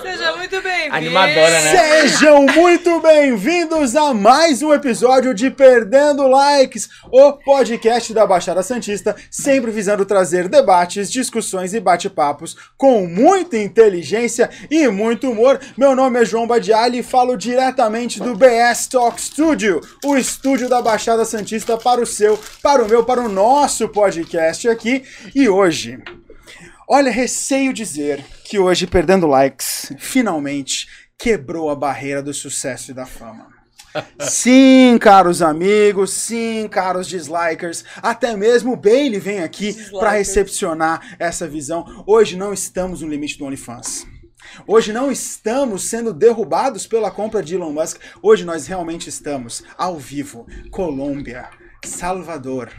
Seja muito bem-vindo. Animadora, né? Sejam muito bem-vindos a mais um episódio de Perdendo Likes, o podcast da Baixada Santista, sempre visando trazer debates, discussões e bate-papos com muita inteligência e muito humor. Meu nome é João Badiali e falo diretamente do BS Talk Studio, o estúdio da Baixada Santista para o seu, para o meu, para o nosso podcast aqui. E hoje, olha, receio dizer que hoje, Perdendo Likes, finalmente quebrou a barreira do sucesso e da fama. Sim, caros amigos, sim, caros dislikers, até mesmo o Bailey vem aqui para recepcionar essa visão. Hoje não estamos no limite do OnlyFans. Hoje não estamos sendo derrubados pela compra de Elon Musk. Hoje nós realmente estamos ao vivo. Colômbia, Salvador.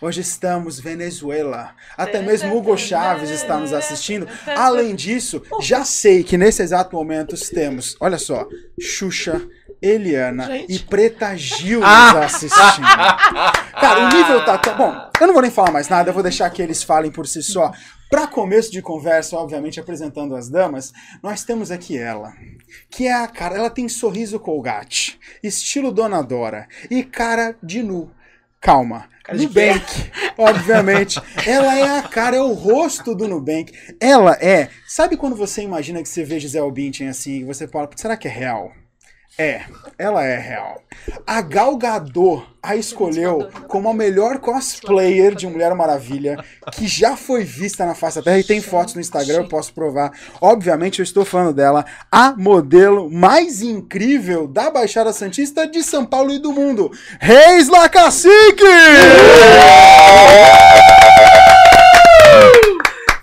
Hoje estamos Venezuela. Até mesmo Hugo Chaves está nos assistindo. Além disso, já sei que nesse exato momento temos, olha só, Xuxa, Eliana e Preta Gil nos assistindo. Cara, o nível tá tão. Bom, eu não vou nem falar mais nada, eu vou deixar que eles falem por si só. Para começo de conversa, obviamente apresentando as damas, nós temos aqui ela, que é a cara, ela tem sorriso colgate, estilo Dona Dora e cara de nu. Calma. Nubank, obviamente. Ela é a cara, é o rosto do Nubank. Ela é. Sabe quando você imagina que você vê Gisele Bündchen assim e você fala, será que é real? É, ela é real. A Gal Gadot a escolheu como a melhor cosplayer de Mulher Maravilha que já foi vista na face da Terra e tem fotos no Instagram, eu posso provar. Obviamente eu estou falando dela, a modelo mais incrível da Baixada Santista de São Paulo e do mundo, Reis La Cacique!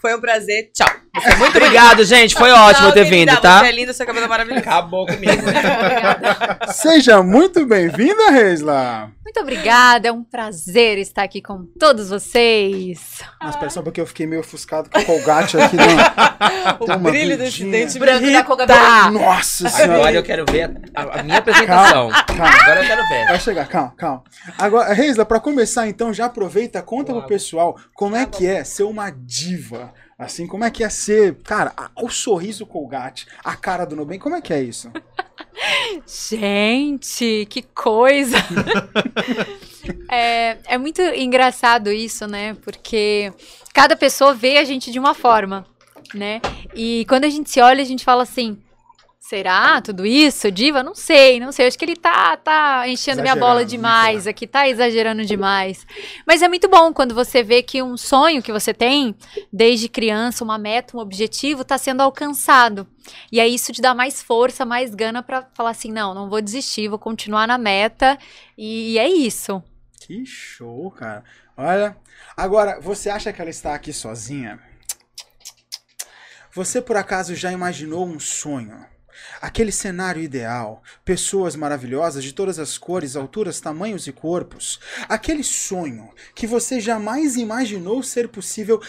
Foi um prazer. Tchau. Muito obrigado, gente. Foi ótimo Tchau, ter vindo, tá? Você é linda, seu cabelo é maravilhoso. Acabou comigo. Seja muito bem-vinda, Reisla! Muito obrigada, é um prazer estar aqui com todos vocês. Mas pera só porque eu fiquei meio ofuscado com o Colgate aqui. Né? O brilho desse dente Branco da. Coca-Cola. Nossa senhora! Agora eu quero ver a, a minha apresentação. Calma, calma. Agora eu quero ver. Vai chegar, calma, calma. Agora, Reisla, pra começar então, já aproveita, conta pro pessoal como é que é ser uma diva. Assim, como é que é ser, cara, a- o sorriso Colgate, a cara do Nubank, como é que é isso? Gente, que coisa! é, é muito engraçado isso, né? Porque cada pessoa vê a gente de uma forma, né? E quando a gente se olha, a gente fala assim. Será tudo isso, diva? Não sei, não sei. Acho que ele tá, tá enchendo minha bola Exagerando, demais aqui, tá exagerando demais. Mas é muito bom quando você vê que um sonho que você tem, desde criança, uma meta, um objetivo, tá sendo alcançado. E aí isso te dá mais força, mais gana pra falar assim, não, não vou desistir, vou continuar na meta. E é isso. Que show, cara. Olha, agora, você acha que ela está aqui sozinha? Você por acaso já imaginou um sonho? Aquele cenário ideal, pessoas maravilhosas de todas as cores, alturas, tamanhos e corpos. Aquele sonho que você jamais imaginou ser possível,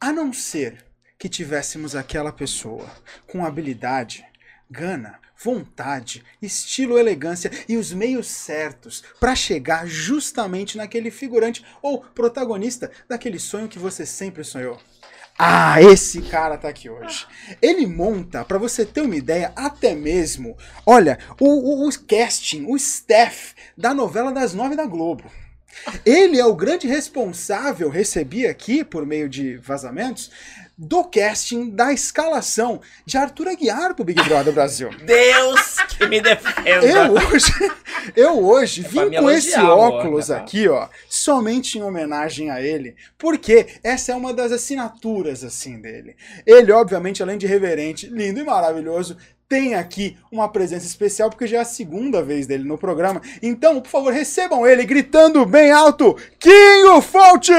a não ser que tivéssemos aquela pessoa com habilidade, gana, vontade, estilo, elegância e os meios certos para chegar justamente naquele figurante ou protagonista daquele sonho que você sempre sonhou. Ah, esse cara tá aqui hoje. Ele monta, pra você ter uma ideia, até mesmo, olha, o, o, o casting, o staff da novela das nove da Globo. Ele é o grande responsável, recebi aqui, por meio de vazamentos, do casting da escalação de Arthur Aguiar pro Big Brother Brasil. Deus que me defenda. Eu hoje, eu hoje É vim com esse elogiar, amor, óculos né? aqui, ó, somente em homenagem a ele, porque essa é uma das assinaturas assim dele. Ele, obviamente, além de reverente, lindo e maravilhoso, tem aqui uma presença especial porque já é a segunda vez dele no programa. Então, por favor, recebam ele gritando bem alto: Kinho Fonte!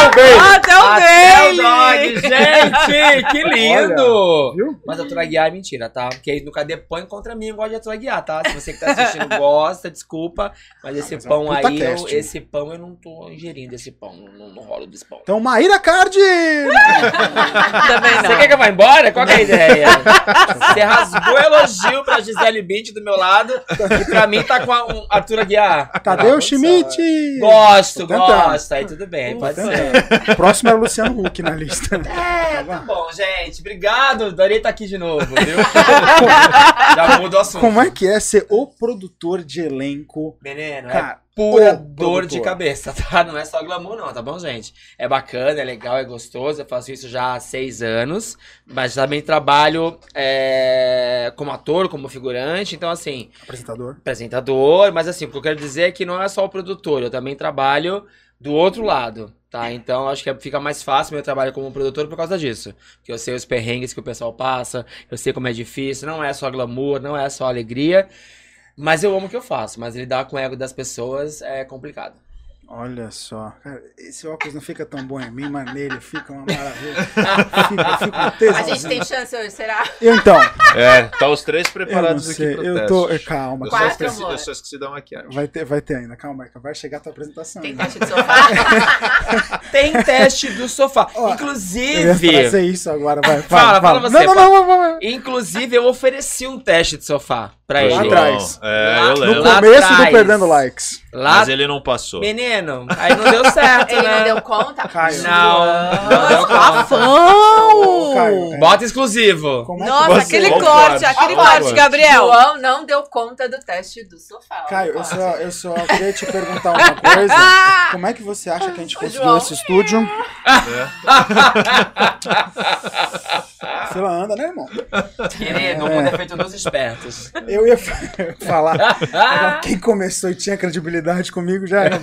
O Até o dog, gente! Que lindo! Olha? Mas a Tura Guiar é mentira, tá? Porque aí no Cadê Põe contra mim gosta de Tura Guiar, tá? Se você que tá assistindo gosta, desculpa. Mas esse mas é pão puta aí, eu- esse pão eu não tô ingerindo esse pão. Não, não rolo desse pão. Então, Maíra Card! Também Você não. quer que eu vá embora? Qual que é a ideia? Você rasgou elogio pra Gisele Bint do meu lado e pra mim tá com a, um, Arthur Aguiar. Tadeu Não, Schmidt! Gosto, gosto. Aí tudo bem, pode ser. Tentando. Próximo era o Luciano Huck na lista. vai, vai. Tá bom, gente. Obrigado. Adorei estar aqui de novo, viu? Já muda o assunto. Como é que é ser o produtor de elenco? Menino, é Cara, pura o dor de produtor. cabeça, tá? Não é só glamour, não, tá bom, gente? É bacana, é legal, é gostoso. Eu faço isso já há seis anos, mas também trabalho é, como ator, como figurante. Então, assim, apresentador. apresentador, mas assim, o que eu quero dizer é que não é só o produtor, eu também trabalho do outro lado, tá? Então acho que fica mais fácil meu trabalho como produtor por causa disso. Porque eu sei os perrengues que o pessoal passa, eu sei como é difícil, não é só glamour, não é só alegria. Mas eu amo o que eu faço, mas lidar com o ego das pessoas é complicado. Olha só, cara, esse óculos não fica tão bom em mim, mas nele fica uma maravilha. Fica, fica um A gente tem chance hoje, será? Então, É, tá os três preparados aqui pro eu teste. tô. Calma, Eu só, Quatro, esqueci, amor. eu só esqueci da maquiagem. vai ter, vai ter ainda. Calma, Marca, vai chegar a tua apresentação. Tem ainda. teste de sofá? Tem teste do sofá. Ó, Eu ia Inclusive, fazer isso agora, vai. Fala, fala você, Não, não, não, não, não. inclusive eu ofereci um teste de sofá pra ele. Lá atrás. É, Lá eu No lembro. Lá começo do. Perdendo Likes. Lá, Mas ele não passou. menino, aí não deu certo, Ele né? não deu conta? Caio. Não, não deu. Rafão! É, Bota exclusivo. como é Nossa, você- aquele corte, corte? aquele corte, corte? Gabriel. João não deu conta do teste do sofá. Caio, eu só, eu só queria te perguntar uma coisa. Como é que você acha que a gente conseguiu João. esse estúdio? A fila anda, né, irmão? Querido, o mundo é feito dos espertos. Eu ia fa- falar. Quem começou e tinha credibilidade comigo já era.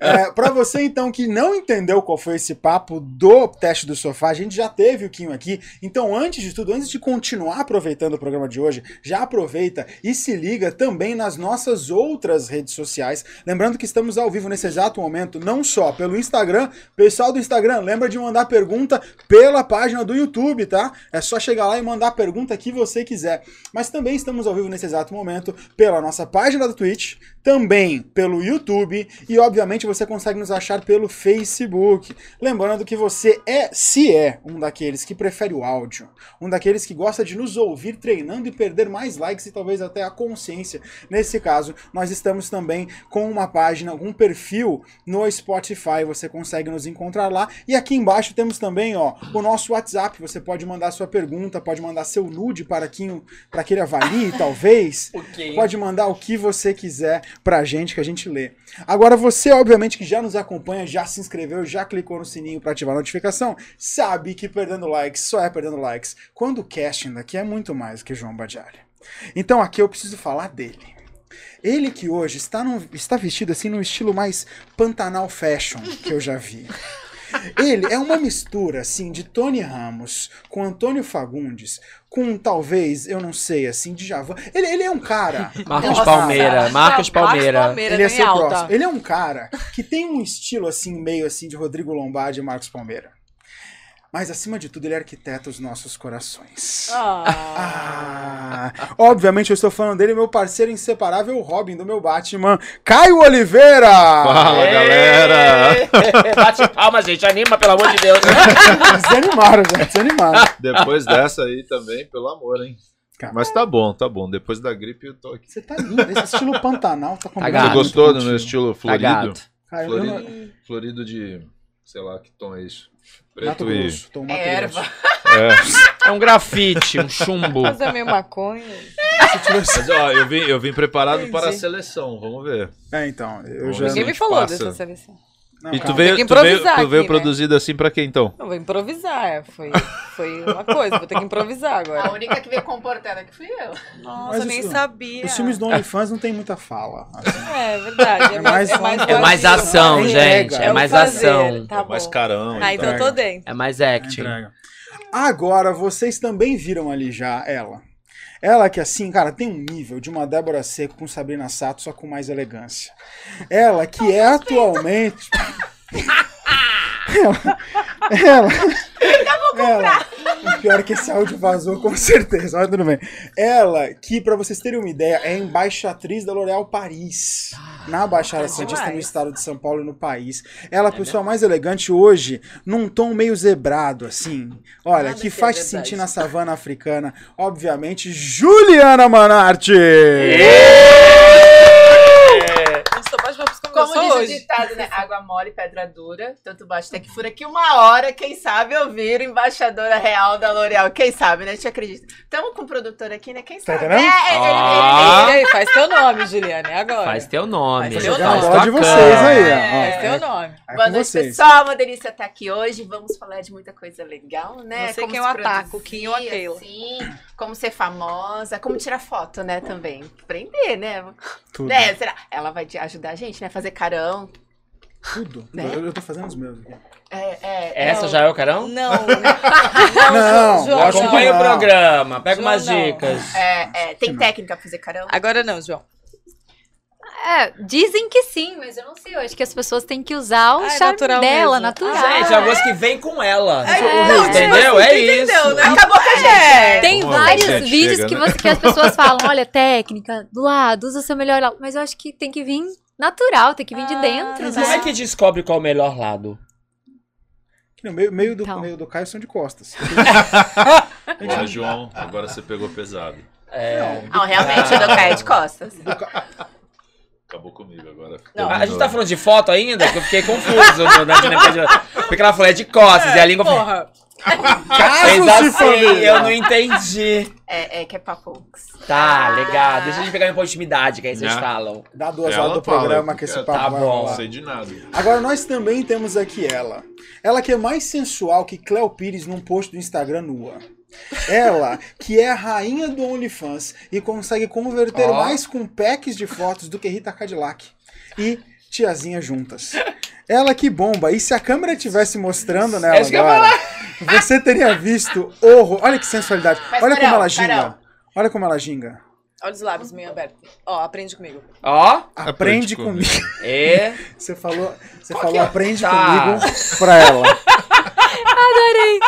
É, pra você, então, que não entendeu qual foi esse papo do teste do sofá, a gente já teve o Quinho aqui. Então, antes de tudo, antes de continuar aproveitando o programa de hoje, já aproveita e se liga também nas nossas outras redes sociais. Lembrando que estamos ao vivo nesse exato momento, não só pelo Instagram. Pessoal do Instagram, lembra de mandar pergunta pela página do YouTube, tá? É só chegar lá e mandar a pergunta que você quiser. Mas também estamos ao vivo nesse exato momento pela nossa página do Twitch, também pelo YouTube e, obviamente, você consegue nos achar pelo Facebook. Lembrando que você é, se é, um daqueles que prefere o áudio, um daqueles que gosta de nos ouvir treinando e perder mais likes e talvez até a consciência. Nesse caso, nós estamos também com uma página, um perfil no Spotify, você consegue nos encontrar lá. E aqui embaixo temos também, ó, o nosso WhatsApp, você pode mandar sua pergunta, pode mandar seu nude para quem, para que ele avalie, talvez. Ok. Pode mandar o que você quiser pra gente que a gente lê. Agora você, obviamente, que já nos acompanha, já se inscreveu, já clicou no sininho pra ativar a notificação, sabe que perdendo likes só é perdendo likes. Quando o casting daqui é muito mais que João Badialha. Então aqui eu preciso falar dele. Ele que hoje está, num- está vestido assim num estilo mais Pantanal Fashion que eu já vi. Ele é uma mistura, assim, de Tony Ramos com Antônio Fagundes, com talvez, eu não sei, assim, de Javan. Ele, ele é um cara. Marcos Nossa. Palmeira, Marcos Palmeira. Palmeira, Ele nem ser alta. próximo. Ele é um cara que tem um estilo, assim, meio assim, de Rodrigo Lombardi e Marcos Palmeira. Mas, acima de tudo, ele arquiteta os nossos corações. Ah. Ah, obviamente eu estou falando dele, meu parceiro inseparável, o Robin do meu Batman, Caio Oliveira! Fala, galera! Bate palma, gente. Anima, pelo amor de Deus. Desanimaram, já, desanimaram. Depois dessa aí também, pelo amor, hein? Cara. Mas tá bom, tá bom. Depois da gripe eu tô aqui. Você tá lindo, esse estilo Pantanal tá combinando gato. Você gostou do meu estilo Tá florido? não- Florido, florido de. Sei lá que tom é isso. Mato Preto e. Grosso, tô no Mato Erva. Grosso. É. É um grafite, um chumbo. Mas é meio maconha. Mas ó, eu vim, eu vim preparado Entendi. para a seleção, vamos ver. É, então, eu Ninguém me falou passa. dessa seleção. Não, E tu veio, tu veio, tu veio né? produzido assim pra quem então? Eu vou improvisar. é, Foi, foi uma coisa, vou ter que improvisar A agora. única que veio comportada que fui eu. Nossa, Mas nem os- sabia. Os filmes do OnlyFans não tem muita fala. assim. É verdade. É, É mais, mais- é mais, É mais ação, É gente. É mais fazer, ação. Tá é mais carão. Ah, então eu tô dentro. É mais acting. Entrega. Agora, vocês também viram ali já ela. Ela que, assim, cara, tem um nível de uma Débora Seco com Sabrina Sato, só com mais elegância. Ela que é atualmente. ela. Ela. ela o pior é que esse áudio vazou, com certeza, mas tudo bem. Ela, que, pra vocês terem uma ideia, é embaixatriz da L'Oréal Paris, na Baixada Ah, Santista, no estado de São Paulo e no país. Ela, é a pessoa mais elegante hoje, num tom meio zebrado, assim. Olha, Nada que é faz te sentir na savana africana. Obviamente, Juliana Manarte! Gente, baixo diz o hoje. ditado, né? Água mole, pedra dura. Tanto bate até que fura aqui uma hora. Quem sabe eu viro embaixadora real da L'Oréal. Quem sabe, né? A gente acredita. Estamos com o produtor aqui, né? Quem Tá sabe? entendendo? É, ele- ele- Ah. E aí, faz teu nome, Juliane, agora. Faz teu nome. Faz Tá teu nome. bola de vocês aí. É, ó. teu nome. É Boa com noite, vocês. pessoal. Uma delícia estar aqui hoje. Vamos falar de muita coisa legal, né? Sei Como quem se eu ataco, o Kim ou a produzir, Keila. assim, como ser famosa, como tirar foto, né, também. Aprender, né? Tudo. Né, será? Ela vai te ajudar a gente, né? Fazer carão. Tudo. Né? Eu, eu tô fazendo os meus aqui. É, é, Essa Não. já é o carão? Não. Não, João, lógico João. Acompanha o não. programa, pega João, umas não. dicas. é, é, tem técnica pra fazer carão? Agora não, João. É, dizem que sim, mas eu não sei. Eu acho que as pessoas têm que usar o Ah, é charme natural dela, mesmo. natural. Gente, é a gosto que vem com ela. não, entendeu? É isso. entendeu, né? Acabou com a gente. É. Tem vários gente vídeos chega, que, né? você- que as pessoas falam, olha, técnica, do lado, usa o seu melhor lado. Mas eu acho que tem que vir natural, tem que vir de Ah, dentro, mas né? Como é que descobre qual é o melhor lado? No meio, meio, do, Então. meio do Caio são de costas. Olha, João, agora você pegou pesado. É. Não, realmente, o do Caio é de costas. Acabou comigo agora. Não, A gente tá falando de foto ainda? Que eu fiquei confuso. dinâmica de- Porque ela falou é de costas e a língua Porra. fez Caso se assim, família. eu não entendi. É, é que é pra poucos. Tá, legal. Deixa a gente pegar um pouco de intimidade, que aí vocês Né? falam. Dá duas Ela horas do fala, programa que esse tá papo vai bom. rolar. Não sei de nada. Agora nós também temos aqui ela. Ela que é mais sensual que Cleo Pires num post do Instagram nua. Ela, que é a rainha do OnlyFans e consegue converter Ó. mais com packs de fotos do que Rita Cadillac e Tiazinha juntas. Ela que bomba. E se a câmera estivesse mostrando nela É agora, você teria visto horror. Olha que sensualidade. Mas, Olha como Carol, ela ginga. Carol. Olha como ela ginga. Olha os lábios meio abertos. Ó, aprende comigo. Ó, Aprende, Aprende comigo. comigo. e. Você falou, você Qual falou é? aprende Tá. comigo pra ela. Adorei.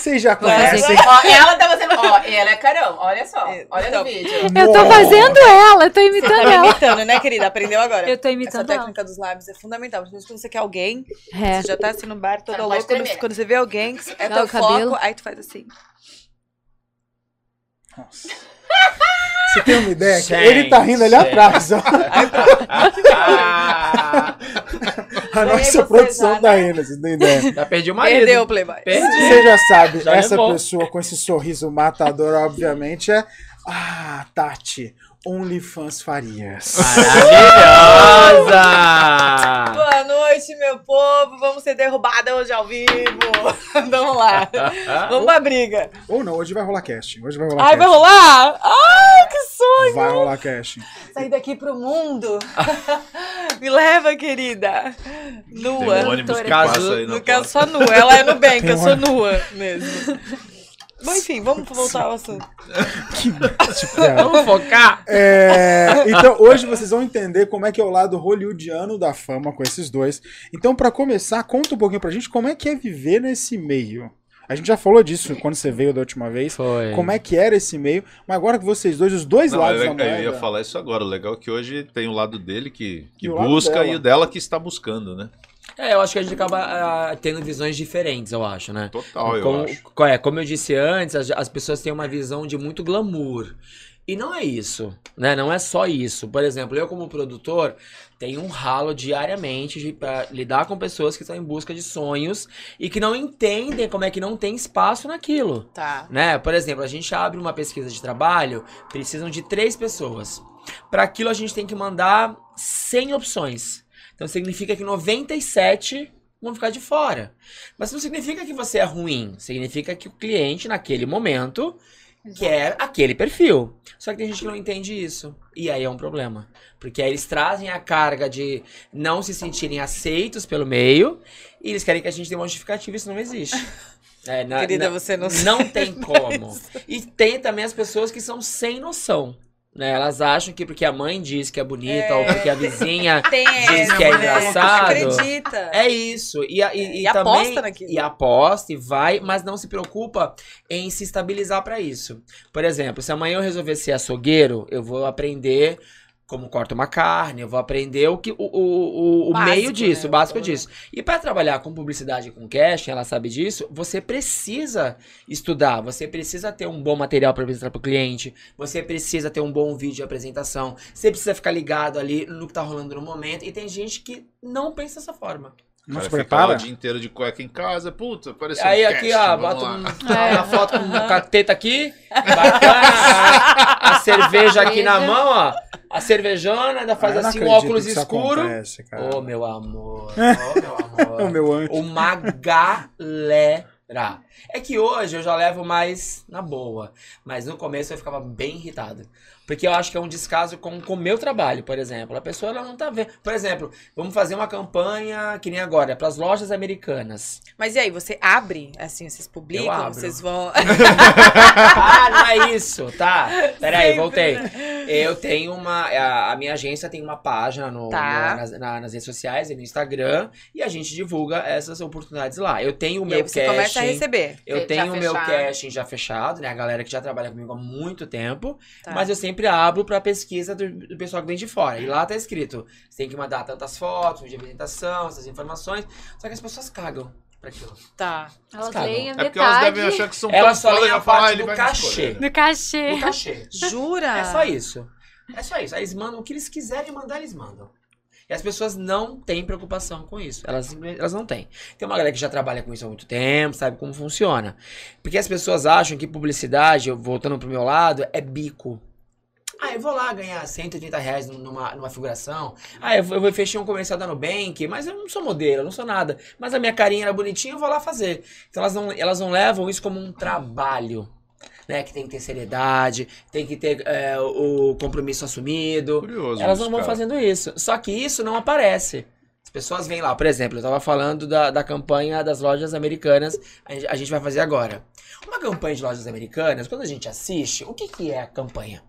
Vocês já conhecem. Ó, ela tá fazendo. Ó, ela é carão. Olha só. Olha então. no vídeo. Eu tô fazendo ela, eu tô Você imitando tá me ela. imitando, né, querida? Aprendeu agora. Eu tô Essa imitando ela. técnica dos lábios é fundamental. Principalmente quando você quer alguém, É. você já tá assim no bar, todo Não louco. Quando, quando você vê alguém, é Dá teu o cabelo. foco, aí tu faz assim. Nossa. Você tem uma ideia? que Gente, ele tá rindo ali atrás, ó. A nossa produção já, tá né? têm ideia. já perdi o marido. Perdeu o Playboy. Perdi. Você já sabe, Já essa levou. pessoa com esse sorriso matador, obviamente, é. Ah, Tati, OnlyFans Farias. Maravilhosa! Boa noite, meu povo. Vamos ser derrubadas hoje ao vivo. Vamos lá. Vamos pra briga. Ou não, hoje vai rolar casting. Hoje vai rolar Ai, vai casting. rolar? Ai, que sonho. Vai rolar casting. Sair daqui pro mundo. Me leva, querida. Tem Nua. um ônibus que Caso- passa aí No caso, só nua. Ela é no bem, que Tem eu sou nua mesmo. Bom, enfim, vamos voltar ao assunto. Que tipo, é. Vamos focar? É, então, hoje vocês vão entender como é que é o lado hollywoodiano da fama com esses dois. Então, pra começar, conta um pouquinho pra gente como é que é viver nesse meio. A gente já falou disso quando você veio da última vez. Foi. Como é que era esse meio, mas agora que vocês dois, os dois Não, lados eu, da eu ia falar isso agora. O legal é que hoje tem o lado dele que, que E o lado busca e o dela que está buscando, né? É, eu acho que a gente acaba ah, tendo visões diferentes, eu acho, né? Total, eu como, acho. é, como eu disse antes, as, as pessoas têm uma visão de muito glamour. E não é isso, né? Não é só isso. Por exemplo, eu como produtor tenho um ralo diariamente pra lidar com pessoas que estão em busca de sonhos e que não entendem como é que não tem espaço naquilo. Tá. Né? Por exemplo, a gente abre uma pesquisa de trabalho, precisam de três pessoas. Para aquilo a gente tem que mandar 100 opções. Então significa que 97 vão ficar de fora. Mas não significa que você é ruim, significa que o cliente naquele momento quer aquele perfil. Só que tem gente que não entende isso. E aí é um problema. Porque aí eles trazem a carga de não se sentirem aceitos pelo meio e eles querem que a gente dê uma justificativa, isso não existe. É, na- Querida, na- você não não tem como. E tem também as pessoas que são sem noção. Né? Elas acham que porque a mãe diz que é bonita É. ou porque a vizinha Tem Diz essa, que é né? engraçado. Acredita. é isso. E, a- e, E também- aposta naquilo. E aposta e vai, mas não se preocupa em se estabilizar pra isso. Por exemplo, se amanhã eu resolver ser açougueiro, eu vou aprender como corta uma carne, eu vou aprender o, que, o, o, o, o Básico, meio disso, né? o básico Uhum. disso. E para trabalhar com publicidade e com casting, ela sabe disso, você precisa estudar, você precisa ter um bom material para apresentar para o cliente, você precisa ter um bom vídeo de apresentação, você precisa ficar ligado ali no que tá rolando no momento. E tem gente que não pensa dessa forma. Não cara se lá o prepara? dia inteiro de cueca em casa, puta, apareceu Aí um aqui, casting, ó, bota um, É. uma foto com a teta aqui, bacana, a, cerveja aqui na mão, ó. A cervejona, ainda faz Ah, assim um óculos escuro. acontece, cara. Ô, meu amor, ô, meu amor. O meu antes. Uma galera. É que hoje eu já levo mais na boa. Mas no começo eu ficava bem irritado. Porque eu acho que é um descaso com com o meu trabalho, por exemplo. A pessoa ela não tá vendo. Por exemplo, vamos fazer uma campanha que nem agora, para as lojas americanas. Mas e aí, você abre, assim, vocês Eu publicam, abro. vocês vão... Ah, não é isso, tá? Peraí, voltei. Eu tenho uma. A, a minha agência tem uma página no, Tá. no- nas, na- nas redes sociais e no Instagram. E a gente divulga essas oportunidades lá. Eu tenho o E meu aí você começa a casting. receber. Eu tenho o meu casting já fechado, né? A galera que já trabalha comigo há muito tempo. Tá. Mas eu sempre abro pra pesquisa do, do pessoal que vem de fora. E lá tá escrito: você tem que mandar tantas fotos de apresentação, essas informações. Só que as pessoas cagam pra aquilo. Tá. Elas Cagam. leem a É porque elas devem achar que são Elas só leem a parte ah, do cachê. do cachê. No cachê. Jura? É só isso. É só isso. Aí eles mandam o que eles quiserem mandar, eles mandam. E as pessoas não têm preocupação com isso. Elas, elas não têm. Tem uma galera que já trabalha com isso há muito tempo, sabe como funciona. Porque as pessoas acham que publicidade, voltando pro meu lado, é bico. Ah, eu vou lá ganhar 180 reais numa, numa figuração. Ah, eu vou, eu fechar um comercial da Nubank, mas eu não sou modelo, eu não sou nada. Mas a minha carinha era bonitinha, eu vou lá fazer. Então elas não, elas não levam isso como um trabalho. Né, que tem que ter seriedade, tem que ter é, o compromisso assumido. Curioso Elas não vão cara. fazendo isso. Só que isso não aparece. As pessoas vêm lá, por exemplo, eu tava falando da, da campanha das lojas americanas, a gente, a gente vai fazer agora. Uma campanha de lojas americanas, quando a gente assiste, o que, que é a campanha?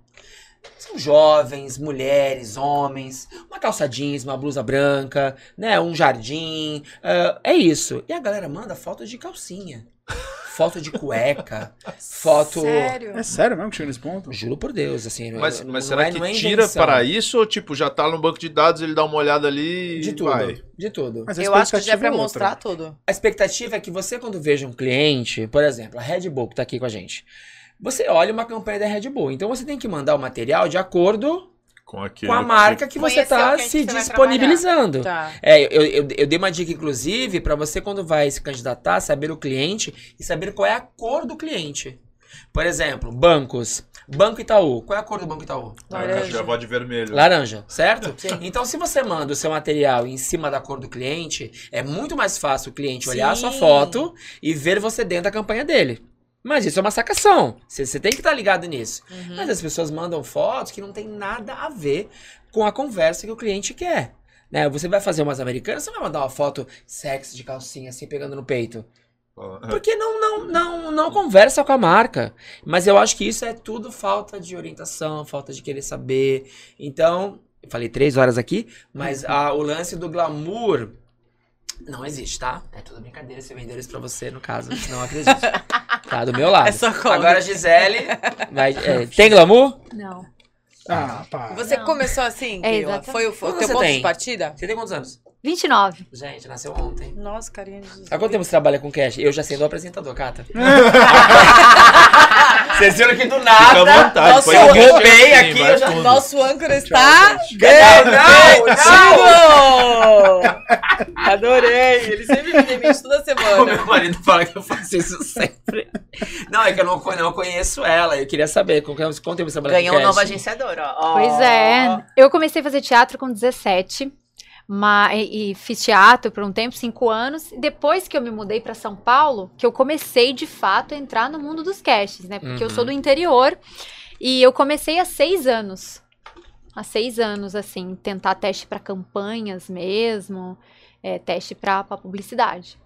São jovens, mulheres, homens, uma calça jeans, uma blusa branca, né? Um jardim. ah, é isso. E a galera manda foto de calcinha. Foto de cueca. foto. Sério? É sério mesmo que chega nesse ponto? Juro por Deus, assim. Mas, não- mas não será é- que não é tira invenção. para isso ou tipo, já tá no banco de dados, ele dá uma olhada ali e De tudo. vai? De tudo. Mas Eu acho que já é pra outra. mostrar tudo. A expectativa é que você, quando veja um cliente, por exemplo, a Red Bull que tá aqui com a gente, você olha uma campanha da Red Bull. Então você tem que mandar o material de acordo Com, com a marca que você tá se que você vai disponibilizando. Tá. É, eu, eu, eu dei uma dica, inclusive, pra você, quando vai se candidatar, saber o cliente e saber qual é a cor do cliente. Por exemplo, bancos. Banco Itaú. Qual é a cor do Banco Itaú? Eu que já vou de vermelho. Laranja, certo? Então, se você manda o seu material em cima da cor do cliente, é muito mais fácil o cliente olhar a sua Sim. foto e ver você dentro da campanha dele. Mas isso é uma sacação. Você, tem que estar ligado nisso. Uhum. Mas as pessoas mandam fotos que não tem nada a ver com a conversa que o cliente quer. Né? Você vai fazer umas americanas, você vai mandar uma foto sexy de calcinha assim, pegando no peito. Porque não, não, não, não conversa com a marca. Mas eu acho que isso é tudo falta de orientação, falta de querer saber. Então, eu falei três horas aqui, mas a- o lance do glamour não existe, tá? É tudo brincadeira se vender isso pra você, no caso, não acredito. Tá do meu lado. É só. Agora a Gisele vai. é, tem glamour? Não. Ah, pá. Você Não. começou assim, É, Keila? Foi o, foi o teu ponto tem? de partida? Você tem quantos anos? 29. Gente, nasceu ontem. Nossa, carinha de Jesus. Há quanto tempo você trabalha com cash? Eu já sei do apresentador, Cata. Vocês viram que do Fica nada. à vontade. nossa, pode eu roubei aqui, eu já-. Nosso âncora está Não, demitido! Adorei! Ele sempre me demite toda O semana. meu marido fala que eu faço isso sempre. Não, é que eu não, não conheço ela. Eu queria saber quanto tempo você trabalha Ganhou um novo agenciador, ó. Pois é. Eu comecei a fazer teatro com 17. Mas, e, e fiz teatro por um tempo, cinco anos. E Depois que eu me mudei para São Paulo, que eu comecei de fato a entrar no mundo dos castes, né? Porque eu Uhum. sou do interior e eu comecei há seis anos. Há seis anos, assim, tentar teste para campanhas mesmo, é, teste para publicidade.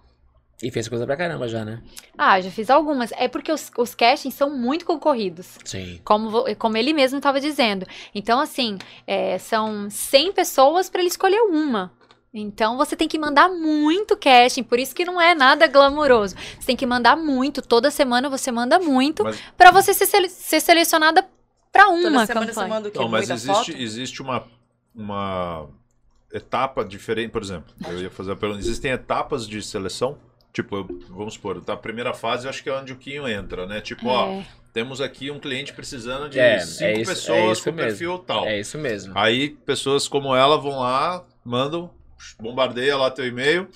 E fez coisa pra caramba já, né? Ah, já fiz algumas. É porque os, os castings são muito concorridos. Sim. Como, como ele mesmo estava dizendo. Então, assim, é, são 100 pessoas para ele escolher uma. Então, você tem que mandar muito casting, por isso que não é nada glamuroso. Você tem que mandar muito, toda semana você manda muito, Mas- para você ser, sele- ser selecionada Pra Toda uma semana você campanha. manda o quê? Não, mas existe, foto? existe uma, uma etapa diferente, por exemplo, eu ia fazer a pergunta, existem etapas de seleção? Tipo, eu- vamos supor, tá, a primeira fase eu acho que é onde o Quinho entra, né? Tipo, ó, É. temos aqui um cliente precisando de É, cinco é isso- é pessoas isso com mesmo. perfil tal. É isso mesmo. Aí pessoas como ela vão lá, mandam, bombardeia lá teu e-mail.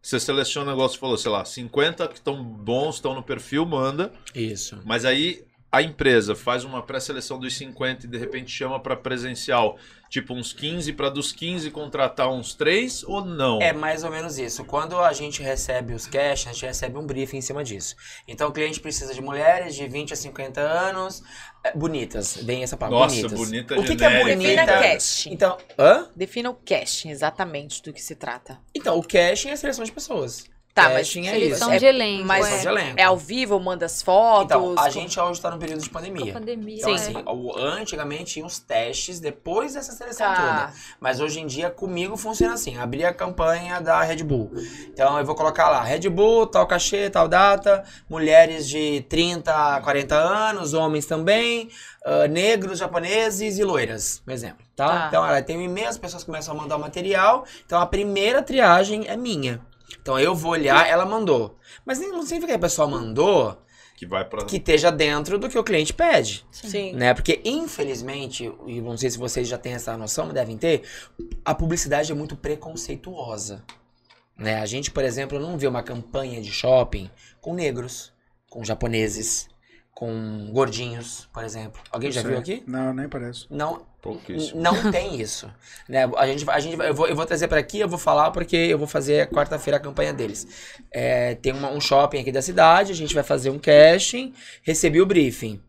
Você seleciona o negócio, falou, sei lá, 50 que estão bons, estão no perfil, manda. Isso. Mas aí a empresa faz uma pré-seleção dos 50 e de repente chama para presencial, tipo uns 15 para dos 15 contratar uns 3 ou não? É mais ou menos isso. Quando a gente recebe os cash, a gente recebe um briefing em cima disso. Então o cliente precisa de mulheres de 20 a 50 anos, é, bonitas. Vem essa palavra, Nossa, bonitas. bonita O que, que é Defina bonita? cara. casting. Então, hã? Defina o casting, exatamente do que se trata. Então, o casting é a seleção de pessoas. Tá, mas é Seleção isso. de elenco. Mas Seleção de elenco. é ao vivo, manda as fotos. Então, a com- gente hoje está no período de Com pandemia. pandemia. Então, é. assim, antigamente tinha uns testes depois dessa seleção Tá. toda. Mas hoje em dia, comigo funciona assim: abrir a campanha da Red Bull. Então eu vou colocar lá: Red Bull, tal cachê, tal data, mulheres de 30 a 40 anos, homens também, ah, negros, japoneses e loiras, por exemplo. Tá? Tá. Então, ela tem um e-mail, as pessoas começam a mandar o material. Então a primeira triagem é minha. Então eu vou olhar, ela mandou. Mas nem- não significa que a pessoa mandou Que vai para que esteja dentro do que o cliente pede Sim. né? Porque, infelizmente, e não sei se vocês já têm essa noção, mas devem ter, a publicidade é muito preconceituosa. Né? A gente, por exemplo, não vê uma campanha de shopping com negros, com japoneses, com gordinhos, por exemplo. Alguém já viu aqui? Não, nem parece. Não, pouquíssimo. não tem isso. Né? A gente, a gente, eu, vou, eu vou trazer para aqui, eu vou falar porque eu vou fazer quarta-feira a campanha deles. É, tem uma- um shopping aqui da cidade, a gente vai fazer um casting, recebi o briefing.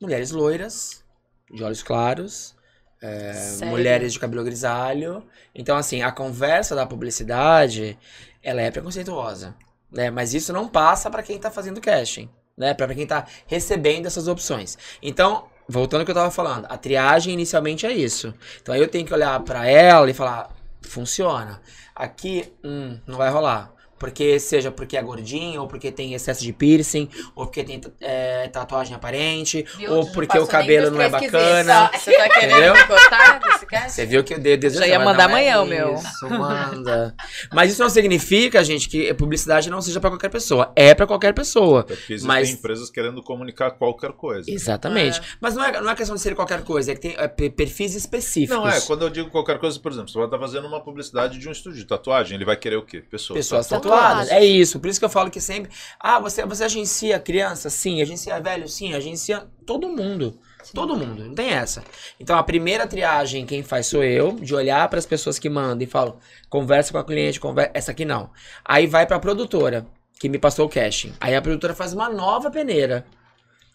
Mulheres loiras, de olhos claros, é, mulheres de cabelo grisalho. Então, assim, a conversa da publicidade, ela é preconceituosa. Né? Mas isso não passa para quem tá fazendo casting. Né? Para quem tá recebendo essas opções. Então, voltando ao que eu tava falando, a triagem inicialmente é isso. Então aí eu tenho que olhar pra ela e falar, funciona. Aqui, hum, não vai rolar. Porque seja porque é gordinho, ou porque tem excesso de piercing, ou porque tem é, tatuagem aparente, Viu? ou porque o cabelo não é bacana. Você tá querendo desse? Você viu que o dedo Já ia mandar amanhã o o meu. Isso, manda. Mas isso não significa, gente, que publicidade não seja pra qualquer pessoa. É pra qualquer pessoa. Até porque existem Mas- empresas querendo comunicar qualquer coisa. Exatamente. Mas não é, não é questão de ser qualquer coisa, é que tem é, pe- perfis específicos. Não, é, quando eu digo qualquer coisa, por exemplo, você vai estar fazendo uma publicidade de um estúdio de tatuagem, ele vai querer o quê? Pessoas. Pessoas tatuadas. É isso. Por isso que eu falo que sempre. Ah, você, você agencia criança? Sim. Agencia velho? Sim. Agencia todo mundo. Todo mundo. Não tem essa. Então a primeira triagem quem faz sou eu, de olhar para as pessoas que mandam e falo, conversa com a cliente, conversa. Essa aqui não. Aí vai pra produtora, que me passou o casting. Aí a produtora faz uma nova peneira.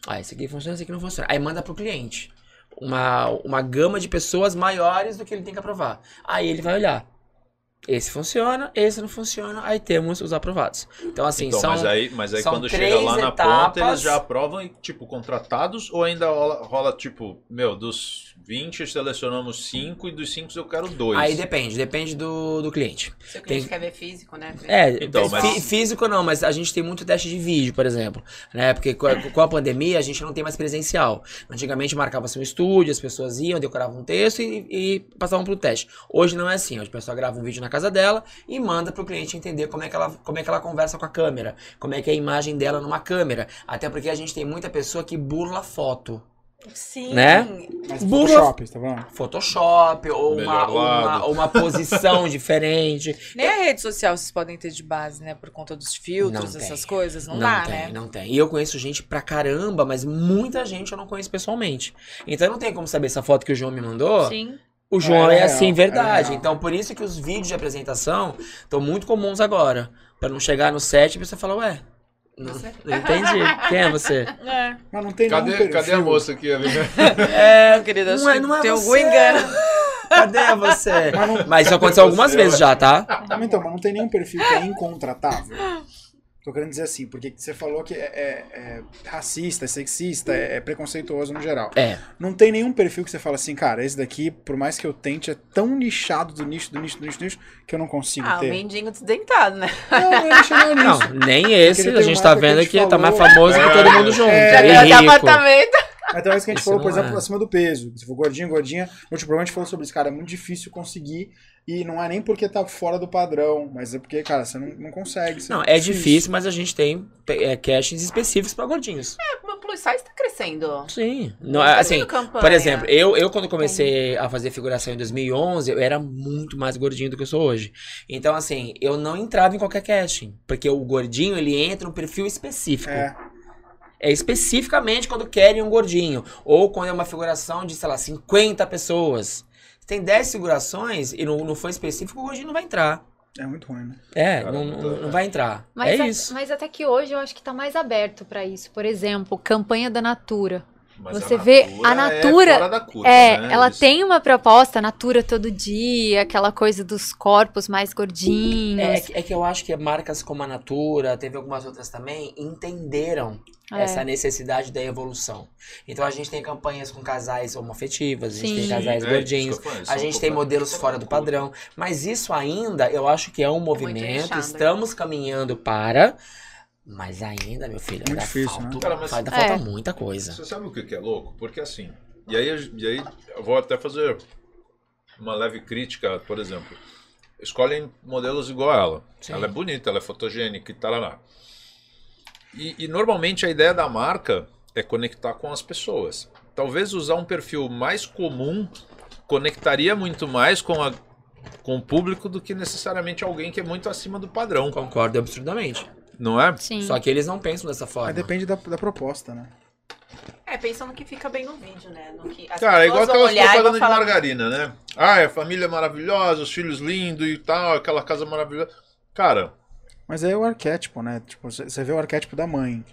Ah, esse aqui funciona, esse aqui não funciona. Aí manda pro cliente. Uma, uma gama de pessoas maiores do que ele tem que aprovar. Aí ele vai olhar. Esse funciona, esse não funciona, aí temos os aprovados. Então, assim, Então, são. mas aí, mas aí quando chega lá na etapas. ponta, eles já aprovam, e, tipo, contratados ou ainda rola, rola, tipo, meu, dos 20 selecionamos 5 e dos 5 eu quero 2. Aí depende, depende do, do cliente. Se o cliente Tem- quer ver físico, né? É, Então, mas- físico não, mas a gente tem muito teste de vídeo, por exemplo. Né? Porque com a, com a pandemia a gente não tem mais presencial. Antigamente marcava-se um estúdio, as pessoas iam, decoravam um texto e, e passavam pro teste. Hoje não é assim. Hoje a pessoa grava um vídeo na casa dela e manda pro cliente entender como é, que ela, como é que ela conversa com a câmera, como é que é a imagem dela numa câmera. Até porque a gente tem muita pessoa que burla foto. Sim. Né? Mas Burla- Photoshop, você tá falando? Photoshop, ou uma, uma, ou uma posição diferente. Nem a rede social vocês podem ter de base, né? Por conta dos filtros, Não essas tem. coisas. Não, dá, tem, né? não tem. E eu conheço gente pra caramba, mas muita gente eu não conheço pessoalmente. Então não tem como saber essa foto que o João me mandou. Sim. O João É é, real, assim, é verdade. real. então por isso que os vídeos de apresentação estão muito comuns agora. Pra não chegar no set e a pessoa falar, ué, não, não entendi. Quem é você? É. Mas não tem Cadê, cadê a moça aqui? amiga? É, querida, acho não é, não é tem você. algum engano. Cadê você? Mas não- Mas isso aconteceu algumas vezes já, tá? Então, mas não tem nenhum perfil que é incontratável. Tô querendo dizer assim, porque você falou que é, é- é racista, é sexista, é, é preconceituoso no geral. É. Não tem nenhum perfil que você fala assim, cara, esse daqui, por mais que eu tente, é tão nichado do nicho, do nicho, do nicho, do nicho, que eu não consigo Ah, o ter. mendigo desdentado, né? Não, eu nisso. Não, nem esse. A gente tá que vendo gente que tá mais famoso que É, todo mundo junto. é, até rico. apartamento. Então é isso que a gente Isso falou, por não exemplo, é. acima do peso. Se for gordinho, gordinha, no último programa a gente falou sobre isso, cara, é muito difícil conseguir. E não é nem porque tá fora do padrão, mas é porque, cara, você não, não consegue. você Não, é difícil, mas a gente tem é, castings específicos pra gordinhos. O plus size tá crescendo. Sim. Não, Tá assim, por exemplo, eu, eu quando comecei a fazer figuração em 2011, eu era muito mais gordinho do que eu sou hoje. Então, assim, eu não entrava em qualquer casting. Porque o gordinho, ele entra num perfil específico. É, É especificamente quando querem um gordinho. Ou quando é uma figuração de, sei lá, 50 pessoas. Tem 10 figurações e não, não foi específico, o gordinho não vai entrar. é muito ruim, né? É, Cara, não, não, não vai entrar. Mas, é a- isso. mas até que hoje eu acho que tá mais aberto pra isso. Por exemplo, campanha da Natura. Mas Você vê, a Natura- É, fora da curva, É, né? ela Eles- tem uma proposta, Natura todo dia, aquela coisa dos corpos mais gordinhos. É, que- é que eu acho que marcas como a Natura, teve algumas outras também, entenderam É. essa necessidade da evolução. Então a gente tem campanhas com casais homoafetivos, a gente Sim. tem casais É, gordinhos, falei, a gente tem modelos fora do padrão. Mas isso ainda, eu acho que é um movimento, nichado, estamos caminhando para. Mas ainda, meu filho, ainda difícil, falta, né? Cara, mas- ainda É. falta muita coisa. Você sabe o que é louco? Porque assim, e aí, e aí eu vou até fazer uma leve crítica, por exemplo. Escolhem modelos igual a ela. Sim. Ela é bonita, ela é fotogênica e tal. E, e normalmente a ideia da marca é conectar com as pessoas. Talvez usar um perfil mais comum conectaria muito mais com, a, com o público do que necessariamente alguém que é muito acima do padrão, Concordo absurdamente. não é? Sim. Só que eles não pensam dessa forma. Mas depende da, da proposta, né? É, pensa no que fica bem no vídeo, né? No que as Cara, é igual aquelas propagandas de falar, margarina, né? Ah, a família é maravilhosa, os filhos lindos e tal, aquela casa maravilhosa. Cara, Mas é o arquétipo, né? Tipo, você vê o arquétipo da mãe.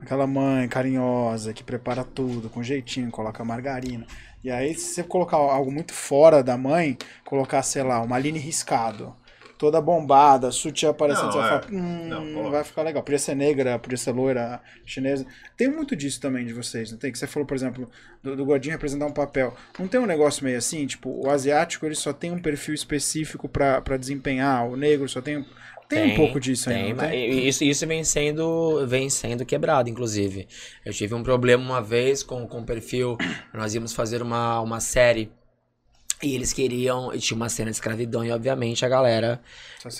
Aquela mãe carinhosa, que prepara tudo, com jeitinho, coloca margarina. E aí, se você colocar algo muito fora da mãe, colocar, sei lá, uma Aline riscado, toda bombada, sutiã aparecendo, Não, você vai é. falar, hum, Não, vai ficar legal. Podia ser negra, podia ser loira, chinesa. Tem muito disso também de vocês, não tem? Que você falou, por exemplo, do, do gordinho representar um papel. Não tem um negócio meio assim? Tipo, o asiático, ele só tem um perfil específico pra desempenhar, o negro só tem... Tem, um pouco disso tem, não tem? Isso, isso vem sendo vem sendo quebrado, inclusive. Eu tive um problema uma vez com, o perfil. Nós íamos fazer uma, uma série. E eles queriam. E tinha uma cena de escravidão, e obviamente a galera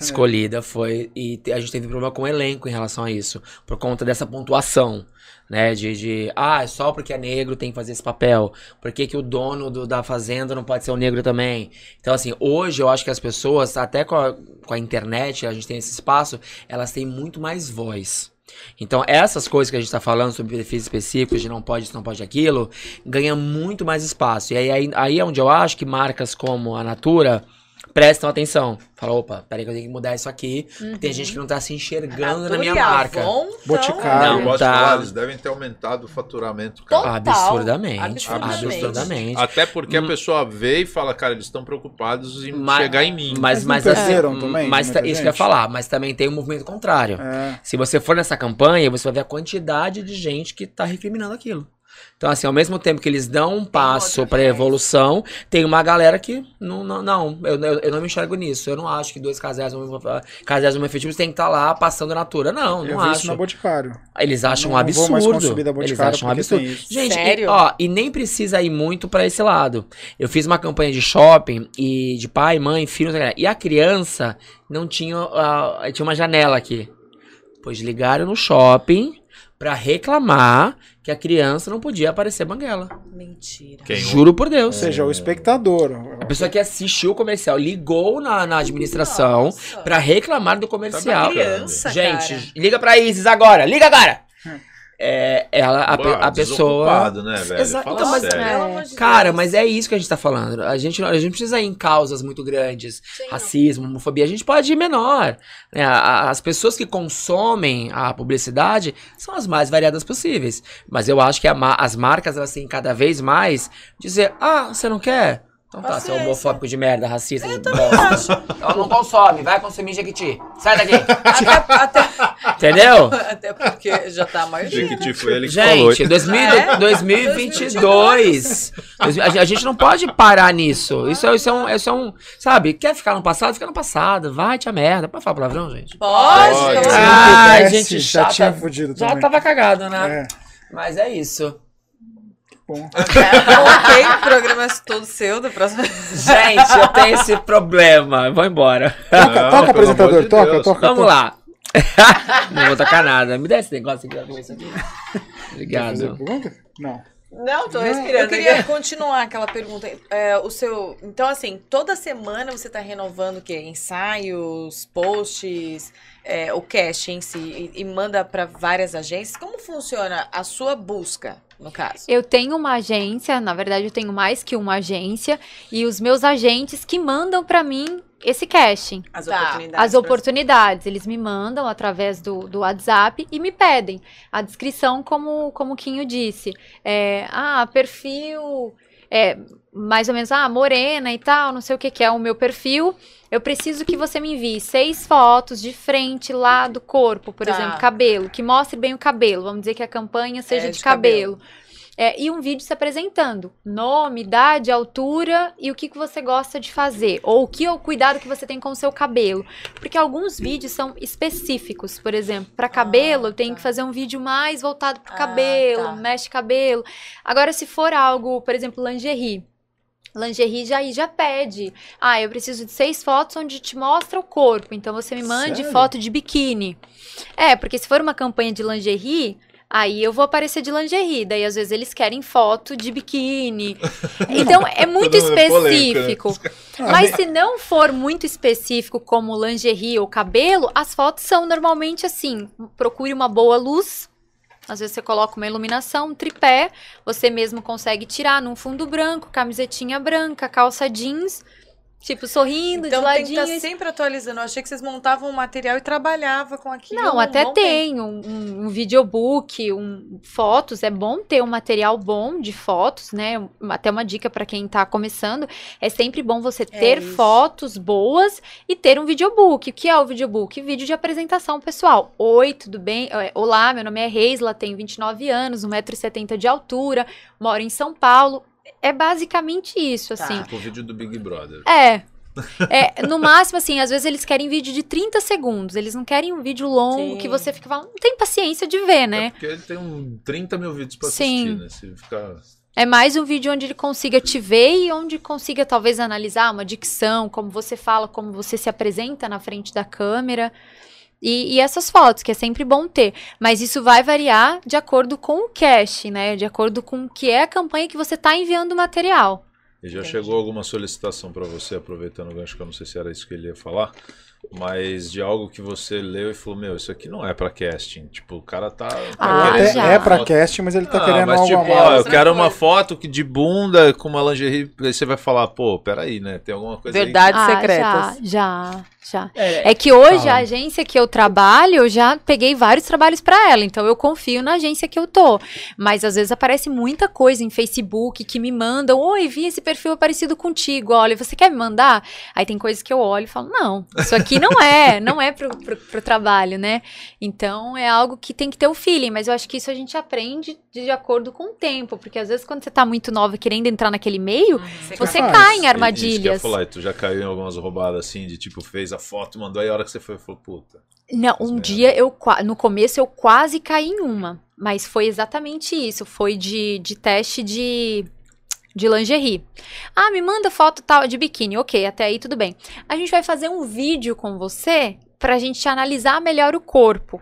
escolhida foi. E a gente teve problema com o elenco em relação a isso. Por conta dessa pontuação. Né? De, de ah, é só porque é negro tem que fazer esse papel. Por que, que o dono do- da fazenda não pode ser um negro também? Então, assim, hoje eu acho que as pessoas, até com a, com a internet, a gente tem esse espaço, elas têm muito mais voz. Então, essas coisas que a gente tá falando sobre perfis específicos, de não pode isso, não pode aquilo, ganha muito mais espaço. E aí, aí, aí é onde eu acho que marcas como a Natura prestam atenção. Fala, opa, peraí que eu tenho que mudar isso aqui. porque Tem gente que não tá se enxergando na minha marca. Boticário. Não, gosto tá. eles devem ter aumentado o faturamento, cara. Total. Absurdamente. Absurdamente. Absurdamente. Até porque Hum. a pessoa vê e fala, cara, eles estão preocupados em Mas- chegar em mim. Mas, Mas mas, não assim, perderam também, mas tá- isso que eu ia falar, mas também tem um movimento contrário. É. Se você for nessa campanha, você vai ver a quantidade de gente que tá recriminando aquilo. Então, assim, ao mesmo tempo que eles dão um passo viés. evolução, tem uma galera que não, não, não eu, eu, eu não me enxergo nisso. Eu não acho que dois casais, casais homoafetivos tem que estar lá passando natura. Não, Eu não vi isso na acho. Boticário. Eles acham Não um vou mais absurdo. Eles acham um absurdo. Gente, Sério? E, ó, e nem precisa ir muito pra esse lado. Eu fiz uma campanha de shopping e de pai, mãe, filho, e a criança não tinha, ah, tinha uma janela aqui. Pois ligaram no shopping pra reclamar que a criança não podia aparecer banguela. Mentira. Quem? Juro por Ou Deus. seja, o espectador. A pessoa que assistiu o comercial ligou na, na administração pra reclamar do comercial. Tá criança, Gente, cara. liga pra Isis agora, liga agora! É, ela, a, Bah, a pessoa. né, velho? Então, mas- de Cara, mas é isso que a gente tá falando. A gente, não- a gente não precisa ir em causas muito grandes. Sim, Racismo, homofobia. A gente pode ir menor. né? As pessoas que consomem a publicidade são as mais variadas possíveis. Mas eu acho que a as marcas, elas têm cada vez mais dizer: ah, você não quer? Então tá, você é homofóbico de merda, racista de bosta. Então não consome, vai consumir Jequiti. Sai daqui. Até, até, Entendeu? até porque já tá a maioria. Jequiti foi ele que falou. Gente, 2000, É? 2022. A, a gente não pode parar nisso. Isso é, isso, é um, isso é um. Sabe, quer ficar no passado? Fica no passado. Vai, tia merda. Pode falar palavrão, gente? Pode, Pode. pode. Ah, Se gente já chata. tinha fudido Já também. tava cagado, né? É. Mas é isso. Bom. ok, o programa é todo seu da próxima. Gente, eu tenho esse problema. Eu vou embora. Toca, Não, toca pelo apresentador, de toca, Deus. toca, Vamos toca. lá. Não vou tocar nada. Me dá esse negócio aqui. ó, isso aqui. Obrigado. pergunta? Não. Não, tô Eu respirando. queria aqui. continuar aquela pergunta. É, o seu, então, assim, toda semana você está renovando o quê? Ensaios, posts, é, o cast em si e, e manda para várias agências. Como funciona a sua busca, no caso? Eu tenho uma agência, na verdade eu tenho mais que uma agência, e os meus agentes que mandam pra mim esse casting. As Tá. oportunidades. As oportunidades, eles me mandam através do, do WhatsApp e me pedem a descrição, como, como o Quinho disse. É, ah, perfil, é, mais ou menos, ah, morena e tal, não sei o que, que é o meu perfil. Eu preciso que você me envie seis fotos de frente, lado, corpo, por Tá. exemplo, cabelo, que mostre bem o cabelo. Vamos dizer que a campanha seja É, de, de cabelo. É, e um vídeo se apresentando. Nome, idade, altura e o que, que você gosta de fazer. Ou o que o cuidado que você tem com o seu cabelo. Porque alguns vídeos são específicos. Por exemplo, para cabelo, eu tenho tá. que fazer um vídeo mais voltado para Ah, cabelo, tá. mexe cabelo. Agora, se for algo, por exemplo, lingerie. Lingerie já aí já pede. Ah, eu preciso de seis fotos onde te mostra o corpo. Então você me mande Sério? foto de biquíni. É, porque se for uma campanha de lingerie, aí eu vou aparecer de lingerie. Daí às vezes eles querem foto de biquíni. Então é muito é né? específico. Mas se não for muito específico, como lingerie ou cabelo, as fotos são normalmente assim: procure uma boa luz. Às vezes você coloca uma iluminação, um tripé, você mesmo consegue tirar num fundo branco, camisetinha branca, calça jeans, tipo sorrindo Então de tem que ladinho. estar sempre atualizando. Eu achei que vocês montavam um material e trabalhavam com aquilo. Não, um até tem um, um, um videobook, um, fotos. É bom ter um material bom de fotos, né? Até uma dica para quem tá começando. É sempre bom você ter isso. fotos boas e ter um videobook. O que é o videobook? Vídeo de apresentação pessoal. Oi, tudo bem? É, Olá, meu nome é Reisla, tenho 29 anos, 1,70m de altura, moro em São Paulo. É basicamente isso, Tá. assim. Tipo o vídeo do Big Brother. É. É, no máximo, assim, às vezes eles querem vídeo de 30 segundos. Eles não querem um vídeo longo Sim. que você fica falando, não tem paciência de ver, É né? porque ele tem um 30 mil vídeos pra Sim. assistir, né? Se ficar... É mais um vídeo onde ele consiga te ver e onde consiga talvez analisar uma dicção, como você fala, como você se apresenta na frente da câmera. E, e essas fotos, que é sempre bom ter. Mas isso vai variar de acordo com o cache, né? De acordo com o que é a campanha que você está enviando o material. E já Entendi. chegou alguma solicitação pra você, aproveitando o gancho, que eu não sei se era isso que ele ia falar, mas de algo que você leu e falou, meu, isso aqui não é pra casting. Tipo, o cara tá. tá Ah, já. é pra foto. cast, mas ele tá Ah, querendo mas algo tipo, ó, mais. eu quero uma foto que de bunda com uma lingerie, aí você vai falar, pô, peraí, né? Tem alguma coisa aí. Verdades Ah, secretas. já, já, já. É que hoje Fala. a agência que eu trabalho, eu já peguei vários trabalhos pra ela, então eu confio na agência que eu tô. Mas às vezes aparece muita coisa em Facebook que me mandam, oi, vi esse perfil parecido contigo, olha, você quer me mandar? Aí tem coisas que eu olho e falo, não, isso aqui não é, não é pro, pro, pro trabalho, né? Então é algo que tem que ter o feeling, mas eu acho que isso a gente aprende de, de acordo com o tempo, porque às vezes quando você tá muito nova querendo entrar naquele meio, você faz. cai em E- Isso que armadilhas. falar, e tu já caiu em algumas roubadas assim, de tipo, fez a foto, mandou aí a hora que você foi, falou, puta. Não, um merda. dia eu no começo eu quase caí em uma, mas foi exatamente isso, foi de, de teste de de lingerie. Ah, me manda foto tal de biquíni. OK, até aí tudo bem. A gente vai fazer um vídeo com você pra gente analisar melhor o corpo.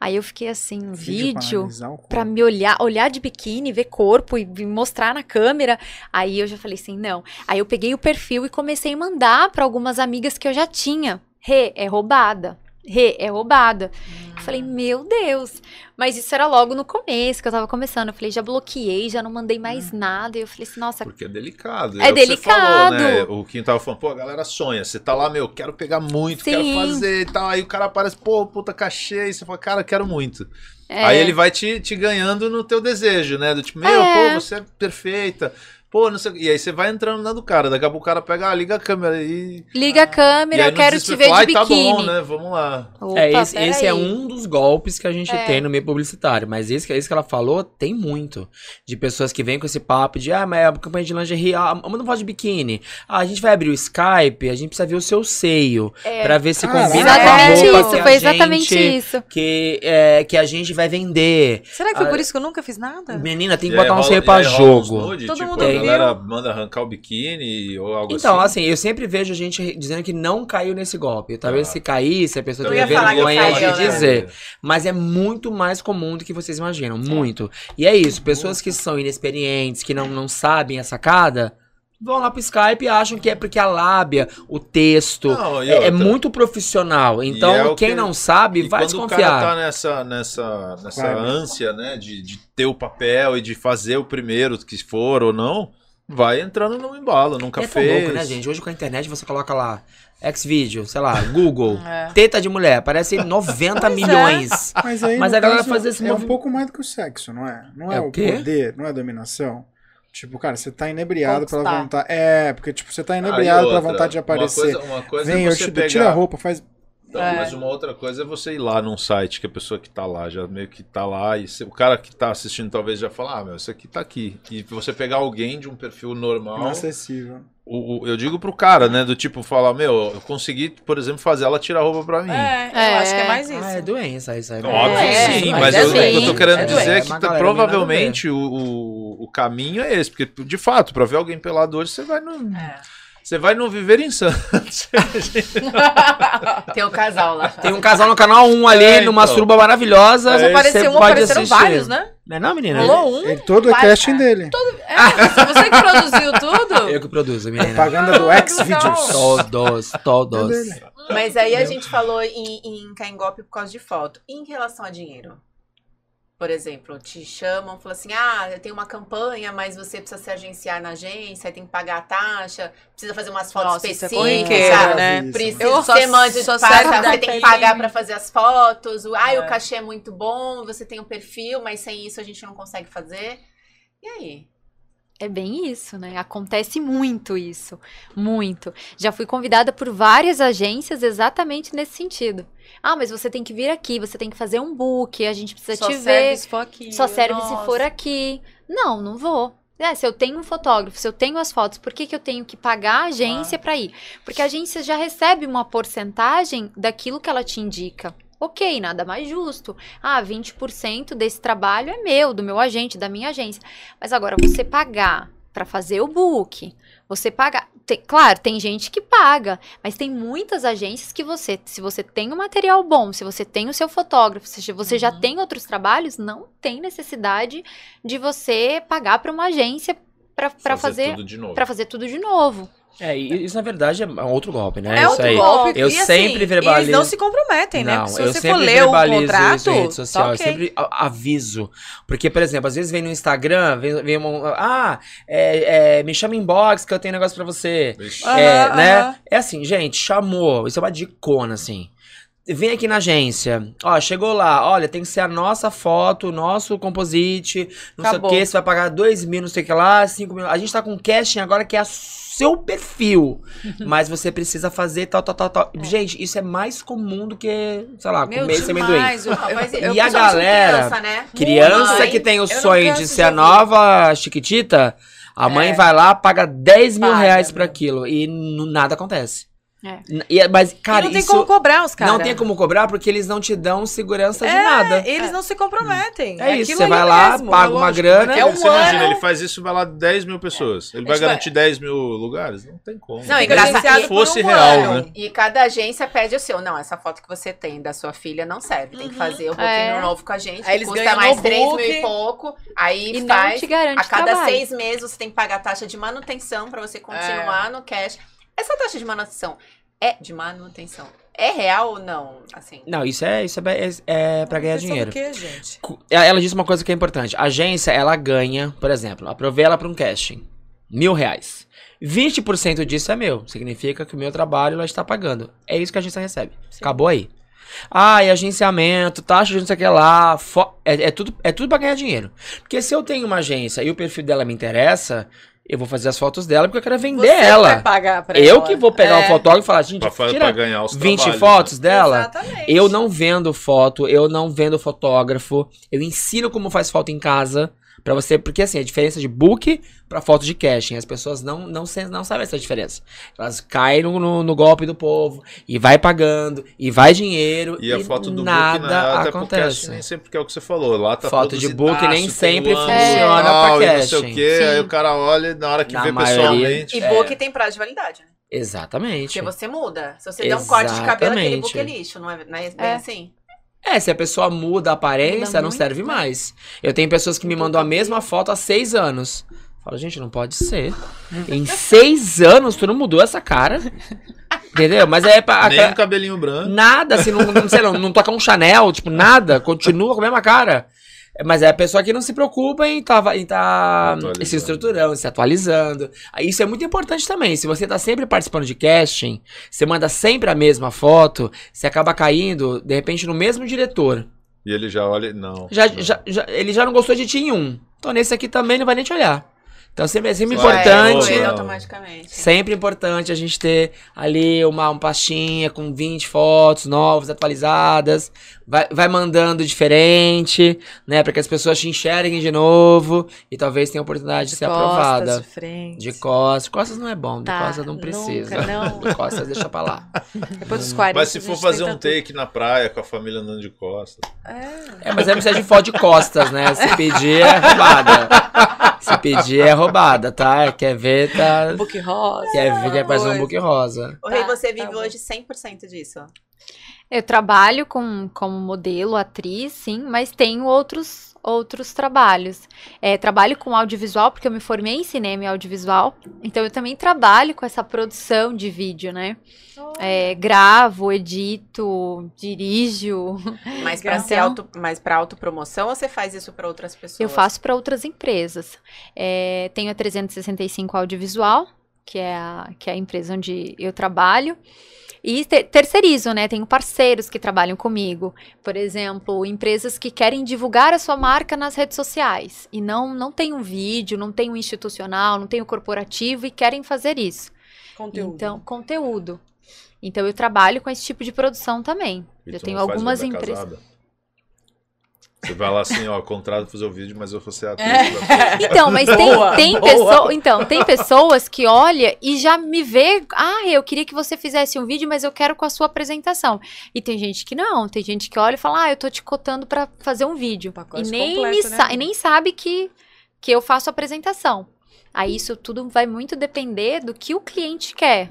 Aí eu fiquei assim, um vídeo analisar o corpo. Pra me olhar, olhar de biquíni, ver corpo e me mostrar na câmera. Aí eu já falei assim, não. Aí eu peguei o perfil e comecei a mandar pra algumas amigas que eu já tinha. Rê, é roubada. Rê, é roubada. Eu falei, meu Deus. Mas isso era logo no começo, que eu tava começando. Eu falei, já bloqueei, já não mandei mais nada. E eu falei assim, nossa, Porque é delicado. É o que você falou, delicado. né? O Kim tava falando, pô, a galera sonha. Você tá lá, meu, quero pegar muito, quero Sim. fazer e tal. Aí o cara aparece, pô, puta cachê. E você fala, cara, quero muito. é, Aí ele vai te, te ganhando no teu desejo, né? Do tipo, meu, É. pô, você é perfeita. Pô, não sei. E aí você vai entrando na do cara. Daqui a pouco o cara pega, ah, liga a câmera e. Liga a câmera, eu quero te ver de "Ai, biquíni. Tá bom, né? Vamos lá. Opa, É, esse, esse é um dos golpes que a gente É. tem no meio publicitário. Mas esse, que- esse que ela falou, tem muito. De pessoas que vêm com esse papo de, ah, mas é a campanha de lingerie, ah, mas não pode de biquíni. Ah, a gente vai abrir o Skype, a gente precisa ver o seu seio. É. Pra ver se Caraca. combina com a roupa isso, que a foi exatamente gente, isso. Que, é, que a gente vai vender. Será que foi Ah, por isso que eu nunca fiz nada? Menina, tem que botar um seio pra jogo. Todo tipo, mundo viu. Galera manda arrancar o biquíni ou algo Então, assim. assim, eu sempre vejo gente dizendo que não caiu nesse golpe. Talvez Ah. se caísse, a pessoa que vergonha de né? dizer. Mas é muito mais comum do que vocês imaginam. Muito. E é isso. Pessoas que são inexperientes, que não, não sabem a sacada, vão lá pro Skype e acham que é porque a lábia, o texto. Não, é, é muito profissional. Então, é quem que- não sabe, E vai quando o desconfiar. cara tá nessa, nessa, nessa Vai. ânsia, né, de, de ter o papel e de fazer o primeiro que for ou não, vai entrando no embalo, nunca é tão fez. louco, né, gente? Hoje com a internet você coloca lá Xvideo, sei lá, Google, É. teta de mulher, aparece 90 milhões. Mas aí, Mas a galera faz esse é movi- um pouco mais do que o sexo, não é? Não é, É o o quê? poder, não é a dominação. Tipo, cara, você tá inebriado pela Conquistar. vontade. É, porque, tipo, você tá inebriado pela outra, vontade de aparecer. Uma coisa, uma coisa Vem, é eu você te pegar... tira a roupa, faz. Então, É. Mas uma outra coisa é você ir lá num site que a pessoa que tá lá já meio que tá lá e se- o cara que tá assistindo talvez já fala, ah, meu, isso aqui tá aqui. E você pegar alguém de um perfil normal, Inacessível. o, o- eu digo pro cara, né, do tipo falar, meu, eu consegui, por exemplo, fazer ela tirar a roupa pra mim. É, eu É. acho que é mais isso. Ah, é doença isso aí. Óbvio É, que sim, mas mas é eu- o que eu tô querendo é dizer é que tá- provavelmente o, o, o caminho é esse, porque de fato, pra ver alguém pelado hoje, você vai no, É. você vai no Viver em Santos. Tem o casal lá. Tem um casal no canal 1 ali, É, numa então. suruba maravilhosa. Mas você Apareceu um, apareceram assistir. vários, né? Não é não, menina? Rolou um. Ele, todo é Vai, casting cara. dele. É, você que produziu tudo? Eu que produzo, menina. Propaganda do Ah, Xvideos. Todos, É todos. Mas aí a gente falou em, em cair em golpe por causa de foto. E em relação a dinheiro? Por exemplo, te chamam, falam assim: ah, eu tenho uma campanha, mas você precisa se agenciar na agência, tem que pagar a taxa, precisa fazer umas fotos Nossa, é específicas. sabe? né? Precisa, Eu manda só de serve você tem que pagar pra fazer as fotos. O, ai, É. o cachê é muito bom, você tem um perfil, mas sem isso a gente não consegue fazer. E aí? É bem isso, né? Acontece muito isso. Muito. Já fui convidada por várias agências exatamente nesse sentido. Ah, mas você tem que vir aqui, você tem que fazer um book, a gente precisa Só te serve ver. se for aqui. Só serve Nossa. se for aqui. Não, não vou. É, se eu tenho um fotógrafo, se eu tenho as fotos, por que, que eu tenho que pagar a agência pra ir? Porque a agência já recebe uma porcentagem daquilo que ela te indica. Ok, nada mais justo. Ah, 20% desse trabalho é meu, do meu agente, da minha agência. Mas agora, você pagar pra fazer o book, você pagar. tem- claro, tem gente que paga, mas tem muitas agências que você, se você tem um material bom, se você tem o seu fotógrafo, se você já Uhum. tem outros trabalhos, não tem necessidade de você pagar para uma agência para fazer novo. para fazer tudo de novo. É, isso na verdade é um outro golpe, né? É isso outro aí. golpe. Eu e, assim, sempre verbalizo- Eles não se comprometem, né? Não, Porque se eu você sempre for ler o contrato, isso em rede social, tá eu sempre aviso. Porque, por exemplo, às vezes vem no Instagram, vem, vem um, ah, é, é, me chama inbox que eu tenho negócio pra você. É, né? É assim, gente, chamou, isso é uma dicona, assim. Vem aqui na agência, ó, chegou lá, olha, tem que ser a nossa foto, o nosso composite, não Acabou. sei o que, você vai pagar dois mil, não sei o que lá, cinco mil. A gente tá com casting agora que é seu perfil, mas você precisa fazer tal, tal, tal, tal. Gente, isso é mais comum do que, sei lá, Meu, comer esse amendoim. Eu- E a galera, criança, né? Criança Mãe, que tem o sonho de ser a nova Chiquitita, a mãe É. vai lá, paga 10 mil Paga, reais pra né? aquilo e nada acontece. É. E- mas, cara, e não tem isso como cobrar os caras. não tem como cobrar porque eles não te dão segurança de É, nada. Eles não se comprometem. É isso, você ali vai lá, mesmo. paga uma Lógico, grana. mas É um você imagina, ano. ele faz isso vai lá 10 mil pessoas. Ele vai gente garantir 10 mil lugares? Não tem como. Não, Se engraçado fosse por um real, ano. né? E cada agência pede o seu. Não, essa foto que você tem da sua filha não serve. Tem que fazer o É. novo com a gente. Aí eles custa mais no 3 mil e pouco. Aí E não faz. te garante A cada trabalho. seis meses você tem que pagar a taxa de manutenção pra você continuar no cash. Essa taxa de manutenção é de manutenção. É real ou não? Assim. Não, isso é, isso é, é, é pra ganhar dinheiro. o quê, gente? Cu- Ela disse uma coisa que é importante. A agência, ela ganha, por exemplo, aprovei ela pra um casting. Mil reais. 20% disso é meu. Significa que o meu trabalho ela está pagando. É isso que a agência recebe. Acabou aí. Ah, e agenciamento, taxa de não sei o que lá. É, é tudo, é tudo pra ganhar dinheiro. Porque se eu tenho uma agência e o perfil dela me interessa, eu vou fazer as fotos dela porque eu quero vender Você ela. vai pagar pra Eu ela. que vou pegar o É, fotógrafo e falar, gente, Pra, tira pra ganhar os 20 trabalhos, fotos dela. Exatamente. Eu não vendo foto, eu não vendo fotógrafo. Eu ensino como faz foto em casa. Pra você, porque assim, a diferença de book pra foto de casting, as pessoas não, não, não sabem essa diferença. Elas caem no, no, no golpe do povo e vai pagando e vai dinheiro E a foto do nada book, até pro acontece. casting nem sempre que é o que você falou. Lá tá Foto de book nem sempre um funciona tal, pra e Não sei o casting. quê, Sim. aí o cara olha e na hora que Na vê maioria- pessoalmente. E É. book tem prazo de validade, né? Exatamente. Porque você muda. Se você der um corte de cabelo, aquele book é Exatamente. lixo, não é, não é bem É. assim? É, se a pessoa muda a aparência, Muda não muito, serve mais. Eu tenho pessoas que me mandam a mesma foto há seis anos. Falo, gente, não pode ser. em seis anos, tu não mudou essa cara? Entendeu? Mas é pra. Nem um cabelinho branco. Nada, assim, não, não, sei, não, não toca um Chanel, tipo, nada, continua com a mesma cara. Mas é a pessoa que não se preocupa em tá, em tá se estruturando, se atualizando. Isso é muito importante também. Se você tá sempre participando de casting, você manda sempre a mesma foto, você acaba caindo, de repente, no mesmo diretor. E ele já olha. Não. Já, não. já, já- ele já não gostou de ti em um. Então nesse aqui também não vai nem te olhar. Então sempre, é sempre é, importante. Ele não. automaticamente. Sempre importante a gente ter ali uma, uma pastinha com 20 fotos novas, atualizadas. Vai, vai mandando diferente, né? Pra que as pessoas te enxerguem de novo. E talvez tenha a oportunidade de, ser costas, aprovada. De frente. De costas. Costas não é bom, de Tá, costas não precisa. nunca, não. De costas deixa pra lá. Depois dos 40. Mas se for fazer um tudo. take na praia com a família andando de costas. É. É, mas aí precisa de foto de costas, né? Se pedir é roubada. Se pedir é roubada, tá? Quer ver, tá. Book rosa. Quer ver, quer fazer um book rosa. O Rei, Tá, você tá vive bom. hoje 100% disso. Eu trabalho com, como modelo, atriz, sim, mas tenho outros outros trabalhos. É, trabalho com audiovisual, porque eu me formei em cinema e audiovisual, então eu também trabalho com essa produção de vídeo, né? É, gravo, edito, dirijo. Mas pra Legal. ser auto, mas para autopromoção ou você faz isso pra outras pessoas? Eu faço para outras empresas. É, tenho a 365 Audiovisual, que é a, que é a empresa onde eu trabalho. E te- terceirizo, né? Tenho parceiros que trabalham comigo. Por exemplo, empresas que querem divulgar a sua marca nas redes sociais. E não, não tem um vídeo, não tem um institucional, não tem um corporativo e querem fazer isso. Conteúdo. Então, conteúdo. Então, eu trabalho com esse tipo de produção também. E eu tenho algumas empresas. casada? Você vai lá assim, ó, contrato fazer o vídeo, mas eu vou ser atriz. É. Então, mas tem, Boa, tem, boa. pessoa, então, tem pessoas que olha e já me vê, ah, eu queria que você fizesse um vídeo, mas eu quero com a sua apresentação. E tem gente que não, tem gente que olha e fala, ah, eu tô te cotando pra fazer um vídeo. Pacote E nem, completo, me né? sa- e nem sabe que, que eu faço apresentação. Aí isso tudo vai muito depender do que o cliente quer.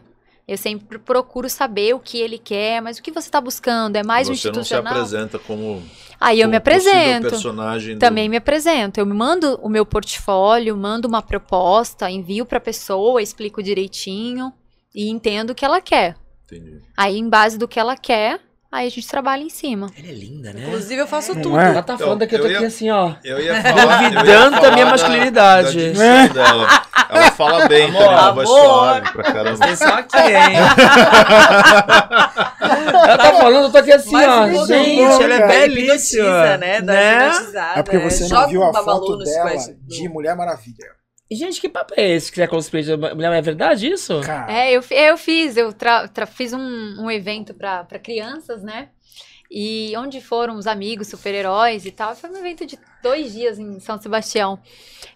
Eu sempre procuro saber o que ele quer, mas o que você está buscando? É mais um Você não se institucional? apresenta como Aí eu me apresento. personagem do- Também me apresento. Eu me mando o meu portfólio, mando uma proposta, envio para a pessoa, explico direitinho e entendo o que ela quer. Entendi. Aí, em base do que ela quer, aí a gente trabalha em cima. Ela é linda, né? Inclusive, eu faço Não tudo. é? Ela tá falando que eu tô eu ia- aqui assim, ó. Eu ia falar. Duvidando da minha masculinidade. Da, dicção dela. Ela fala bem, Amor, também, uma voz amor. suave pra caramba. Atenção aqui, hein? ela tá falando, eu tô aqui assim, Mas ó. Gente, bom, ela é cara. belíssima. Hipnotiza, né? Né? É porque você não Joga viu um a foto dela de Mulher Maravilha. E, Gente, que papo é esse que você é cosplay de mulher? É verdade isso? Cara, É, eu, fi- eu fiz, eu tra- tra- fiz um, um evento para crianças, né? E onde foram os amigos, super-heróis e tal. Foi um evento de dois dias em São Sebastião.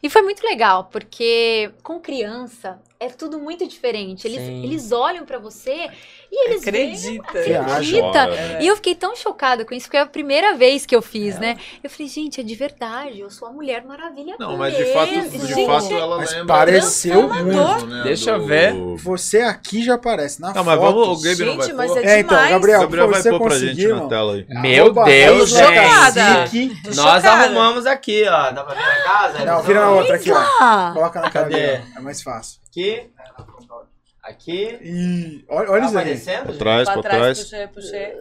E foi muito legal, porque com criança é tudo muito diferente. Eles, Sim. eles olham pra você e eles veem- Acredita. acredita. E eu fiquei tão chocada com isso, porque é a primeira vez que eu fiz, né? Eu falei, gente, é de verdade, eu sou a Mulher Maravilha Não, mas de fato, mesmo. de Gente, fato ela Mas lembra. pareceu mesmo, né, Deixa eu do- ver. você aqui já aparece na Não, foto. mas vamos, o Gabe não vai Gente, mas pôr. é É, então. Gabriel, Gabriel vai você pôr pra gente conseguir, na tela aí. Meu Arroba Deus. Tô Nós chocada. arrumamos aqui, ó. Dá pra ver na casa? Não, vira na outra aqui, ó. Coloca na cara Cadê? dele, ó. É mais fácil. Aqui. Aqui. E olha, olha Tá isso aí. aparecendo, Pra trás, pra trás. puxei, puxei.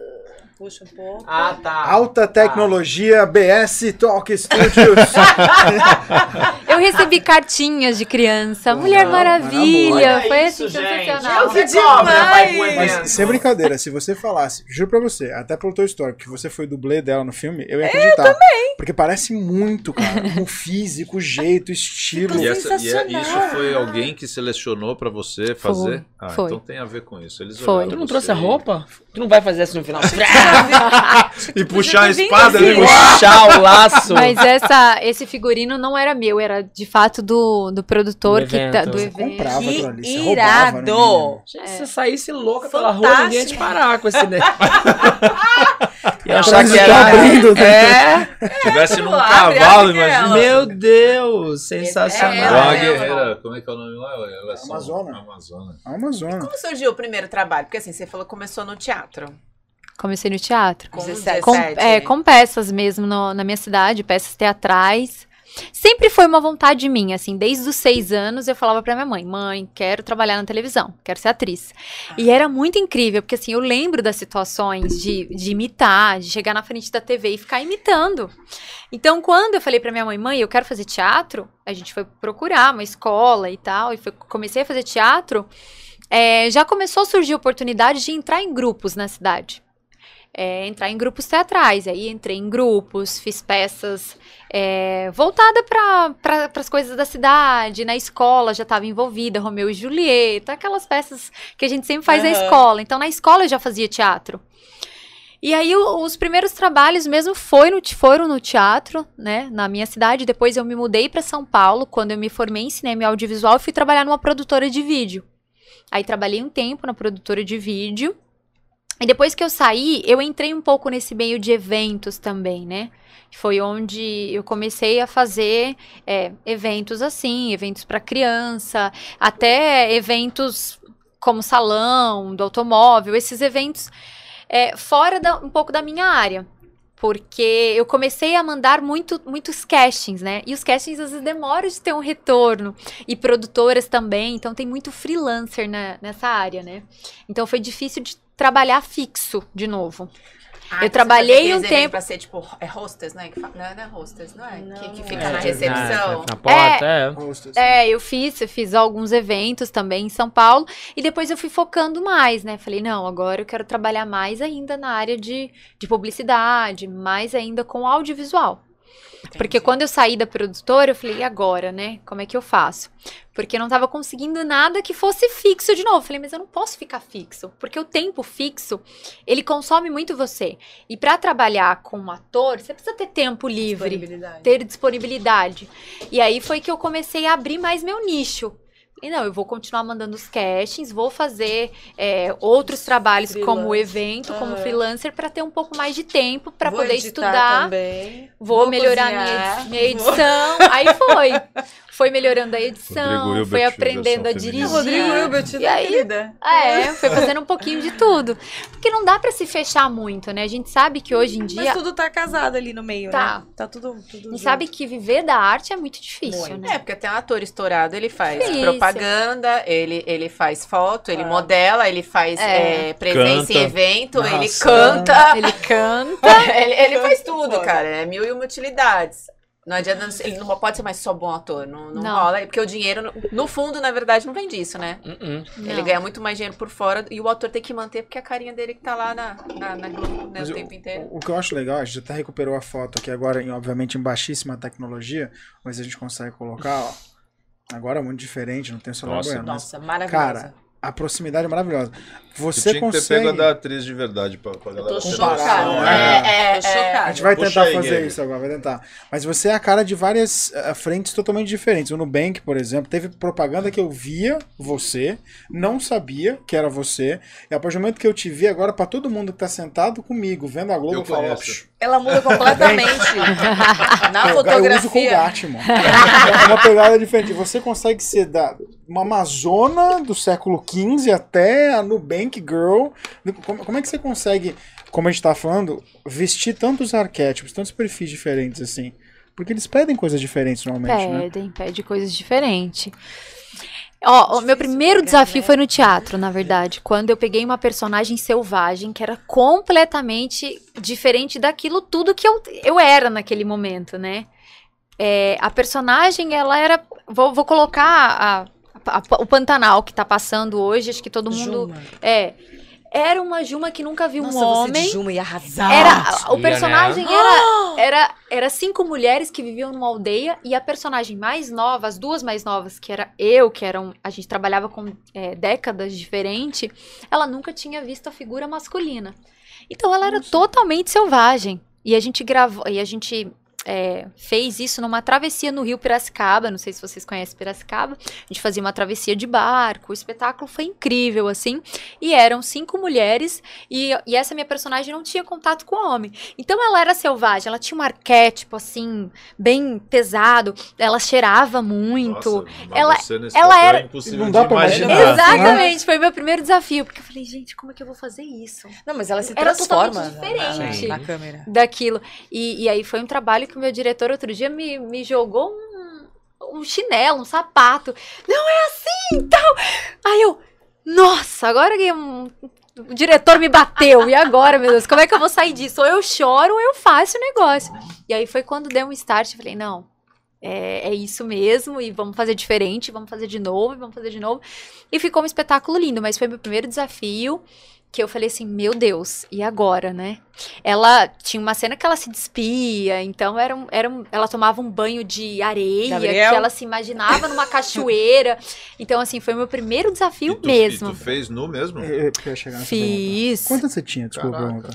Puxa um pouco. Ah, tá. Alta tecnologia BS Talk Studios. Eu recebi cartinhas de criança. Mulher Não, Maravilha. Foi isso, assim, gente. sensacional. Eu demais. Mas sem brincadeira, se você falasse, juro pra você, até pelo teu histórico, que você foi dublê dela no filme, eu ia acreditar. Eu também. Porque parece muito, cara. O físico, o jeito, o estilo. E, essa, e é- isso foi alguém que selecionou pra você fazer? ah, foi. então tem a ver com isso. Eles Foi. olharam Tu não você trouxe a roupa? Tu não vai fazer isso no final? E puxar a vindo espada, assim. né? Puxar o laço. Mas essa, esse figurino não era meu, era de fato do, do produtor Do que evento. tá, do Você evento. comprava Que ali, você irado. Se você saísse louca pela rua, ninguém ia te Fantástico. parar com esse negócio. Ia achar que era. abrindo, né? É, Tivesse num Abre, cavalo, abre imagina. meu Deus, sensacional. É, João é, Guerreira, como é que é o nome lá? Ela é Amazona. Amazona. A Amazônia. Como surgiu o primeiro trabalho? Porque assim, você falou que começou no teatro. Comecei no teatro. Com 17. Com, 17. é, com peças mesmo no- na minha cidade, peças teatrais. Sempre foi uma vontade minha, assim, desde os seis anos eu falava pra minha mãe, mãe, quero trabalhar na televisão, quero ser atriz. E era muito incrível, porque assim, eu lembro das situações de, de imitar, de chegar na frente da TV e ficar imitando. Então, quando eu falei pra minha mãe, mãe, eu quero fazer teatro, a gente foi procurar uma escola e tal, e foi- comecei a fazer teatro, é, já começou a surgir a oportunidade de entrar em grupos na cidade é, entrar em grupos teatrais. Aí entrei em grupos, fiz peças é, voltada para pra, as coisas da cidade, na escola já estava envolvida, Romeu e Julieta, aquelas peças que a gente sempre faz na Aham. escola. Então na escola eu já fazia teatro. E aí o- os primeiros trabalhos mesmo foi no, foram no teatro, né, na minha cidade. Depois eu me mudei para São Paulo, quando eu me formei em cinema e audiovisual, fui trabalhar numa produtora de vídeo. Aí trabalhei um tempo na produtora de vídeo. E depois que eu saí, eu entrei um pouco nesse meio de eventos também, né? Foi onde eu comecei a fazer é, eventos assim, eventos para criança, até eventos como salão do automóvel, esses eventos é, fora da- um pouco da minha área. Porque eu comecei a mandar muito, muitos castings, né? E os castings às vezes demoram de ter um retorno. E produtoras também. Então tem muito freelancer na- nessa área, né? Então foi difícil de trabalhar fixo de novo. Ah, Eu trabalhei um tempo- Pra ser tipo, é hostess, né? Que fa- Não, não é hostess, não é? Não, que, que não fica é. na É, recepção. Na porta, é. Hostess. É, eu fiz, eu fiz alguns eventos também em São Paulo e depois eu fui focando mais, né? Falei, não, agora eu quero trabalhar mais ainda na área de, de publicidade, mais ainda com audiovisual. Porque quando eu saí da produtora, eu falei, e agora, né? Como é que eu faço? Porque eu não tava conseguindo nada que fosse fixo de novo. Falei, mas eu não posso ficar fixo, porque o tempo fixo, ele consome muito você. E pra trabalhar com um ator, você precisa ter tempo livre Disponibilidade. ter disponibilidade. E aí foi que eu comecei a abrir mais meu nicho. E não, eu vou continuar mandando os castings, vou fazer é, outros trabalhos como Freelance. evento, como freelancer, para ter um pouco mais de tempo para Vou poder estudar. Também. Vou, melhorar cozinhar, minha, minha vou- edição. Aí foi. Foi melhorando a edição, foi aprendendo a dirigir. Rodrigo Hilbert, E aí, querida? É, foi fazendo um pouquinho de tudo. Porque não dá para se fechar muito, né? A gente sabe que hoje em dia. Mas tudo tá casado ali no meio, Tá. né? Tá tudo, tudo A gente sabe que viver da arte é muito difícil, Muito. né? É, porque até um ator estourado, ele faz Isso. propaganda, ele, ele faz foto, ele Ah. modela, ele faz É. é, presença em Canta. evento, ele Narração. canta, Ele canta. ele, ele faz tudo, cara. É mil e uma utilidades. Não adianta, ele não pode ser mais só bom ator, não, não, Não. rola, porque o dinheiro, no, fundo, na verdade, não vem disso, né? Uh-uh. Ele Não. ganha muito mais dinheiro por fora e o ator tem que manter porque a carinha dele que tá lá na, na, na Globo né, o tempo inteiro. O, o que eu acho legal, a gente até recuperou a foto aqui agora, em, obviamente em baixíssima tecnologia, mas a gente consegue colocar, ó. Agora é muito diferente, não tem celular Nossa. bueno, mas Nossa, maravilhosa. Cara, a proximidade é maravilhosa. Você tinha que ter consegue. pego a da atriz de verdade pra, pra galera. tô ter chocada. noção, É. É, Tô é, A gente vai Puxa tentar aí, fazer Guilherme. isso agora, vai tentar. Mas você é a cara de várias eh, frentes totalmente diferentes. O Nubank, por exemplo, teve propaganda que eu via você, não sabia que era você. E a partir do momento que eu te vi agora, pra todo mundo que tá sentado comigo, vendo a Globo, Eu eu Ela muda completamente. Na eu, eu uso fotografia. Colgate, mano. É uma pegada diferente. Você consegue ser da uma Amazona do século XV até a Nubank Girl. Como, como é que você consegue, como a gente tá falando, vestir tantos arquétipos, tantos perfis diferentes assim? Porque eles pedem coisas diferentes normalmente, né? Pedem, pede coisas diferentes. Ó, o meu primeiro pegar, desafio né? foi no teatro, na verdade, quando eu peguei uma personagem selvagem que era completamente diferente daquilo tudo que eu, eu era naquele momento, né? é, a personagem, ela era. Vou, vou colocar a- a- a- o Pantanal que tá passando hoje, acho que todo mundo. Juma. É. Era uma Juma que nunca viu Nossa, um você homem. de Juma ia arrasar. Era, o Ia, personagem né? era, era, era cinco mulheres que viviam numa aldeia e a personagem mais nova, as duas mais novas, que era eu, que eram. A gente trabalhava com é, décadas diferente, ela nunca tinha visto a figura masculina. Então ela era totalmente selvagem. E a gente gravou. E a gente. É, fez isso numa travessia no Rio Piracicaba. Não sei se vocês conhecem Piracicaba. A gente fazia uma travessia de barco. O espetáculo foi incrível, assim. E eram cinco mulheres e, e essa minha personagem não tinha contato com o homem. Então ela era selvagem, ela tinha um arquétipo assim, bem pesado, ela cheirava muito. Nossa, mas Ela- você nesse ela papel era- é impossível Não dá de pra imaginar. imaginar. Exatamente, foi meu primeiro desafio, porque eu falei, gente, como é que eu vou fazer isso? Não, mas ela se Era transforma totalmente na- na, diferente. na câmera. Daquilo. E, e aí foi um trabalho que o meu diretor outro dia me, me jogou um, um chinelo, um sapato. Não é assim tal. Aí eu, nossa, agora que um- o diretor me bateu. E agora, meu Deus, como é que eu vou sair disso? Ou eu choro ou eu faço o negócio. E aí foi quando deu um start, eu falei, não, é, é isso mesmo, e vamos fazer diferente, vamos fazer de novo, vamos fazer de novo. E ficou um espetáculo lindo, mas foi meu primeiro desafio, que eu falei assim, meu Deus, e agora, né? Ela tinha uma cena que ela se despia, então era um, era um- ela tomava um banho de areia, Gabriel? que ela se imaginava numa cachoeira. Então, assim, foi meu primeiro E desafio tu- mesmo. E tu fez nu mesmo? Eu, eu chegar. Fiz. Quantos você tinha? Desculpa Caraca.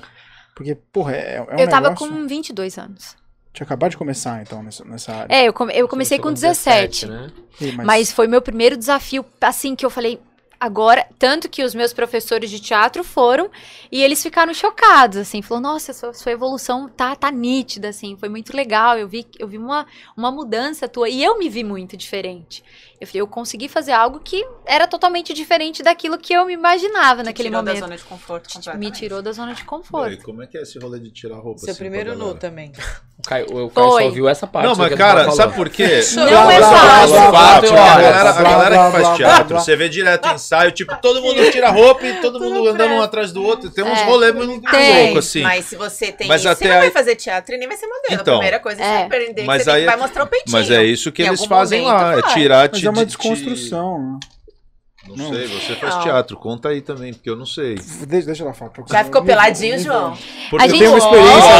Porque, porra, é, é um eu tava negócio... com 22 anos. Tinha acabado de começar, então, nessa, nessa área. É, eu, come- eu comecei com 17. né? Ih, Mas... foi meu primeiro desafio, assim, que eu falei, agora, tanto que os meus professores de teatro foram e eles ficaram chocados, assim, falou, nossa, sua, sua evolução tá, tá nítida, assim, foi muito legal, eu vi, eu vi uma, uma mudança tua, e eu me vi muito diferente. Eu falei, eu consegui fazer algo que era totalmente diferente daquilo que eu me imaginava naquele tirou da momento. zona de conforto Me tirou da zona de conforto. como é que é esse rolê de tirar roupa? Seu assim, primeiro nu também. O Caio, o Caio só viu essa parte. Não, do mas cara, tá sabe por quê? Não é fácil. blá, blá, blá, Tipo, blá, a galera, a blá, galera blá, que faz blá, teatro, blá. você vê direto em ensaio, tipo, todo mundo tira roupa e todo mundo andando um atrás do outro. Tem uns É. rolês muito Tem. loucos, assim. Mas se você tem Mas isso, até você não vai fazer teatro e nem vai ser modelo. Então. a primeira coisa É. você vai aprender, Mas que você tem aí que vai é mostrar o peitinho. Mas é isso que eles fazem lá, é vai. tirar... É uma desconstrução, né? Não sei, você faz Não. teatro, conta aí também, porque eu não sei. Deixa, deixa ela falar. Já ficou peladinho, João? Porque A eu gente- tenho uma experiência.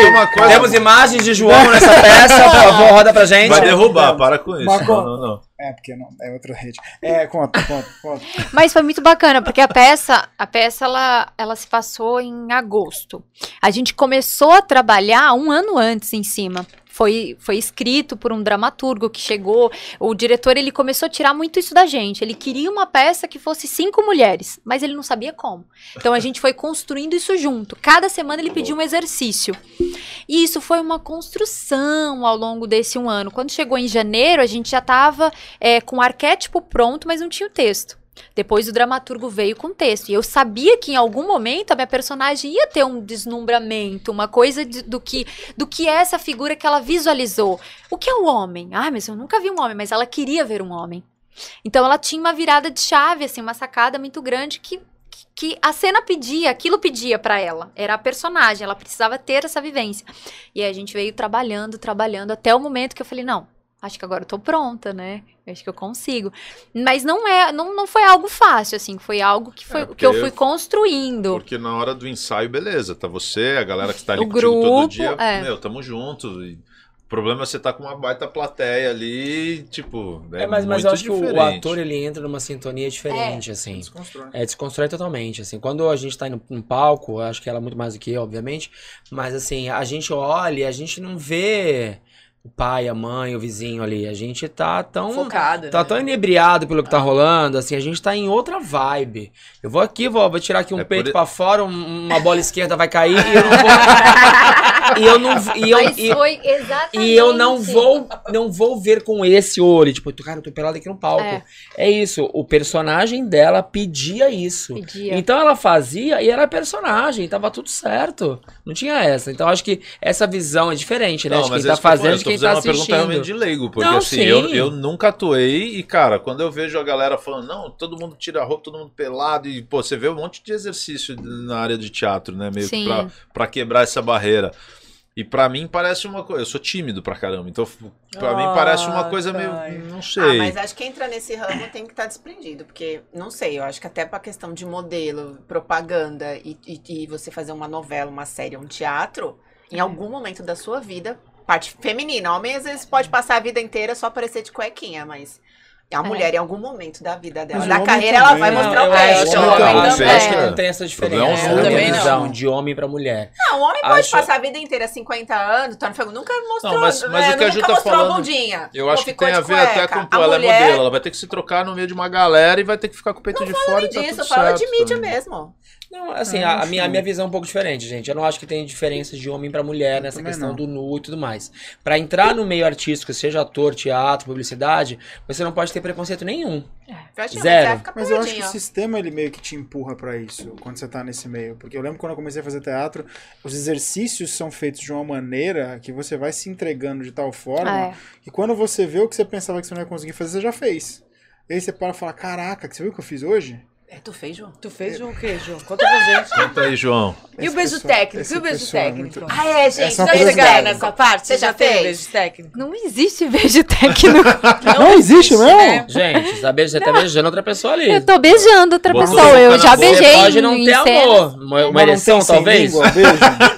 Tem uma coisa- Temos imagens de João nessa peça, por favor, roda pra gente. Vai derrubar, para com isso. Marco- Não, não, não. É, porque não, é outra rede. É, conta, conta, conta. Mas foi muito bacana, porque a peça, a peça ela, ela se passou em agosto. A gente começou a trabalhar um ano antes em cima. Foi, foi escrito por um dramaturgo que chegou. O diretor ele começou a tirar muito isso da gente. Ele queria uma peça que fosse cinco mulheres, mas ele não sabia como. Então a gente foi construindo isso junto. Cada semana ele pedia um exercício. E isso foi uma construção ao longo desse um ano. Quando chegou em janeiro, a gente já estava com o arquétipo pronto, mas não tinha o texto. Depois o dramaturgo veio com texto. E eu sabia que em algum momento a minha personagem ia ter um deslumbramento, uma coisa de- do, que, do que é essa figura que ela visualizou. O que é o homem? Ah, mas eu nunca vi um homem, mas ela queria ver um homem. Então ela tinha uma virada de chave, assim, uma sacada muito grande que, que, a cena pedia, aquilo pedia pra ela. Era a personagem, ela precisava ter essa vivência. E aí a gente veio trabalhando, trabalhando, até o momento que eu falei, não, acho que agora eu tô pronta, né? Eu acho que eu consigo. Mas não é, não, não foi algo fácil, assim, foi algo que, foi, É, que eu fui construindo. Porque na hora do ensaio, beleza, tá você, a galera que está ali O contigo todo grupo, dia, é. meu, tamo junto. E o problema é você tá com uma baita plateia ali, tipo, é, É, mas, mas eu acho que o- diferente. ator ele entra numa sintonia diferente, assim. Desconstrói. É, desconstrói totalmente, assim. Quando a gente tá indo no palco, eu acho que ela é muito mais do que eu, obviamente, mas assim, a gente olha e a gente não vê o pai, a mãe, o vizinho ali. A gente tá tão. Focada. Tá né? tão inebriado pelo que tá rolando, assim, a gente tá em outra vibe. Eu vou aqui, vou, vou tirar aqui um É por peito i- pra fora, um- uma bola esquerda vai cair e eu não vou. e eu não. E eu, Mas e- foi exatamente. e eu não vou, não vou ver com esse olho, tipo, cara, eu tô pelado aqui no palco. É. É, isso, o personagem dela pedia isso. Pedia. Então ela fazia e era personagem, tava tudo certo. Não tinha essa. Então acho que essa visão é diferente, né? Não, de mas quem tá fazendo eu de tô quem fazendo tá uma pergunta realmente assistindo. de leigo, porque Não, assim, eu, sim. eu nunca atuei e, cara, quando eu vejo a galera falando, não, todo mundo tira a roupa, todo mundo pelado, e, pô, você vê um monte de exercício na área de teatro, né, meio Sim. que pra, pra quebrar essa barreira. E pra mim parece uma coisa. Eu sou tímido pra caramba, então pra mim Ah, parece uma coisa tá. meio. Não Ah, sei. mas acho que entra nesse ramo tem que estar desprendido, porque, não sei, eu acho que até pra questão de modelo, propaganda e, e- e você fazer uma novela, uma série, um teatro, em algum momento da sua vida, parte feminina, homem às vezes pode passar a vida inteira só aparecer de cuequinha, mas a mulher em algum momento da vida dela, Mas da carreira, ela também, vai né? mostrar Não, o eu pé. acho, o eu, homem também. acho É. que não tem essa diferença. É Não também não. visão de homem pra mulher. Não, o homem pode Acho- passar a vida inteira 50 anos, tá no fogo, nunca mostrou, Não, mas- mas é, o que a Ju tá mostrou a falando, bundinha. Eu Pô, acho que tem a ver até com A ela é mulher- modelo. Ela vai ter que se trocar no meio de uma galera e vai ter que ficar com o peito de fora e tá disso, tudo fala certo de mídia também. mesmo. Não, assim, Eu a, a minha, a minha visão é um pouco diferente, gente. Eu não acho que tem diferença de homem pra mulher nessa questão não. do nu e tudo mais. Pra entrar no meio artístico, seja ator, teatro, publicidade, você não pode ter preconceito nenhum. Praticamente, Zero. você vai ficar Mas eu acho que o sistema ele meio que te empurra pra isso quando você tá nesse meio. Porque eu lembro quando eu comecei a fazer teatro, os exercícios são feitos de uma maneira que você vai se entregando de tal forma É. que quando você vê o que você pensava que você não ia conseguir fazer, você já fez. E aí você para e fala: Caraca, você viu o que eu fiz hoje? É, tu fez, João? Tu fez o quê, João? Conta pra gente. Conta aí, João. E o beijo técnico? E o beijo é técnico? muito- Ah, é, gente. Essa é uma Já técnico. nessa parte? Você já teve fez? beijo técnico? Não existe beijo técnico. Não, existe mesmo? né? Gente, você tá, beijando, tá beijando outra pessoa ali. Eu tô beijando outra Botou pessoa. Eu já beijei Você pode não ter amor. Uma, uma não ereção, talvez? língua, beijo?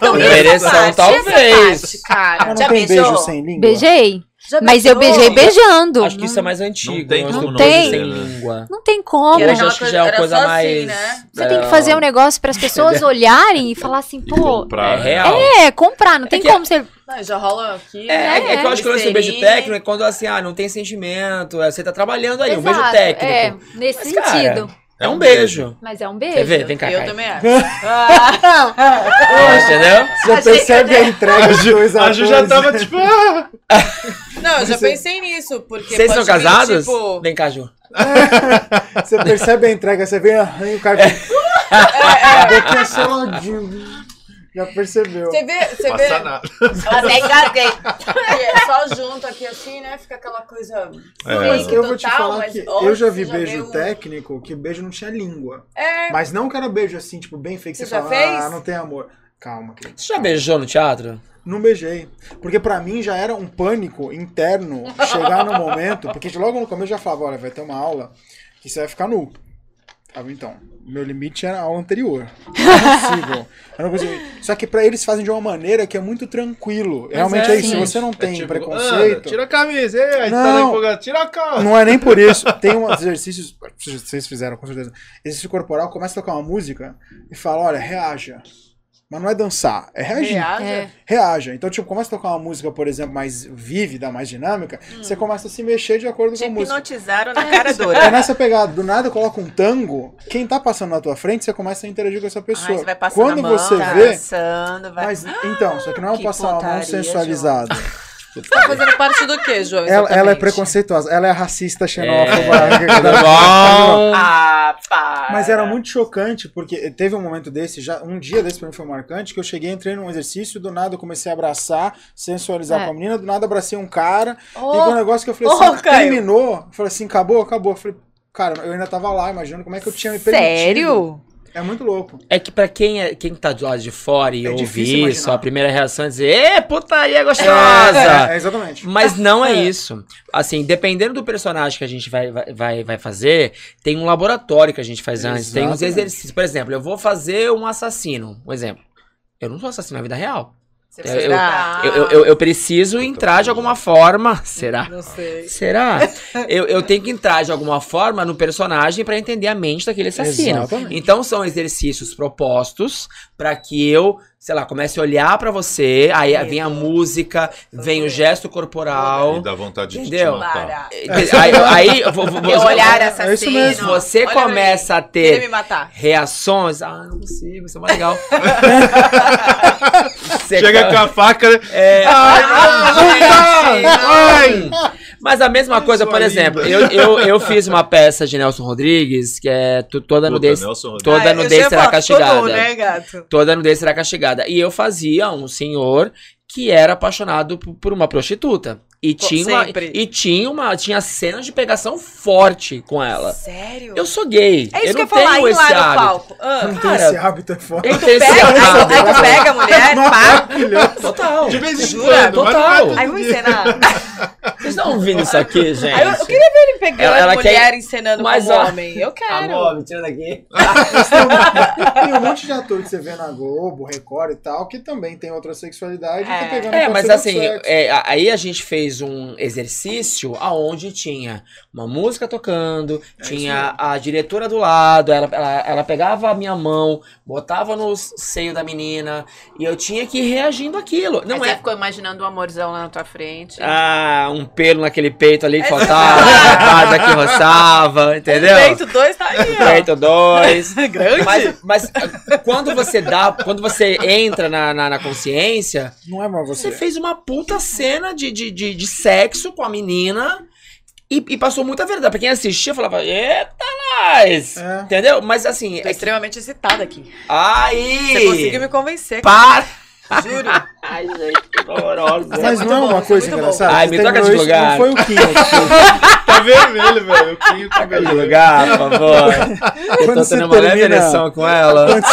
Uma essa ereção, talvez. parte, cara. Mas Já não tem beijou? beijo sem língua? Beijei. Já Mas eu beijei beijando. Acho que isso é mais antigo. Não tem mas como não beijo ter, sem né? língua. Não tem como. Que era Hoje aquela acho que já é uma coisa assim, mais... né? Você tem que fazer um negócio para as pessoas olharem e falar assim, E pô. comprar. É real. É, comprar. Não tem que- como você. Não, já rola aqui. É, é, né? é que eu acho que o lance do beijo técnico é quando assim, ah, não tem sentimento, é, você tá trabalhando ali, um beijo Exato, técnico. É, nesse Mas, cara, sentido. É um beijo. Mas é um beijo. Quer ver? Vem cá, Eu Caio. também acho. Ah, Entendeu? Você percebe a entrega dos dois A Ju já tava tipo. ah! não, eu já Você- pensei nisso, porque Vocês são vir, casados? tipo, Vem cá, Ju. Você percebe a entrega, você vê arranha o cara. A boquinha seladinho. Já percebeu. Você vê, você vê nada. Até engasguei. é só junto aqui assim, né? Fica aquela coisa É. Mas eu vou te falar mas que eu já vi você beijo um- técnico que beijo não tinha língua. É, Mas não que era beijo assim, tipo, bem feito. Você, Você já fala, fez? ah, não tem amor. Calma, querido. Você já beijou no teatro? Não beijei. Porque pra mim já era um pânico interno chegar no momento. Porque logo no começo eu já falava: olha, vai ter uma aula que você vai ficar nu. Então, meu limite era a aula anterior. Não é possível. Só que pra eles fazem de uma maneira que é muito tranquilo. Realmente é, é, isso. Se sim. você não tem tipo, preconceito. anda, tira a camisa, ei, aí tá Não. empolgação, tira a calça. Não é nem por isso. Tem uns exercícios. Vocês fizeram, com certeza. Exercício corporal, começa a tocar uma música e fala: olha, reaja. Mas não é dançar, é reagir. reaja. É. Reaja. Então, tipo, começa a tocar uma música, por exemplo, mais vívida, mais dinâmica, Hum. você começa a se mexer de acordo Te com a música. hipnotizaram na cara É dura. nessa pegada, do nada coloca um tango, quem tá passando na tua frente, você começa a interagir com essa Ai, pessoa. você vai passando Quando a mão, você tá vê. dançando, vai... Mas então, só que não é Que passar a mão putaria, sensualizada. Você tá fazendo parte do quê, João? Ela, ela é preconceituosa, ela é racista, É, xenófoba. Ah, para. Mas era muito chocante, porque teve um momento desse, já um dia desse pra mim foi marcante, que eu cheguei, entrei num exercício, do nada eu comecei a abraçar, sensualizar É. com a menina, do nada abracei um cara, Oh, e com um negócio que eu falei Oh, assim, Caio. terminou, eu falei assim, acabou, acabou. Eu falei, cara, eu ainda tava lá, imaginando como é que eu tinha me permitido. Sério? É muito louco. É que pra quem, é, quem tá do lado de fora e É ouve isso, imaginar. a primeira reação é dizer, ê, putaria É, gostosa! é, exatamente. Mas não é isso. Assim, dependendo do personagem que a gente vai, vai, vai, fazer, tem um laboratório que a gente faz antes. Tem uns exercícios. Por exemplo, eu vou fazer um assassino. Um exemplo. Eu não sou assassino na vida real. Você Eu- eu- Eu, eu, preciso entrar de alguma forma. Será? Não sei. Será? Eu, eu tenho que entrar de alguma forma no personagem pra entender a mente daquele assassino. Exatamente. Então são exercícios propostos pra que eu, sei lá, comece a olhar pra você, aí vem a música, vem o gesto corporal. E dá vontade de te Entendeu? matar. Para. Aí, aí eu vou, vou, olhar é isso assassino. mesmo. você Olha começa a ter matar. reações. Ah, não consigo, isso é mais legal. Você Chega co- com a faca. né? É, Ai, ai. Mas a mesma coisa, por exemplo, eu, eu, eu fiz uma peça de Nelson Rodrigues, que é toda Puta, nudez. Toda Ah, eu nudez será castigada. Todo, né, gato? Toda nudez será castigada. E eu fazia um senhor que era apaixonado por uma prostituta. E tinha, uma, e tinha uma tinha cenas de pegação forte com ela. Sério? Eu sou gay. é isso eu que eu falar, esse lá no hábito. palco? Ah, Não tem Cara, esse hábito, é foda. Eu tenho pega, aí, hábito. aí tu pega a mulher, pá. Maravilhoso. Total. De vez em quando, não Total. é Aí vou encenar. Vocês estão ouvindo isso aqui, gente? Aí eu, eu queria ver ele pegando Ela- ela mulher quer- encenando Mas, como ó, homem. Eu quero. Amor, me tira daqui. Tem um monte de ator que você vê na Globo, Record e tal, que também tem outra sexualidade e tá É. pegando É, mas assim, é, aí a gente fez um exercício aonde tinha uma música tocando, tinha a diretora do lado, ela, ela, ela pegava a minha mão, botava no seio da menina e eu tinha que ir reagindo àquilo. Não Aí você é. ficou imaginando um amorzão lá na tua frente. Ah, um pelo naquele peito ali que faltava, a barba que roçava, entendeu? Peito dois tá aí, ó. Peito dois. Grande. Mas, mas ah, quando você dá, quando você entra na, na, na consciência, Não é mais você você. fez uma puta cena de, de, de, de sexo com a menina e, e passou muita verdade. Pra quem assistia, falava, eita, nós! É. Entendeu? Mas assim, Tô é, extremamente excitada aqui. aí! Você conseguiu me convencer. Para! Juro. Ai, gente, que horrorosa. Mas muito não é uma é coisa engraçada. Ai, me troca de lugar. Não foi o fez. Tá vermelho, velho. O Quinho tá Troca de vermelho. lugar, por favor. Eu Quando tô tendo uma leve termina- ereção com ela. Quando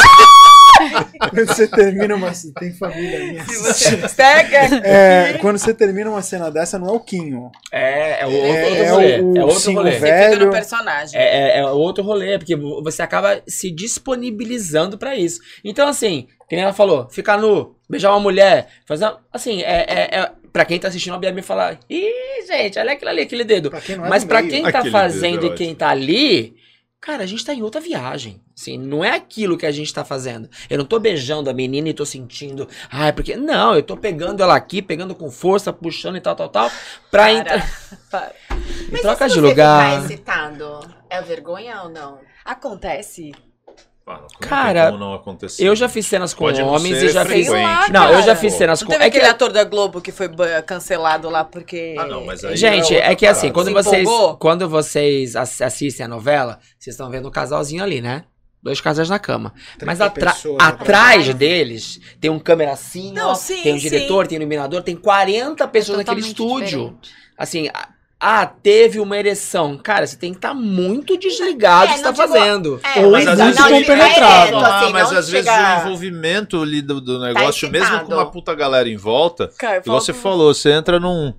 quando você termina uma. Tem família minha. Se você pega. É, quando você termina uma cena dessa, não é o Quinho. É, é o outro, É, outro é rolê. o- é outro sim, o rolê. velho. Você fica no personagem. É, é, é outro rolê, porque você acaba se disponibilizando pra isso. Então, assim, que nem ela falou, ficar nu, beijar uma mulher, fazer. uma- Assim, é, é, é. Pra quem tá assistindo a Bia me falar, ih, gente, olha aquilo ali, aquele dedo. Pra é Mas pra meio. quem tá Aquele fazendo é e quem tá ali, cara, a gente tá em outra viagem. Assim, não é aquilo que a gente tá fazendo. Eu não tô beijando a menina e tô sentindo. Ai, porque. Não, eu tô pegando ela aqui, pegando com força, puxando e tal, tal, tal. Pra Para. entrar. Me troca de você lugar. ficar excitado? É vergonha ou não? Acontece. Não, como Cara, não acontecer? Eu já fiz cenas com Pode não homens e já fiz. lá, Não, cara. eu já fiz cenas Não com. teve É que, aquele ator da Globo que foi cancelado lá porque. Ah, não, mas aí gente, é, é que assim, quando Se vocês, empolgou? quando vocês ass- assistem a novela, vocês estão vendo um casalzinho ali, né? Dois casais na cama. Mas 30 atra- pessoas atrás atrás. deles tem um câmera assim, Não, ó, sim, tem um sim. diretor, tem um iluminador, tem 40 pessoas naquele estúdio. diferente. Assim, ah, teve uma ereção. Cara, você tem que estar muito desligado É, do que tá digo- fazendo. É, Ou mas muito não, não, compenetrado. direto, Ah, assim, mas às vezes chega- o envolvimento ali do, do negócio, mesmo com uma puta galera em volta, Cara, igual você falou, você entra num.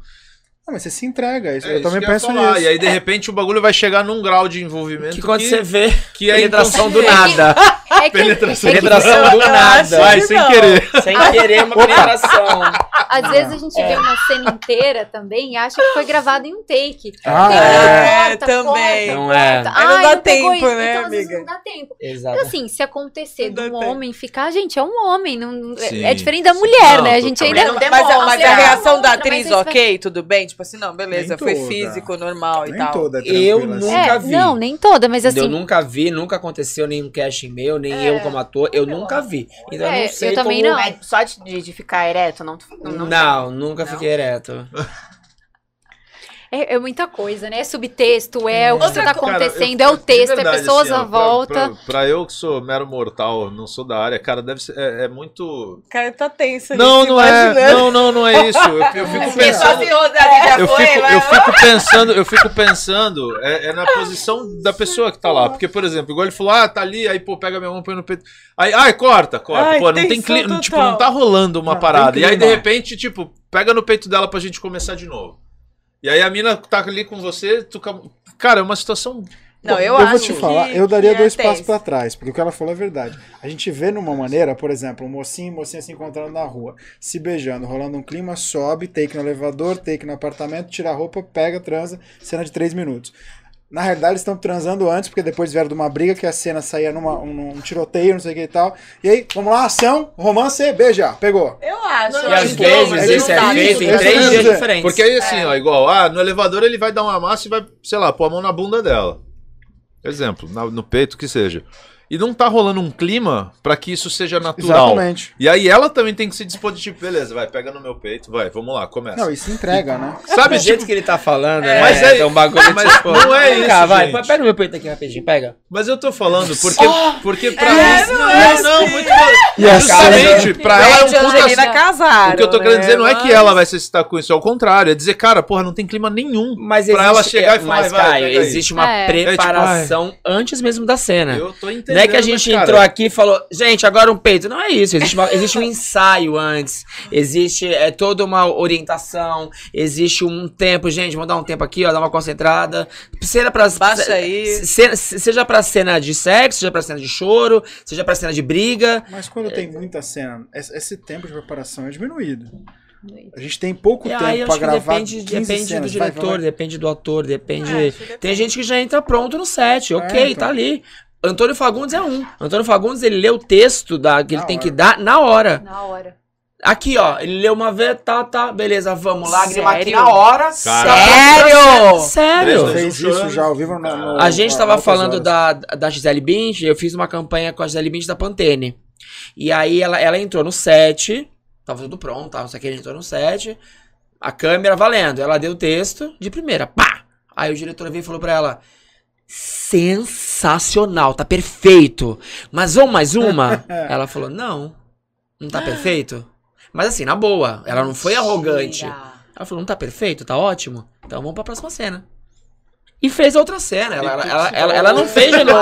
Não, mas você se entrega. Isso, É, eu isso também que penso falar, nisso. E aí, de repente, o bagulho vai chegar num grau de envolvimento Que quando você vê que é penetração do nada. É que, Penetração. é que Penetração do nada. Vai, sem não. querer. Sem querer uma penetração. às vezes a gente vê uma cena inteira também e acha que foi gravado em um take. Ah, Tem é. É, também. Não é. corta. Aí não Ai, dá pegou tempo, isso. né, então, às vezes amiga? não dá tempo. Exato. Mas assim, se acontecer Não de um tempo. homem ficar, gente, é um homem. Não, é- Sim. é diferente da mulher, Não, né? A gente ainda. Não Mas, a- demonstra. mas a Não reação da atriz, mas ok, tudo bem? Tipo assim, não, beleza, Nem foi toda. físico, normal e Nem tal. toda é Eu nunca assim. É, vi. não, nem toda, mas assim. eu nunca vi, nunca aconteceu nenhum casting meu, nem É. eu como ator, eu nunca vi. Então eu É, não sei eu também como... não. Mas só de, de ficar ereto, não. Não, Não, nunca Não? fiquei ereto. É, é muita coisa, né? É subtexto, é o que Outra tá co- Cara, acontecendo, eu- é o texto, verdade, é pessoas assim, à volta. Pra eu que sou mero mortal, não sou da área, cara, deve ser. É, é muito. O cara tá tenso ali, Não, se não é. Não, não, não é isso. Eu, eu fico pensando. Eu fico, eu fico pensando, eu fico pensando, é, é na posição da pessoa que tá lá. Porque, por exemplo, igual ele falou, ah, tá ali, aí, pô, pega minha mão, põe no peito. Aí, ai, corta, corta. Ai, pô, não tem clima, tipo, não tá rolando uma Não, parada. E aí, de repente, tipo, pega no peito dela pra gente começar de novo. E aí a mina tá ali com você, tu... ca- cara, é uma situação. Não, eu, eu acho vou te falar, que- eu daria é dois passos pra trás, porque o que ela falou é verdade. A gente vê numa maneira, por exemplo, um mocinho e mocinha se encontrando na rua, se beijando, rolando um clima, sobe, take no elevador, take no apartamento, tira a roupa, pega, transa, cena de três minutos. Na realidade, eles estão transando antes, porque depois vieram de uma briga que a cena saía numa, um, num tiroteio, não sei o que e tal. E aí, vamos lá, ação, romance, beija, pegou. Eu acho. E acho às vezes é não tá feito em três dias diferentes. Porque aí, assim, ó, igual, ah, no elevador ele vai dar uma massa e vai, sei lá, pôr a mão na bunda dela. Exemplo, na- no peito, que seja. E não tá rolando um clima pra que isso seja natural. Exatamente. E aí ela também tem que se dispor de tipo, beleza, vai, pega no meu peito, vai, vamos lá, começa. Não, isso entrega, né? Sabe, Do jeito tipo, que ele tá falando, né? Mas é- é um bagulho mas tipo... não é cá, isso, vai, gente. pega o meu peito aqui rapidinho, pega. mas eu tô falando porque, porque pra É, mim. não Não, é não, assim. muito E a Justamente, pra ela é um e puta Angelina casaram, O que eu tô querendo né? dizer não é que ela vai se excitar com isso, é o contrário. É dizer, cara, porra, não tem clima nenhum. Mas Pra ela chegar e falar, Mas, vai, vai, Caio, existe uma É. preparação antes mesmo da cena. Eu tô entendendo. Não é que a gente mas, cara, entrou aqui e falou, gente, agora um peito. Não é isso. Existe, uma- existe um ensaio antes. Existe é, toda uma orientação. Existe um tempo. Gente, vamos dar um tempo aqui, ó, dar uma concentrada. Seja pra, Baixa aí. se- seja pra cena de sexo, seja pra cena de choro, seja pra cena de briga. Mas quando tem muita cena, esse tempo de preparação é diminuído. A gente tem pouco E tempo que gravar depende, 15 depende do cenas. Vai, diretor, vai, vai. depende do ator, depende. É, depende. Tem gente que já entra pronto no set, ok, então. tá ali. Antônio Fagundes é um. Antônio Fagundes, ele lê o texto da, que ele Na tem hora. que dar na hora. Na hora. Aqui, ó, ele leu uma vez, tá, tá, beleza, vamos lá, Sério? aqui na hora. Sério? Sério? Fez isso já ao vivo no, no- A gente no- tava falando horas. da, da Gisele Bint, eu fiz uma campanha com a Gisele Bint da Pantene. E aí ela, ela entrou no set, tava tudo pronto, tava, só que ele entrou no set, a câmera valendo, ela deu o texto de primeira, pá! Aí o diretor veio e falou pra ela, sensacional, tá perfeito, mas vamos mais uma? ela falou, não, não tá perfeito? Mas assim, na boa, ela não foi arrogante. Ela falou, não tá perfeito, tá ótimo, então vamos pra próxima cena. E fez outra cena, ela, ela, ela, ela, não fez de novo.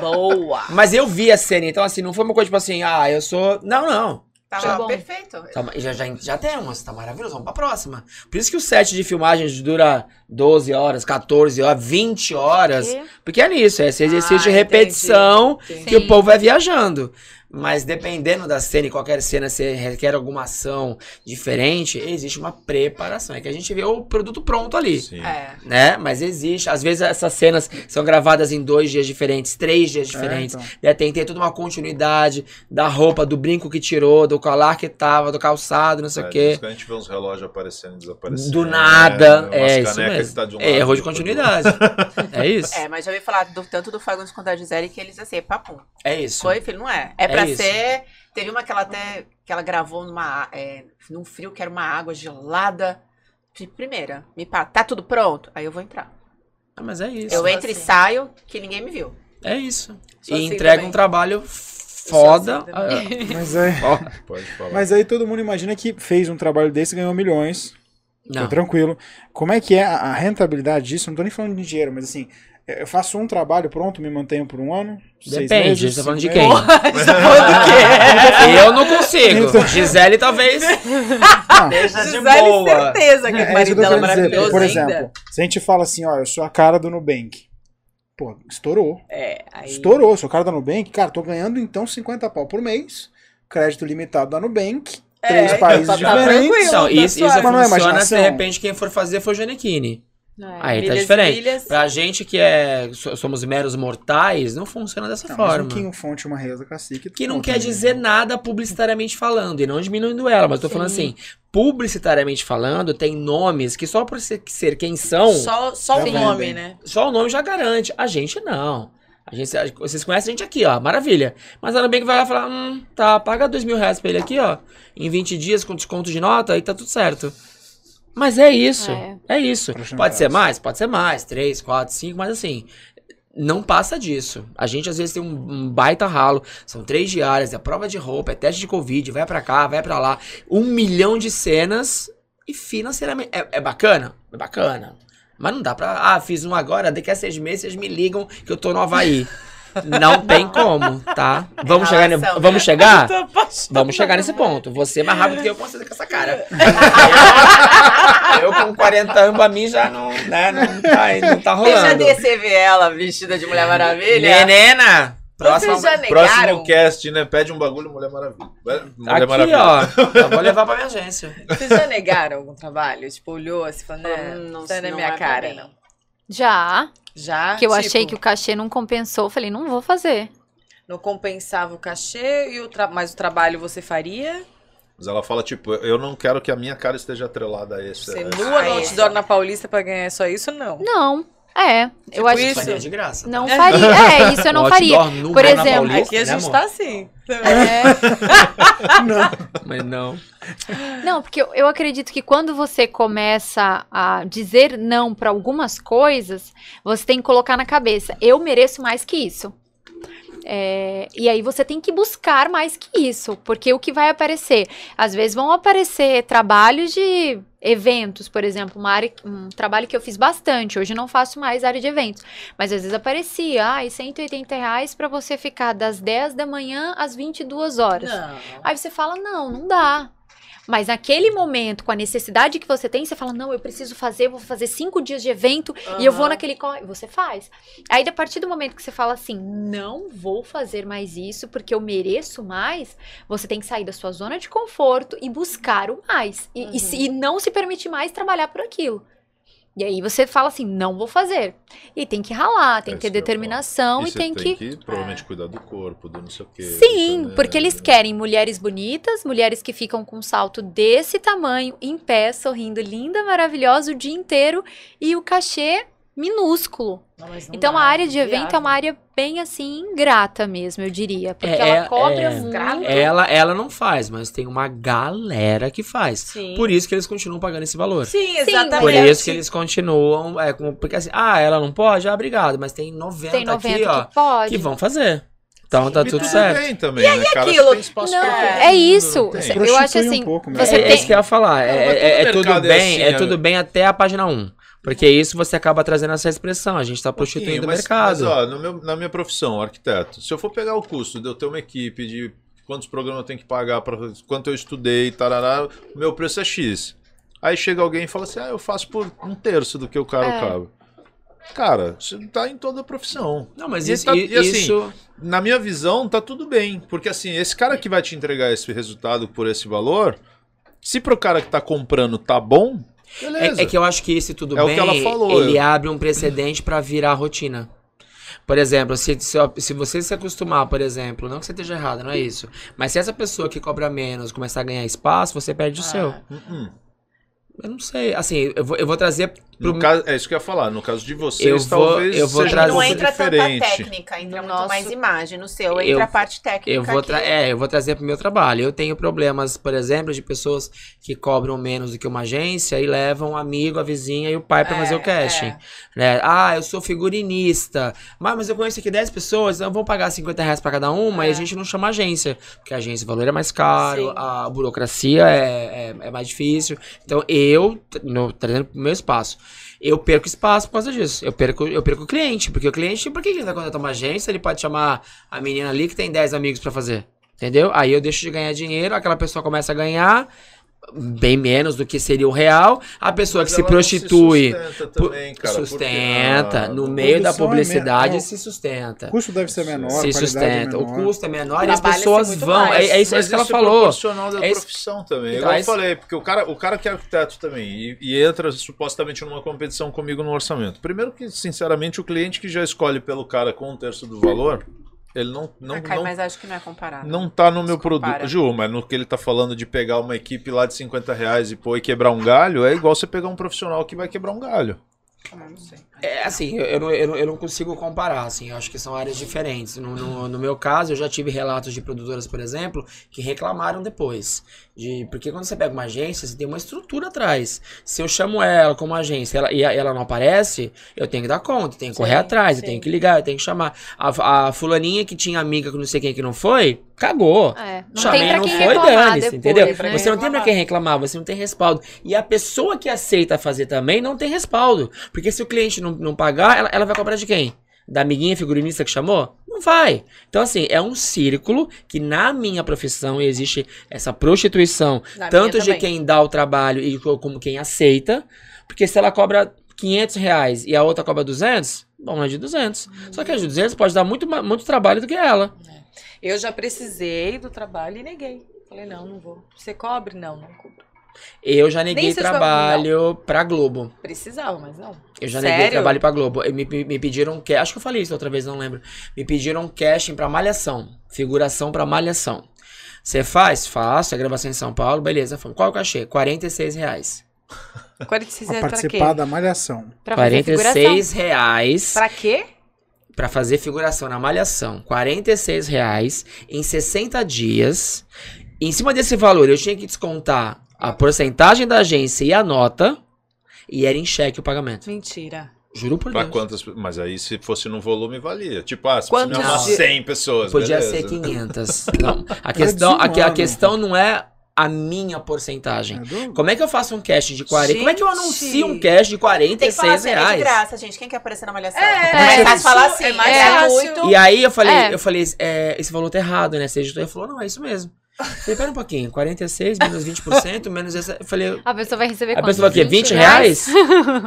Boa. Mas eu vi a cena, então assim, não foi uma coisa tipo assim, ah, eu sou. Não, não. Tava Tá bom. perfeito. Tá, já, já, já temos, tá maravilhoso, vamos pra próxima. Por isso que o set de filmagens dura 12 horas, 14 horas, 20 horas. Porque é nisso, é esse exercício Ah, de repetição entendi. que o Sim. povo vai viajando. Mas dependendo da cena, e qualquer cena se requer alguma ação diferente, existe uma preparação. É que a gente vê o produto pronto ali Sim. É. né? Mas existe. Às vezes essas cenas são gravadas em dois dias diferentes, três dias diferentes. então. né? Tem que ter toda uma continuidade da roupa, do brinco que tirou, do colar que tava, do calçado, não sei o É, quê. que a gente vê uns relógios aparecendo e desaparecendo. Do nada. umas É, isso canecas mesmo. que tá de um É erro de continuidade. é isso? É, mas já ouvi falar do, tanto do Fagundes quanto da Gisele que eles assim, papum. É isso. Foi, filho, não é. É pra isso. ser. Teve uma que ela até. que ela gravou numa, é, num frio que era uma água gelada. De primeira, me pá, tá tudo pronto? Aí eu vou entrar. Ah, mas é isso. eu entro e assim. saio, que ninguém me viu. É isso. Sou e assim entrega também. um trabalho foda. assim. Mas, é, Ó, Pode falar. mas aí todo mundo imagina que fez um trabalho desse e ganhou milhões. não. Tranquilo. Como é que é a a rentabilidade disso? Não tô nem falando de dinheiro, mas assim, eu faço um trabalho, pronto, me mantenho por um ano. seis Depende, meses, você tá falando de quem? meses. Você tá falando do quê? Eu não consigo. Gisele talvez. Ah, Deixa de Gisele, boa. certeza que É, o é isso marido dela é maravilhoso Por ainda. exemplo, se a gente fala assim, ó, eu sou a cara do Nubank. Pô, estourou. É, aí... Estourou, sou a cara da Nubank. Cara, tô ganhando então 50 pau por mês. Crédito limitado da Nubank. Três É, países tá diferentes. tranquilo. Então, tá isso, isso é funciona se de repente quem for fazer for o Janequine. É. Aí tá diferente. milhas. Pra gente que é so- somos meros mortais, não funciona dessa Não, mas forma. um Quinho Fonte, uma Reza Cacique. Que não quer né? dizer nada publicitariamente falando, e não diminuindo ela, mas tô falando assim, publicitariamente falando, tem nomes que só por ser, ser quem são, só, Só, só o nome, né? o nome já garante. A gente não. A gente, vocês conhecem a gente aqui, ó, maravilha. Mas a Nubank vai lá falar, hum, tá, paga dois mil reais pra ele aqui, ó, em 20 dias com desconto de nota, aí tá tudo certo. Mas é isso, É. é, isso. Pode ser mais? Pode ser mais, três, quatro, cinco, mas assim, não passa disso. A gente às vezes tem um, um baita ralo, são três diárias, é prova de roupa, é teste de Covid, vai pra cá, vai pra lá, um milhão de cenas e financeiramente. É, é bacana? É bacana. Mas não dá pra. Ah, fiz um agora, daqui a seis meses vocês me ligam que eu tô no Havaí. Não tem como, tá? Vamos chegar, ne- vamos né? chegar? Vamos chegar nesse ponto. Você é mais rápido que eu com certeza com essa cara. eu com 40 anos, pra mim já não, né, não, tá, não tá Você já rolando. desceu ela vestida de Mulher Maravilha? Menina! Próximo? Próximo cast, né? Pede um bagulho Mulher Maravilha. Mulher aqui, Maravilha. ó. Eu vou levar pra minha agência. Vocês já negaram algum trabalho? Tipo, olhou assim, falando, né, Hum, não, tá na não minha é pra cara, não. Já, Já? que eu tipo, achei que o cachê não compensou, falei, não vou fazer. Não compensava o cachê, e o tra... mas o trabalho você faria? Mas ela fala, tipo, eu não quero que a minha cara esteja atrelada a esse. Você nua no outdoor na Paulista pra ganhar só isso? Não. Não, É, eu acho isso. que Faria de graça. não faria. É, isso eu não faria. Por exemplo, Paulista, Aqui a né, gente amor? tá assim. É, Mas não. Não, porque eu, eu acredito que quando você começa a dizer não para algumas coisas, você tem que colocar na cabeça: eu mereço mais que isso. É, e aí você tem que buscar mais que isso, porque o que vai aparecer? Às vezes vão aparecer trabalhos de eventos, por exemplo, uma área, um trabalho que eu fiz bastante, hoje não faço mais área de eventos, mas às vezes aparecia, ai, 180 reais para você ficar das 10 da manhã às 22 horas. Não. Aí você fala, não, não dá. Mas naquele momento, com a necessidade que você tem, você fala, não, eu preciso fazer, vou fazer cinco dias de evento e eu vou naquele. Você faz. Aí, a partir do momento que você fala assim, não vou fazer mais isso porque eu mereço mais, você tem que sair da sua zona de conforto e buscar o mais. E, e se- e não se permitir mais trabalhar por aquilo. E aí você fala assim, não vou fazer. E tem que ralar, tem É que ter que determinação e, você tem que provavelmente cuidar do corpo, do não sei o quê. Sim, do- porque eles querem mulheres bonitas, mulheres que ficam com um salto desse tamanho, em pé, sorrindo, linda, maravilhosa o dia inteiro e o cachê minúsculo. Então dá, a área de evento é uma área bem assim ingrata mesmo, eu diria, porque É, ela é, cobra é. muito. Ela, ela não faz, mas tem uma galera que faz. Sim. Por isso que eles continuam pagando esse valor. Sim, exatamente. Por isso que eles continuam. É, com- porque assim, ah, ela não pode? Ah, obrigado. Mas tem 90, Tem 90 aqui, ó, que pode. que vão fazer. Então tá E tudo tudo certo. bem também, né, cara? aquilo? Tem espaço Não, é isso. tem? Eu acho Prostitui um assim, pouco, né? você é, é tem- isso que eu ia falar. É, é- é tudo é bem, assim, é é- tudo bem até a página 1. Porque isso você acaba trazendo essa expressão. A gente tá prostituindo o mercado. Mas, ó, no meu- na minha profissão, arquiteto, se eu for pegar o custo de eu ter uma equipe, de quantos programas eu tenho que pagar, para quanto eu estudei, tarará, o meu preço é X. Aí chega alguém e fala assim, ah, eu faço por um terço do que o cara É. cobra. Cara, isso tá em toda a profissão. Não, mas E isso, tá- e assim, isso Na minha visão, tá tudo bem. Porque assim, esse cara que vai te entregar esse resultado por esse valor, se pro cara que tá comprando tá bom. É, é que eu acho que esse tudo É o bem, que ela falou, ele eu- abre um precedente pra virar rotina. Por exemplo, se, se, se você se acostumar, por exemplo, não que você esteja errado, não é isso. Mas se essa pessoa que cobra menos começar a ganhar espaço, você perde o seu. Uh-uh. Eu não sei. Assim, eu vou, eu vou trazer pro. No caso, é isso que eu ia falar. No caso de vocês, Eu vou- talvez eu vou seja trazer- Não entra tanta diferente. técnica, entra No muito nosso- mais imagem. No seu, Eu- entra a parte técnica. Eu vou, tra- que- é, eu vou trazer pro meu trabalho. Eu tenho problemas, por exemplo, de pessoas que cobram menos do que uma agência e levam um amigo, a vizinha e o pai pra É, fazer o casting. é. Né? Ah, eu sou figurinista. Mas, mas eu conheço aqui 10 pessoas, então vão pagar 50 reais pra cada uma e a É. gente não chama agência. Porque a agência, o valor é mais caro, Sim. a burocracia é, é, é mais difícil. Então eu, no, trazendo pro meu espaço, eu perco espaço por causa disso. Eu perco, eu perco o cliente. Porque o cliente, por que ele vai contratar uma agência? Ele pode chamar a menina ali que tem 10 amigos pra fazer. Entendeu? Aí eu deixo de ganhar dinheiro, aquela pessoa começa a ganhar bem menos do que seria o real. A pessoa Mas que se prostitui sustenta pu- também, cara, sustenta. porque, ah, no meio da é publicidade menor. se sustenta. O custo deve ser menor, Se qualidade é sustenta. O menor. custo é menor e as pessoas vão. É, mais. é isso, é Mas que ela é falou. da É isso- profissão também. Então, Igual é eu falei, porque o cara, o cara que é arquiteto também e, e entra supostamente numa competição comigo no orçamento. Primeiro que, sinceramente, o cliente que já escolhe pelo cara com um terço do valor, ele não, não, Ah, Kai, não, mas acho que não é comparável. não tá no meu produto. Ju, mas no que ele tá falando de pegar uma equipe lá de 50 reais e pôr e quebrar um galho, é igual você pegar um profissional que vai quebrar um galho. Ah, não sei. É assim, eu, eu, não, eu, não, eu não consigo comparar, assim, eu acho que são áreas diferentes. No, no, no meu caso, eu já tive relatos de produtoras, por exemplo, que reclamaram depois. De, porque quando você pega uma agência, você tem uma estrutura atrás. Se eu chamo ela como agência ela, e ela não aparece, eu tenho que dar conta, tenho que correr Sim, atrás, eu sim. tenho que ligar, eu tenho que chamar. A, a fulaninha que tinha amiga com não sei quem que não foi, cagou. É, não Chamei, tem pra não quem foi, dane-se, entendeu? né? Você não tem pra quem reclamar, você não tem respaldo. E a pessoa que aceita fazer também não tem respaldo. Porque se o cliente não, não pagar, ela, ela vai cobrar de quem? Da amiguinha figurinista que chamou? Não vai. Então, assim, é um círculo que na minha profissão existe essa prostituição, Na tanto de quem dá o trabalho e co- como quem aceita. Porque se ela cobra 500 reais e a outra cobra 200, vamos lá de 200. Só que a de 200 pode dar muito, muito trabalho do que ela. Eu já precisei do trabalho e neguei. Falei, não, não vou. Você cobre? Não, não cobro. Eu já neguei trabalho pra Globo. Precisava, mas não. Eu já Sério? neguei trabalho pra Globo. E Me, me, me pediram que Acho que eu falei isso outra vez, não lembro. Me pediram casting pra malhação. Figuração pra malhação. Você faz? Faço. A gravação em São Paulo, beleza. Fomos. Qual é o cachê? 46 reais. 46 Pra reais pra quê? participar da malhação. Pra fazer figuração. 46 reais Pra quê? Pra fazer figuração na malhação. 46 reais em 60 dias. Em cima desse valor, eu tinha que descontar a porcentagem da agência e a nota. E era em cheque o pagamento. Mentira. Juro por Pra Deus. quantas. Mas aí, se fosse no volume, valia. Tipo, ah, se fosse umas dias? 100 pessoas. Podia beleza. ser 500. Não, a questão, a, que- a questão não é a minha porcentagem. É Como é que eu faço um cash de 40? Como é que eu Gente! anuncio um cash de Tem que falar 46 assim, é de reais? graça, gente. Quem quer aparecer na malhação? É, é é fácil falar assim. é mais é fácil. gratuito. E aí eu falei, É. eu falei, é, esse valor tá errado, né? Você editor falou, não, é isso mesmo. Eu falei, pera um pouquinho, 46 menos 20%, menos essa. Eu falei, A pessoa vai receber a quanto? pessoa aqui, 20 reais?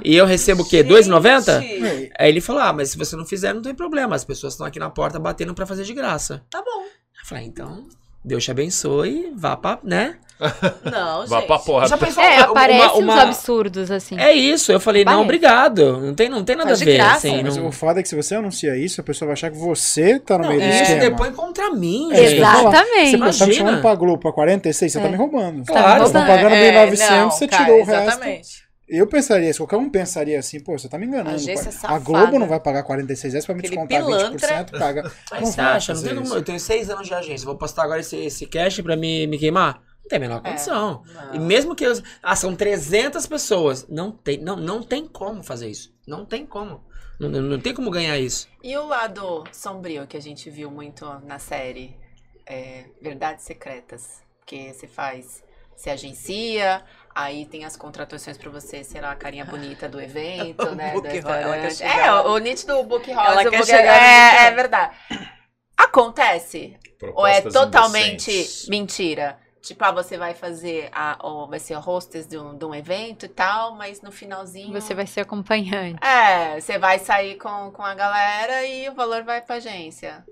E eu recebo o quê? 2,90? Gente, É, Aí ele falou, ah, mas se você não fizer, não tem problema. As pessoas estão aqui na porta batendo pra fazer de graça. Tá bom. Eu falei, então, Deus te abençoe, vá pra, né? Não, Vá gente. pra porra. Já pensou É, uma- aparece uma- uns uma- absurdos, assim. É isso, eu falei, não, Parece. obrigado. Não tem, não tem nada Faz a ver, graça, assim. Mas não... o foda é que se você anuncia isso, a pessoa vai achar que você tá no Não, meio do isso esquema. depois contra mim, É. Exatamente. Você tá me chamando pra Globo pra 46, você tá É. me roubando. Claro. Você tá roubando. pagando É, 1.900, não, você cara, tirou o resto. Exatamente. Eu pensaria isso, qualquer um pensaria assim, pô, você tá me enganando. Agência a safada. Globo não vai pagar 46 reais pra me Aquele descontar pilantra. 20%, paga. Mas Não você acha? Não isso. Eu tenho seis anos de agência. Vou postar agora esse, esse cash pra me, me queimar? Não tem a menor condição. Não. E mesmo que. eu- ah, são 300 pessoas. Não tem, não, não tem como fazer isso. Não tem como. Não, não, não tem como ganhar isso. E o lado sombrio que a gente viu muito na série, é, Verdades Secretas, que você faz, você agencia, aí tem as contratações pra você, sei lá, a carinha bonita do evento, O né? do restaurante. É, o, nítido book rosa. Ela o quer book- chegar é, é verdade. Acontece? Ou é Propostas totalmente indecentes. mentira? Tipo, ah, você vai fazer, a, ou vai ser a hostess de um, de um evento e tal, mas no finalzinho... Você vai ser acompanhante. É, você vai sair com, com a galera e o valor vai pra agência.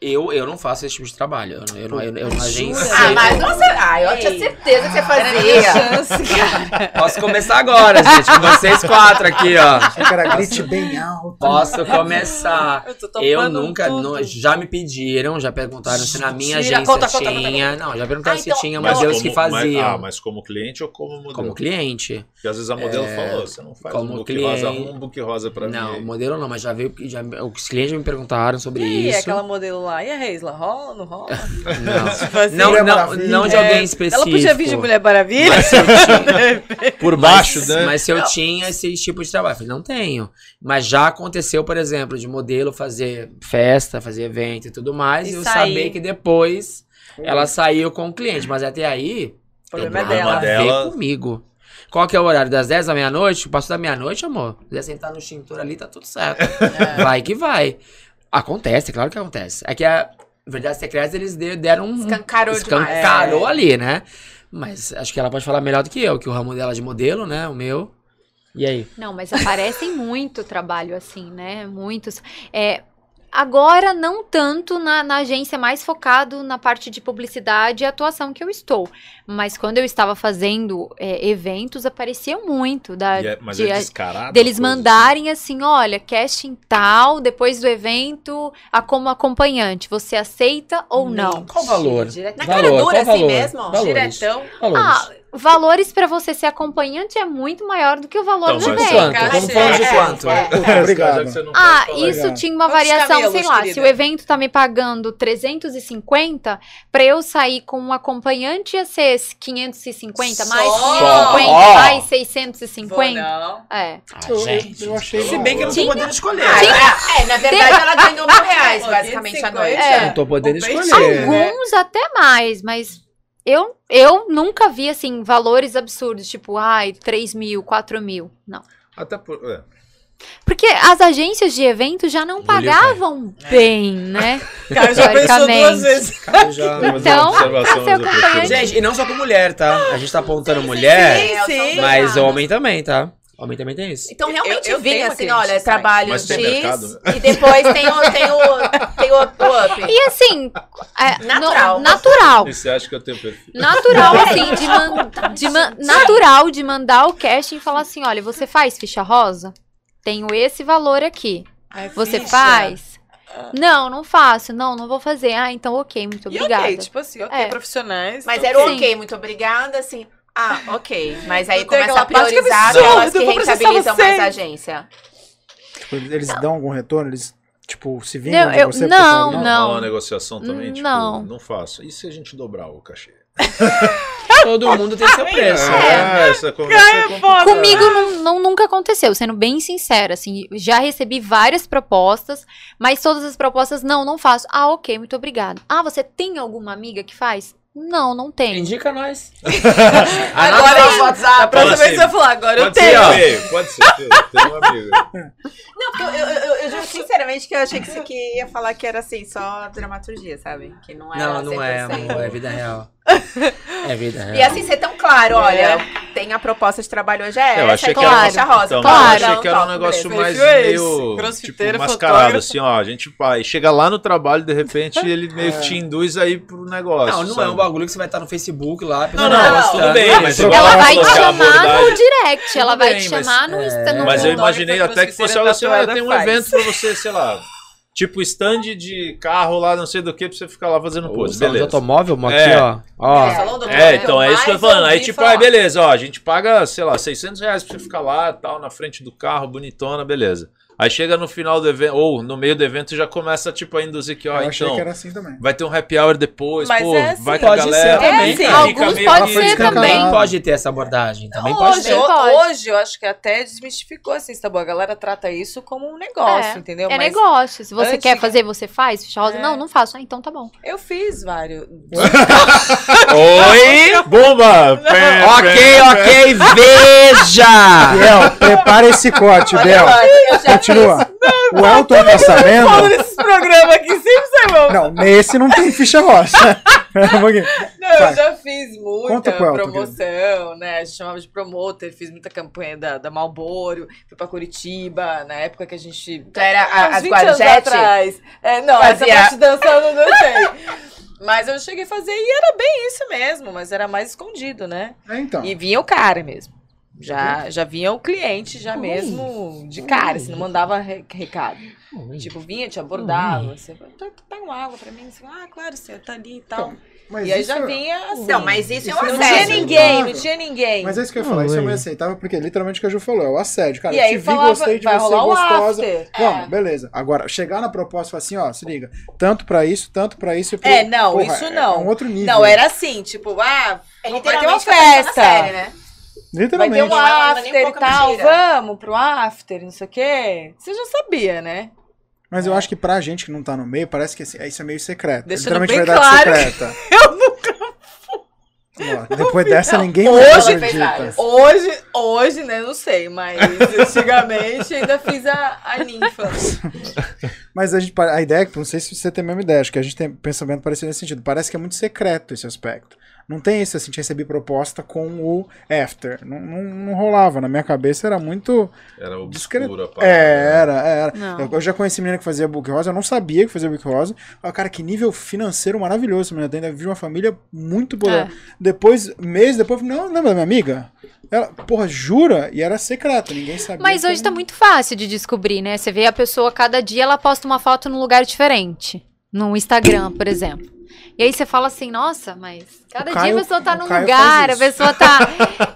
Eu, eu não faço esse tipo de trabalho. Eu, não- eu, não- eu, eu, não agenciei. Ah, mas você. Ah, eu tinha certeza que você Era fazia. chance, cara. Posso começar agora, gente. Com vocês quatro aqui, ó. Achei que era grite bem alto. Posso começar. Eu, tô Eu nunca. tudo. não- já me pediram, já perguntaram se na minha Mentira, agência conta, conta, tinha. Não, já perguntaram Ah, se então- tinha Mas modelos como- que faziam. Mas, ah, mas como cliente ou como modelo? Como cliente. Porque às vezes a modelo falou, você não faz como um book cliente. rosa, um book rosa pra mim. Não, modelo não, mas já veio. Já, os clientes me perguntaram sobre E aí, isso. Aquela modelo lá? E a Reisla? Rola, não rola? Não. Tipo assim, Não, não, não de é, alguém específico. Ela podia vir de Mulher Maravilha? Tinha, Por baixo, mas, né? mas se eu tinha esse tipo de trabalho, eu falei, não tenho. Mas já aconteceu, por exemplo, de modelo fazer festa, fazer evento e tudo mais, E e eu sair. saber que depois ela saiu com o cliente. Mas até aí, O problema é dela. Dela. comigo. Qual que é o horário? Das 10 da meia-noite? Passou da meia-noite, amor. Se quiser sentar no extintor ali, tá tudo certo. É. Vai que vai. Acontece, claro que acontece. É que a Verdades Secretas, eles de- deram um... Escancarou. Escancarou É. ali, né? Mas acho que ela pode falar melhor do que eu, que o ramo dela é de modelo, né? O meu. E aí? Não, mas aparecem muito trabalho assim, né? Muitos. É, agora, não tanto na, na agência, mais focado na parte de publicidade e atuação que eu estou. Mas quando eu estava fazendo é, eventos, aparecia muito. Da, é- mas de- é descarado. deles a coisa mandarem assim, olha, casting tal, depois do evento, a como acompanhante. Você aceita ou não? Qual o valor? Direto- Na valor, cara dura, qual assim valor? mesmo? Valores. Diretão. Valores. Ah, valores para você ser acompanhante é muito maior do que o valor Então, do evento. quanto? Vamos é, falando de é, quanto? é. Puta, Obrigado. Ah, falar. isso tinha uma Quantos variação, camelos, sei lá, querida? se o evento tá me pagando 350, pra eu sair com um acompanhante ia ser 550, mais Só? 550, Ó. mais Vou 650. não. É. Ah, eu- gente. eu achei Se bem que eu não tô Tinha- podendo escolher. Ah, é, é, na verdade ela ganhou mil reais, basicamente, à 150. noite. É. Não tô podendo escolher. Alguns até mais, mas eu, eu nunca vi, assim, valores absurdos, tipo, ai, 3 mil, 4 mil. Não. Até por. é. Porque as agências de eventos já não Mulher, pagavam bem, né? Cara, já pensou Teoricamente. duas vezes. Cara, já- Então, acompanhante- Gente, e não só com mulher, tá? A gente tá apontando mulher, sim, são sim. dois mas homem também, tá? Homem também tem isso. Então realmente Eu- eu vinha assim, cliente olha, trabalho X e depois tem o, tem o, tem o, o up. E assim, é, Natural. no- natural. E você acha que eu tenho perfil? Natural, assim, de, man- de man- natural de mandar o casting e falar assim: olha, você faz ficha rosa? Tenho esse valor aqui. Ai, Você ficha. faz? Não, não faço. Não, não vou fazer. Ah, então ok, muito E obrigada. ok, tipo assim, ok, É. profissionais. Mas então era o Sim. ok, muito obrigada, assim. Ah, ok. Mas aí Não tem começa a priorizar absurdo, aquelas que eu rentabilizam mais você. a agência. Tipo, Eles dão algum retorno? Eles, tipo, se Não, vingam de eu- você? não, porque falam, não. Rola uma negociação também? Hum, Tipo, não. não faço. E se a gente dobrar o cachê? Todo mundo tem seu preço. É, essa conversa é. Comigo não, não- nunca aconteceu, sendo bem sincera, assim, já recebi várias propostas, mas todas as propostas, não, não faço. Ah, ok, muito obrigada. Ah, você tem alguma amiga que faz? Não, não tenho. Indica nós. Agora, Anota nosso WhatsApp. a próxima vez você vai falar, agora eu Pode tenho. ser pode ser. Tem um amigo. Não, porque eu, eu, eu, eu digo sinceramente que eu achei que você ia falar que era assim, só dramaturgia, sabe? Que não era Não, não é, 100%. amor. É vida real. É vida real. E assim, ser tão claro, olha, tem a proposta de trabalho hoje é Eu essa, achei é que era, claro, faixa rosa. então, claro. eu achei Não, que era um top, negócio mais é meio tipo, mascarado, assim, ó. A gente vai, chega lá no trabalho, de repente ele meio que te induz aí pro negócio. Não, não sabe? é um bagulho que você vai estar no Facebook lá. Não, não, vai tudo gostar. bem, mas eu Ela vai te chamar no direct, ela Tudo vai bem, te mas- chamar no Instagram. Mas eu Não, imaginei até que fosse algo assim, olha, toalha tem um evento pra você, sei lá, tipo stand de carro lá, não sei do que, pra você ficar lá fazendo pose, beleza. automóvel, aqui, É. ó. ó. É, salão do É, então é isso que eu tô falando. Aí, tipo, falar. aí, beleza, ó, a gente paga, sei lá, 600 reais pra você ficar lá, tal, na frente do carro, bonitona, beleza. Aí chega no final do evento, ou no meio do evento, já começa, tipo, a induzir que, ó, Eu achei então, que era assim também. vai ter um happy hour depois, Mas pô, é assim. vai com a Pode galera. ser também. É assim. Alguns pode ser também. Também pode ter essa abordagem. Também pode Hoje, ho- Pode. hoje eu acho que até desmistificou assim, tá bom? A galera trata isso como um negócio, É, entendeu? É Mas negócio. Se você antes- quer fazer, você faz. Ficha rosa. É. Não, não faço. Ah, então tá bom. eu fiz vários. Oi! Bomba! Pé, Ok, pé, ok, veja! Biel, prepara esse corte, Biel. Eu já Continua. O Elton tá sabendo? Falando nesses programas aqui, sempre sai bom. Não, nesse não tem ficha rosa. Não, eu Vai. já fiz muita Elton, promoção, né? A gente chamava de promoter, fiz muita campanha da, da Malboro, fui pra Curitiba, na época que a gente. Então era a- as 20 anos Guarujete? atrás. É, não, essa Fazia- parte dançando eu não sei. Mas eu cheguei a fazer e era bem isso mesmo, mas era mais escondido, né? É, então. E vinha o cara mesmo. Já, já vinha o cliente, já mesmo, de cara, assim, não mandava re- recado. Tipo, vinha, te abordava, você, "Tá- pega uma água pra mim, assim, ah, claro, você tá ali e tal. Então, Mas e aí isso já é- vinha assim. Não, mas isso, é Isso um não Não é tinha assédio. ninguém, não tinha ninguém. Mas é isso que eu ia falar, isso é meio aceitável, porque é literalmente o que a Ju falou, é o assédio. Cara, E eu aí te vi, falava, gostei de você, gostosa. after. Vamos, É. beleza. Agora, chegar na proposta e falar assim, ó, se liga, tanto pra isso, tanto pra isso e pro... É, não, Porra, isso é- não. É um outro nível. Não, era assim, tipo, ah, É vai ter uma festa. Série, né? Vai ter Literalmente. um é after e tal, mentira. vamos pro after, não sei o quê. Você já sabia, né? Mas eu acho que pra gente que não tá no meio, parece que isso é meio secreto. Deixando Literalmente bem verdade claro secreta. Eu nunca. Ó, Depois dessa, ninguém Hoje mais fez acredita. Hoje, hoje, né, não sei, mas antigamente ainda fiz a, a ninfa. Mas a, gente, a ideia, é que não sei se você tem a mesma ideia, acho que a gente tem pensamento parecido nesse sentido. Parece que é muito secreto esse aspecto. Não tem isso assim, de receber proposta com o after. Não, não, não rolava. Na minha cabeça era muito. Era Discreto. obscura, pá. É, era, era. Não. Eu, eu já conheci menina que fazia book rosa, eu não sabia que fazia book rosa. Ah, cara, que nível financeiro maravilhoso essa menina tem. Deve vir uma família muito boa. É. Depois, mês depois, eu falei, não, lembra da minha amiga? Ela, porra, jura? E era secreto, ninguém sabia. Mas hoje que- tá muito fácil de descobrir, né? Você vê a pessoa, cada dia ela posta uma foto num lugar diferente. No Instagram, por exemplo. E aí você fala assim, nossa, mas cada O Caio- dia a pessoa tá num lugar, a pessoa tá.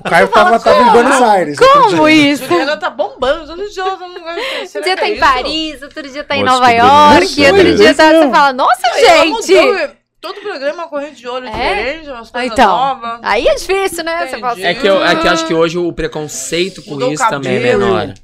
O Caio tava, tava em Buenos Aires. Como isso? Juliana tá bombando, todo dia ela tá no lugar. Um dia tá em Paris, outro dia tá em Nova York, isso. outro dia tá. Você fala, nossa, gente! Todo programa é uma corrente de olho É? diferente, umas coisas Então, novas. aí é difícil, né? Você fala assim. É que, eu, é que eu acho que hoje o preconceito com Mudou isso também é cabelo. menor.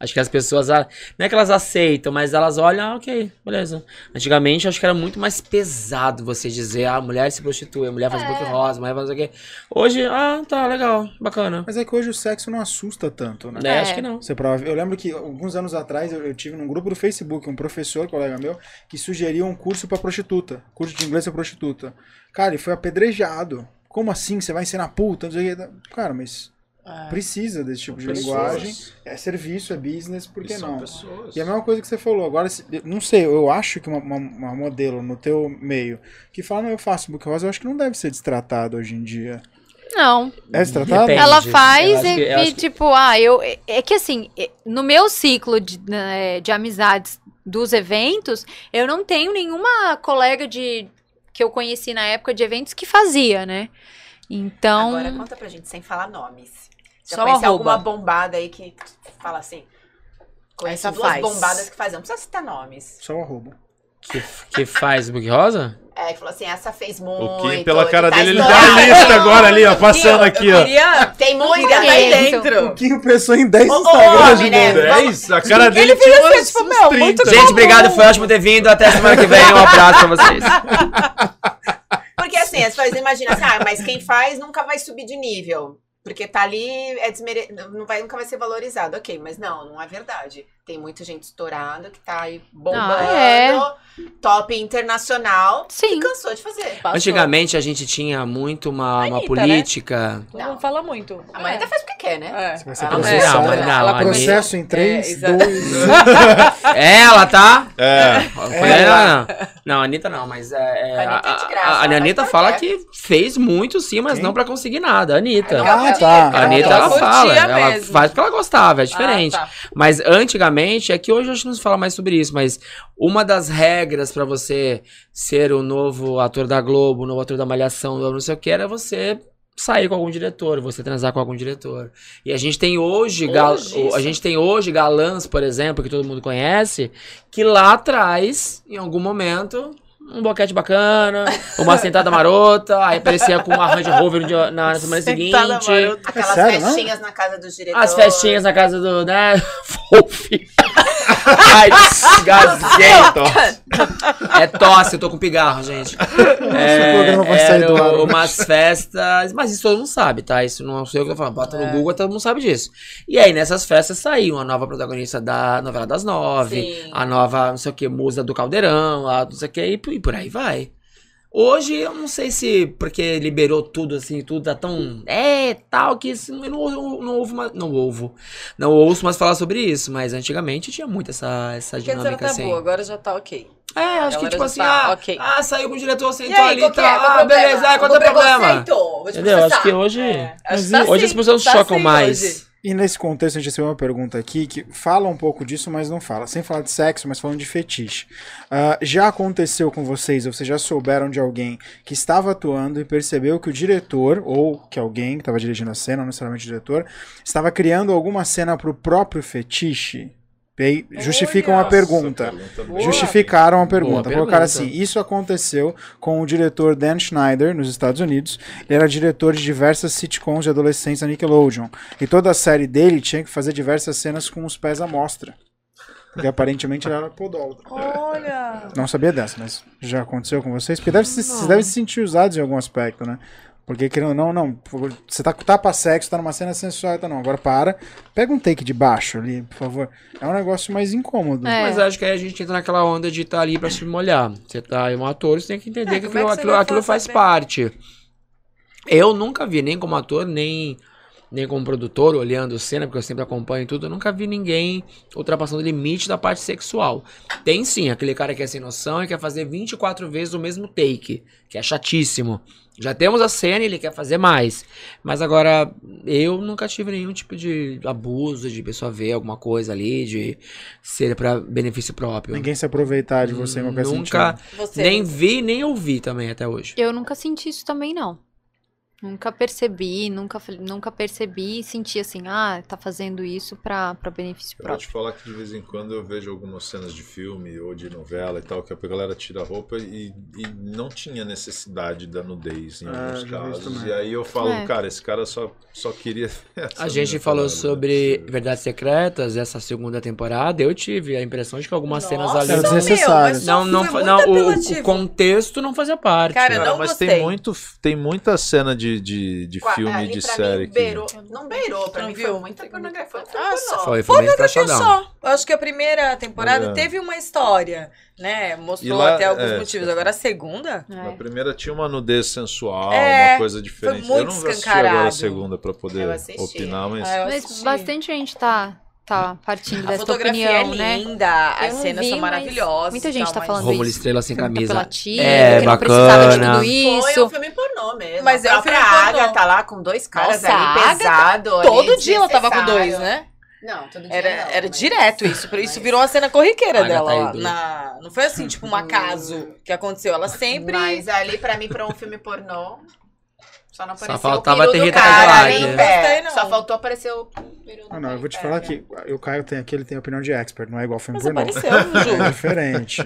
Acho que as pessoas. a- Não é que elas aceitam, mas elas olham, ah, ok, beleza. Antigamente eu acho que era muito mais pesado você dizer, ah, a mulher se prostitui, a mulher faz book rosa, a mulher faz o quê. Hoje, ah, tá, legal, bacana. Mas é que hoje o sexo não assusta tanto, né? É, É. acho que não. Você prova. Eu lembro que alguns anos atrás eu, eu tive num grupo do Facebook um professor, colega meu, que sugeria um curso pra prostituta. Curso de inglês pra prostituta. Cara, ele foi apedrejado. Como assim? Você vai ensinar puta? Cara, mas precisa desse tipo de Pessoas. linguagem. É serviço, é business, por que são não? pessoas. E a mesma coisa que você falou, agora, não sei, eu acho que uma, uma- uma modelo no teu meio que fala, não, eu faço book rosa, eu acho que não deve ser destratado hoje em dia. Não. É destratado? Ela faz e, que- e, acho que- tipo, ah, eu. é- É que assim, é- no meu ciclo de, né, de amizades dos eventos, eu não tenho nenhuma colega de que eu conheci na época de eventos que fazia, né? Então, Agora conta pra gente, sem falar nomes. Já Só o conhece alguma bombada aí que fala assim? Conheço Essa duas faz. bombadas que fazem, não precisa citar nomes. Só o arroba. Que, que faz Book Rosa? É, que falou assim, essa fez muito. O Kim, pela que cara tá dele, ele dá a lista agora ali, ó, passando aqui, ó. queria, Tem muito estar aí dentro. O Kim pensou em 10 Ô, ô, Instagrams de né? novo. 10? A cara dele Ele fez tinha uns, tipo, meu, 30. muito Gente, obrigado, foi ótimo ter vindo. Até semana que vem. Um abraço pra vocês. Porque assim, as pessoas imaginam assim, ah, mas quem faz nunca vai subir de nível. Porque tá ali, é desmere... não vai, nunca vai ser valorizado. Ok, mas não, não é verdade. Tem muita gente estourada que tá aí bombando, Ah, é. Top internacional, sim. e cansou de fazer. Passou. Antigamente a gente tinha muito uma, uma Anitta, né? política. Todo mundo fala muito. A mãe até faz porque quer, né? É. Você vai ser Ela não é não, não, ela Processo em 3, É, exato. 2, Ela, tá? É. Foi ela, não. Não, a Anitta não, mas é, é, A Anitta é de a, graça, a, Anitta fala que fez muito sim, mas Quem? não pra conseguir nada. A Anitta. Ah, tá. A Anitta, Ela fala, ela mesmo. faz porque ela gostava, é diferente. Ah, tá. Mas antigamente, é que hoje a gente não se fala mais sobre isso, mas uma das regras pra você ser o novo ator da Globo, o novo ator da Malhação, o novo não sei o que, era você sair com algum diretor, você transar com algum diretor. E a gente tem hoje, gal- Hoje, a gente tem hoje galãs, por exemplo, que todo mundo conhece, que lá atrás, em algum momento, um boquete bacana, uma sentada marota, aí aparecia com uma Range Rover de- na, na semana seguinte. Sentada marota. Aquelas sério, não? festinhas na casa dos diretores. As festinhas na casa do, né? Wolf. Ai, gazento. É tosse, eu tô com pigarro, gente. É, eram hoje. umas festas, mas isso todo mundo sabe, tá? Isso não sou eu que tô falando. Bota É. no Google, todo mundo sabe disso. E aí, nessas festas saiu a nova protagonista da novela das nove, Sim. a nova, não sei o que, musa do Caldeirão, a não sei o que, e por aí vai. Hoje, eu não sei se porque liberou tudo assim, tudo tá tão. É, tal, que isso, eu não, não, não, ouvo mais, não ouvo. Não ouço mais falar sobre isso, mas antigamente tinha muito essa, essa Porque dinâmica assim. tabu, agora já tá ok. É, acho que Agora tipo já assim, tá, ah, ok. ah, saiu com o diretor, sentou aí, ali e que é? Ah, problema? beleza, ah, qual é o problema? Vou te Entendeu? Acho que hoje. É, acho Mas que tá Hoje as assim, pessoas tá chocam assim mais. hoje. E nesse contexto, a gente recebeu uma pergunta aqui que fala um pouco disso, mas não fala. Sem falar de sexo, mas falando de fetiche. Ah, já aconteceu com vocês, ou vocês já souberam de alguém que estava atuando e percebeu que o diretor, ou que alguém que estava dirigindo a cena, não necessariamente o diretor, estava criando alguma cena para o próprio fetiche? Justificam a Olha, pergunta. Pergunta Boa. Justificaram a pergunta. Boa Colocaram pergunta. assim: isso aconteceu com o diretor Dan Schneider, nos Estados Unidos. Ele era diretor de diversas sitcoms de adolescentes da Nickelodeon. E toda a série dele tinha que fazer diversas cenas com os pés à mostra. Porque aparentemente ele era podólatra. Olha. Não sabia dessa, mas já aconteceu com vocês? Porque deve se, vocês devem se sentir usados em algum aspecto, né? Porque querendo ou não, não. Você tá com tapa sexo, tá numa cena sensual, tá não. Agora para. Pega um take de baixo ali, por favor. É um negócio mais incômodo. É. Mas acho que aí a gente entra naquela onda de estar ali pra se molhar. Você tá aí um ator, você tem que entender É, que como é aquilo, que aquilo, aquilo faz saber? parte. Eu nunca vi, nem como ator, nem, nem como produtor, olhando cena, porque eu sempre acompanho tudo, eu nunca vi ninguém ultrapassando o limite da parte sexual. Tem sim, aquele cara que é sem noção e quer fazer 24 vezes o mesmo take, que é chatíssimo. Já temos a cena e ele quer fazer mais. Mas agora, eu nunca tive nenhum tipo de abuso, de pessoa ver alguma coisa ali, de ser pra benefício próprio. Ninguém se aproveitar de você em qualquer Nunca, sentido. Você. nem vi, nem ouvi também até hoje. Eu nunca senti isso também, não. Nunca percebi, nunca, nunca percebi e senti assim, ah, tá fazendo isso pra, pra benefício Eu vou próprio. te falar que de vez em quando eu vejo algumas cenas de filme ou de novela e tal, que a galera tira a roupa e, e não tinha necessidade da nudez em É, alguns casos. E aí eu falo, É. cara, esse cara só, só queria. A gente falou pelada, não é sobre possível. Verdades Secretas, essa segunda temporada. Eu tive a impressão de que algumas cenas Nossa, ali. Era meu, desnecessário. mas Não, não, não muito o, o contexto não fazia parte. Cara, Cara, não mas gostei. tem, muito, tem muita cena de, de, de Qua- filme e ali de pra série mim, que. beirou. Não beirou, pra Não mim viu? foi muita pornografia. Foi Ah. Foi, foi escrachadão. só. Eu acho que a primeira temporada Olha. teve uma história, né? Mostrou lá- até alguns é, motivos. Agora a segunda. Na É. primeira tinha uma nudez sensual, É, uma coisa diferente. muito eu não assisti agora a segunda pra poder opinar, mas. Ah, Mas bastante gente tá, tá partindo A dessa fotografia opinião, é né? linda, as cenas vi, são maravilhosas. muita gente tal, tá falando Rômulo isso. Estrela sem camisa. apelativo, É, que não precisava de bacana. tudo Foi isso. um filme pornô mesmo. Mas é um filme pornô. Lá com dois caras Nossa, ali pesado. ali, Todo dia ela tava com dois, né? Não, todo dia Era, não, era mas- direto isso. Isso mas- virou uma cena corriqueira Agatha dela. na... Não foi assim, tipo, um acaso que aconteceu. Ela sempre. Mas ali, pra mim, pra um filme pornô, Só não Só apareceu faltava o peru ter do Rita cara ali em Não pé. não. Só faltou aparecer o peru do Ah, não, eu vou te falar que o Caio tem aqui, ele tem opinião de expert, não é igual filme Mas pornô. apareceu, É diferente.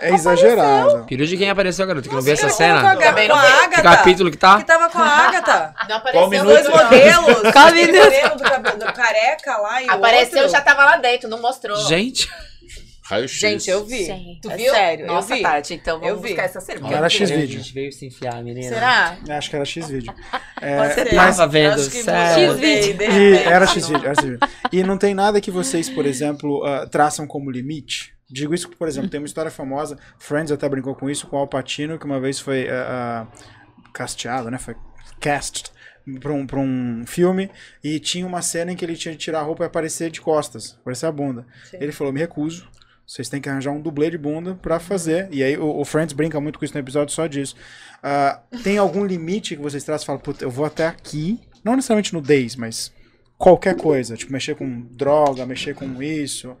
É, é exagerado. Peru de quem apareceu, garoto? Que não viu essa Com cena? a, Também com não a vi. Que Agatha. capítulo que tá? Que tava com a Agatha. Não apareceu. minuto? Dois não. modelos. Qual aquele minuto? modelo do, cabelo- do careca lá e o Apareceu, outro. já tava lá dentro, não mostrou. Gente, Raio-X. Gente, eu vi. Gente. Tu É viu? sério, eu Nossa, vi. Tati, então vamos Eu vi. buscar essa cerveja. Não era X a gente veio se enfiar, menina. Será? Acho que era X-Vídeo. É, mas- Tava vendo, sério. E era X-Vídeo, era X-Vídeo. E não tem nada que vocês, por exemplo, ah, traçam como limite? Digo isso porque, por exemplo, tem uma história famosa, Friends até brincou com isso, com o Al Pacino, que uma vez foi ah, ah, casteado, né? Foi cast pra um, pra um filme e tinha uma cena em que ele tinha de tirar a roupa e aparecer de costas, aparecer a bunda. Sim. Ele falou, me recuso. Vocês têm que arranjar um dublê de bunda pra fazer. E aí o, o Friends brinca muito com isso no episódio só disso. Ah, tem algum limite que vocês trazem e falam, puta, eu vou até aqui. Não necessariamente nudez, mas qualquer coisa. Tipo, mexer com droga, mexer com isso.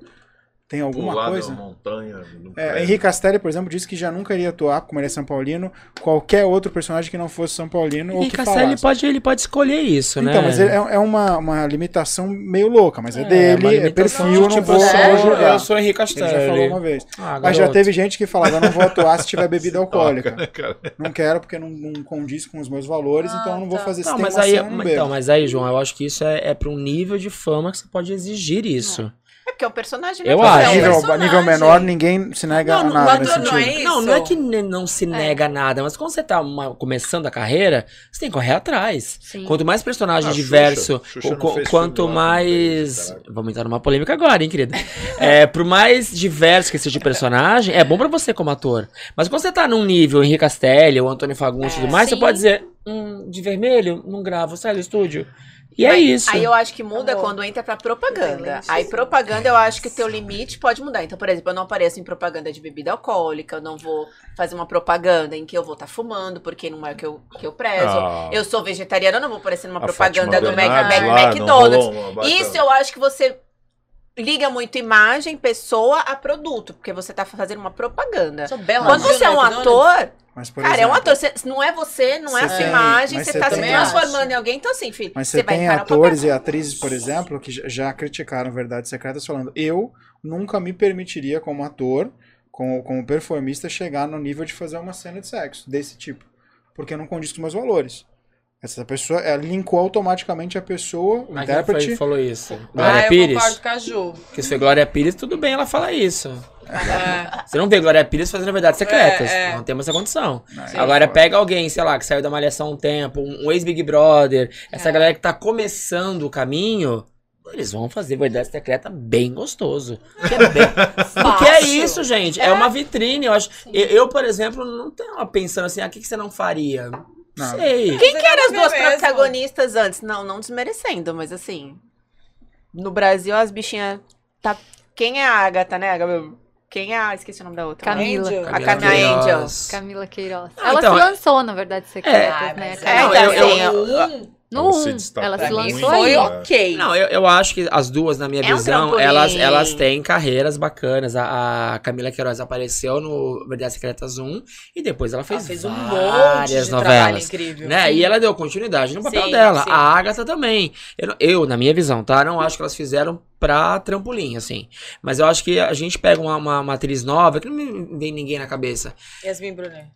Tem alguma Pular coisa? montanha. É. Henrique Castelli, por exemplo, disse que já nunca iria atuar, como ele é São Paulino, qualquer outro personagem que não fosse São Paulino ou E que Cassel, ele falasse. pode, ele pode escolher isso, né? Então, mas é, é uma, uma limitação meio louca, mas é, uma dele, é limitação, perfil, não tipo, não sou- vou julgar. Eu sou Henrique Ele já Castelli. falou uma vez. Ah, Mas já teve gente que falava, eu não vou atuar se tiver bebida alcoólica. Né, cara? Não quero porque não, não condiz com os meus valores, Ah, então eu não vou tá. fazer tem mas aí, bebo. então, mas aí, João, eu acho que isso é, é para um nível de fama que você pode exigir isso. É porque o personagem Eu não acho. é um nível, personagem. nível menor, ninguém se nega Não, a não, nada o nesse ator não sentido. é isso. Não, não é que não se nega nada, mas quando você tá uma- começando a carreira, você tem que correr atrás. Sim. Quanto mais personagem Ah, diverso, Xuxa. Xuxa o- não quanto não mais. caralho. Vamos entrar numa polêmica agora, hein, querida? É, pro mais diverso que seja o personagem, é bom pra você como ator. Mas quando você tá num nível Henrique Castelli ou Antônio Fagundes e tudo mais, você Sim. pode dizer: hum, de vermelho, não gravo, sai do estúdio. E é Aí- isso. Aí eu acho que muda Amor. quando entra pra propaganda. Aí propaganda eu acho que o teu limite pode mudar. Então, por exemplo, eu não apareço em propaganda de bebida alcoólica, eu não vou fazer uma propaganda em que eu vou estar fumando, porque não é o que eu, que eu prezo. Ah, Eu sou vegetariana, eu não vou aparecer numa a propaganda Fátima do Mac, Bernardes Mac- lá, não McDonald's. rolou Isso eu acho que você liga muito imagem, pessoa a produto, porque você tá fazendo uma propaganda. Sou bela. Quando você é um ator, Mas, por cara, é um exemplo, ator. Você- não é você, não é a sua tem- imagem, você tá se transformando em alguém. Então, assim, filho, Mas você tem atores e atrizes, por exemplo, que já- criticaram Verdades Secretas falando eu nunca me permitiria como ator, como, como performista, chegar no nível de fazer uma cena de sexo desse tipo. Porque não condiz com os meus valores. Essa pessoa, ela linkou automaticamente a pessoa, o Mas quem foi intérprete. que falou isso? Ah, Glória eu Pires? concordo com a Ju. Porque se foi Glória Pires, tudo bem ela fala isso. É. Você não vê Glória Pires fazendo verdades secretas. É, é. Não temos essa condição. Sim, Agora fora. pega alguém, sei lá, que saiu da malhação há um tempo, um, um ex-Big Brother, essa É. galera que tá começando o caminho, eles vão fazer verdade secreta bem gostoso. Porque é, bem- Porque é isso, gente. É, uma vitrine. Eu, acho. Eu, eu, por exemplo, não tenho pensando assim, ah, o que, que você não faria? Não sei. Quem que eram as duas mesmo. protagonistas antes? Não, não desmerecendo, mas assim. No Brasil, as bichinhas. Tá... Quem é a Agatha, né, Gabriel? Quem é a. Esqueci o nome da outra. Camila. Angel. A Camila Queiroz. Angel. Camila Queiroz. Ah, ela então, se é- lançou, na verdade, secretas, Ah, né? mas a é, Camila. então, eu- eu- eu- No Ela se 1, destacou ela se lançou foi aí. ok. Não, eu, eu acho que as duas, na minha É um visão, trampolim. elas, elas têm carreiras bacanas. A, a Camila Queiroz apareceu no Verdades Secretas 1 e depois ela Ela fez, fez um monte várias de trabalho novelas. incrível. Né? E ela deu continuidade no papel Sim, dela. sim. A Agatha também. Eu, eu, na minha visão, tá? Não acho que elas fizeram pra trampolim, assim. Mas eu acho que a gente pega uma, uma, uma atriz nova, que não me vem ninguém na cabeça. Yasmin Brunet.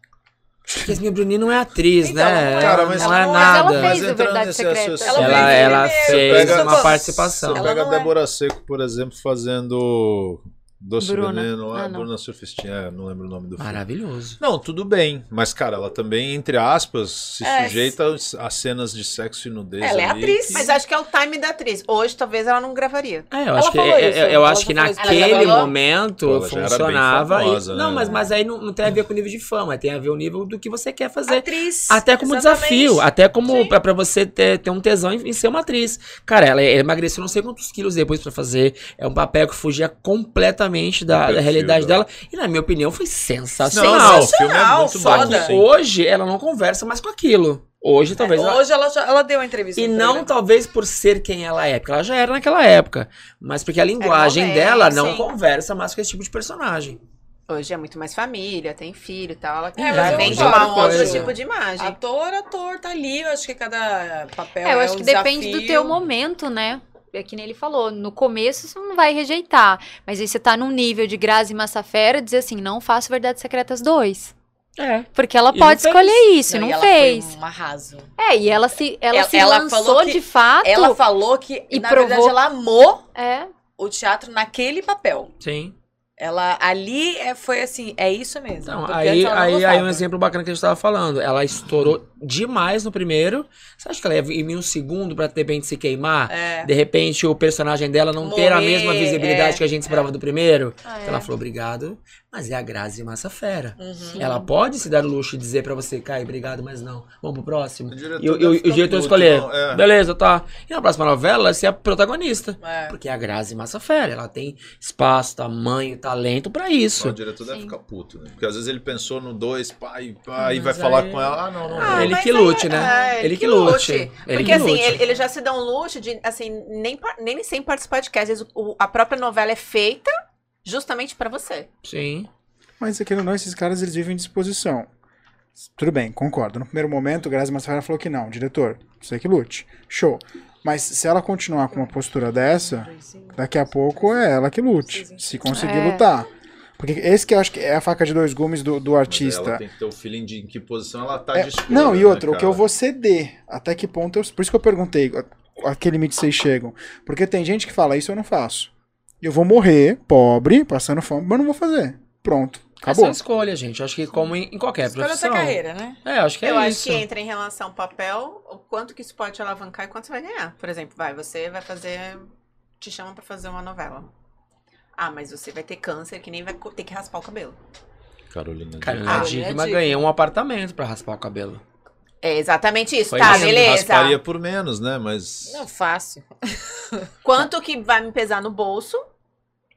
Porque Yasmin Brunet não é atriz, Então, né? não é. Cara, mas- não é Mas nada. ela fez o entrando Verdade nesse Secreta. assunto- Ela Ela, fez ela fez Pega- uma participação. Você Ela pega a não é- Débora Seco, por exemplo, fazendo Doce Bruna. Veneno, Ah, ah, não. Bruna Surfistinha, é, não lembro o nome do filme. Maravilhoso. Não, tudo bem, mas cara, ela também, entre aspas, se É, sujeita a cenas de sexo e nudez. Ela é atriz. que- Mas acho que é o time da atriz. Hoje, talvez ela não gravaria. É, eu Ela acho que, falou eu, isso, eu- acho que naquele momento ela funcionava. e- famosa, não, né? mas, mas aí não, não tem a ver com o nível de fama, tem a ver o nível do que você quer fazer. Atriz. Até como exatamente. desafio, até como pra, pra você ter, ter um tesão em, em ser uma atriz. Cara, ela, ela emagreceu não sei quantos quilos depois pra fazer. É um papel que fugia completamente da, da realidade dela. dela. E na minha opinião foi Não, sensacional. não, o filme é muito Foda. bom. Só que hoje ela não conversa mais com aquilo. Hoje talvez ela, Hoje ela, já- ela deu uma entrevista. e não programa. talvez por ser quem ela é, porque ela já era naquela época. Mas porque a linguagem momento, dela não sim. conversa mais com esse tipo de personagem. Hoje é muito mais família, tem filho e tal. Ela É, já mas vem de um outro tipo de imagem. Ator, ator, tá ali. Eu acho que cada papel É, eu é acho um que depende do teu momento, né? É que nem ele falou, no começo você não vai rejeitar, mas aí você tá num nível de Grazi Massafera, dizer assim, não faço Verdades Secretas 2. É. Porque ela E pode não fez. escolher isso, e não, e ela fez. Foi um arraso. É, e ela se, ela Ela- se ela lançou falou que- de fato. Ela falou que, E na provou- verdade, ela amou É, o teatro naquele papel. Sim. Ela ali é, foi assim, é isso mesmo. Porque aí, aí, aí um exemplo bacana que a gente tava falando. Ela estourou demais no primeiro. Você acha que ela ia vir em um segundo pra de repente se queimar? É. De repente o personagem dela não ter a Morrer, mesma visibilidade é, que a gente esperava do primeiro? Ah, Então é. ela falou, obrigado, mas é a Grazi Massa Fera. Uhum. Ela pode se dar o luxo de dizer pra você, Kai, obrigado, mas não. Vamos pro próximo. O diretor E o, deve diretor escolher. não, é. Beleza, tá. E na próxima novela, ela vai ser a protagonista. É. Porque é a Grazi Massa Fera. Ela tem espaço, tamanho, talento pra isso. O diretor deve Sim. ficar puto, né? Porque às vezes ele pensou no dois, pai, pai, e vai mas falar aí- com ela. Ah, não, não. Ah, Ele mas que aí- lute, né? é, Ele que lute. Ele Porque que assim, lute. ele, ele já se dá um luxo de, assim, nem, nem sem participar de cast. Às vezes o- a própria novela é feita justamente pra você. Sim. Mas aquilo não, esses caras eles vivem em disposição. Tudo bem, concordo. No primeiro momento, Grazi Massafera falou que não, diretor, você que lute. Show. Mas se ela continuar com uma postura dessa, daqui a pouco é ela que lute. Se conseguir É. lutar. Porque esse que eu acho que é a faca de dois gumes do, do Mas artista. Ela tem que ter o feeling de em que posição ela tá É, de escolha, não, e né, outra, o que eu vou ceder, até que ponto eu. Por isso que eu perguntei a, a que limite vocês chegam. Porque tem gente que fala, isso eu não faço. Eu vou morrer, pobre, passando fome, mas não vou fazer. Pronto, Essa é acabou. a escolha, gente. Eu acho que como em, em qualquer Escolha da profissão. carreira, né? É, acho que é eu acho isso. que entra em relação ao papel, o quanto que isso pode te alavancar e quanto você vai ganhar. Por exemplo, vai, você vai fazer. Te chamam pra fazer uma novela. Ah, mas você vai ter câncer que nem vai ter que raspar o cabelo. Carolina Carolina Ah, Dias. Dickman Dickman. ganhou um apartamento pra raspar o cabelo. É exatamente isso. Foi tá, isso. beleza. Rasparia por menos, né? Mas. Não, fácil. Quanto que vai me pesar no bolso?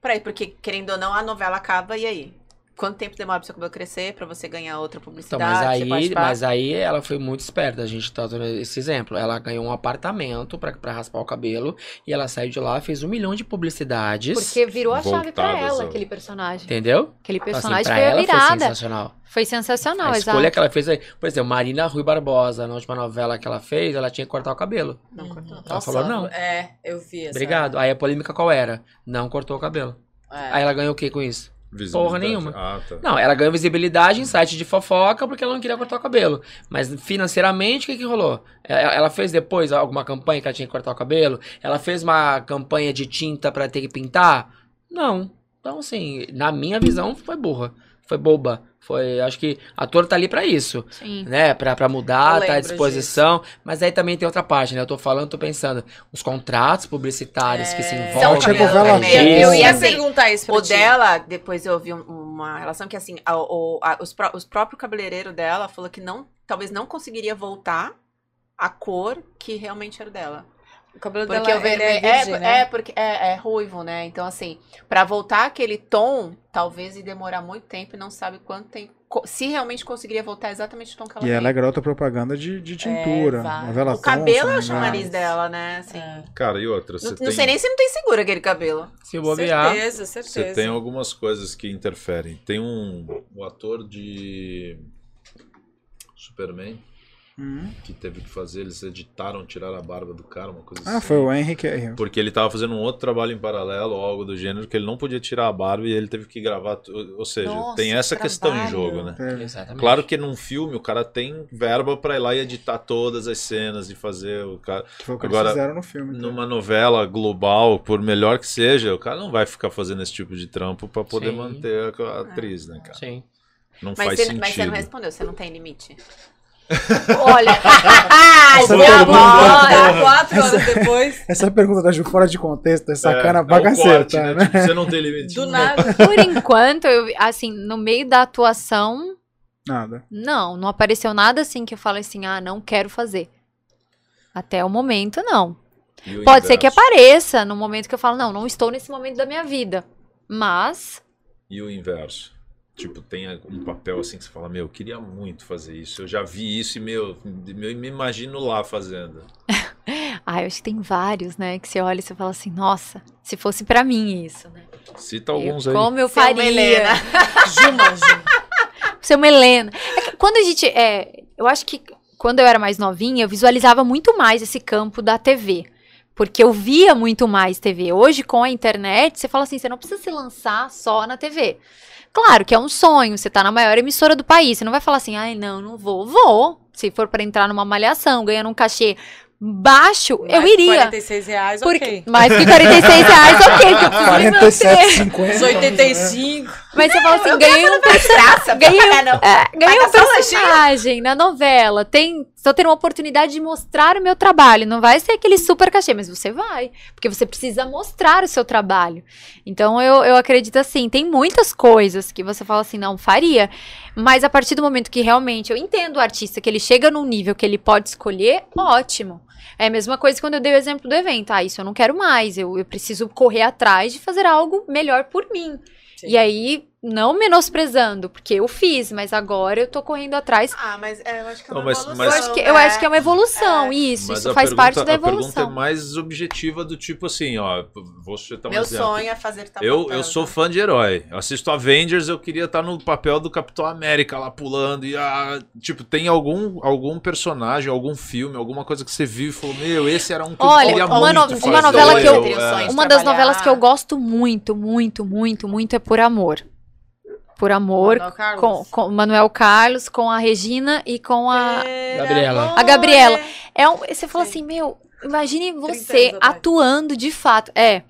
Pra ir, porque, querendo ou não, a novela acaba e aí? Quanto tempo demora pro seu cabelo crescer pra você ganhar outra Então, publicidade? mas você aí, mas aí ela foi muito esperta. A gente tá dando esse exemplo. Ela ganhou um apartamento pra, pra raspar o cabelo e ela saiu de lá, fez um milhão de publicidades. porque virou a chave pra Voltadas ela, aquele personagem. Entendeu? Aquele Assim, personagem pra foi a ela foi virada. sensacional. Foi sensacional, a exato. escolha que ela fez aí. Por exemplo, Marina Rui Barbosa, na última novela que ela fez, ela tinha que cortar o cabelo. Não cortou. Ela falou, não. É, eu vi essa. Obrigado. Aí a polêmica qual era? Não cortou o cabelo. É. Aí ela ganhou o que com isso? Porra nenhuma. Ah, tá. Não, ela ganhou visibilidade em site de fofoca porque ela não queria cortar o cabelo. Mas financeiramente, o que, que rolou? É, Ela fez depois alguma campanha que ela tinha que cortar o cabelo? Ela fez uma campanha de tinta pra ter que pintar? Não. Então, assim, na minha visão, foi burra. Foi boba. Foi, acho que a ator tá ali pra isso, Sim. né? Pra, pra mudar, tá à disposição. Mas aí também tem outra parte, né? Eu tô falando, tô pensando, os contratos publicitários que se É. envolvem. São tipo né? revelações. Eu, eu ia perguntar isso pra O ti. dela, depois eu ouvi um- uma relação que, assim, a- o, a- os, pró- os próprio cabeleireiro dela falou que não, talvez não conseguiria voltar a cor que realmente era o dela. O cabelo Porque dela o vermelho é, é, virgem, é, né? porque é, é ruivo, né? Então, assim, pra voltar aquele tom, talvez ia demorar muito tempo e não sabe quanto tempo. Se realmente conseguiria voltar exatamente o tom que ela E ela é garota propaganda de, de tintura. vai. novela O cabelo é o Thompson, né? chamariz dela, né? Assim, É. Cara, e outra, você não, tem, não sei nem se não tem seguro aquele cabelo. Se bobear. Certeza, certeza. você tem algumas coisas que interferem. Tem um o ator de Superman Hum. que teve que fazer, eles editaram, tiraram a barba do cara, uma coisa Ah, assim. foi o Henry Cavill. Porque ele tava fazendo um outro trabalho em paralelo ou algo do gênero que ele não podia tirar a barba e ele teve que gravar. Ou seja, Nossa, tem essa que questão em jogo, né? É. Exatamente. Claro que num filme o cara tem verba pra ir lá e editar todas as cenas e fazer o cara. Foi o que Agora, eles fizeram no filme. tá? Numa novela global, por melhor que seja, o cara não vai ficar fazendo esse tipo de trampo pra poder Sim. manter a a atriz, né, cara? Sim. Não Mas faz você, sentido. mas você não respondeu, você não tem limite. Olha, Essa pergunta-. Tá quatro horas depois, Essa pergunta da Ju fora de contexto é sacana é, bagaceira, é tá, né? né? Tipo, você não tem limite. do nada. por enquanto, eu, assim, no meio da atuação, Nada. não, não apareceu nada assim que eu falei assim, ah, não quero fazer. Até o momento, não. O Pode ser que inverso? apareça no momento que eu falo, não, não estou nesse momento da minha vida. Mas, E o inverso. Tipo, tem um papel assim que você fala, meu, eu queria muito fazer isso. Eu já vi isso e, meu, eu me imagino lá fazendo. ah, eu acho que tem vários, né, que você olha e você fala assim, nossa, se fosse pra mim isso, né? Cita alguns aí. Como eu Ser uma faria. Helena. Juma, Juma. Ser uma Helena. É que quando a gente. É, eu acho que quando eu era mais novinha, eu visualizava muito mais esse campo da TV. Porque eu via muito mais TV. Hoje, com a internet, você fala assim: você não precisa se lançar só na TV. Claro que é um sonho, você tá na maior emissora do país. Você não vai falar assim, ai, não, não vou. Vou. Se for pra entrar numa malhação, ganhando um cachê baixo, eu Mais que iria. 46 reais, Porque, ok. Mais que 46 reais, ok, que eu preciso me manter. 47,50. Os 85. Mas você fala assim, ganhei um Ganhei não. É, ganhei um personagem na novela. Tem, só ter uma oportunidade de mostrar o meu trabalho. Não vai ser aquele super cachê, mas você vai. Porque você precisa mostrar o seu trabalho. Então eu, eu acredito assim, tem muitas coisas que você fala assim, não, faria. Mas a partir do momento que realmente eu entendo o artista, que ele chega num nível que ele pode escolher, ótimo. É a mesma coisa quando eu dei o exemplo do evento. Ah, isso eu não quero mais. Eu, eu preciso correr atrás de fazer algo melhor por mim. Sim. E aí, não menosprezando, porque eu fiz, mas agora eu tô correndo atrás. Ah, mas é, eu acho que é Não, uma mas- evolução. mas- eu, acho que, eu né? acho que é uma evolução, isso. Mas isso a faz parte pergunta- da A pergunta evolução. é mais objetiva do tipo assim, ó, você tá um Meu exemplo. sonho é fazer tal Eu, papel, eu sou tá? fã de herói. Eu assisto Avengers, eu queria estar no papel do Capitão América lá pulando. E ah, tipo, tem algum, algum personagem, algum filme, alguma coisa que você viu e falou: Meu, esse era um que Olha, eu queria uma muito no- uma novela que eu- é. sonhos. Uma das novelas que eu gosto muito, muito, muito, muito é Por Amor. Por Amor, Manuel com, com Manuel Carlos, com a Regina e com a. Gabriela. A Gabriela. É um, você fala Sim. assim, meu, imagine 30 você atuando de fato. É,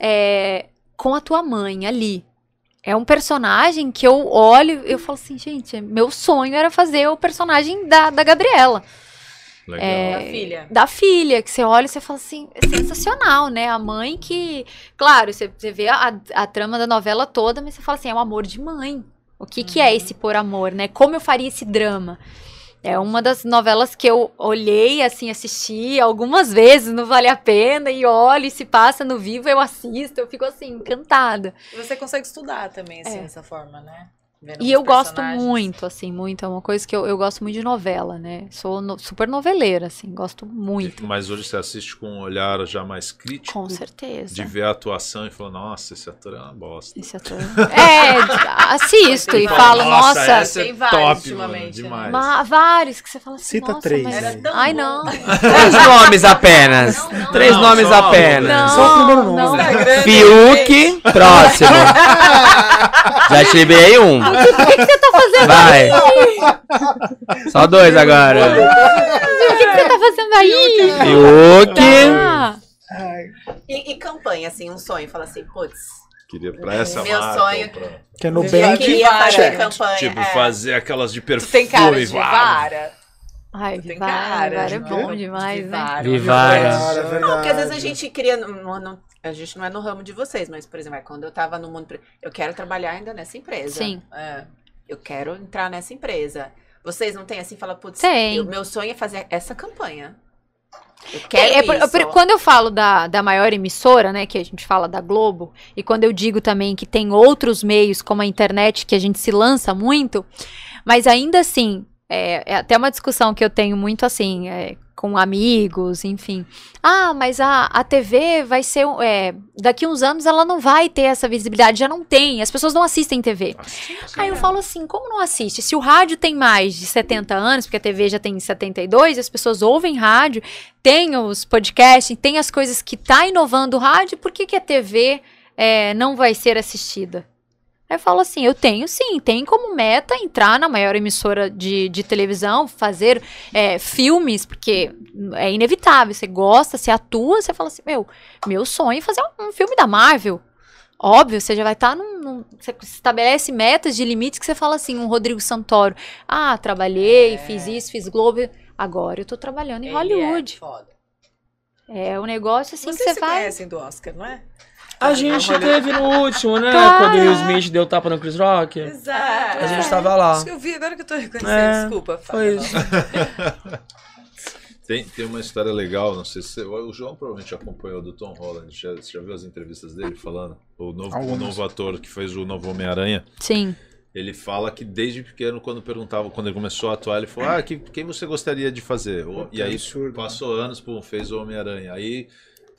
é, com a tua mãe ali. É um personagem que eu olho eu falo assim, gente, meu sonho era fazer o personagem da, da Gabriela. Legal. É, Da filha. Da filha, que você olha e você fala assim, é sensacional, né? A mãe que. Claro, você, você vê a, a trama da novela toda, mas você fala assim, é um amor de mãe. O que, que é esse por amor, né? Como eu faria esse drama? É uma das novelas que eu olhei, assim, assisti algumas vezes, não vale a pena, e olho, e se passa no vivo, eu assisto, eu fico assim, encantada. E você consegue estudar também, assim, É. dessa forma, né? Vendo E eu gosto muito, assim, muito. É uma coisa que eu, eu gosto muito de novela, né? Sou no- super noveleira, assim, gosto muito. Mas hoje você assiste com um olhar já mais crítico. Com certeza. De ver a atuação e falar, nossa, esse ator é uma bosta. Esse ator. É, assisto e falo, Nossa, nossa. essa é Tem vários top, ultimamente, mano, né? demais. ma- vários que você fala assim. Cita nossa, três mas- tão Ai, não. Três nomes apenas. Não, não. Três Não, nomes só- apenas. Não, Só o primeiro nome. Fiuk, próximo. Já te liberei um. O que, que você tá fazendo Vai. Só dois agora. O que, que você tá fazendo aí? Fiuk. Ah, E, e campanha, assim, um sonho. Fala assim, putz, Queria pra essa Meu marca, sonho- pra- Que é queria fazer check. campanha. Tipo, é. fazer aquelas de Tu perfume. tem cara de vara. Ai, tem Vivara, cara. Vivara de é bom demais, De né? vara. Vivara. É Não, porque às vezes a gente cria. não- não- a gente não é no ramo de vocês, mas, por exemplo, é quando eu tava no mundo. Eu quero trabalhar ainda nessa empresa. Sim. É. Eu quero entrar nessa empresa. Vocês não têm assim, fala, putz, Tem. eu- meu sonho é fazer essa campanha. Eu É, quero é por- isso. por- quando eu falo da, da maior emissora, né, que a gente fala da Globo, e quando eu digo também que tem outros meios, como a internet, que a gente se lança muito, mas ainda assim, é, é até uma discussão que eu tenho muito assim, é, com amigos, enfim. Ah, mas a, a TV vai ser. é, daqui uns anos ela não vai ter essa visibilidade, já não tem, as pessoas não assistem TV. Aí eu falo assim, como não assiste? Se o rádio tem mais de 70 anos, porque a TV já tem 72, as pessoas ouvem rádio, tem os podcasts, tem as coisas que tá inovando o rádio, por que, que a TV é, não vai ser assistida? Aí eu falo assim, eu tenho sim, tem como meta entrar na maior emissora de, de televisão, fazer é, filmes, porque é inevitável, você gosta, você atua, você fala assim, meu, meu sonho é fazer um, um filme da Marvel. Óbvio, você já vai estar num, num- Você estabelece metas de limites que você fala assim, um Rodrigo Santoro. Ah, trabalhei, fiz isso, fiz Globo. Agora eu tô trabalhando em Ele Hollywood. É foda. É, um negócio assim Vocês que você se vai. conhecem do Oscar, não é? A gente teve no último, né? Quando o Will Smith deu tapa no Chris Rock. Exato. A gente tava lá. Acho que eu vi agora que eu tô reconhecendo. É, Desculpa, Foi Fábio. isso. Tem, tem uma história legal, não sei se você- o João provavelmente acompanhou do Tom Holland. Já, você já viu as entrevistas dele falando? O novo, o novo ator que fez o novo Homem-Aranha. Sim. Ele fala que desde pequeno, quando perguntava, quando ele começou a atuar, ele falou: Ah, que, quem você gostaria de fazer? E aí absurdo, passou anos, pô, fez o Homem-Aranha. Aí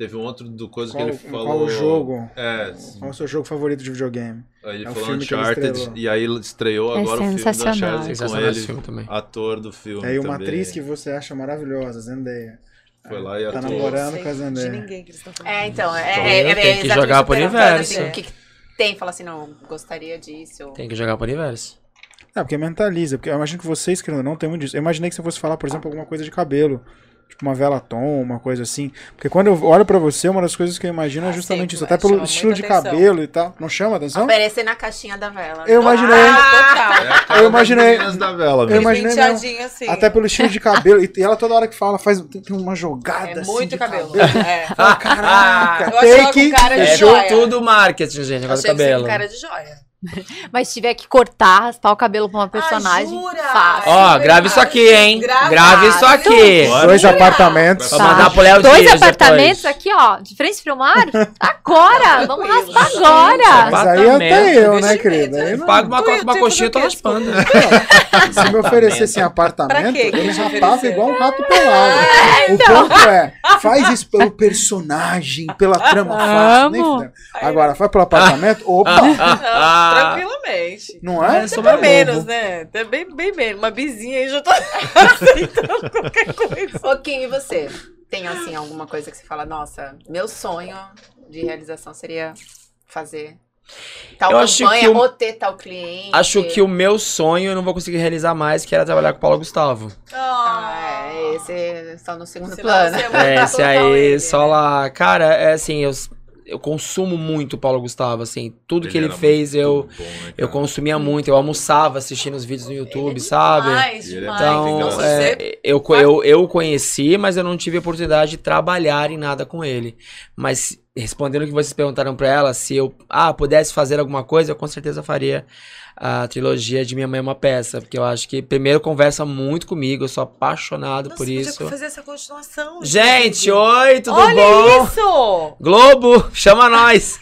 Teve um outro do coisa Qual, que ele falou. qual o jogo? É, Qual o seu jogo favorito de videogame? aí ele É falou Uncharted e aí ele estreou É agora o filme do sensacional. Uncharted com Sensacional esse ele, filme também. ator do filme. É, e uma também. atriz que você acha maravilhosa, Zendaya. Foi lá e Tá atuou. namorando com a de Zendaya. ninguém que eles estão falando. É, então, é, Então, é, é, tem que jogar pro universo. assim, o que, que tem? Fala assim, não, gostaria disso. Tem que jogar pro universo. É, porque mentaliza. Porque eu imagino que vocês, querendo ou não, tem muito disso. Eu imaginei que você fosse falar, por exemplo, alguma coisa de cabelo. Tipo uma vela tom, uma coisa assim. Porque quando eu olho pra você, uma das coisas que eu imagino é Ah, justamente sim, isso. Até chama pelo muita estilo de atenção. cabelo e tal. Não chama atenção? Aparecer na caixinha da vela. Eu imaginei. Ah, total. É Eu imaginei- da vela, eu mesmo. imaginei Penteadinho assim. Até pelo estilo de cabelo. E ela toda hora que fala, faz tem uma jogada É assim muito de cabelo. cabelo. É. Fala, Caraca, Eu achava take, de fechou. joia. Tudo marketing, gente, agora você cabelo. cara de joia. Mas se tiver que cortar, raspar o cabelo pra uma personagem, jura? fácil. Ó, grave isso aqui, hein? Grava. Grave isso aqui. Bora. Dois apartamentos. Pra Tá. mandar pro Léo Dois Dias apartamentos depois. aqui, ó, de frente pro mar. Agora! Vamos raspar agora! Mas aí até eu, né, querida? né? Não- Paga uma, uma coxinha, eu tô raspando. Se me oferecessem apartamento, eu te rapava oferecer? igual um rato pelado. O ponto é, faz isso pelo personagem, pela trama fácil. Nem Amo. fudendo. Agora, faz pelo apartamento, opa, Ah. Tranquilamente. não é? É, sou Até mais menos, né? Até bem, bem menos. Uma bizinha aí já tô aceitando qualquer coisa. Ô, Kim, e você? Tem, assim, alguma coisa que você fala, nossa, meu sonho de realização seria fazer tal Eu acho campanha o- ou ter tal cliente? Acho que o meu sonho eu não vou conseguir realizar mais, que era trabalhar com o Paulo Gustavo. Ah, é, esse só no segundo Senão plano. é É, esse aí, ele, só né? lá. Cara, é assim, eu, eu consumo muito o Paulo Gustavo, assim. Tudo que ele fez, eu, bom, né, eu consumia muito. Eu almoçava assistindo os vídeos no YouTube, sabe? Demais, Ele é demais. Então, é, eu, eu, eu o conheci, mas eu não tive a oportunidade de trabalhar em nada com ele. Mas respondendo o que vocês perguntaram pra ela, se eu ah, pudesse fazer alguma coisa, eu com certeza faria a trilogia de Minha Mãe é uma Peça. Porque eu acho que, primeiro, conversa muito comigo, eu sou apaixonado Nossa, por podia isso. fazer essa continuação. Gente, oi, tudo Olha bom? isso! Globo, chama nós!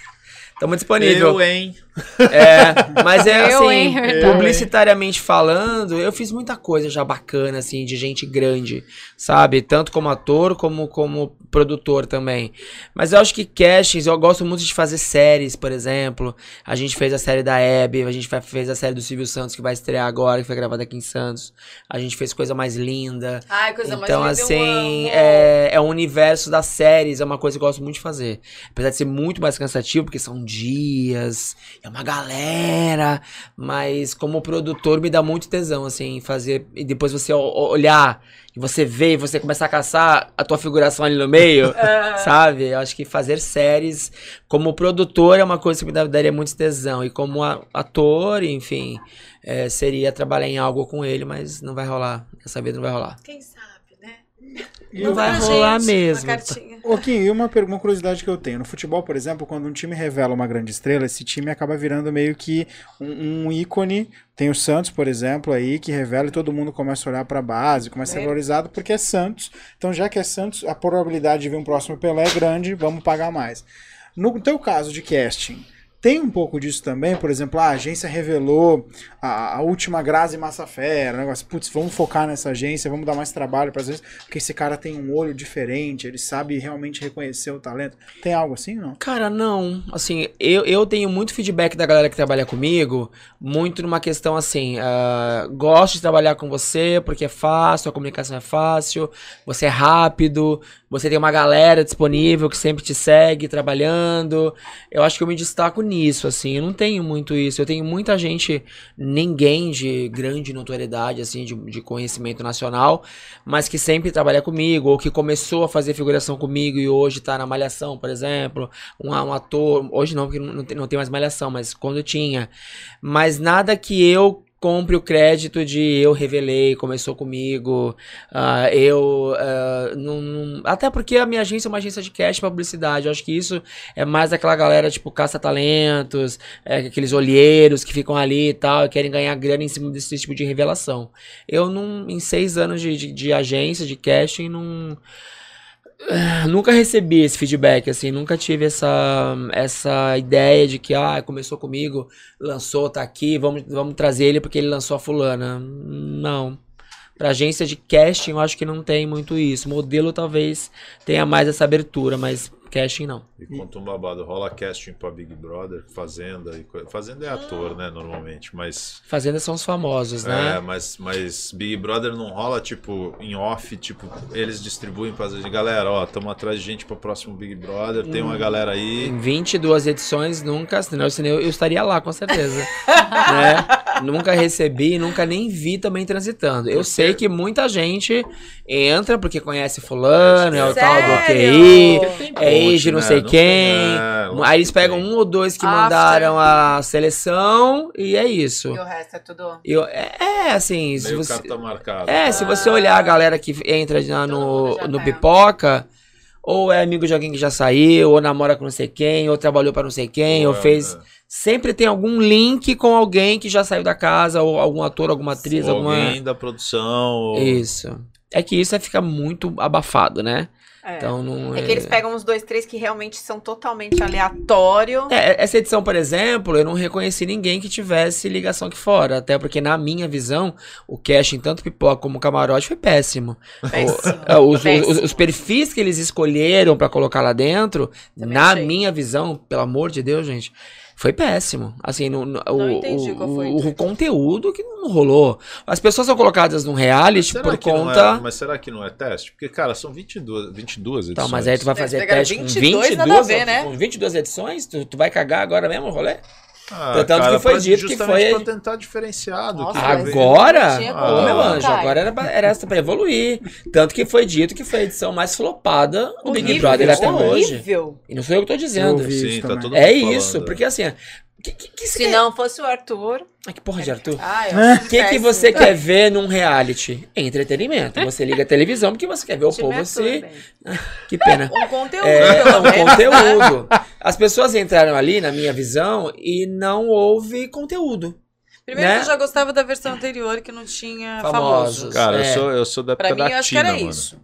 Tamo disponível. Eu, hein? É, mas é Eu, assim, hein, publicitariamente falando, eu fiz muita coisa já bacana, assim, de gente grande, sabe? Tanto como ator, como como produtor também. Mas eu acho que castings, eu gosto muito de fazer séries, por exemplo. A gente fez a série da Hebe, a gente fez a série do Silvio Santos, que vai estrear agora, que foi gravada aqui em Santos. A gente fez coisa mais linda. Ai, coisa mais Então, linda, eu assim, é, é o universo das séries, é uma coisa que eu gosto muito de fazer. Apesar de ser muito mais cansativo, porque são dias, é uma galera, mas como produtor me dá muito tesão, assim, fazer. E depois você olhar, e você ver, e você começar a caçar a tua figuração ali no meio, sabe? Eu acho que fazer séries como produtor é uma coisa que me daria muito tesão. E como ator, enfim, é, seria trabalhar em algo com ele, mas não vai rolar. Essa vida não vai rolar. Quem sabe? E Não vai rolar mesmo. Ô, Kim, e uma, uma curiosidade que eu tenho. No futebol, por exemplo, quando um time revela uma grande estrela, esse time acaba virando meio que um, um ícone. Tem o Santos, por exemplo, aí, que revela e todo mundo começa a olhar pra base, começa a ser É. valorizado porque é Santos. Então, já que é Santos, a probabilidade de ver um próximo Pelé é grande, vamos pagar mais. No teu caso de casting, tem um pouco disso também, por exemplo, a agência revelou a, a última Grazi Massafera, um negócio, putz, vamos focar nessa agência, vamos dar mais trabalho para agência, porque esse cara tem um olho diferente, ele sabe realmente reconhecer o talento. Tem algo assim, não? Cara, não. Assim, eu, eu tenho muito feedback da galera que trabalha comigo, muito numa questão assim, ah, gosto de trabalhar com você porque é fácil, a comunicação é fácil, você é rápido, você tem uma galera disponível que sempre te segue trabalhando. Eu acho que eu me destaco nisso, assim, eu não tenho muito isso. Eu tenho muita gente, ninguém de grande notoriedade, assim, de, de conhecimento nacional, mas que sempre trabalha comigo, ou que começou a fazer figuração comigo e hoje tá na Malhação, por exemplo. Um, um ator, hoje não, porque não tem, não tem mais Malhação, mas quando tinha. Mas nada que eu compre o crédito de eu revelei, começou comigo, ah, eu ah, não, não- até porque a minha agência é uma agência de cash publicidade, eu acho que isso é mais daquela galera tipo caça-talentos, é, aqueles olheiros que ficam ali e tal, e querem ganhar grana em cima desse tipo de revelação. Eu não, em seis anos de, de, de agência, de casting, não nunca recebi esse feedback, assim, nunca tive essa, essa ideia de que, ah, começou comigo, lançou, tá aqui, vamos, vamos trazer ele porque ele lançou a fulana. Não. Pra agência de casting, eu acho que não tem muito isso. Modelo talvez tenha mais essa abertura, mas casting, não. E conta um babado, rola casting pra Big Brother, Fazenda. E co- Fazenda é ator, né, normalmente, mas. Fazenda são os famosos, É, né? mas, mas Big Brother não rola, tipo, em off, tipo, eles distribuem pra galera, ó, estamos atrás de gente pro próximo Big Brother, tem Hum. uma galera aí. Em 22 edições, nunca, senão senão eu estaria lá, com certeza. né? Nunca recebi, nunca nem vi também transitando. Eu Por sei que muita gente entra porque conhece fulano, é o tal do? QI, é ex de coach, não né? sei Não quem. tem- é, lógico Aí eles pegam um ou dois que After. mandaram a seleção e é isso. E o resto é tudo. Eu, é, é, assim, se você, carta marcada. é, se você olhar a galera que entra na- no, no tá. pipoca, ou é amigo de alguém que já saiu, ou namora com não sei quem, ou trabalhou pra não sei quem, ou Pô, fez. é. Sempre tem algum link com alguém que já saiu da casa, ou algum ator, alguma atriz, Ou alguma. Alguém da produção. ou- Isso. É que isso é ficar muito abafado, né? É. Então não É que eles pegam uns dois, três que realmente são totalmente aleatório. É, essa edição, por exemplo, eu não reconheci ninguém que tivesse ligação aqui fora. Até porque, na minha visão, o casting, tanto pipoca como camarote, foi péssimo. Péssimo. O- é, os, Péssimo. os- os perfis que eles escolheram pra colocar lá dentro, Também na achei. minha visão, pelo amor de Deus, gente, foi péssimo. Assim, no, no- o, entendi o- qual foi. o- conteúdo que não rolou. As pessoas são colocadas num reality por não conta. é- mas será que não é teste? Porque, cara, são 22, 22 edições. Tá, mas aí tu vai fazer teste com 22, 22, nada a ver, né? com 22 edições? Tu, tu vai cagar agora mesmo o rolê? Ah, Tanto que foi dito que foi- pra tentar diferenciado. Nossa, Agora? como, meu anjo, agora era, pra- era essa pra evoluir. Tanto que foi dito que foi a edição mais flopada do Big Brother até hoje. horrível. E não sou eu que tô dizendo. Sim, tá É isso, porque assim. Que, que, que, Se não fosse o Arthur. Ah, que porra de Arthur? Ah, eu É. acho O que, que você quer ver num reality? Entretenimento. Você liga a televisão porque você quer ver o povo se. Que pena. Um conteúdo, É, um conteúdo. As pessoas entraram ali, na minha visão, e não houve conteúdo. Primeiro né? que eu já gostava da versão anterior que não tinha Famosos. famosos. Cara, eu, É. sou, eu sou da época Pra mim, da eu acho que Tina, era mano. isso.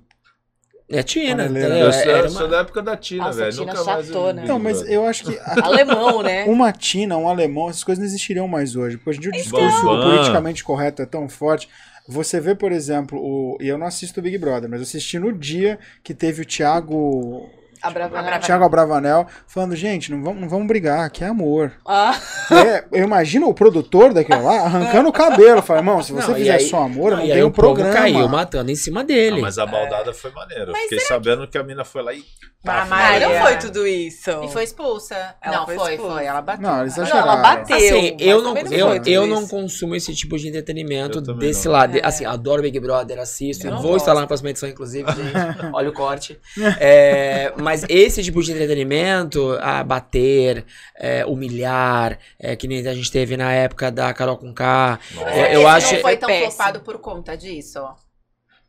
É Tina? Eu, sou, Era eu sou da época da Tina, Nossa, velho. Tina Nunca mais eu chatona. vi, Não, mas eu acho que Alemão, né? uma Tina, um alemão, essas coisas não existiriam mais hoje. Porque hoje em dia o discurso Bambam. politicamente correto é tão forte. Você vê, por exemplo, o. E eu não assisto o Big Brother, mas eu assisti no dia que teve o Thiago. A Bravanel. Thiago Abravanel falando, gente, não vamos, não vamos brigar, aqui é amor. Ah, É, eu imagino o produtor daquilo lá arrancando o cabelo. Fala, irmão, se você Não, fizer aí- só amor, eu não e aí tenho o programa. caiu matando em cima dele. Ah, mas a baldada foi maneira. Eu Fiquei sabendo que... a mina foi lá e. Ah, Maria. não foi tudo isso. E foi expulsa. Ela não, foi foi, expulsa. foi, Ela bateu. Não, eles Ela- Não, bateu. Assim, mas eu não, eu, eu isso. não consumo esse tipo de entretenimento Eu desse não. lado. É. Assim, adoro Big Brother, assisto. Eu não Vou instalar na próxima edição, inclusive, gente. Olha o corte. É, mas esse tipo de entretenimento, a bater, é, humilhar, é, que nem a gente teve na época da Carol com K. Nossa. É, Esse eu acho- não foi É tão péssimo. flopado por conta disso, ó.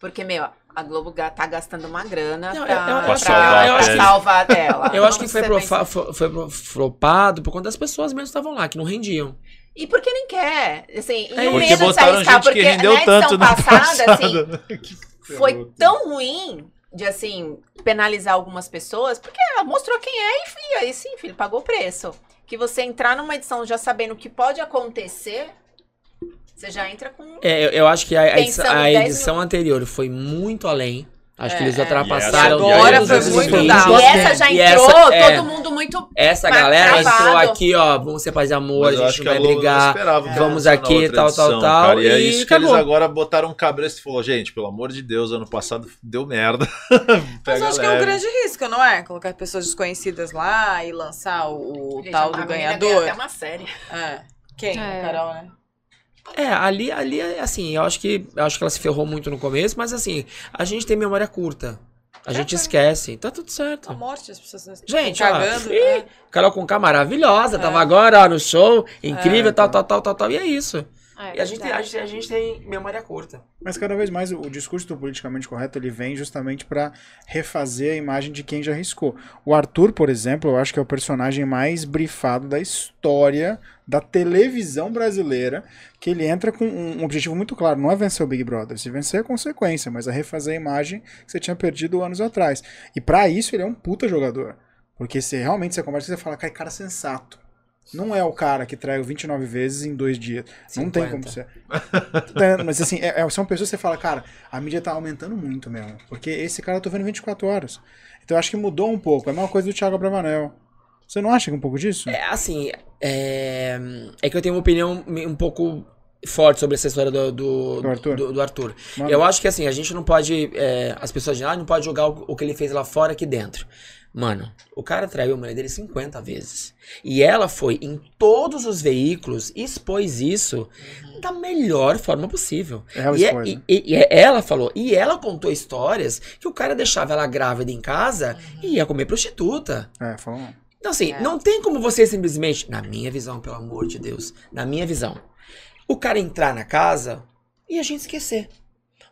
Porque, meu, a Globo tá gastando uma grana Não, pra, eu- eu- eu pra, eu pra que- salvar dela. Eu acho que foi, ser pro, bem fa- fo- foi pro- flopado por conta das pessoas mesmo que estavam lá, que não rendiam. E porque nem quer. Assim, É, e o porque botaram gente que rendeu tanto na passada, passada. assim, foi tão ruim de, assim, penalizar algumas pessoas, porque ela mostrou quem é e, aí sim, filho, pagou o preço. Que você entrar numa edição já sabendo o que pode acontecer, você já entra com... É, eu, eu acho que a, a edição, a 10 edição anterior foi muito além. Acho que É, eles é. ultrapassaram E essa- Agora todos foi os muito limites. E essa já E entrou, essa- é. todo mundo muito... Essa galera travado. entrou aqui, ó, vamos ser paz e amor, Mas a gente que não vai brigar. esperava que vamos aqui, tal, outra tal, edição, tal, cara. E é isso que eles acabou. agora botaram um cabresto e falou, gente, pelo amor de Deus, ano passado deu merda. Mas acho que é um grande risco, não é? Colocar pessoas desconhecidas lá e lançar o, o Gente, tal a do ganhador. até uma série. É. Quem? É. Carol, né? É, ali, ali, assim, eu acho que eu acho que ela se ferrou muito no começo, mas assim, a gente tem memória curta. A gente esquece, tá tudo A certo. morte, as pessoas Gente, ó, cagando. ih, é. Carol Conká maravilhosa, É. tava agora ó, no show, incrível, É, tal, tal, tal, tal, tal, e é isso. É, E a gente, tem- a, gente, a gente tem memória curta. Mas cada vez mais o, o discurso do politicamente correto ele vem justamente para refazer a imagem de quem já riscou. O Arthur, por exemplo, eu acho que é o personagem mais brifado da história da televisão brasileira, que ele entra com um, um objetivo muito claro, não é vencer o Big Brother, se vencer é consequência, mas é refazer a imagem que você tinha perdido anos atrás. E para isso ele é um puta jogador, porque se realmente você conversa, você fala, cara, cara sensato. Não é o cara que traiu 29 vezes em dois dias. Não tem 50. como ser. É, mas assim, é- é- são pessoas que você fala, cara, a mídia tá aumentando muito mesmo. Porque esse cara eu tô vendo 24 horas. Então eu acho que mudou um pouco. É a mesma coisa do Thiago Abravanel. Você não acha que é um pouco disso? É, assim, é, é que eu tenho uma opinião um pouco forte sobre essa história do, do, Do Arthur? do- do Arthur. Eu acho que assim, a gente não pode. é, as pessoas dizem, ah, não pode jogar o, o que ele fez lá fora aqui dentro. Mano, o cara traiu a mulher dele 50 vezes. E ela foi em todos os veículos e expôs isso da melhor forma possível. Ela e, é- expôs, e- né? e- e ela falou, e ela contou histórias que o cara deixava ela grávida em casa e ia comer prostituta. É, falou. Então, assim, É. não tem como você simplesmente, na minha visão, pelo amor de Deus, na minha visão, o cara entrar na casa e a gente esquecer.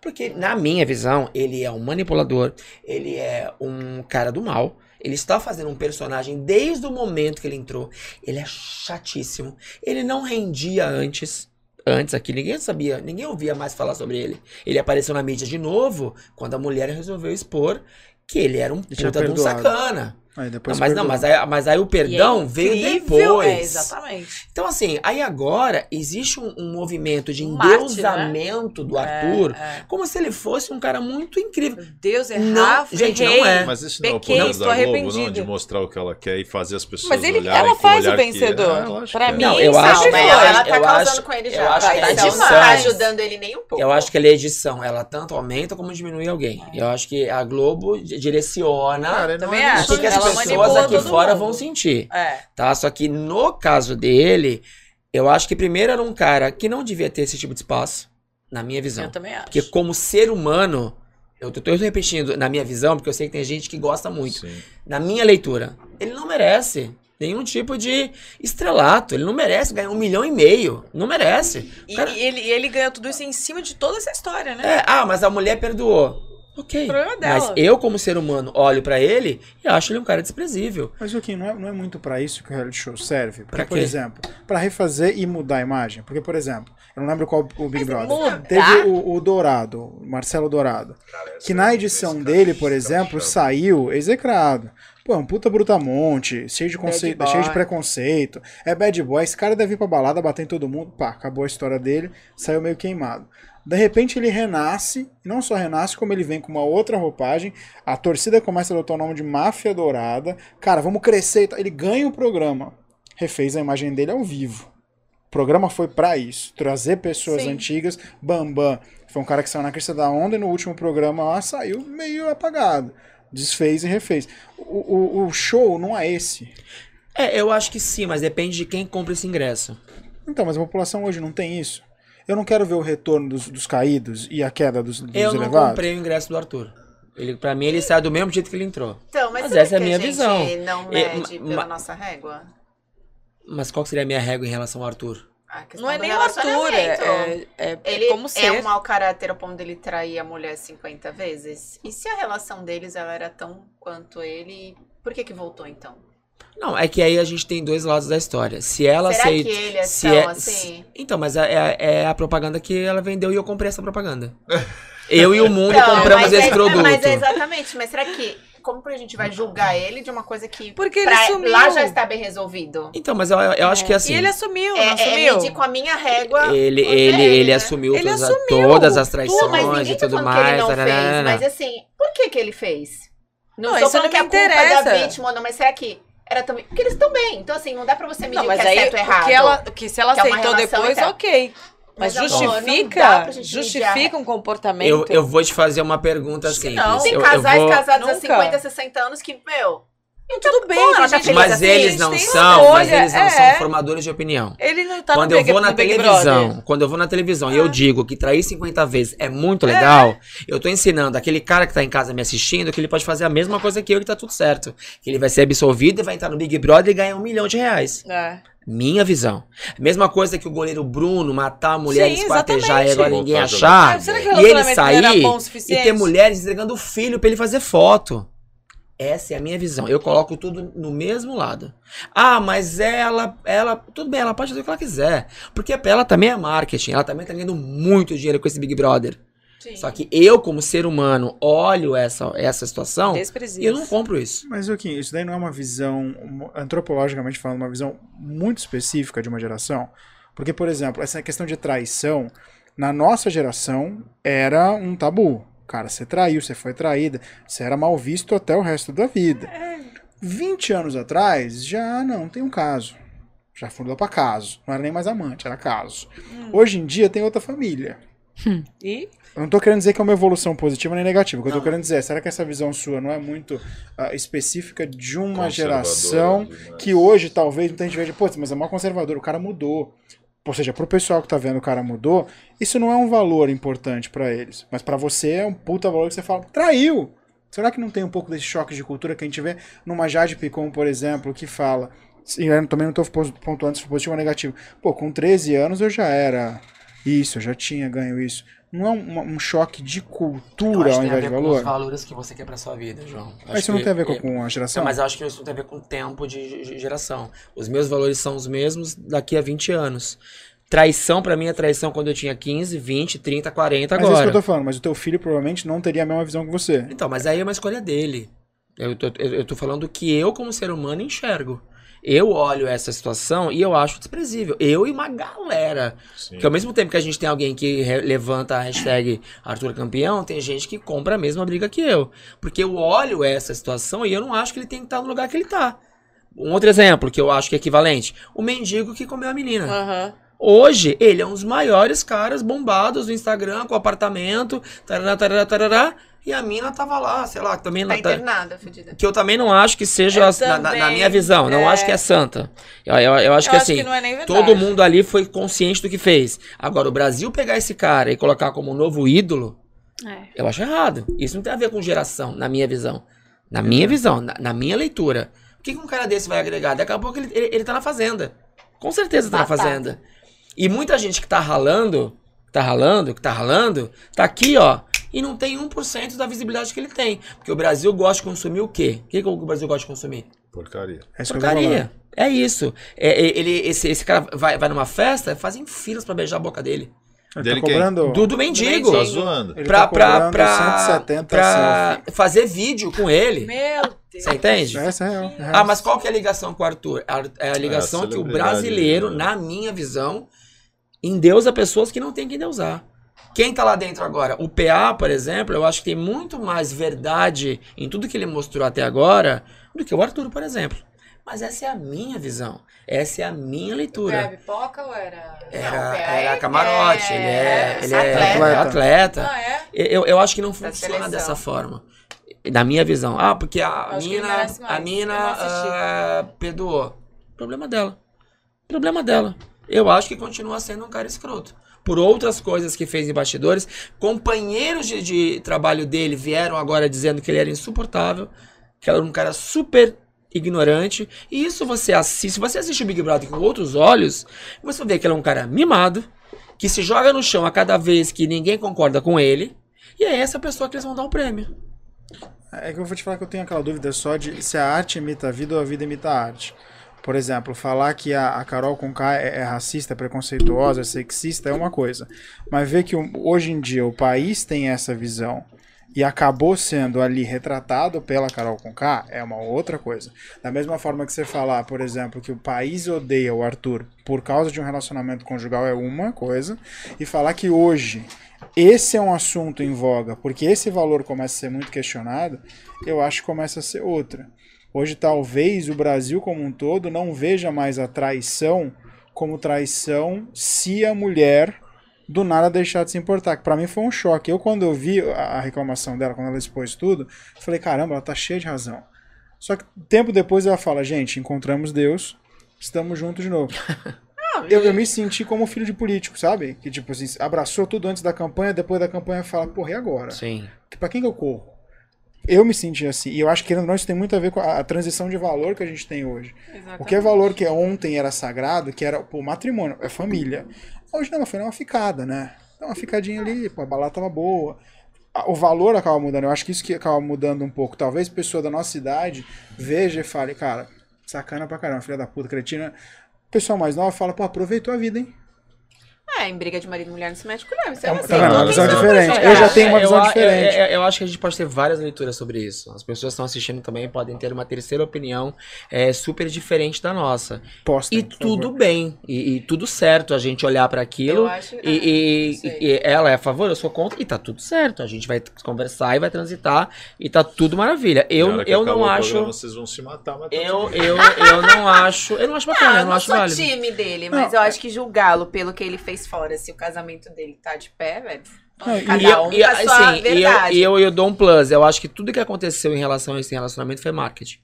Porque, na minha visão, ele é um manipulador, ele é um cara do mal, ele está fazendo um personagem desde o momento que ele entrou. Ele é chatíssimo. Ele não rendia antes. Antes aqui, ninguém sabia, ninguém ouvia mais falar sobre ele. Ele apareceu na mídia de novo quando a mulher resolveu expor que ele era um puta de um sacana. Aí Não, depois mas, não, mas, aí, mas aí o E é perdão veio incrível, depois. É, exatamente. Então, assim, aí agora existe um, um movimento de Um mártir, endeusamento do Arthur, É, é. como se ele fosse um cara muito incrível. Deus, Não, errar, gente, errei. não é. Mas isso não é o Pequei, poder estou da Globo, não? De mostrar o que ela quer e fazer as pessoas Mas ele- olharem ela faz o que- vencedor. É, Pra que é. mim, Não, eu acho- mas ela tá eu causando acho- com ele eu já. acho que a edição- não tá ajudando ele nem um pouco. Eu acho que a edição, ela tanto aumenta como diminui alguém. Eu acho que a Globo di- direciona Cara, Também não é pessoas aqui fora mundo. vão sentir. É. tá? Só que no caso dele, eu acho que primeiro era um cara que não devia ter esse tipo de espaço, na minha visão. Eu também acho. Porque como ser humano, eu tô, tô repetindo na minha visão, porque eu sei que tem gente que gosta muito. Sim. Na minha leitura, ele não merece nenhum tipo de estrelato. Ele não merece ganhar um milhão e meio. Não merece. E, Cara- e ele, ele ganhou tudo isso em cima de toda essa história, né? É, ah, mas a mulher perdoou. Ok. O problema é dela. Mas eu, como ser humano, olho pra ele e acho ele um cara desprezível. Mas, Joaquim, não é, não é muito pra isso que o reality show serve? Porque, Pra por quê? exemplo, pra refazer e mudar a imagem. Porque, por exemplo, eu não lembro qual o Big Brother. mudar? Teve o, o Dourado, o Marcelo Dourado. Que na edição dele, por exemplo, saiu execrado. Pô, é um puta brutamonte, cheio de, conceito, cheio de preconceito. É bad boy. Esse cara deve ir pra balada, bater em todo mundo. Pá, acabou a história dele, saiu meio queimado. De repente ele renasce, e não só renasce, como ele vem com uma outra roupagem. A torcida começa a adotar o nome de Máfia Dourada. Cara, vamos crescer. e tal. Ele ganha o programa. Refez a imagem dele ao vivo. O programa foi pra isso, trazer pessoas Sim. antigas. Bambam foi um cara que saiu na crista da onda e no último programa lá saiu meio apagado. Desfez e refez. O, o, o show não é esse. É, eu acho que sim, mas depende de quem compra esse ingresso. Então, mas a população hoje não tem isso. Eu não quero ver o retorno dos, dos caídos e a queda dos, dos Eu não elevados. comprei o ingresso do Arthur. Ele, pra mim, ele sai do mesmo jeito que ele entrou. Então, mas, Mas essa é a minha gente visão. não É, mede pela ma- nossa régua? Mas qual seria a minha régua em relação ao Arthur? A Não é nem o Arthur, é, é, é Ele como é ser. um mau caráter ao ponto dele trair a mulher 50 vezes? E se a relação deles ela era tão quanto ele, por que que voltou então? Não, é que aí a gente tem dois lados da história. Se ela Será aceita. que ele é se tão é- assim? se- Então, mas é, é- é a propaganda que ela vendeu e eu comprei essa propaganda. eu e o mundo Não, compramos esse é, produto. Mas é exatamente, mas será que como que a gente vai julgar ele de uma coisa que Porque ele pra- sumiu. lá já está bem resolvido? Então, mas eu, eu acho que assim. E ele assumiu, É, não é assumiu? medir com a minha régua. Ele, ele, dele, ele né? assumiu, Ele todas, a- assumiu. todas as Pô, traições mas ninguém e tá tudo que ele mais. não fez, mas assim, por que que ele fez? Não, Não, estou isso falando não que a me culpa é da interessa. vítima, não, mas será que era também... Porque eles estão bem, então assim, não dá pra você medir Não, o mas que é aí, certo ou errado. que, ela, que se ela Que é aceitou relação depois, eterna. ok. Mas, Mas, justifica, pra gente justifica um comportamento. Eu, eu vou te fazer uma pergunta simples. não. Tem eu, eu casais vou... casados há Nunca. 50, 60 anos que, meu... Tudo bem, Pô, tem ela tá feliz Mas assim, eles não são, escolha, mas eles não é. são formadores de opinião. Ele não tá quando no eu Big, vou na televisão, Brother. quando eu vou na televisão e eu digo que trair 50 vezes é muito legal, eu tô ensinando aquele cara que tá em casa me assistindo que ele pode fazer a mesma coisa que eu que tá tudo certo. Que ele vai ser absolvido e vai entrar no Big Brother e ganhar um milhão de reais. É. Minha visão. Mesma coisa que o goleiro Bruno matar a mulher, Sim, esquartejar e agora ninguém achar. Ah, será que o E ele sair bom o e ter mulheres entregando o filho pra ele fazer foto. Essa é a minha visão. Eu coloco tudo no mesmo lado. Ah, mas ela, ela, tudo bem, ela pode fazer o que ela quiser. Porque ela também é marketing, ela também tá ganhando muito dinheiro com esse Big Brother. Sim. Só que eu, como ser humano, olho essa, essa situação e eu não compro isso. Mas, Joaquim, isso daí não é uma visão, antropologicamente falando, uma visão muito específica de uma geração? Porque, por exemplo, essa questão de traição, na nossa geração, era um tabu. Cara, você traiu, você foi traída, você era mal visto até o resto da vida. 20 anos atrás, já não tem um caso. Já fundou pra caso. Não era nem mais amante, era caso. Hoje em dia tem outra família. E Eu não tô querendo dizer que é uma evolução positiva nem negativa. O que eu tô Não. querendo dizer é, será que essa visão sua não é muito ah, específica de uma geração demais. que hoje talvez muita gente veja, pô, mas é mó conservador, o cara mudou. Ou seja, pro pessoal que tá vendo o cara mudou, isso não é um valor importante pra eles. Mas pra você é um puta valor que você fala, traiu! Será que não tem um pouco desse choque de cultura que a gente vê numa Jade Picon, por exemplo, que fala. E eu também não tô pontuando se for positivo ou negativo. Pô, com 13 anos eu já era isso, eu já tinha ganho isso. Não é um, um choque de cultura ao que tem a invés de ver com valor? os valores que você quer pra sua vida, João. Mas Acho isso não tem a ver com, é- com a geração? Não, mas eu acho que isso tem a ver com o tempo de ge- geração. Os meus valores são os mesmos daqui a 20 anos. Traição pra mim é traição quando eu tinha 15, 20, 30, 40 Mas é isso que eu agora. tô falando, mas o teu filho provavelmente não teria a mesma visão que você. Então, mas aí é uma escolha dele. Eu tô, eu, eu tô falando que eu, como ser humano, enxergo. Eu olho essa situação e eu acho desprezível. Eu e uma galera. Sim. Porque ao mesmo tempo que a gente tem alguém que levanta a hashtag Arthur Campeão, tem gente que compra a mesma briga que eu. Porque eu olho essa situação e eu não acho que ele tem que estar no lugar que ele tá. Um outro exemplo que eu acho que é equivalente: o mendigo que comeu a menina. Aham. Hoje, ele é um dos maiores caras bombados do Instagram, com apartamento, tarará, tarará, tarará, e a mina tava lá, sei lá, também Tá na, tá- internada, fedida. que eu também não acho que seja, Eu as- na, na- também, minha visão, não é. acho que é santa. Eu, eu, eu acho Eu que acho assim, que não é todo mundo ali foi consciente do que fez. Agora, o Brasil pegar esse cara e colocar como um novo ídolo, É. eu acho errado. Isso não tem a ver com geração, na minha visão. Na minha visão, na, na minha leitura. O que, que um cara desse vai agregar? Daqui a pouco ele, ele, ele tá na fazenda. Com certeza tá na fazenda. E muita gente que tá ralando, que tá ralando, que tá ralando, tá aqui, ó, e não tem 1% da visibilidade que ele tem. Porque o Brasil gosta de consumir o quê? O que, que o Brasil gosta de consumir? Porcaria. É isso. Porcaria. É isso. É, é, ele, esse, esse cara vai, vai numa festa, fazem filas pra beijar a boca dele. Ele Dele tá cobrando... Do, do mendigo. Tá zoando. Ele Pra, tá pra, pra, 170 pra fazer vídeo com ele. Meu Deus. Você entende? Essa é real. é real. Ah, mas qual que é a ligação com o Arthur? A- É a ligação que o brasileiro, né? na minha visão, endeusa pessoas que não tem que endeusar. Quem tá lá dentro agora? O PA, por exemplo, eu acho que tem muito mais verdade em tudo que ele mostrou até agora do que o Arthur, por exemplo. Mas essa é a minha visão. Essa é a minha leitura. Era pipoca ou era. Era, Não, era é- camarote, ele é, ele é atleta. atleta. Ah, é? Eu, eu acho que não Da funciona seleção. dessa forma. Na minha visão. Ah, porque a Acho mina, a mina ah, perdoou. Problema dela. Problema dela. Eu acho que continua sendo um cara escroto. Por outras coisas que fez em bastidores, companheiros de, de trabalho dele vieram agora dizendo que ele era insuportável, que era um cara super ignorante. E isso você assiste, você assiste o Big Brother com outros olhos, você ver que ele é um cara mimado, que se joga no chão a cada vez que ninguém concorda com ele. E é essa pessoa que eles vão dar o prêmio. É que eu vou te falar que eu tenho aquela dúvida só de se a arte imita a vida ou a vida imita a arte. Por exemplo, falar que a, a Carol Conká é, é racista, é preconceituosa, é sexista é uma coisa. Mas ver que hoje em dia o país tem essa visão e acabou sendo ali retratado pela Carol Conká é uma outra coisa. Da mesma forma que você falar, por exemplo, que o país odeia o Arthur por causa de um relacionamento conjugal é uma coisa. E falar que hoje esse é um assunto em voga, porque esse valor começa a ser muito questionado, eu acho que começa a ser outra. Hoje, talvez o Brasil como um todo não veja mais a traição como traição se a mulher do nada deixar de se importar. Que pra mim foi um choque. Eu, quando eu vi a reclamação dela, quando ela expôs tudo, falei: caramba, ela tá cheia de razão. Só que tempo depois ela fala: gente, encontramos Deus, estamos juntos de novo. Eu, eu me senti como filho de político, sabe? Que tipo assim, abraçou tudo antes da campanha, depois da campanha fala, porra, e agora? Sim. Que- Pra quem que eu corro? Eu me senti assim. E eu acho que querendo ou não, isso tem muito a ver com a, a transição de valor que a gente tem hoje. O que é valor que ontem era sagrado, que era pô, matrimônio, é família. Hoje não, foi uma ficada, né? Uma ficadinha ali, pô, a balada tava boa. O valor acaba mudando. Eu acho que isso que acaba mudando um pouco. Talvez pessoa da nossa idade veja e fale, cara, sacana pra caramba, filha da puta, cretina. O pessoal mais nova fala, pô, aproveitou a vida, hein? É, em briga de marido e mulher não se mete com colher. Você É é uma- assim, Uma visão diferente. Eu já tenho uma É, visão eu, diferente. Eu, eu- eu acho que a gente pode ter várias leituras sobre isso. As pessoas que estão assistindo também podem ter uma terceira opinião é, super diferente da nossa. Postem, E tudo favor. bem. E, e tudo certo a gente olhar pra aquilo. Eu acho- E, ah, e- não e ela é a favor, eu sou contra, e tá tudo certo. A gente vai conversar e vai transitar e tá tudo maravilha. Eu, eu não acho. programa, Vocês vão se matar, mas tá Eu, eu, eu não acho. Eu não acho bacana, Ah, eu eu não não acho sou válido. time dele, mas Não, eu é- acho que julgá-lo pelo que ele fez fora, se o casamento dele tá de pé, velho. E- Cada E um e, a sua assim, e eu, e eu, eu dou um plus. Eu acho que tudo que aconteceu em relação a esse relacionamento foi marketing.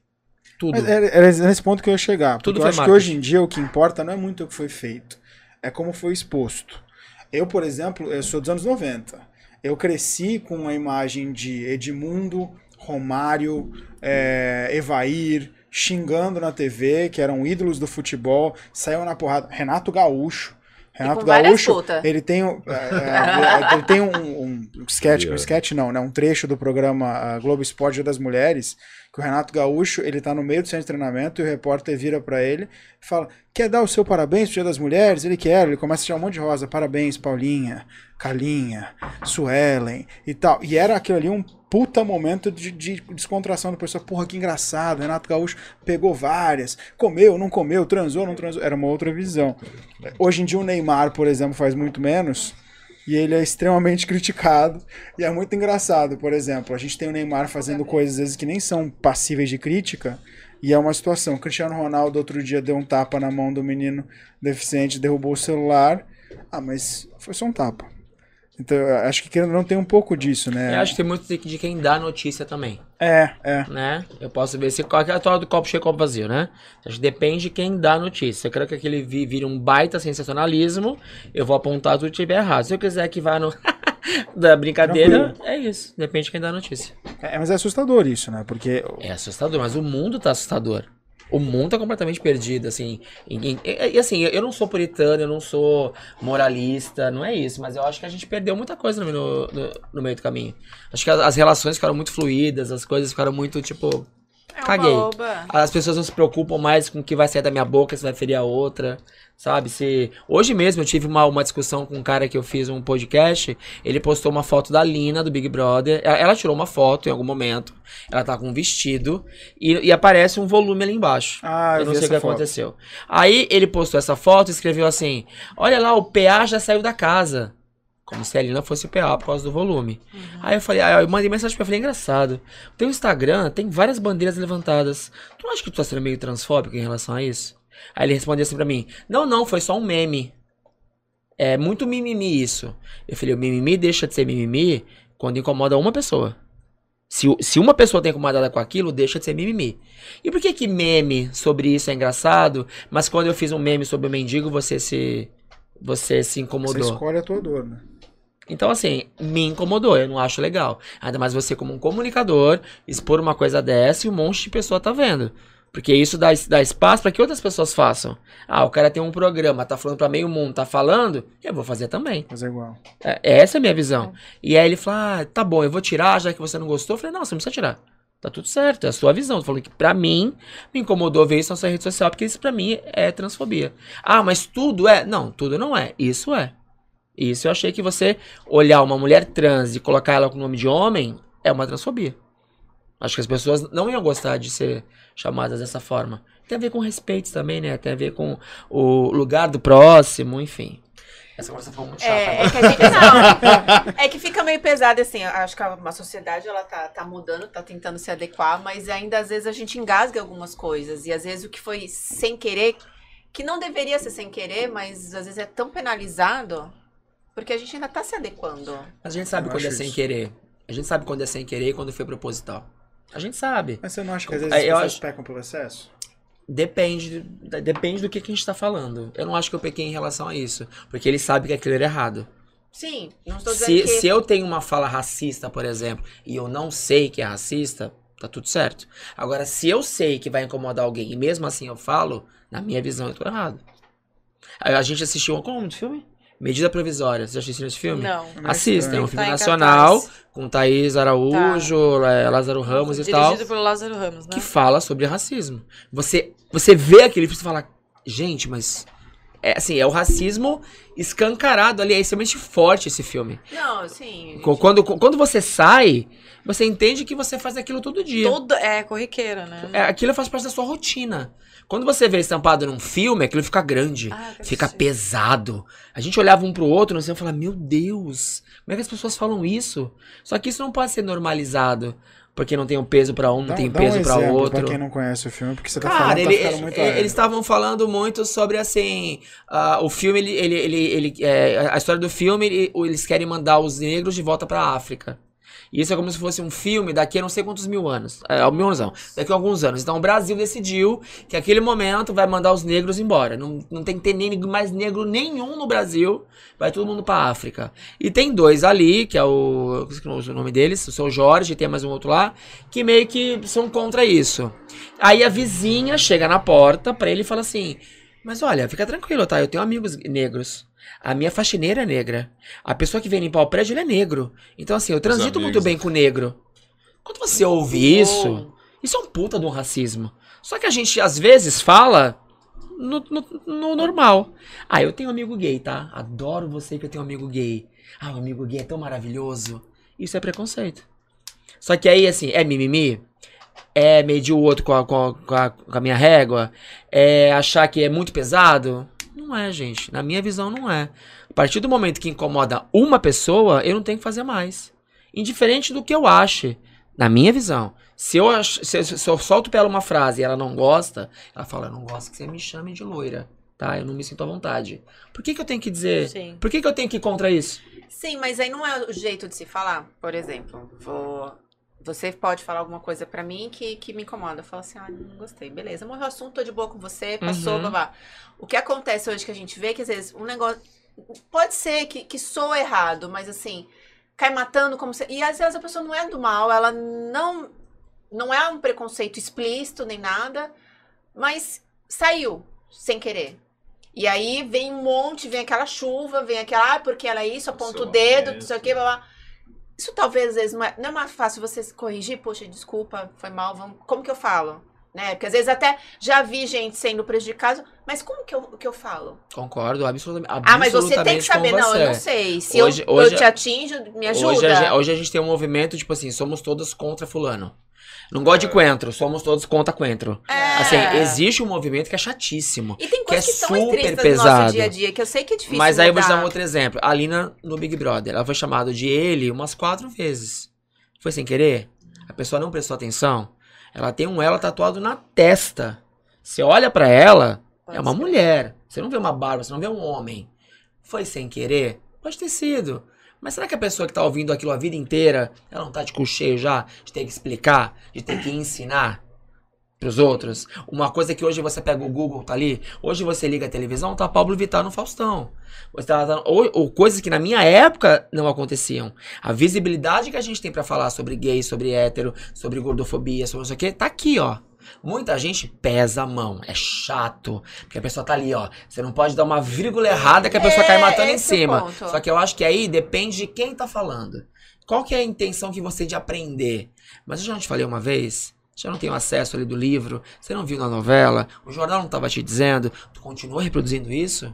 Tudo. Era, era nesse ponto que eu ia chegar. Porque Tudo eu acho que marketing. hoje em dia o que importa não é muito o que foi feito, é como foi exposto. Eu, por exemplo, eu sou dos anos 90. Eu cresci com a imagem de Edmundo, Romário, é, Evair, xingando na TV, que eram ídolos do futebol, saiu na porrada. Renato Gaúcho. Renato Gaúcho, ele tem, um- é, é, ele tem um, um, um sketch, um sketch não, né? Um trecho do programa Globo Esporte Dia das Mulheres, que o Renato Gaúcho, ele tá no meio do centro de treinamento e o repórter vira pra ele e fala: Quer dar o seu parabéns pro Dia das Mulheres? Ele quer, ele começa a tirar um monte de rosa. Parabéns, Paulinha, Calinha, Suelen e tal. E era aquilo ali um puta momento de, de descontração do pessoal. Porra, que engraçado. Renato Gaúcho pegou várias, comeu, não comeu, transou, não transou. Era uma outra visão. Hoje em dia o Neymar, por exemplo, faz muito menos. E ele é extremamente criticado. E é muito engraçado, por exemplo. A gente tem o Neymar fazendo coisas às vezes que nem são passíveis de crítica. E é uma situação. O Cristiano Ronaldo outro dia deu um tapa na mão do menino deficiente, derrubou o celular. Ah, mas foi só um tapa. Então, acho que não tem um pouco disso, né? Eu acho que tem muito de quem dá notícia também, É, é. né? Eu posso ver se qual é a história do copo cheio copo vazio, né? Acho que depende de quem dá notícia. Eu quero que aquele vi- vire um baita sensacionalismo, eu vou apontar tudo que tiver errado. Se eu quiser que vá no da brincadeira, é isso. Depende de quem dá notícia. É, Mas é assustador isso, né? Porque É assustador, mas o mundo tá assustador. O mundo tá completamente perdido, assim. E, e- e, assim, eu não sou puritano, eu não sou moralista, não é isso, mas eu acho que a gente perdeu muita coisa no, no, no- meio do caminho. Acho que as, as relações ficaram muito fluídas, as coisas ficaram muito, tipo. É Caguei. oba. As pessoas não se preocupam mais com o que vai sair da minha boca, se vai ferir a outra, sabe? Se hoje mesmo eu tive uma, uma discussão com um cara que eu fiz um podcast, ele postou uma foto da Lina do Big Brother. Ela, ela tirou uma foto em algum momento. Ela tá com um vestido e, e aparece um volume ali embaixo. Ah, eu eu não sei o que foto. aconteceu. Aí ele postou essa foto e escreveu assim: Olha lá, o PA já saiu da casa. Como se a Lina fosse o PA por causa do volume. Aí eu falei, aí eu mandei mensagem pra ele, falei, engraçado. O teu Instagram tem várias bandeiras levantadas. Tu não acha que tu tá sendo meio transfóbico em relação a isso? Aí ele respondeu assim pra mim, não, não, foi só um meme. É muito mimimi isso. Eu falei, o mimimi deixa de ser mimimi quando incomoda uma pessoa. Se, se uma pessoa tá incomodada com aquilo, deixa de ser mimimi. E por que que meme sobre isso é engraçado, mas quando eu fiz um meme sobre o mendigo, você se... Você se você incomodou? escolhe a tua dor, né? Então, assim, me incomodou, eu não acho legal. Ainda mais você, como um comunicador, expor uma coisa dessa e um monte de pessoa tá vendo. Porque isso dá, dá espaço para que outras pessoas façam. Ah, o cara tem um programa, tá falando para meio mundo, tá falando, eu vou fazer também. É igual. É, essa é a minha visão. E aí ele falou: ah, tá bom, eu vou tirar, já que você não gostou. Eu falei: não, você não precisa tirar. Tá tudo certo, é a sua visão. Tô falando que pra mim me incomodou ver isso na sua rede social, porque isso pra mim é transfobia. Ah, mas tudo é? Não, tudo não é. Isso é. Isso eu achei que você olhar uma mulher trans e colocar ela com o nome de homem é uma transfobia. Acho que as pessoas não iam gostar de ser chamadas dessa forma. Tem a ver com respeito também, né? Tem a ver com o lugar do próximo, enfim. Essa conversa foi muito chata. É, é que a gente não. É que fica meio pesado assim. Acho que a sociedade ela tá, tá mudando, tá tentando se adequar, mas ainda às vezes a gente engasga algumas coisas. E às vezes o que foi sem querer, que não deveria ser sem querer, mas às vezes é tão penalizado, porque a gente ainda tá se adequando. Mas a gente sabe Eu quando é acho sem isso. querer. A gente sabe quando é sem querer e quando foi proposital. A gente sabe. Mas você não acha que às Eu vezes as pessoas acho- pecam pelo excesso? Depende, depende do que, que a gente tá falando. Eu não acho que eu pequei em relação a isso. Porque ele sabe que aquilo era errado. Sim, não estou dizendo Se, que. se eu tenho uma fala racista, por exemplo, e eu não sei que é racista, tá tudo certo. Agora, se eu sei que vai incomodar alguém e mesmo assim eu falo, na minha visão eu tô errado. A, a gente assistiu um, como de filme? Medida Provisória. Você já assistiu esse filme? Não. Assista, é um Tá filme em nacional com Thaís Araújo, é, Lázaro Ramos e tal. Dirigido pelo Lázaro Ramos, né? que fala sobre racismo. Você, você vê aquele filme e fala, gente, mas é assim, é o racismo escancarado ali, é extremamente forte esse filme. Não, sim. Co- Quando, quando você sai, você entende que você faz aquilo todo dia. Todo, é corriqueira, né? É, aquilo faz parte da sua rotina. Quando você vê estampado num filme, aquilo fica grande, Ah, fica assistir. pesado. A gente olhava um pro outro cinema e falava, meu Deus, como é que as pessoas falam isso? Só que isso não pode ser normalizado, porque não tem um peso pra um, não Dá, tem dá peso um pra exemplo outro. pra quem não conhece o filme, porque você tá Cara, falando, ele- tá muito ele- eles estavam falando muito sobre assim. ah, o filme, ele, ele, ele, ele- é, a história do filme, ele- eles querem mandar os negros de volta pra África. Isso é como se fosse um filme daqui a não sei quantos mil anos. É, mil anos não, daqui a alguns anos. Então o Brasil decidiu que aquele momento vai mandar os negros embora. Não, não tem que ter nem, mais negro nenhum no Brasil. Vai todo mundo pra África. E tem dois ali, que é o. eu esqueci o nome deles, o seu Jorge, tem mais um outro lá, que meio que são contra isso. Aí a vizinha chega na porta pra ele e fala assim: Mas olha, fica tranquilo, tá? Eu tenho amigos negros. A minha faxineira é negra. A pessoa que vem limpar o prédio, ele é negro. Então, assim, eu transito muito bem com o negro. Quando você ouve isso, isso é um puta de um racismo. Só que a gente, às vezes, fala no, no- no normal. Ah, eu tenho um amigo gay, tá? Adoro você que eu tenho um amigo gay. Ah, o amigo gay é tão maravilhoso. Isso é preconceito. Só que aí, assim, é mimimi? É medir o outro com a- com a- com a minha régua? É achar que é muito pesado? Não é, gente. Na minha visão, não é. A partir do momento que incomoda uma pessoa, eu não tenho que fazer mais. Indiferente do que eu ache. Na minha visão. Se eu, ach- se, eu- se eu solto pra ela uma frase e ela não gosta, ela fala, eu não gosto que você me chame de loira. Tá? Eu não me sinto à vontade. Por que, que eu tenho que dizer? Sim. Por que, que eu tenho que ir contra isso? Sim, mas aí não é o jeito de se falar. Por exemplo, vou- você pode falar alguma coisa pra mim que, que me incomoda. Fala assim, ah, não gostei. Beleza, morreu o assunto, tô de boa com você, passou, Uhum. babá. O que acontece hoje que a gente vê, que às vezes um negócio... Pode ser que, que soa errado, mas assim, cai matando como se... E às vezes a pessoa não é do mal, ela não... Não é um preconceito explícito nem nada, mas saiu sem querer. E aí vem um monte, vem aquela chuva, vem aquela, ah, porque ela é isso, aponta o dedo, não sei o que, blá, blá. Isso talvez às vezes não é, não é mais fácil você se corrigir, poxa, desculpa, foi mal, vamos, como que eu falo? Né? Porque às vezes até já vi gente sendo prejudicado, mas como que eu, que eu falo? Concordo absolutamente. Ah, mas você tem que saber, não, eu não sei. Se Hoje- eu, hoje- eu te atinjo, me ajuda. Hoje a, gente, hoje a gente tem um movimento, tipo assim, somos todos contra fulano. Não gosto de coentro, somos todos contra coentro. É. Assim, existe um movimento que é chatíssimo. E tem que é coisas que, são super intrínsecas no pesado. nosso dia a dia, que eu sei que é difícil Mas aí eu vou te dar um mudar. outro exemplo. A Lina no Big Brother, ela foi chamada de ele umas quatro vezes. Foi sem querer? A pessoa não prestou atenção? Ela tem um ela tatuado na testa. Você olha pra ela, Pode é uma ser. mulher. Você não vê uma barba, você não vê um homem. Foi sem querer? Pode ter sido. Mas será que a pessoa que tá ouvindo aquilo a vida inteira, ela não tá de cu cheio já? De ter que explicar, de ter que ensinar pros outros? Uma coisa que hoje você pega o Google, tá ali. Hoje você liga a televisão, tá Pablo Vittar no Faustão. Você tá, tá- ou, ou coisas que na minha época não aconteciam. A visibilidade que a gente tem pra falar sobre gay, sobre hétero, sobre gordofobia, sobre isso aqui, tá aqui, ó. Muita gente pesa a mão, é chato, porque a pessoa tá ali, ó. Você não pode dar uma vírgula errada que a pessoa É, cai matando em cima. ponto. Só que eu acho que aí depende de quem tá falando. Qual que é a intenção que você tem de aprender? Mas eu já não te falei uma vez, já não tenho acesso ali do livro, você não viu na novela, o jornal não tava te dizendo, tu continua reproduzindo isso?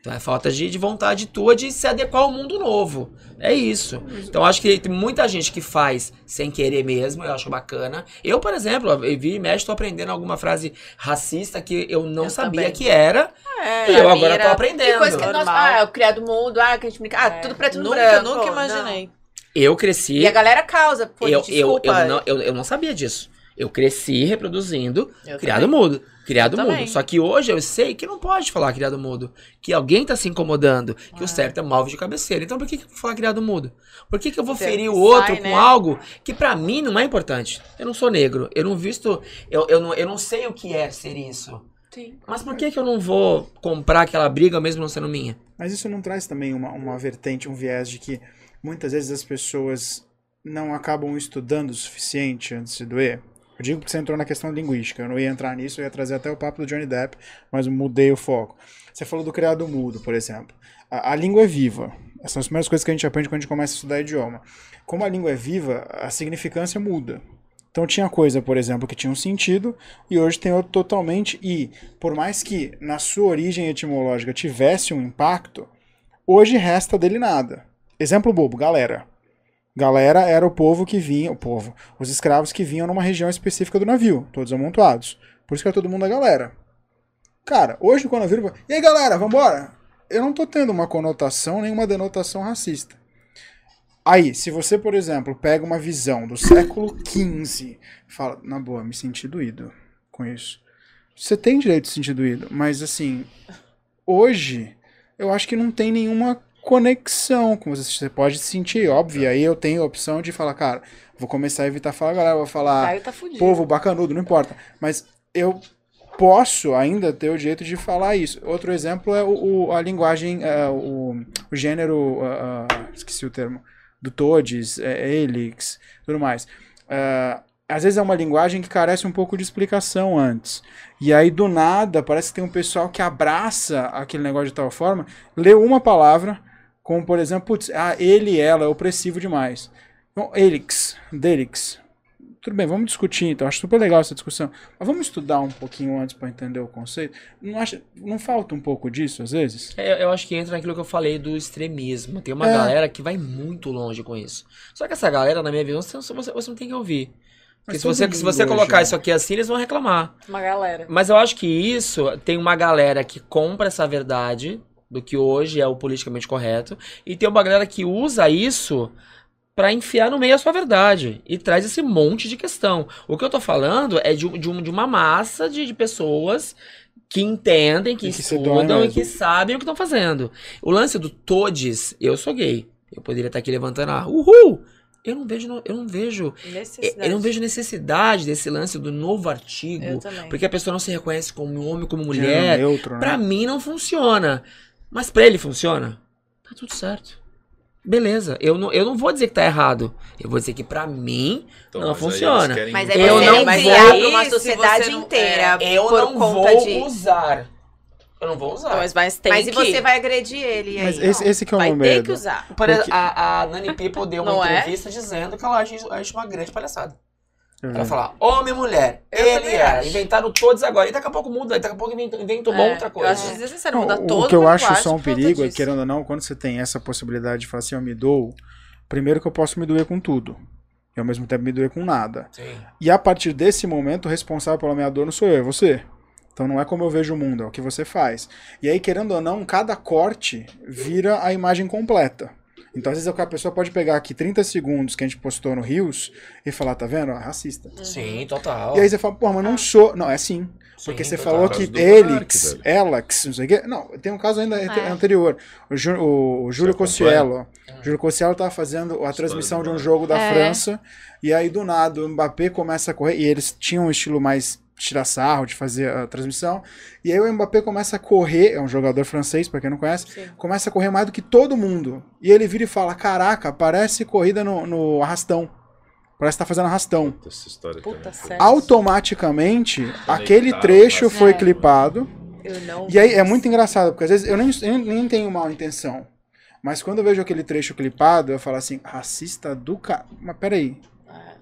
Então é falta de, de vontade tua de se adequar ao mundo novo. É isso. Então acho que tem muita gente que faz sem querer mesmo, eu acho bacana. Eu, por exemplo, eu vi e mexe, tô aprendendo alguma frase racista que eu não Eu sabia também. que era. É, E eu agora tô aprendendo. Tem coisa que nós, Normal. ah, o criado mudo, ah, que a gente brinca, ah, É, tudo preto no nunca, branco. Nunca não. imaginei. Eu cresci. E a galera causa, pô, eu, eu, desculpa. eu, não, eu, eu não sabia disso. Eu cresci reproduzindo Eu criado também. mudo. Criado Eu mudo. também. Só que hoje eu sei que não pode falar criado mudo. Que alguém tá se incomodando. Que o certo é malvo de cabeceira. Então por que, que eu vou falar criado mudo? Por que, que eu vou Você ferir o sai, outro né? com algo que pra mim não é importante? Eu não sou negro. Eu não visto. Eu, eu, não, eu não sei o que é ser isso. Sim. Mas por que, que eu não vou comprar aquela briga mesmo não sendo minha? Mas isso não traz também uma, uma vertente, um viés de que muitas vezes as pessoas não acabam estudando o suficiente antes de doer? Eu digo que você entrou na questão linguística. Eu não ia entrar nisso, eu ia trazer até o papo do Johnny Depp, mas mudei o foco. Você falou do criado mudo, por exemplo. A, a língua é viva. Essas são as primeiras coisas que a gente aprende quando a gente começa a estudar idioma. Como a língua é viva, a significância muda. Então tinha coisa, por exemplo, que tinha um sentido e hoje tem outro totalmente. E por mais que na sua origem etimológica tivesse um impacto, hoje resta dele nada. Exemplo bobo, galera. Galera era o povo que vinha, o povo, os escravos que vinham numa região específica do navio, todos amontoados. Por isso que era todo mundo a galera. Cara, hoje quando eu viro, e aí galera, vambora? Eu não tô tendo uma conotação nem uma denotação racista. Aí, se você, por exemplo, pega uma visão do século XV, fala, na boa, me senti doído com isso. Você tem direito de se sentir doído, mas assim, hoje, eu acho que não tem nenhuma conexão com você. Você pode se sentir, óbvio. E aí eu tenho a opção de falar, cara, vou começar a evitar falar, galera, vou falar tá povo bacanudo, não importa. Mas eu posso ainda ter o direito de falar isso. Outro exemplo é o, o- a linguagem, é, o, o gênero, ah, ah, esqueci o termo, do Todes, é, Helix, tudo mais. Ah, às vezes é uma linguagem que carece um pouco de explicação antes. E aí, do nada, parece que tem um pessoal que abraça aquele negócio de tal forma, lê uma palavra, como por exemplo, putz, ah, ele, ela é opressivo demais. Então, Helix, Delix. Tudo bem, vamos discutir então. Acho super legal essa discussão. Mas vamos estudar um pouquinho antes para entender o conceito. Não, acha, não falta um pouco disso, às vezes? É, Eu, eu acho que entra naquilo que eu falei do extremismo. Tem uma É. galera que vai muito longe com isso. Só que essa galera, na minha visão, você, você, você não tem que ouvir. Porque Mas se você, se você colocar hoje, isso aqui assim, eles vão reclamar. Uma galera. Mas eu acho que isso tem uma galera que compra essa verdade do que hoje é o politicamente correto e tem uma galera que usa isso pra enfiar no meio a sua verdade e traz esse monte de questão. O que eu tô falando é de, de, um- de uma massa de, de pessoas que entendem, que, E que estudam e que sabem o que estão fazendo. O lance do todes, eu sou gay. Eu poderia estar aqui levantando a uhul! Eu não vejo, eu não vejo, Necessidade. eu não vejo necessidade desse lance do novo artigo. Porque a pessoa não se reconhece como homem, como mulher. neutro, né? Pra mim não funciona. Mas pra ele funciona. Tá tudo certo. Beleza. Eu não, eu não vou dizer que tá errado. Eu vou dizer que pra mim Então, não mas aí funciona. querem Mas é Eu não vou- criar pra uma sociedade não- inteira eu por não conta vou de. usar. Eu não vou usar. Mas, mas tem Mas e que... você vai agredir ele aí? Mas esse, esse que é o vai meu ter medo. que usar. Por porque- exemplo, a, a Nani People deu uma Não é? entrevista dizendo que ela acha, acha uma grande palhaçada. Eu Ela vi. falar homem e mulher. Eu ele acho. Inventaram todos agora. E daqui a pouco muda. Daqui a pouco inventa, inventa uma É, outra Eu coisa. acho desnecessário Não, mudar o- todo o que eu acho só um perigo é, querendo ou não, quando você tem essa possibilidade de falar assim, eu me dou, primeiro que eu posso me doer com tudo. E ao mesmo tempo me doer com nada. Sim. E a partir desse momento, o responsável pela minha dor não sou eu, é você. Então não é como eu vejo o mundo, é o que você faz. E aí, querendo ou não, cada corte vira a imagem completa. Então, às vezes, a pessoa pode pegar aqui 30 segundos que a gente postou no Rios e falar, tá vendo? Ó, racista. Sim, total. E aí você fala, pô, mas não sou. Não, é sim. Porque Sim, você total. falou que Elix. Elax, não sei o quê. Não, tem um caso ainda É. anterior. O, Ju- o- o Júlio Cossiello. O Júlio Cossiello tava fazendo a transmissão de um Monark. jogo da É. França. E aí, do nada, o Mbappé começa a correr. E eles tinham um estilo mais tirar sarro de fazer a transmissão. E aí o Mbappé começa a correr. É um jogador francês, pra quem não conhece. Sim. Começa a correr mais do que todo mundo. E ele vira e fala: Caraca, parece corrida no, no arrastão. Parece que tá fazendo arrastão. Essa história Puta. Automaticamente, Conectaram aquele trecho foi É. clipado. Eu não E aí é muito engraçado, porque às vezes eu nem, eu nem tenho mal intenção. Mas quando eu vejo aquele trecho clipado, eu falo assim, racista do cara. Mas peraí.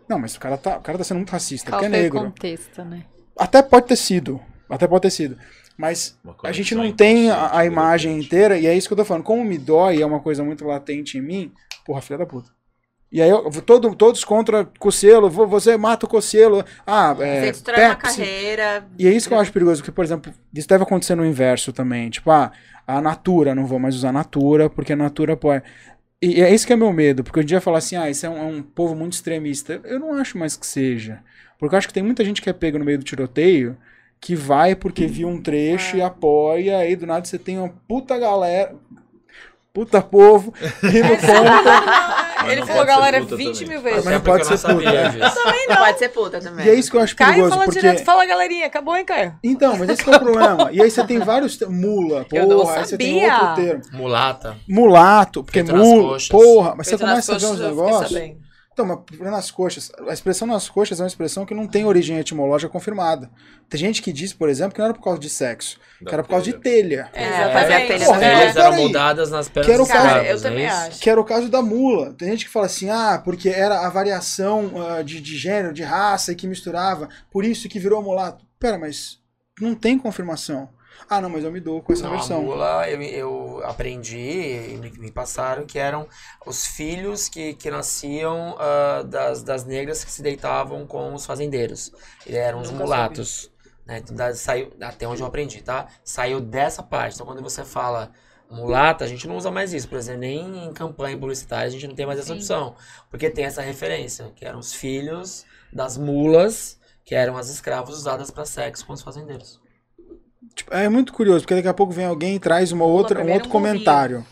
Não, mas o cara tá, o cara tá sendo muito racista, Qual porque é negro. contexto, né? Até pode ter sido. Até pode ter sido. Mas a gente não tem a, a imagem inteira, e é isso que eu tô falando. Como me dói, é uma coisa muito latente em mim, porra, filha da puta. E aí, eu, todo, todos contra Cocielo, vo- você mata o Cocielo. Ah, é, Você destrói uma carreira. E é isso que eu acho perigoso, porque, por exemplo, isso deve acontecer no inverso também. Tipo, ah, a Natura, não vou mais usar Natura, porque a Natura pode. E é isso que é meu medo, porque em dia falar assim, ah, isso é um, é um povo muito extremista. Eu não acho mais que seja. Porque eu acho que tem muita gente que é pega no meio do tiroteio que vai porque viu um trecho e apoia, aí do nada você tem uma puta galera, puta povo, indo contra. Mas Ele não falou, galera, puta 20 também. mil vezes. Mas não porque pode eu ser não sabia puta. disso. Pode ser puta também. E é isso que eu acho Caio perigoso, fala porque... direto, fala galerinha, acabou, hein, Caio? Então, mas esse que é o problema. E aí você tem vários... te- Mula, Eu não porra, aí você tem sabia. outro termo. Mulata. Mulato, porque mula, porra, mas você Feito nas começa a ver uns negócios. Então, mas nas coxas, a expressão nas coxas é uma expressão que não tem origem etimológica confirmada. Tem gente que diz, por exemplo, que não era por causa de sexo, que era por causa de telha. É, É, exatamente. telha Porra, é. Eles eram peraí. moldadas nas pernas Quero dos caso- Cara, eu também é acho. Que era o caso da mula. Tem gente que fala assim, ah, porque era a variação ah, de, de gênero, de raça e que misturava, por isso que virou mulato. Pera, mas não tem confirmação. Ah, não, mas eu me dou com essa Não, a versão. mula eu, eu aprendi e me, me passaram que eram os filhos que, que nasciam ah, das, das negras que se deitavam com os fazendeiros. Eles eram os mulatos. Né? Então, da- saiu, até onde eu aprendi, tá? Saiu dessa parte. Então, quando você fala mulata, a gente não usa mais isso. Por exemplo, nem em campanha publicitária a gente não tem mais essa Sim. opção. Porque tem essa referência, que eram os filhos das mulas, que eram as escravas usadas para sexo com os fazendeiros. Tipo, é muito curioso, porque daqui a pouco vem alguém e traz uma outra, um outro comentário.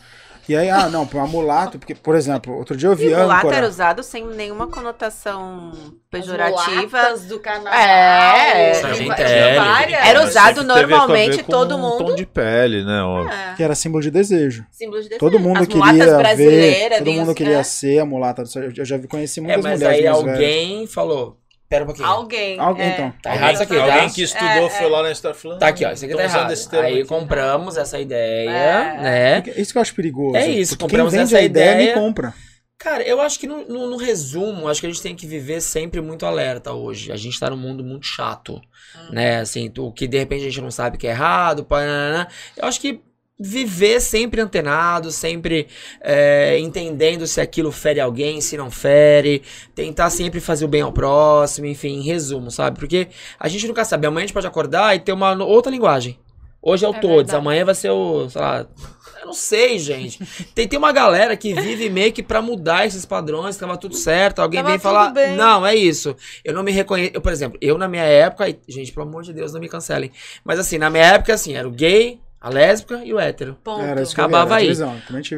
E aí, ah, não, uma mulato, porque, por exemplo, outro dia eu vi E mulato âncora. era usado sem nenhuma conotação As pejorativa. mulatas do carnaval. É. Tinha várias. Era Mas usado a normalmente com todo um mundo. tom de pele, né? ó. É, Que era símbolo de desejo. símbolo de Todo desejo. mundo As queria mulatas ver, brasileiras. todo mundo queria é. ser a mulata. Eu já vi, conheci É, muitas mas mulheres aí mais velhas. alguém falou. Pera um pouquinho. Alguém. Alguém, é. então. Tá errado isso aqui, Alguém tá? que estudou É, foi é. lá na falando. Tá aqui, ó. Isso aqui "Tão tá errado. Aí aqui." compramos essa ideia, É. né? É Isso que eu acho perigoso. É isso, porque quem compramos vende essa a ideia, ideia. me compra. Cara, eu acho que no, no- no resumo, acho que a gente tem que viver sempre muito alerta hoje. A gente tá num mundo muito chato, né? Assim, o que de repente a gente não sabe que é errado, pananana. Eu acho que viver sempre antenado, sempre é, entendendo se aquilo fere alguém, se não fere, tentar sempre fazer o bem ao próximo, enfim, em resumo, sabe? Porque a gente nunca sabe. Amanhã a gente pode acordar e ter uma outra linguagem. Hoje é o É todos, verdade. amanhã vai ser o, sei lá, eu não sei, gente. Tem, tem uma galera que vive meio que pra mudar esses padrões, tava tudo certo. Alguém Tava vem falar, bem. não, é isso. Eu não me reconheço. Eu, por exemplo, eu na minha época, gente, pelo amor de Deus, não me cancelem. Mas assim, na minha época, assim, era o gay, a lésbica e o hétero. Ponto. Era eu Acabava aí.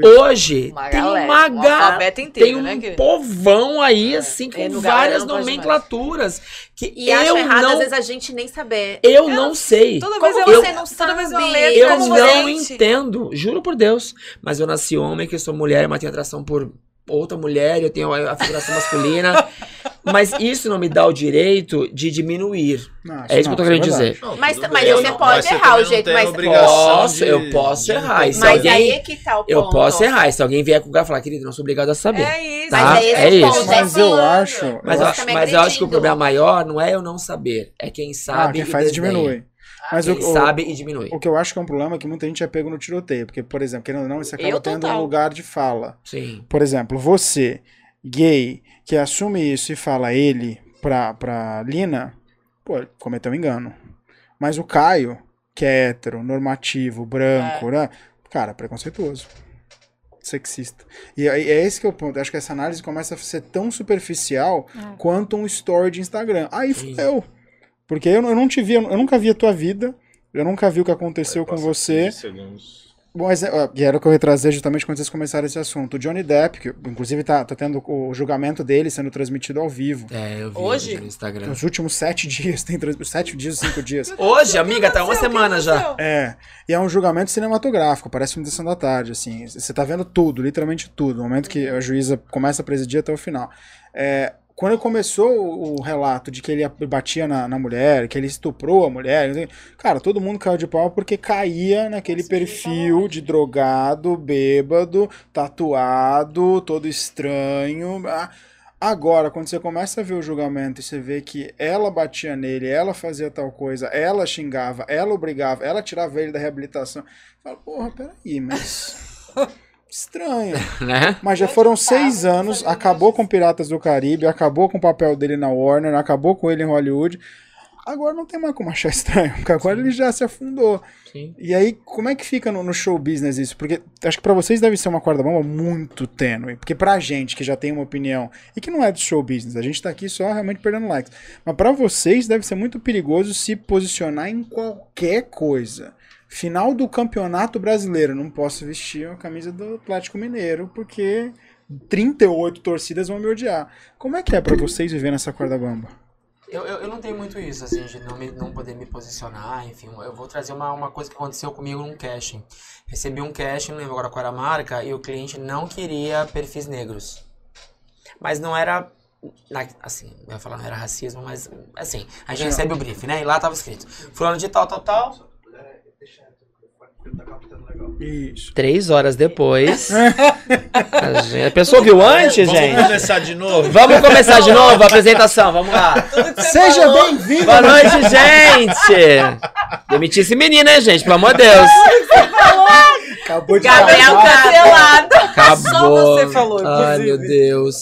Hoje, Uma tem galera, uma um ga- alfabeto inteiro, tem um né, povão aí, É. assim, com no galera várias nomenclaturas. Que E eu acho errado, não, às vezes, a gente nem saber. eu não sei. Toda vez Como eu, você não toda vez sabe? letra Eu como não entendo, juro por Deus. Mas eu nasci homem, que eu sou mulher, mas tenho atração por outra mulher, eu tenho a a figuração masculina. Mas isso não me dá o direito de diminuir. Não, É isso que eu tô querendo é dizer. Não, Mas- mas você não- pode mas você errar também o não jeito, mas- Posso, de- eu posso errar, isso Mas alguém- aí é que tá o ponto. Eu posso errar. Se alguém vier com o cara e falar, querido, não sou obrigado a saber. É isso. Tá? Mas É esse isso. ponto Mas é eu acho- Mas, eu acho- mas eu acho que o problema maior não é eu não saber, é quem Ah, sabe quem e faz desdenha. diminui. Mas o, Quem o- sabe e diminui. o que eu acho que é um problema é que muita gente é pego no tiroteio. Porque, por exemplo, querendo ou não, você acaba Eu tendo total. um lugar de fala. Sim. Por exemplo, você, gay, que assume isso e fala ele pra, pra Lina, pô, cometeu um engano. Mas o Caio, que é hétero, normativo, branco, né? Cara, preconceituoso. Sexista. E aí é esse que é o ponto. Eu acho que essa análise começa a ser tão superficial É. quanto um story de Instagram. Aí fudeu. Porque eu, eu não te vi, eu nunca vi a tua vida, eu nunca vi o que aconteceu com você. 15 segundos. Bom, mas, é, e era o que eu ia trazer justamente quando vocês começaram esse assunto. O Johnny Depp, que inclusive tá, tá tendo o julgamento dele sendo transmitido ao vivo. É, eu vi Hoje? no Instagram. Nos últimos sete dias, tem trans... sete dias, cinco dias. Hoje, amiga, tá uma semana já. É, e é um julgamento cinematográfico, parece uma sessão da tarde, assim. Você tá vendo tudo, literalmente tudo, no momento que a juíza começa a presidir até o final. É, quando começou o, relato de que ele batia na, na mulher, que ele estuprou a mulher, cara, todo mundo caiu de pau porque caía naquele perfil de drogado, bêbado, tatuado, todo estranho. Ah, Agora, quando você começa a ver o julgamento e você vê que ela batia nele, ela fazia tal coisa, ela xingava, ela obrigava, ela tirava ele da reabilitação, fala, porra, peraí, mas. Estranho. Né? Mas já foram seis anos, acabou com Piratas do Caribe, acabou com o papel dele na Warner, acabou com ele em Hollywood. Agora não tem mais como achar estranho, porque agora ele já se afundou. Sim. E aí, como é que fica no, no show business isso? Porque acho que pra vocês deve ser uma corda-bamba muito tênue. Porque pra gente que já tem uma opinião e que não é do show business, a gente tá aqui só realmente perdendo likes. Mas pra vocês deve ser muito perigoso se posicionar em qualquer coisa. Final do campeonato brasileiro, não posso vestir a camisa do Atlético Mineiro porque 38 torcidas vão me odiar. Como é que é pra vocês viver nessa corda-bamba? Eu, eu, eu não tenho muito isso, assim, de não, me- não poder me posicionar, enfim. Eu vou trazer uma, uma coisa que aconteceu comigo num casting. Recebi um casting, não lembro agora qual era a marca, e o cliente não queria perfis negros. Mas não era assim, eu ia falar não era racismo, mas assim, a gente recebe o briefing, né? E lá tava escrito, fulano de tal, tal, tal. Isso. Três horas depois. a, gente- a pessoa viu antes, Vamos gente? começar de novo. Vamos começar de novo a apresentação, vamos lá. Seja bem-vindo! Boa noite, gente! Demitir esse menino, né, gente? Pelo amor de Deus. Acabou de Gabriel cancelado. Acabou. Só você falou, Ai, inclusive. meu Deus.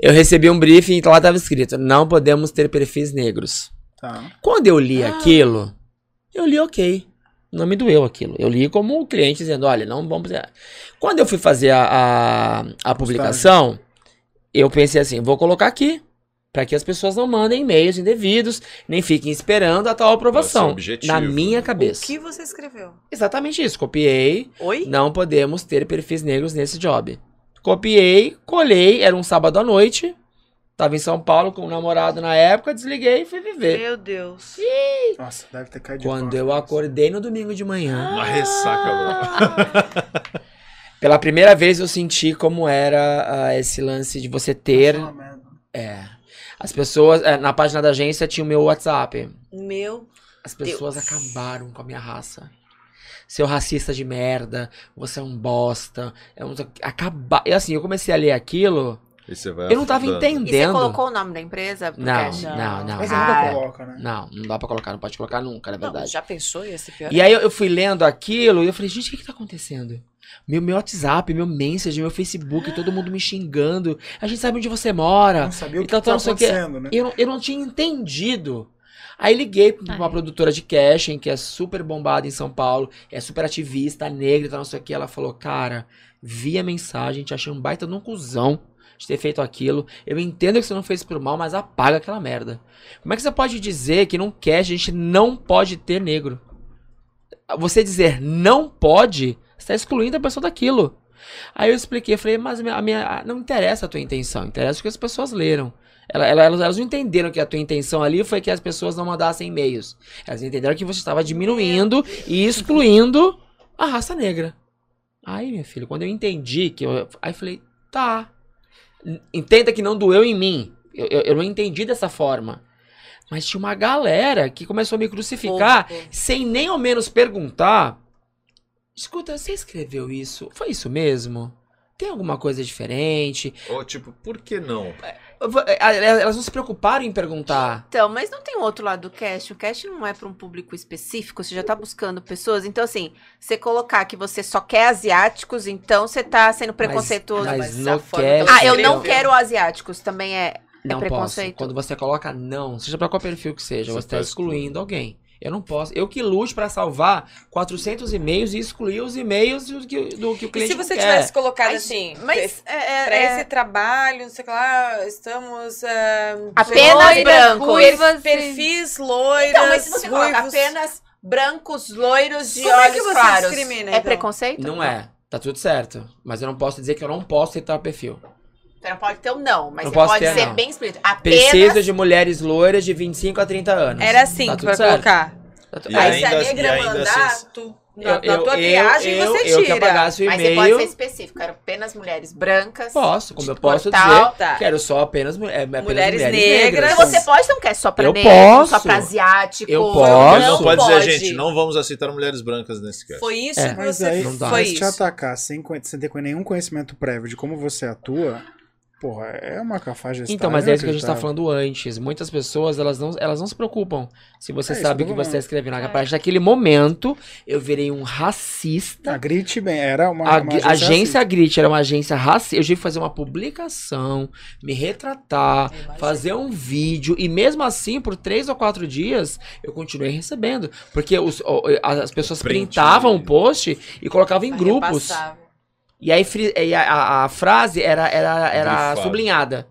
Eu recebi um briefing e lá tava escrito: não podemos ter perfis negros. Tá. Quando eu li aquilo, eu li ok. Não me doeu aquilo. Eu li como cliente dizendo: olha, não vamos. Quando eu fui fazer a, a, a publicação, eu pensei assim: vou colocar aqui. Pra que as pessoas não mandem e-mails indevidos, nem fiquem esperando a tal aprovação. objetivo. Na minha O cabeça. que você escreveu? Exatamente isso. Copiei. Oi? Não podemos ter perfis negros nesse job. Copiei, colhei, era um sábado à noite. Tava em São Paulo com um namorado na época, desliguei e fui viver. Meu Deus. Nossa, deve ter caído Quando de eu acordei no domingo de manhã, Uma ressaca, bro. pela primeira vez eu senti como era ah, esse lance de você ter. Nossa, merda. É. As pessoas. eh, na página da agência tinha o meu WhatsApp. Meu. As pessoas Deus. acabaram com a minha raça. Seu racista de merda, você é um bosta. É um... Acabar. E assim, eu comecei a ler aquilo. E você vai Eu não tava afundando. E você entendendo. colocou o nome da empresa? Não, cast? não, não. Mas não, nunca Ah. coloca, né? não, não dá pra colocar, não pode colocar nunca, na Não, verdade. já pensou? Ser pior. E aí eu, eu fui lendo aquilo e eu falei, gente, o que que tá acontecendo? Meu, meu WhatsApp, meu Messenger, meu Facebook, todo mundo me xingando. A gente sabe onde você mora. Não sabia o que Então, tá não sei o quê. acontecendo, né? Eu, não- eu não tinha entendido. Aí liguei pra uma Ai. produtora de casting, que é super bombada em São Paulo, é super ativista, negra e tal, não sei o que. Ela falou, cara, vi a mensagem, te achei um baita de um cuzão de ter feito aquilo. Eu entendo que você não fez por mal, mas apaga aquela merda. Como é que você pode dizer que num cast a gente não pode ter negro? Você dizer não pode, você tá excluindo a pessoa daquilo. Aí eu expliquei, falei, mas a minha, não interessa a tua intenção, interessa o que as pessoas leram. Ela- ela- Elas, elas não entenderam que a tua intenção ali foi que as pessoas não mandassem e-mails. Elas entenderam que você estava diminuindo e excluindo a raça negra. Aí, minha filha, quando eu entendi que eu. Aí falei, tá. Entenda que não doeu em mim. Eu, eu, eu não entendi dessa forma. Mas tinha uma galera que começou a me crucificar sem nem ao menos perguntar. Escuta, você escreveu isso? Foi isso mesmo? Tem alguma coisa diferente? Ou tipo, por que não? Eh, Elas não se preocuparam em perguntar. Então, mas não tem outro lado do cast. O cast não é para um público específico, você já tá buscando pessoas. Então, assim, você colocar que você só quer asiáticos, então você tá sendo preconceituoso. mas Mas no cast- que Ah, eu não quero asiáticos, também é. Não preconceito. posso. Quando você coloca não, seja pra qual perfil que seja, Você você está tá excluindo alguém. Eu não posso. Eu que lute pra salvar 400 e-mails e excluir os e-mails do que, do que o E cliente se você quer. tivesse colocado assim, Mas é, é- pra é- esse trabalho, não sei o que lá, estamos. ah, Apenas loiras, brancos. ruivas, perfis loiras. Então, mas se você coloca apenas brancos, loiros de Como é olhos que você claros, discrimina, é então? preconceito? Não é. Tá tudo certo. Mas eu não posso dizer que eu não posso citar o perfil. Você não pode ter um não, mas Não você pode ter, ser não. bem explícito. Apenas Preciso de mulheres loiras de 25 a 30 anos. Era assim Tá que vai certo. colocar. Tá tu- E Aí se ainda- a negra ainda mandar, assim- tu, Eu- na, na eu- tua eu- triagem eu- você eu que tira. apagasse o Mas você pode ser específico. Quero apenas mulheres brancas. Posso, como eu posso cor dizer. Tá. Quero só apenas, é, apenas Mulheres mulheres, negras. negras. Mas você pode um cast só pra Eu negro, posso. só pra asiático. Eu posso. não, Não pode, pode. dizer, gente, não vamos aceitar mulheres brancas nesse cast. Foi isso É. que Mas você aí, não dá. foi mas te atacar sem, sem ter nenhum conhecimento prévio de como você atua, porra, é uma cafajeste. Então, mas é isso que a gente tá falando antes. Muitas pessoas, elas não, elas não se preocupam se você É isso sabe o que você falando. está escrevendo. A partir daquele momento, eu virei um racista. A Grit, bem, era uma, A, uma a agência racista. Grit era uma agência racista. Eu tive que fazer uma publicação, me retratar, fazer um vídeo. E mesmo assim, por três ou quatro dias, eu continuei recebendo. Porque os- as pessoas Print, printavam né? o post e colocavam em Vai grupos. repassar. E aí e a, a- a frase era, era, era Grifado. sublinhada.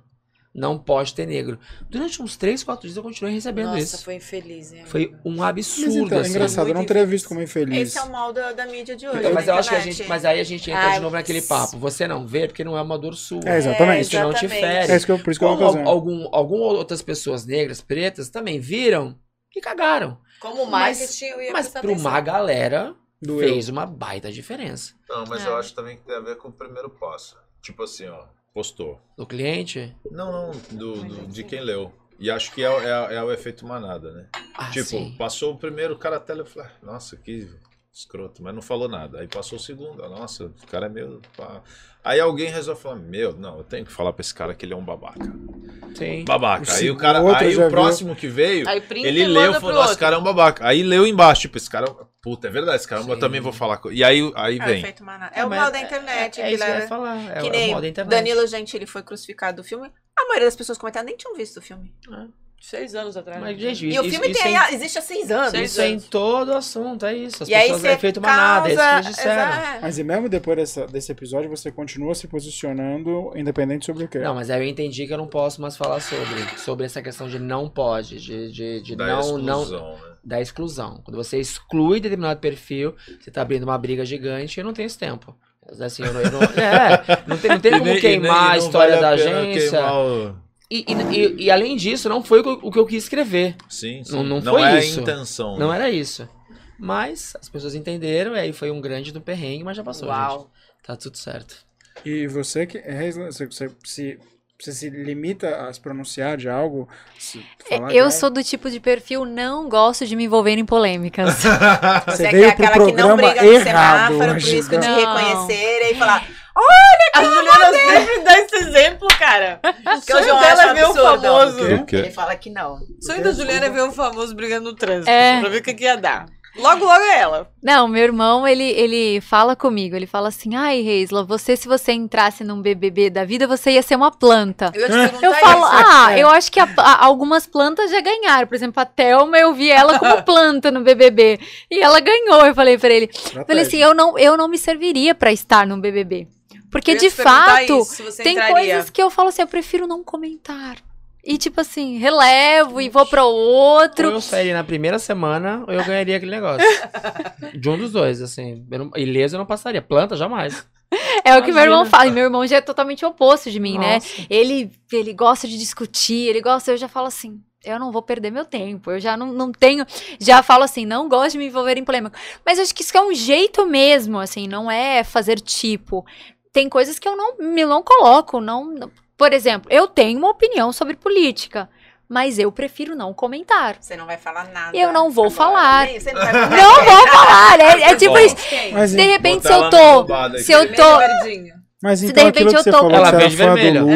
Não pode ter negro. Durante uns 3, 4 dias eu continuei recebendo Nossa, isso. foi infeliz, hein? Foi um Mas absurdo, então, é assim. engraçado, eu não teria visto como infeliz. Esse é o mal da, da mídia de hoje. Então, mas eu acho que a gente. Mas aí a gente entra Ai, de novo naquele papo. Você não vê porque não é uma dor sua. É, exatamente. Isso não te fere. É isso que eu, por isso que eu Como al- fazer. algum, algum outras pessoas negras, pretas, também viram e cagaram. Como Mas- marketing, eu ia Mas pra uma galera, Doeu. fez uma baita diferença. Não, mas É. eu acho também que tem a ver com o primeiro passo. Tipo assim, ó. Postou. Do cliente? Não, não, do, do- de quem leu. E acho que é, o- é, é o efeito manada, né? Ah, tipo, sim. passou o primeiro, o cara até leu, eu falei, "Ah, nossa, que escroto, mas não falou nada. Aí passou o segundo, ah, nossa, o cara é meio. pá." Aí alguém resolve falar, meu, não, eu tenho que falar pra esse cara que ele é um babaca. Sim. Babaca. O Aí o cara, outro aí o próximo que veio, ele leu e falou, nossa, esse cara é um babaca. Aí leu embaixo, tipo, esse cara, puta, é verdade, esse cara, eu Sim. também vou falar. com-" E aí, aí É o vem. É, É o mas mal da é- internet. É, que isso que eu leva- ia falar. É que o modo da internet. Danilo Gentili foi crucificado do filme. A maioria das pessoas comentaram nem tinham visto o filme. Seis anos atrás. Mas, gente, E isso, o filme isso, tem, é, em- existe há seis anos. Seis isso é em anos. todo assunto, é isso. As E aí pessoas é feito manada, é isso que causa... eles disseram. Exato. Mas e mesmo depois dessa- desse episódio, você continua se posicionando independente sobre o quê? Não, mas aí eu entendi que eu não posso mais falar sobre. Sobre essa questão de não pode, de, de, de Da não, não. exclusão, né? Da exclusão. Quando você exclui determinado perfil, você tá abrindo uma briga gigante e eu não tenho esse tempo. Assim, eu não, eu não- é, não tem, não tem como nem- queimar nem- a não história vale a da pena agência. queimar o- E, e, e- e além disso, não foi o que eu- que quis escrever. Sim, sim. Não- não foi é isso. a intenção. Não né? era isso. Mas as pessoas entenderam, e aí foi um grande do perrengue, mas já passou, Uau. gente. Tá tudo certo. E você que é, você, você se você se limita a se pronunciar de algo? De Eu algo? sou do tipo de perfil, não gosto de me envolver em polêmicas. Você Você é veio pro aquela que não briga no semáforo, por hoje, risco de Não. reconhecerem e falar. A Juliana sempre dá esse exemplo, cara. O Que sonho dela é ver um famoso. O quê? Ele fala que não. O sonho da Juliana é ver um famoso brigando no trânsito. É. Pra ver o que, que ia dar. Logo, logo é ela. Não, meu irmão, ele, ele fala comigo, ele fala assim, ai, Reisla, você se você entrasse num BBB da vida, você ia ser uma planta. Eu ia te perguntar Eu falo, isso. ah, É. eu acho que a- a- algumas plantas já ganharam. Por exemplo, a Thelma, eu vi ela como planta no BBB. E ela ganhou. Eu falei pra ele, eu falei assim, eu não, eu não me serviria pra estar num BBB. Porque, de fato, isso, tem entraria. coisas que eu falo assim, eu prefiro não comentar. E tipo assim, relevo e vou pra Ou outro. eu sairia na primeira semana, ou eu ganharia aquele negócio. De um dos dois, assim. Eu não, ileso eu não passaria. Planta, jamais. É o que meu irmão fala. E meu irmão já é totalmente oposto de mim, né? Nossa. Ele, ele gosta de discutir, ele gosta, eu já falo assim, eu não vou perder meu tempo, eu já não, não tenho, já falo assim, não gosto de me envolver em polêmica. Mas eu acho que isso é um jeito mesmo, assim, não é fazer tipo. Tem coisas que eu não me não coloco, não, não- por exemplo, eu tenho uma opinião sobre política, mas eu prefiro não comentar. Você não vai falar nada. Eu não vou agora. falar. Nem- não vai falar. Não vou falar, é, é tipo Bom. isso. Mas, De repente, se eu tô, se eu tô, mas se então de repente eu tô- falou Ela do vermelha. Lula,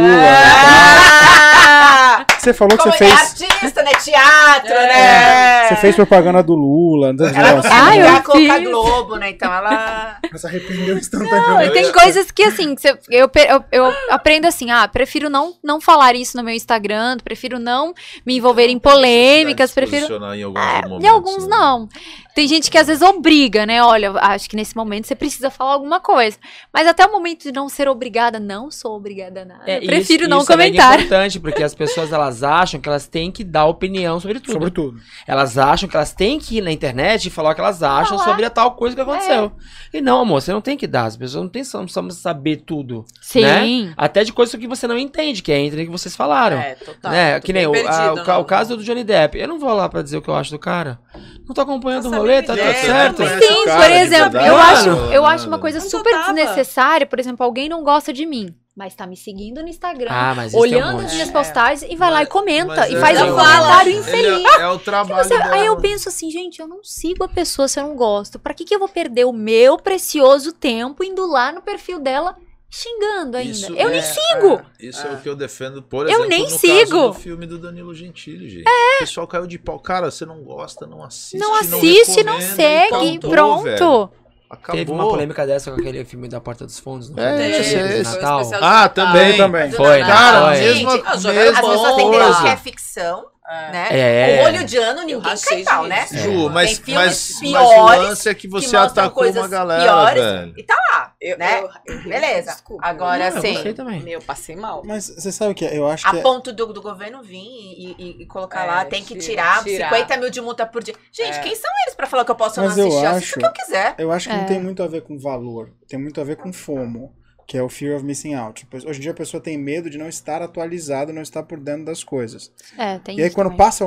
Ah! você falou que Como você é fez, artista, né? Teatro, É. né? você fez propaganda do Lula, não Ela não assim, Ah, eu colocar fiz. Globo, né? Então ela. se arrependeu Não, instantaneamente. tem coisas que, assim, que você- eu, eu, eu aprendo assim, ah, prefiro não, não falar isso no meu Instagram, prefiro não me envolver em polêmicas, prefiro... Em alguns, É, momentos, em alguns né? não. Tem gente que às vezes obriga, né? Olha, acho que nesse momento você precisa falar alguma coisa. Mas até o momento de não ser obrigada, não sou obrigada a nada. É, Eu prefiro isso- não isso é comentar. importante, porque as pessoas elas acham que elas têm que dar opinião sobre tudo. Sobre tudo. Elas acham que elas têm que ir na internet e falar o que elas acham Falar. sobre a tal coisa que aconteceu. E não, amor, você não tem que dar. As pessoas não têm não precisamos saber tudo. Sim. Até de coisas que você não entende, que é entre o que vocês falaram. É, total. né? Que nem o, a- o o caso do Johnny Depp. Eu não vou lá pra dizer o que eu acho do cara. Não tô acompanhando o Nossa, rolê, nem tá tudo certo. não, conhece Sim, o cara por exemplo, eu acho, eu acho uma coisa super desnecessária. Por exemplo, alguém não gosta de mim, mas tá me seguindo no Instagram, Ah, mas isso tem um olhando as minhas É. postagens e vai lá e comenta. Mas e é- faz um fala. comentário Ele infeliz. É, é o trabalho Você- aí eu penso assim, gente, eu não sigo a pessoa se eu não gosto. Pra que, que eu vou perder o meu precioso tempo indo lá no perfil dela xingando ainda? Isso eu nem é- sigo. Isso é o que eu defendo, por Eu exemplo, nem no sigo. caso do filme do Danilo Gentili, gente. O pessoal caiu de pau. Cara, você não gosta, não assiste, Não assiste, não e segue, pronto. velho. Acabou. Teve uma polêmica dessa com aquele filme da Porta dos Fundos. Não É, foi? esse, esse. Natal. Ah, também. também. Foi. Cara, Foi. mesma, Gente, mesma As pessoas têm que é ficção, É. né? É. O olho de ano ninguém cai pau, né? Ju, mas, Tem filmes mas, mas o piores lance é que você atacou uma galera, piores. velho. E tá lá, Eu- né? eu- eu- Beleza. Desculpa. Agora Não, eu sim. gostei também. Meu, passei mal. Mas você sabe o que é? Eu acho que A é- ponto do, do governo vir e, e- e colocar É, lá, tem que tira- tirar, tirar. 50 mil de multa por dia. Gente, É. quem são eles pra falar que eu posso não Mas eu assistir? Eu assisto o que acho- eu quiser. Eu acho que É. não tem muito a ver com valor, tem muito a ver com FOMO, que é o Fear of Missing Out. Tipo, Hoje em dia a pessoa tem medo de não estar atualizado, não estar por dentro das coisas. É, tem e aí isso quando também. passa,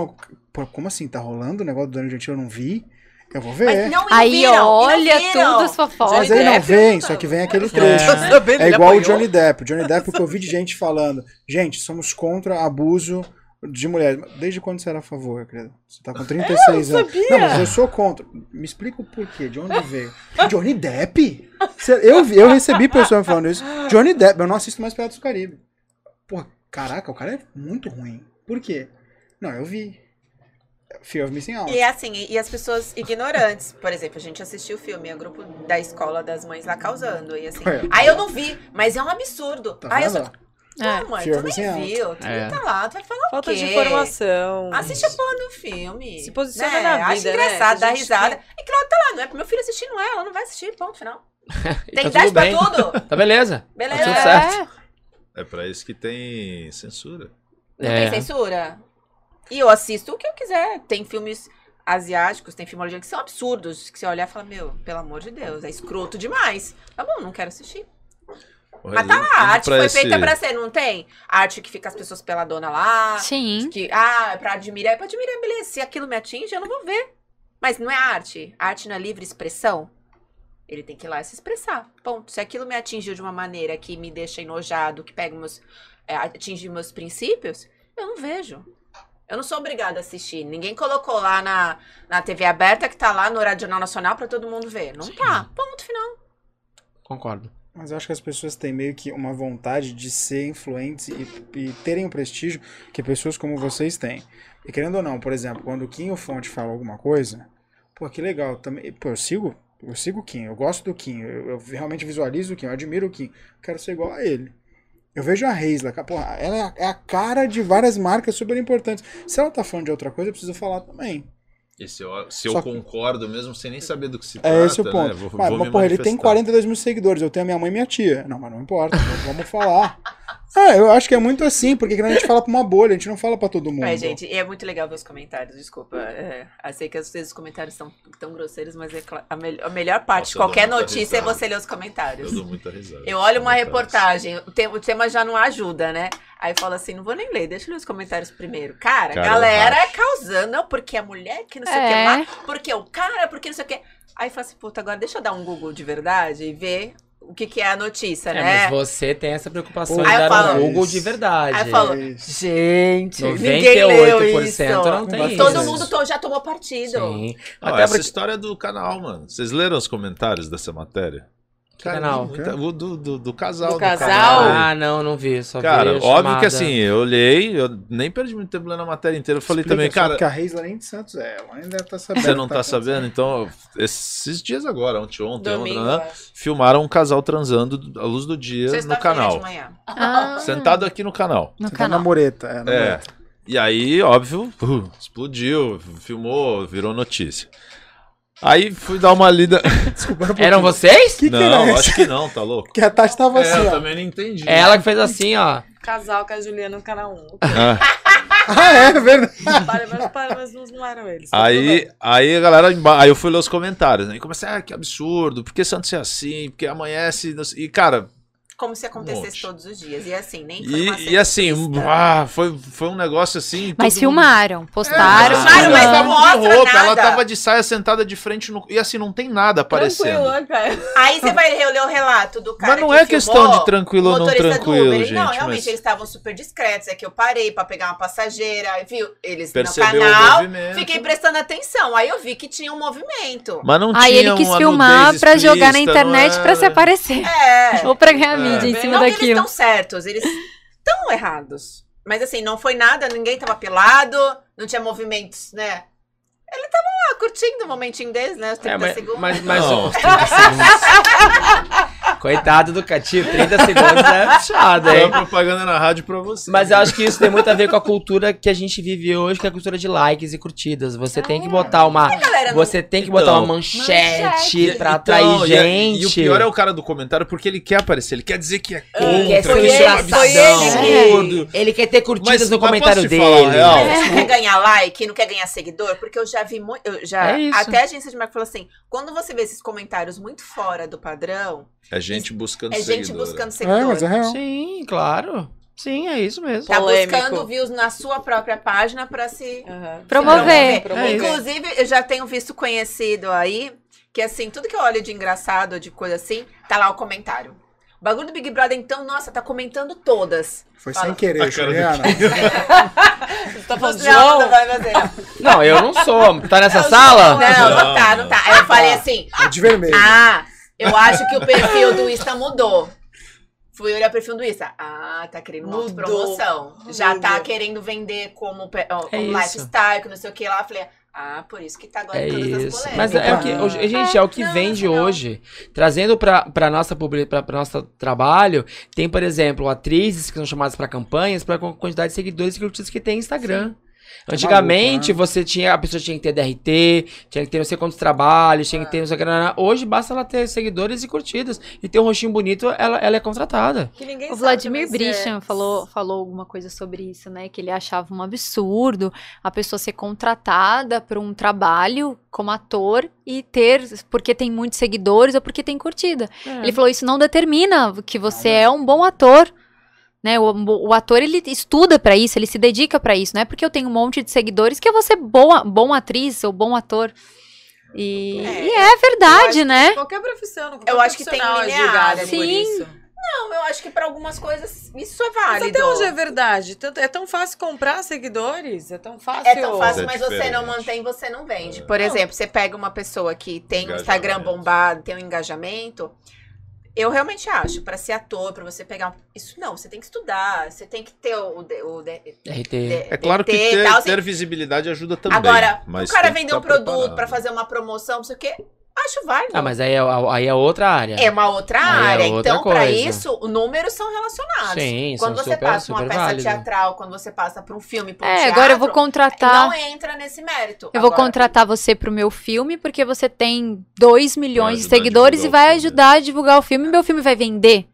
pô, como assim, tá rolando o negócio do Danilo Gentili, eu não vi? Eu vou ver. Aí olha tudo as fofocas. Mas aí não vem, só que vem aquele Eu trecho. É ele igual o. Johnny Depp. O Johnny Depp, o que eu vi de gente falando, gente, somos contra abuso de mulheres. Desde quando você era a favor, querido? Você tá com 36 anos. Não, mas eu sou contra. Me explica o porquê, de onde veio. Johnny Depp? Eu, eu recebi pessoas me falando isso. Johnny Depp, eu não assisto mais Piratas do Caribe. Pô, caraca, o cara é muito ruim. Por quê? Não, eu vi. Fear of Missing Out. E assim, e, e as pessoas ignorantes. Por exemplo, a gente assistiu o filme, o grupo da escola das mães lá causando. E assim. Ué. Aí eu não vi, mas é um absurdo. Tá aí eu só. É. Mãe, Fear tu nem viu, tu É. tá lá, tu vai falar Falta o quê? de informação. Assiste a porra do filme. Se posiciona né? na vida, né? engraçado, Que dá risada. E claro, tá lá, não é pro meu filho assistir, não é? Ela não vai assistir, ponto final. Tem tá idade tudo pra bem. tudo. Tá beleza. Beleza. Tá tudo certo. É. É pra isso que tem censura. Não É. tem censura. E eu assisto o que eu quiser. Tem filmes asiáticos, tem filme que são absurdos. Que você olhar e fala, meu, pelo amor de Deus, é escroto demais. Tá bom, não quero assistir. Mas tá lá, a arte foi feita pra ser, não tem? A arte que fica as pessoas peladona lá. Sim. Que, ah, é pra admirar, é pra admirar, beleza. Se aquilo me atinge, eu não vou ver. Mas não é arte. A arte não é livre expressão. Ele tem que ir lá e se expressar. Ponto. Se aquilo me atingiu de uma maneira que me deixa enojado, que pega meus. É, atinge meus princípios, eu não vejo. Eu não sou obrigada a assistir. Ninguém colocou lá na, na TV aberta que tá lá no Horário Jornal Nacional pra todo mundo ver. Não tá. Ponto final. Concordo. Mas eu acho que as pessoas têm meio que uma vontade de ser influentes e, e terem o prestígio que pessoas como vocês têm. E querendo ou não, por exemplo, quando o Kim ou Fonte fala alguma coisa, pô, que legal, também, pô, eu sigo, eu sigo o Kim, eu gosto do Kim, eu, eu realmente visualizo o Kim, eu admiro o Kim, quero ser igual a ele. Eu vejo a Reisla, ca- porra, ela é a cara de várias marcas super importantes. Se ela tá falando de outra coisa, eu preciso falar também. E se eu, Só que- concordo mesmo sem nem saber do que se trata, É esse o ponto. né? Vou, mas, vou mas, porra, ele tem manifestar. 42 mil seguidores, eu tenho a minha mãe e minha tia. Não, mas não importa, vamos falar. É, eu acho que é muito assim, porque a gente fala pra uma bolha, a gente não fala pra todo mundo. É, gente, e é muito legal ver os comentários, desculpa. É, eu sei que às vezes os comentários são tão grosseiros, mas é a, mel- a melhor parte de Nossa, qualquer notícia é você ler os comentários. Eu dou muita risada. Eu olho uma reportagem, o tema, o tema já não ajuda, né? Aí fala assim, não vou nem ler, deixa eu ler os comentários primeiro. Cara, Cara, galera eu é causando, não, porque a mulher que não sei o que É. lá, porque o cara, porque não sei o que. Aí fala assim, puta, agora deixa eu dar um Google de verdade e ver o que, que é a notícia, É, né? mas você tem essa preocupação de dar um Google de verdade. Aí eu falo, gente, 98% ninguém leu isso. não tem isso. Todo mundo to- já tomou partido. Sim. Até essa porque... história é do canal, mano. Vocês leram os comentários dessa matéria? Canal? muita- o do, do, do casal. Do casal? Ah, não, não vi. Só Cara, vi a óbvio chamada. que assim, eu olhei, eu nem perdi muito tempo lendo a matéria inteira. Eu falei Explica também, cara, Porque a nem de Santos é, ela ainda tá sabendo. você não tá acontecendo. sabendo? Então, esses dias agora, ontem, ontem, Domingo, ontem, né, acho. filmaram um casal transando à luz do dia no Sexta-feira canal. de manhã. Ah, Sentado aqui no canal. no Você tá canal. na mureta, é, na É. mureta. E aí, óbvio, uh, explodiu, filmou, virou notícia. Aí fui dar uma lida. Desculpa, um. Eram vocês? Que que não, acho que não, tá louco? Que a Tati tava É, assim, eu ó. também não entendi. É ela que fez assim, ó. Casal com a Juliana no canal 1. Ah, Ah, é, verdade. Para, mas, para, mas não eram eles. Aí, aí a galera, aí eu fui ler os comentários, né? E comecei, ah, que absurdo, por que Santos é assim? Porque amanhece. E, cara, Como se acontecesse monte. todos os dias. E assim, nem foi uma e, e assim, ah, foi, foi um negócio assim. Mas todo filmaram, mundo- postaram. É, filmaram, mas ela não tava de mostra roupa, ela nada. tava de saia sentada de frente no. E assim, não tem nada aparecendo. Tranquilo, cara? Aí você vai ler o relato do cara Mas não que é filmou, questão de tranquilo ou não tranquilo, Uber. gente. não, realmente, mas eles estavam super discretos. É que eu parei pra pegar uma passageira, viu? Eles percebeu no canal. Fiquei prestando atenção. Aí eu vi que tinha um movimento. Mas não Aí tinha ele quis filmar pra jogar na internet pra se aparecer. É. Ou pra ganhar É. mídia em cima não que eles daquilo. estão certos, eles estão errados. Mas assim, não foi nada, ninguém tava pelado, não tinha movimentos, né? Ele tava lá curtindo o momentinho deles, né? Os 30 É, mas, segundos. mas, mas Não. os 30 segundos. Coitado do Cativo, 30 segundos é puxado, hein? uma propaganda na rádio pra você. Mas eu acho que isso tem muito a ver com a cultura que a gente vive hoje, que é a cultura de likes e curtidas. Você tem que botar uma. Você tem que Então, botar uma manchete manchete. pra Então, atrair e a- gente. E, o pior é o cara do comentário, porque ele quer aparecer, ele quer dizer que é Ele quer contra, ser que é absurdo. Ele quer ter curtidas Mas- no mas comentário falar dele. real? Mas você não quer ganhar like, não quer ganhar seguidor? Porque eu já vi muito. Eu já, É até a agência de marketing falou assim: quando você vê esses comentários muito fora do padrão, É gente buscando é gente seguidor. buscando É, seguidor. mas é real. Sim, claro. Sim, é isso mesmo. Tá Polêmico. buscando views na sua própria página pra se Aham. Promover. Promover. É. Inclusive, eu já tenho visto conhecido aí que assim, tudo que eu olho de engraçado, de coisa assim, tá lá o comentário. O bagulho do Big Brother, então, nossa, tá comentando todas. Foi Fala. sem querer, Juliana. Você tá falando de Não, João? não vai fazer. Não, eu não sou. Tá nessa sala? Não, não, Não, tá, não tá. Aí eu falei assim, É de vermelho. ah, eu acho que o perfil do Insta mudou. Fui olhar o perfil do Insta. Ah, tá querendo uma promoção. Já tá Mudou. querendo vender como, É como isso. lifestyle, que não sei o que lá. Falei, ah, por isso que tá agora É todas as isso. polêmicas. Mas é o que, Ah. hoje- gente, é o que Não, vende não, não. hoje. Trazendo pra, pra nossa publi- pra, pra nosso trabalho, tem, por exemplo, atrizes que são chamadas pra campanhas pra quantidade de seguidores e curtidas que tem Instagram. Antigamente, maluco, né? você tinha, a pessoa tinha que ter DRT, tinha que ter não sei quantos trabalhos, tinha que ter não sei o que. Hoje basta ela ter seguidores e curtidas. E ter um rostinho bonito, ela, ela é contratada. Que ninguém O sabe Vladimir é- Brichan falou, falou alguma coisa sobre isso, né? Que ele achava um absurdo a pessoa ser contratada por um trabalho como ator e ter, porque tem muitos seguidores ou porque tem curtida. Ele falou, isso não determina que você é um bom ator. Né, o, o ator ele estuda pra isso, ele se dedica pra isso, não é porque eu tenho um monte de seguidores que eu vou ser boa, bom atriz ou bom ator. E É, e é verdade, né? Qualquer profissão. qualquer Eu acho que tem profissional é linear por Sim. isso. Não, eu acho que pra algumas coisas isso é Mas válido. até hoje é verdade. Tanto- É tão fácil comprar seguidores. É tão fácil. É tão fácil, É mas você não mantém, você não vende. É. Por exemplo, você pega uma pessoa que tem um Instagram bombado, tem um engajamento. Eu realmente acho, pra ser ator, pra você pegar. um- Isso não, você tem que estudar, você tem que ter o. D- o D- RT. D- É claro que DT e ter, tal, assim. ter visibilidade ajuda também. Agora, mas o cara que vender um produto pra fazer uma promoção, não sei o quê, acho válido. Ah, mas aí é, aí é outra área. É uma outra Aí é área. outra então, pra coisa. isso, os números são relacionados. Sim, quando são você super, passa uma peça válido. teatral, quando você passa pra um filme, pra um É, teatro, agora eu vou contratar. não entra nesse mérito. Eu vou Agora, contratar você pro meu filme porque você tem 2 milhões de seguidores e vai filme. ajudar a divulgar o filme e meu filme vai vender.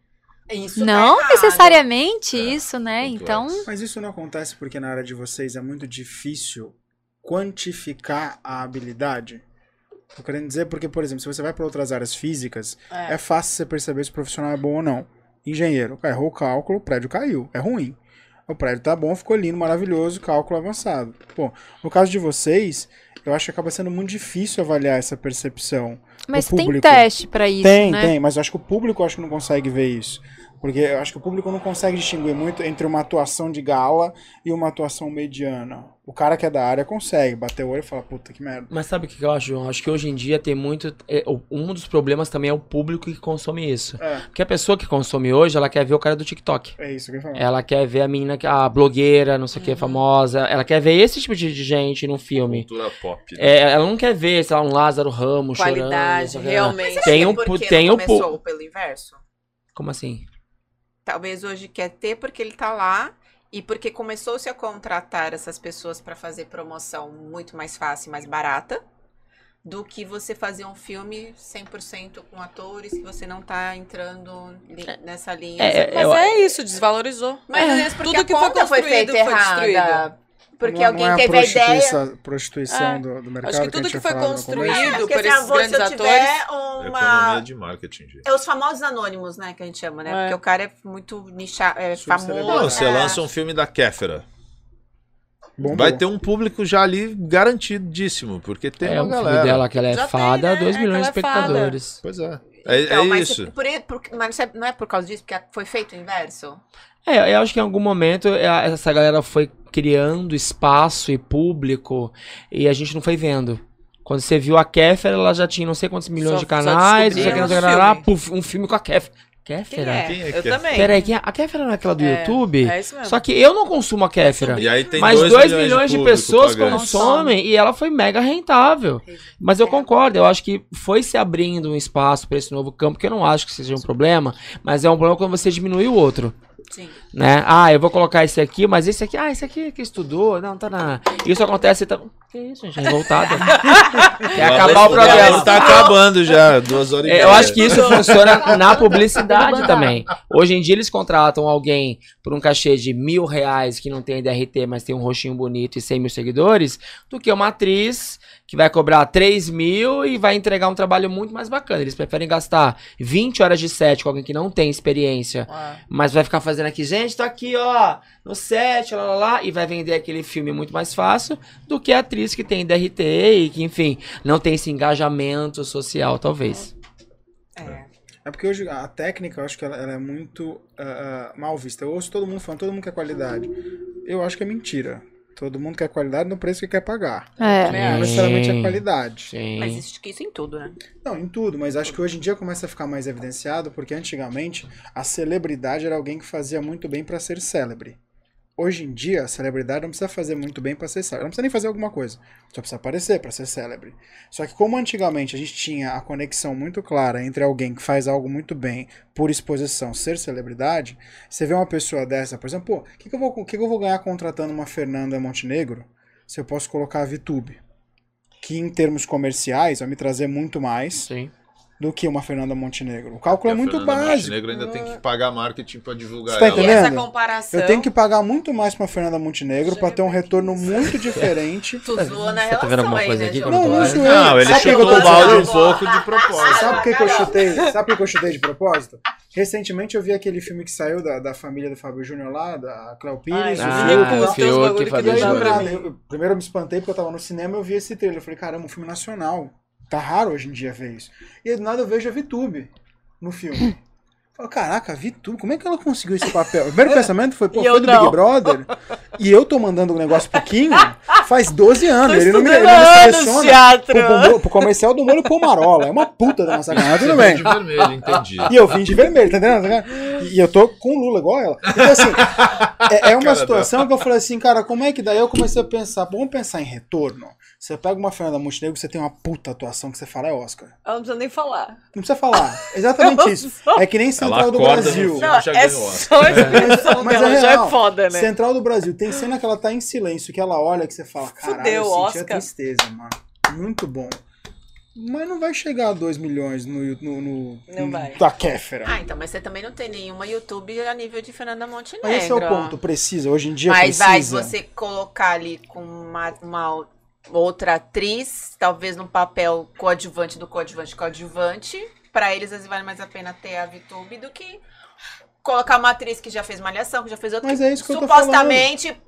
Isso tá não errado. necessariamente É, isso, né? complexo. Então, Mas isso não acontece porque na área de vocês é muito difícil quantificar a habilidade? Tô querendo dizer porque, por exemplo, se você vai para outras áreas físicas, é. É. fácil você perceber se o profissional é bom ou não. Engenheiro, errou o cálculo, o prédio caiu. É ruim. O prédio tá bom, ficou lindo, maravilhoso, cálculo avançado. Pô, no caso de vocês, eu acho que acaba sendo muito difícil avaliar essa percepção. mas tem teste pra isso, tem, né? tem, mas eu acho que o público acho que não consegue ver isso. Porque eu acho que o público não consegue distinguir muito entre uma atuação de gala e uma atuação mediana. O cara que é da área consegue bater o olho e falar, puta que merda. Mas sabe o que eu acho, João? Acho que hoje em dia tem muito. é, o- um dos problemas também é o público que consome isso. É, Porque a pessoa que consome hoje, ela quer ver o cara do TikTok. é isso que eu ia falar. Ela quer ver a menina, que- a blogueira, não sei o que, famosa. Ela quer ver esse tipo de gente num filme. Cultura pop. né? É, ela não quer ver, sei lá, um Lázaro Ramos Qualidade, chorando. o lá. realmente. Tem um tem não um pu- começou pelo inverso? Como assim? Talvez hoje quer ter porque ele tá lá e porque começou-se a contratar essas pessoas pra fazer promoção muito mais fácil e mais barata do que você fazer um filme 100% com atores que você não tá entrando li- nessa linha. É, Você- Mas eu- é isso, desvalorizou. Mas às vezes porque tudo a que foi conta foi, construído feita foi errada. destruído. Porque Não é- alguém não é teve a ideia. prostituição- prostituição É. do, do mercado Acho que tudo que tinha foi construído. É, por esses ah, vou- se grandes eu tiver Economia uma. de marketing, gente. É os famosos anônimos, né, que a gente chama, né? É. Porque o cara é muito nichado, é famoso. Subcelebridade. Não, você é. lança um filme da Kéfera. Bombou. Vai ter um público já ali garantidíssimo, porque tem é uma um filme galera. dela que ela é Já tem, fada, né? 2 É milhões de que é fada. espectadores. Pois é. É, Então, é mas isso. Por, por- mas não é- não é por causa disso, porque foi feito o inverso? É, eu acho que em algum momento é, essa galera foi criando espaço e público e a gente não foi vendo. Quando você viu a Kéfera, ela já tinha não sei quantos milhões Só- de canais, não sei o que, não sei um filme com a Kéfera. Quem Kéfera? é? Quem é eu é? também. Peraí, quem é? a Kéfera não é aquela do É, YouTube? É isso mesmo. Só que eu não consumo a Kéfera. E aí tem Mas 2 2 milhões, milhões de, público pessoas consomem e ela foi mega rentável. Mas eu concordo, eu acho que foi se abrindo um espaço para esse novo campo, que eu não acho que seja um problema, mas é um problema quando você diminui o outro. Sim. Né? Ah, eu vou colocar esse aqui, mas esse aqui, ah, esse aqui que estudou, não, tá na. Isso acontece. Tá... Que isso, gente, revoltada. Quer acabar o programa. Tá acabando já, duas horas e É, meia. Eu acho que isso funciona na publicidade também. Hoje em dia eles contratam alguém por um cachê de mil reais que não tem DRT, mas tem um rostinho bonito e 100 mil seguidores, do que uma atriz que vai cobrar 3 mil e vai entregar um trabalho muito mais bacana. Eles preferem gastar 20 horas de set com alguém que não tem experiência, mas vai ficar fazendo aqui, gente, tô aqui, ó, no set, lá, lá, lá, e vai vender aquele filme muito mais fácil do que a atriz que tem DRT e que, enfim, não tem esse engajamento social, talvez. É. É porque hoje a técnica, eu acho que ela, ela é muito ah, mal vista. Eu ouço todo mundo falando, todo mundo quer qualidade. Eu acho que é mentira. Todo mundo quer qualidade no preço que quer pagar. É. Não necessariamente é qualidade. Sim. Mas isso, isso em tudo, né? Não, em tudo, mas acho que hoje em dia começa a ficar mais evidenciado, porque antigamente a celebridade era alguém que fazia muito bem pra ser célebre. Hoje em dia, a celebridade não precisa fazer muito bem pra ser célebre. Não precisa nem fazer alguma coisa. Só precisa aparecer pra ser célebre. Só que como antigamente a gente tinha a conexão muito clara entre alguém que faz algo muito bem por exposição, ser celebridade, você vê uma pessoa dessa, por exemplo, pô, o que, que, eu vou- que, que eu vou ganhar contratando uma Fernanda Montenegro se eu posso colocar a VTube? Que em termos comerciais vai me trazer muito mais Sim. Do que uma Fernanda Montenegro. O cálculo é muito Fernanda básico. Montenegro ainda tem que pagar marketing pra divulgar Você tá ela. E entendendo? essa comparação. Eu tenho que pagar muito mais pra uma Fernanda Montenegro pra ter um retorno muito diferente. Tu zoou na Você tá vendo relação alguma aí, coisa né, aqui Não, não zoei. Não, ele Sabe chutou o balde um pouco de propósito. Sabe por que, que eu chutei? Sabe por que, eu chutei de propósito? Recentemente eu vi aquele filme que saiu da, da família do Fábio Júnior lá, da Cléo Pires, Ai, o Ah, Fiuk, Fiuk, Fábio não primeiro eu me espantei porque eu tava no cinema e eu vi esse trailer. Eu falei, caramba, um filme nacional. Tá raro hoje em dia ver isso. E aí do nada eu vejo a VTube no filme. Eu Falo, caraca, a VTube, como é que ela conseguiu esse papel? O primeiro pensamento foi, pô, E foi do não. Big Brother. E eu tô mandando o negócio pro Kinho faz 12 anos. Ele não me, ele não me seleciona pro, pro- pro comercial do molho Pomarola. É uma puta da nossa cara, tudo bem. de vermelho, entendi. E eu vim de vermelho, tá entendendo? E eu tô com o Lula igual ela. Então, assim, é, é uma Cara situação que eu falei assim, cara, como é que daí eu comecei a pensar, vamos pensar em retorno? Você pega uma Fernanda Montenegro, você tem uma puta atuação que você fala, é Oscar. Ela não precisa nem falar. Não precisa falar. Exatamente isso. É que nem Central do acorda no Brasil. filme. Não, já é só a expressão Mas dela, é já real. é foda, né? Central do Brasil. Tem cena que ela tá em silêncio, que ela olha, que você fala, caralho, Fudeu, eu senti a Oscar. tristeza, mano. Muito bom. Mas não vai chegar a 2 milhões no, no, no, Não no- vai. da Kéfera. Ah, então, mas você também não tem nenhuma YouTube a nível de Fernanda Montenegro. Mas esse é o ponto. Precisa. Hoje em dia Mas precisa. vai você colocar ali com uma, uma outra atriz, talvez num papel coadjuvante do coadjuvante coadjuvante, pra eles às vezes vale mais a pena ter a VTube do que colocar uma atriz que já fez malhação, que já fez outra. Mas é isso que eu tô supostamente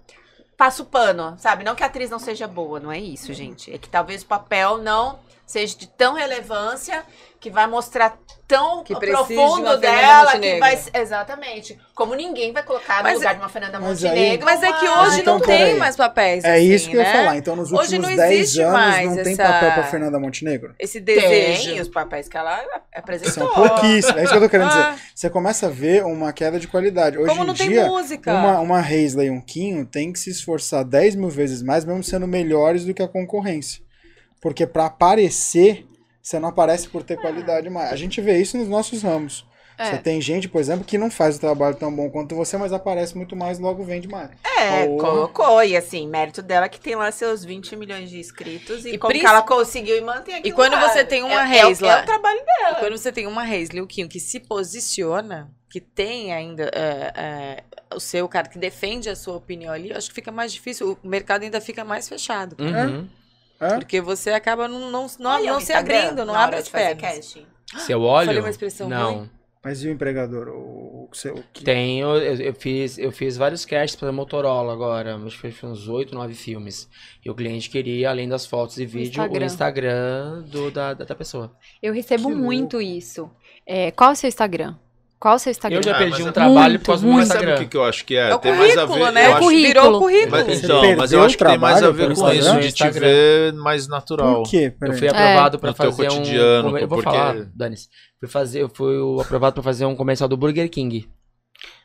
passa o pano, sabe? Não que a atriz não seja boa, não é isso, Uhum. gente. É que talvez o papel não seja de tão relevância que vai mostrar tão Que de profundo Fernanda dela que Montenegro. vai exatamente como ninguém vai colocar Mas no lugar é- de uma Fernanda Mas aí- Montenegro Mas é que hoje então, não tem mais papéis. É assim, isso que eu ia né? falar. Então, nos Hoje últimos não 10 existe anos, mais não tem essa- papel pra Fernanda Montenegro? Esse Tem desejo. os papéis que ela apresentou. São pouquíssimos. É isso que eu tô querendo Ah. dizer. Você começa a ver uma queda de qualidade. Hoje Como em não tem dia, música? uma, uma Hazley e um Quinho tem que se esforçar 10 mil vezes mais, mesmo sendo melhores do que a concorrência. Porque pra aparecer, você não aparece por ter qualidade mais. A gente vê isso nos nossos ramos. É. Você tem gente, por exemplo, que não faz o trabalho tão bom quanto você, mas aparece muito mais, logo vende mais. É, Porra. colocou. E assim, mérito dela que tem lá seus 20 milhões de inscritos. E, E como que ela conseguiu e mantém aquilo E quando lá. você tem uma é, é, o- Hazel- é o trabalho E quando você tem uma o Kim que se posiciona, que tem ainda é, é, o seu cara que defende a sua opinião ali, eu acho que fica mais difícil, o mercado ainda fica mais fechado. Uhum. É? Porque você acaba não, não, não, Olha não se Instagram abrindo, não abre as pernas. Se eu olho. Falei uma expressão não. ruim? Mas e o empregador? O, o, seu- o que- Tenho, eu, eu fiz, eu fiz vários casts pra Motorola agora, acho que foi uns 8, 9 filmes. E o cliente queria, além das fotos e vídeo, o Instagram. Instagram do, da, da pessoa. Eu recebo Que muito isso. É, qual é o seu Instagram? Qual o seu Instagram? Eu já Ah, perdi mas um é- trabalho Muito, por causa do meu Mas sabe o Instagram. que, que eu acho que é? É o tem mais a currículo, ver. né? eu É acho- currículo. Virou o currículo. Mas, então, mas eu acho que tem mais a ver com isso Instagram? de te Instagram. ver mais natural. Por quê? Eu fui aprovado pra No teu fazer cotidiano, um. Eu vou porque- falar, Dani. Fui fazer, eu fui o aprovado pra fazer um comercial do Burger King.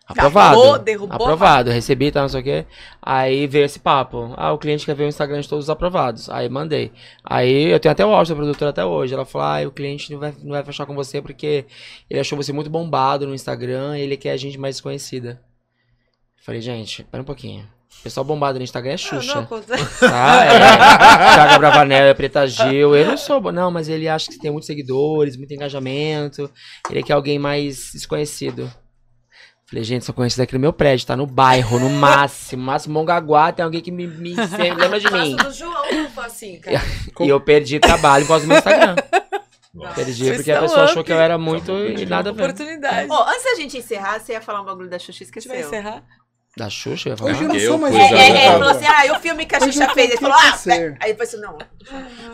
Acabou, Aprovado. derrubou. Aprovado, recebi, tá, não sei o quê. Aí veio esse papo. Ah, o cliente quer ver o Instagram de todos os aprovados. Aí mandei. Aí eu tenho até o áudio da produtora até hoje. Ela falou: ah, o cliente não vai, não vai fechar com você porque ele achou você muito bombado no Instagram e ele quer a gente mais desconhecida. Falei, gente, pera um pouquinho. O pessoal bombado no Instagram é Ah, não, Xuxa. acontece. Tá? É, Thiago Bravanel é Preta Gil. Eu não sou. Não, mas ele acha que tem muitos seguidores, muito engajamento. Ele quer alguém mais desconhecido. Falei, gente, sou conhecido aqui no meu prédio, tá no bairro, no máximo. Máximo Mongaguá, tem alguém que me, me lembra de mim. Faço do João, não faço assim, cara. E eu perdi trabalho por causa do meu Instagram. Nossa. Perdi Vocês porque a estão pessoa achou up. que eu era muito e nada a ver. Oportunidade. Ó, antes da gente encerrar, você ia falar um bagulho da Xuxa, a gente esqueceu. vai encerrar? Da Xuxa, eu ia falar. Hoje eu não Eu sou mais fui É, é, é, ele falou assim, ah, e o filme que a Xuxa eu fez? Ele falou, ah, ser. aí depois assim, não.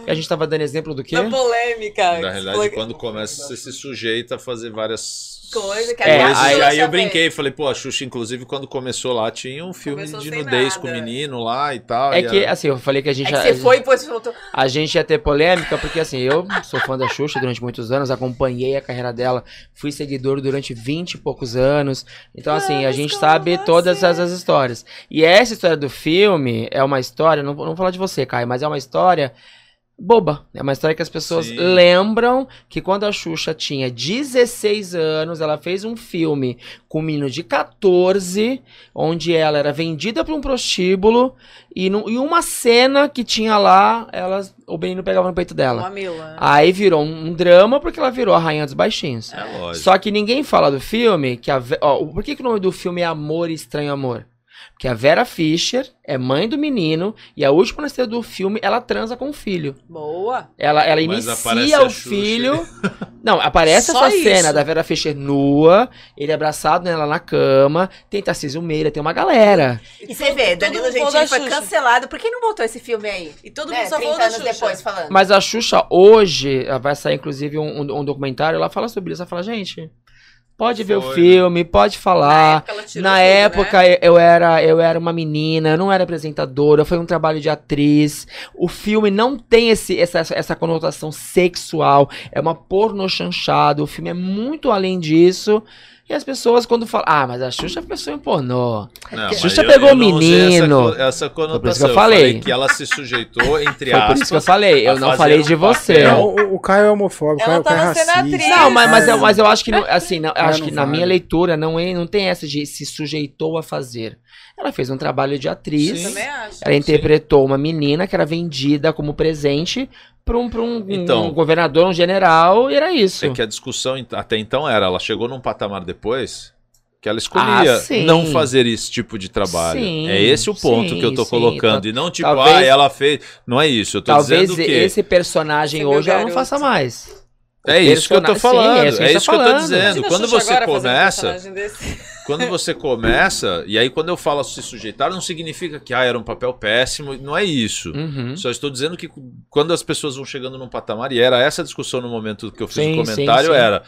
A gente tava dando exemplo do quê? Da polêmica. Na realidade, quando começa, você se sujeita a fazer várias Coisa que É, a coisas. aí- E aí eu brinquei, falei, pô, a Xuxa, inclusive, quando começou lá, tinha um filme Começou de nudez nada. com o menino lá e tal. É e que, a- assim, eu falei que a gente. É que você foi e depois voltou. A gente ia ter polêmica, porque assim, eu sou fã da Xuxa durante muitos anos, acompanhei a carreira dela, fui seguidor durante 20 e poucos anos. Então, assim, a gente sabe todas essas histórias. E essa história do filme é uma história, não, não vou falar de você, Caio, mas é uma história boba. É uma história que as pessoas Sim. lembram que quando a Xuxa tinha 16 anos, ela fez um filme com um menino de 14, onde ela era vendida para um prostíbulo e, num- e uma cena que tinha lá, ela, o menino pegava no peito dela. Mamila. Aí virou um, um drama porque ela virou a rainha dos baixinhos. É lógico. Só que ninguém fala do filme que a ó, por que, que o nome do filme é Amor e Estranho Amor? Porque a Vera Fischer é mãe do menino e a última cena do filme ela transa com o filho. Boa. Ela, ela inicia o filho. Não, aparece Só essa isso. cena da Vera Fischer nua, ele abraçado nela na cama, tem Tarcísio Meira, tem uma galera. E você vê, todo Danilo mundo falou Gentili foi Xuxa. cancelado. Por que não voltou esse filme aí? E todo Né, mundo só 30 falou da anos Xuxa. depois falando. Mas a Xuxa hoje, vai sair inclusive um, um- um documentário, ela fala sobre isso, ela fala, gente, pode ver o Foi, filme, pode falar. época ela tirou Na tudo, época né? eu era eu era uma menina, eu não era apresentadora, foi um trabalho de atriz. O filme não tem esse, essa, essa conotação sexual, é uma porno chanchada, o filme é muito além disso. E as pessoas quando falam, ah, mas a Xuxa pensou em pornô. Não, Xuxa eu- pegou eu o menino. Essa, essa conotação. por isso que eu falei. que ela se sujeitou, entre Foi aspas. por isso que eu falei, eu não falei um de você. O, o- Caio é homofóbico, o Ela Caio, o Caio é tava sendo racista. atriz. Não, mas, mas, eu, Caio- mas eu acho que, não, assim, não, eu acho que na vale. minha leitura não, é, não tem essa de se sujeitou a fazer. Ela fez um trabalho de atriz. Sim. Também acho. Ela interpretou uma menina que era vendida como presente para um, pra um, um Então. governador, um general, e era isso. É que a discussão até então era, ela chegou num patamar depois que ela escolhia Ah, não fazer esse tipo de trabalho. Sim, é esse o ponto sim, que eu tô sim. colocando. E não tipo, talvez- ah, ela fez. Não é isso. Eu tô Talvez dizendo que. esse personagem é hoje ela não faça mais. É isso que eu tô falando. Sim, é isso gente isso tá que eu tô dizendo. Quando você um começa. Quando você começa, e aí quando eu falo se sujeitar, não significa que ah, era um papel péssimo, não é isso. Uhum. Só estou dizendo que quando as pessoas vão chegando num patamar, e era essa a discussão no momento que eu fiz Sim, o comentário, sim, sim. era.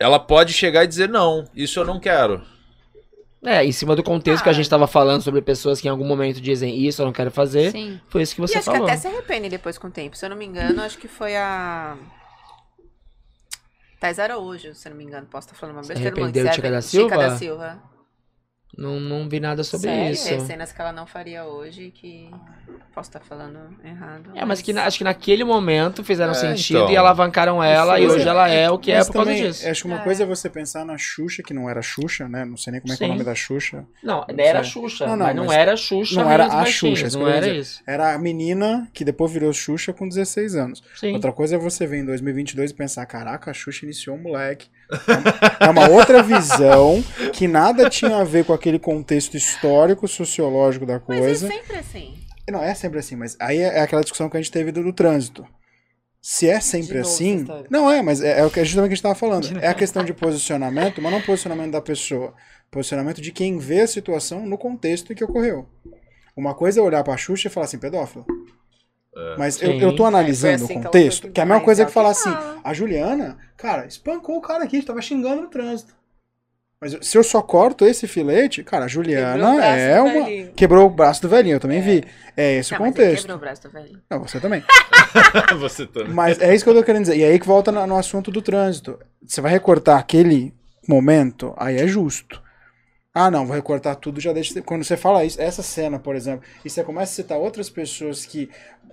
Ela pode chegar e dizer, não, isso eu não quero. É, em cima do contexto que a gente tava falando sobre pessoas que em algum momento dizem isso eu não quero fazer, Sim. foi isso que E você acho falou. que até se arrependem depois com o tempo. Se eu não me engano, acho que foi a. Thais Araújo, se eu não me engano. Posso estar falando uma Se besteira muito arrependeu. Chica da Chica da Silva? Não, não vi nada sobre Sério? isso. É, cenas que ela não faria hoje que. Posso estar falando errado. É, mas que na- acho que naquele momento fizeram É, sentido então. e alavancaram ela e hoje ela é o que é mas por causa também, disso. Acho que uma É. coisa é você pensar na Xuxa, que não era Xuxa, né? Não sei nem como é que é o nome da Xuxa. Não, Não era sei. Xuxa, Não, não, mas não mas era Xuxa. não era a Baixinhos, Xuxa, não era isso. Era a menina que depois virou Xuxa com 16 anos. Sim. Outra coisa é você ver em 2022 e pensar, caraca, a Xuxa iniciou um moleque. É uma outra visão que nada tinha a ver com aquele contexto histórico, sociológico da Mas coisa. é sempre assim. Não, é sempre assim, mas aí é aquela discussão que a gente teve do, do trânsito. Se é sempre novo assim. Não é, mas é, é o que justamente o que a gente estava falando. É a questão de posicionamento, mas não posicionamento da pessoa. Posicionamento de quem vê a situação no contexto em que ocorreu. Uma coisa é olhar pra Xuxa e falar assim, pedófilo. Mas eu, eu tô analisando assim o que contexto, foi que é a mesma coisa é que falar que assim, a Juliana, cara, espancou o cara aqui, tava xingando no trânsito. Mas se eu só corto esse filete, cara, a Juliana é uma. velhinho. Quebrou o braço do velhinho, eu também vi. É esse Não, o mas ele contexto. quebrou o braço do velho. Não, você também. Você também. Mas é isso que eu tô querendo dizer. E aí que volta no, no assunto do trânsito. Você vai recortar aquele momento, aí é justo. Ah, não, vou recortar tudo, já deixa. Quando você fala isso, essa cena, por exemplo, e você começa a citar outras pessoas que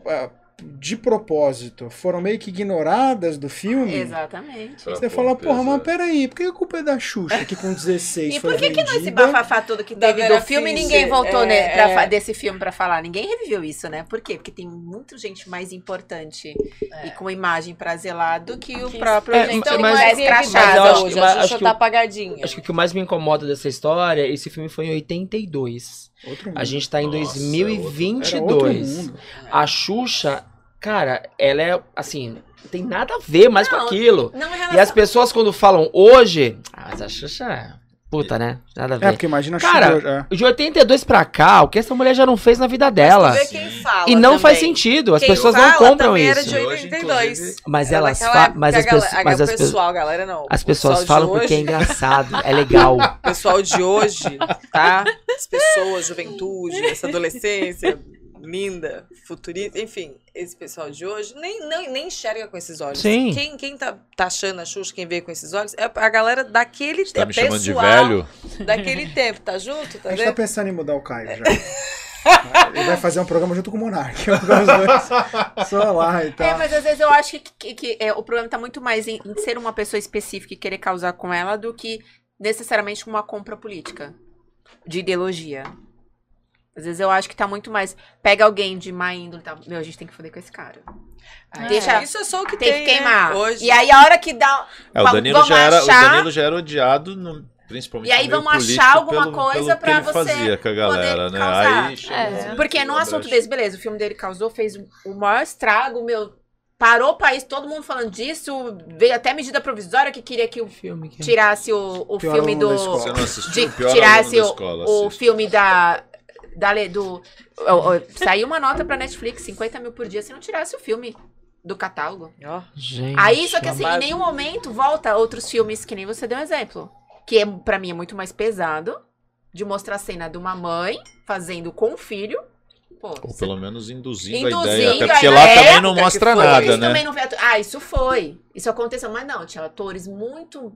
ah, de propósito, foram meio que ignoradas do filme. Exatamente. Você fala, porra, mas peraí, por que a culpa é da Xuxa que com 16 E foi por que, que não esse vendida? bafafá todo que teve do filme Fischer, ninguém voltou é, né, pra é. desse filme pra falar? Ninguém reviveu isso, né? Por quê? Porque tem muita gente mais importante e com imagem pra zelar do que o Que- próprio É, gente Então, mas- mais é que- hoje, a Xuxa tá apagadinha. Acho que o que mais me incomoda dessa história, esse filme foi em 82. Outro mundo. A gente tá em Nossa, Era outro 2022. mundo. A Xuxa, cara, ela é assim, não tem nada a ver mais com Não, aquilo. Não em E as relação... pessoas quando falam hoje, ah, mas a Xuxa é puta, né? Nada a É, ver. porque imagina a Cara, Xuxa. é. De 82 pra cá, o que essa mulher já não fez na vida Mas dela. tu vê quem fala E não também. faz sentido, as Quem pessoas fala não compram também isso. Era de Hoje, 82. inclusive, Mas Era elas daquela fa época mas as galera- pessoas, mas o as pessoas, pessoal, galera não. as pessoas falam porque é hoje- engraçado, é legal. O pessoal de hoje, tá? As pessoas, juventude, essa adolescência linda, futurista, enfim, esse pessoal de hoje nem, nem, nem enxerga com esses olhos. Sim. Quem, quem tá taxando a Xuxa, quem vê com esses olhos, é a galera daquele Tá tempo. me chamando de pessoal velho? Daquele tempo, tá junto? Tá A gente tá vendo? pensando em mudar o Caio já. Ele vai fazer um programa junto com o Monark. Só lá e tal. É, mas às vezes eu acho que, que- que, é, o problema tá muito mais em, em ser uma pessoa específica e querer causar com ela do que necessariamente com uma compra política. De ideologia. Às vezes eu acho que tá muito mais. Pega alguém de má índole e tal. Meu, a gente tem que foder com esse cara. Ah, Deixa- Isso é só o que Tem, tem, que queimar. Né? Hoje. E aí a hora que dá. É, o Danilo, já era, o achar- Danilo já era odiado, no- principalmente E aí vamos achar alguma pelo- coisa pelo pra você fazia com a galera, poder né? causar. Aí É. Porque num assunto brecha. desse, beleza, o filme dele causou, fez o maior estrago, meu. Parou o país, todo mundo falando disso. Veio até medida provisória que queria que o Filme que- tirasse o, o filme do. Você não assistiu? de o pior tirasse aluno da o, escola, o filme da. Da do, o- o- saiu uma nota pra Netflix, 50 mil por dia, se não tirasse o filme do catálogo. Ó, Gente, Aí, só que assim, em nenhum momento volta outros filmes, que nem você deu um exemplo. Que é, pra mim é muito mais pesado de mostrar a cena de uma mãe fazendo com o filho. Pô, Ou você- pelo menos induzindo, a Induzindo ideia. Até a porque lá também não mostra foi. nada, né? não Ah, isso foi. Isso aconteceu. Mas não, tinha atores muito.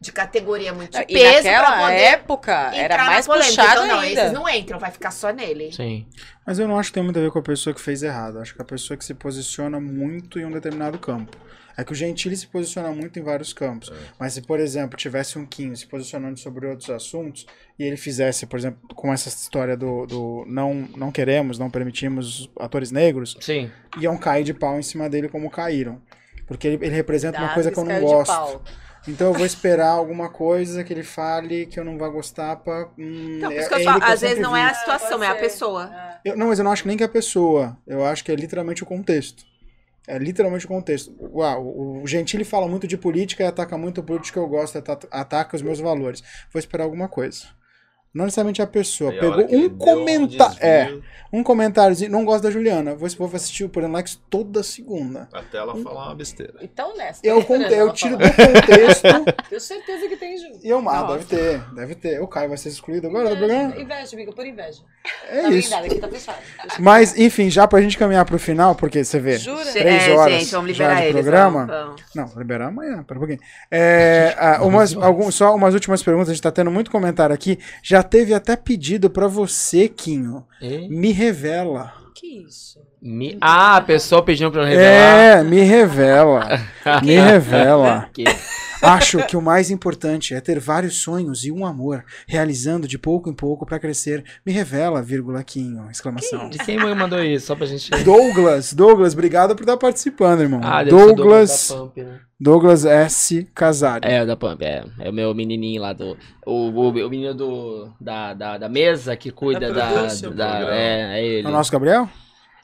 De categoria muito de e peso pra naquela poder época entrar era mais polêmica. puxado então, não, ainda. esses não entram, vai ficar só nele. Sim. Mas eu não acho que tem muito a ver com a pessoa que fez errado. Acho que a pessoa que se posiciona muito em um determinado campo. É que o Gentili se posiciona muito em vários campos. Mas se, por exemplo, tivesse um Kim se posicionando sobre outros assuntos e ele fizesse, por exemplo, com essa história do, do não, não queremos, não permitimos atores negros, Sim. iam cair de pau em cima dele como caíram. Porque ele, ele representa uma Dá coisa que eu não gosto. Então eu vou esperar alguma coisa que ele fale que eu não vá gostar pra. Hum, Então, por é- isso que eu é falo, às vezes não é vi. a situação, pode é a pessoa. Eu- não, mas eu não acho nem que é a pessoa. Eu acho que é literalmente o contexto. É literalmente o contexto. Uau, o Gentili fala muito de política e ataca muito a política que eu gosto, ata- ataca os meus valores. Vou esperar alguma coisa. Não necessariamente a pessoa. A Pegou ele um comentário. desvio, É, um comentáriozinho. Não gosto da Juliana. Vou, vou assistir o Likes toda segunda. Até ela falar uma besteira. Então, nessa. Eu, conte- eu tiro do contexto Tenho certeza que tem junto. e eu. Nossa. Deve ter, deve ter. O Caio vai ser excluído agora do programa? Inveja, amiga, por inveja. É tá isso. aqui tá fechado. Mas, enfim, já pra gente caminhar pro final, porque você vê. Jura? Três é, horas gente, vamos já liberar de eles. programa. vamos, vamos. Não, liberar amanhã, pera um pouquinho. É, ah, umas, algum, só umas últimas perguntas, a gente tá tendo muito comentário aqui. Já teve até pedido pra você, Quinho. E? Me revela. Que isso? Me... Ah, a pessoa pedindo pra eu revelar. É, me revela. me revela. Que- Acho que o mais importante é ter vários sonhos e um amor, realizando de pouco em pouco pra crescer. Me revela, vírgula, Quinho, exclamação. De quem mandou isso? Só pra gente. Douglas, Douglas, obrigado por estar participando, irmão. Ah, Douglas, da Pump, né? Douglas S. Casari. É, o da Pump, é. É o meu menininho lá do. O, o, o menino do, da, da, da mesa que cuida Da da. production. da- é, é ele. É o nosso Gabriel?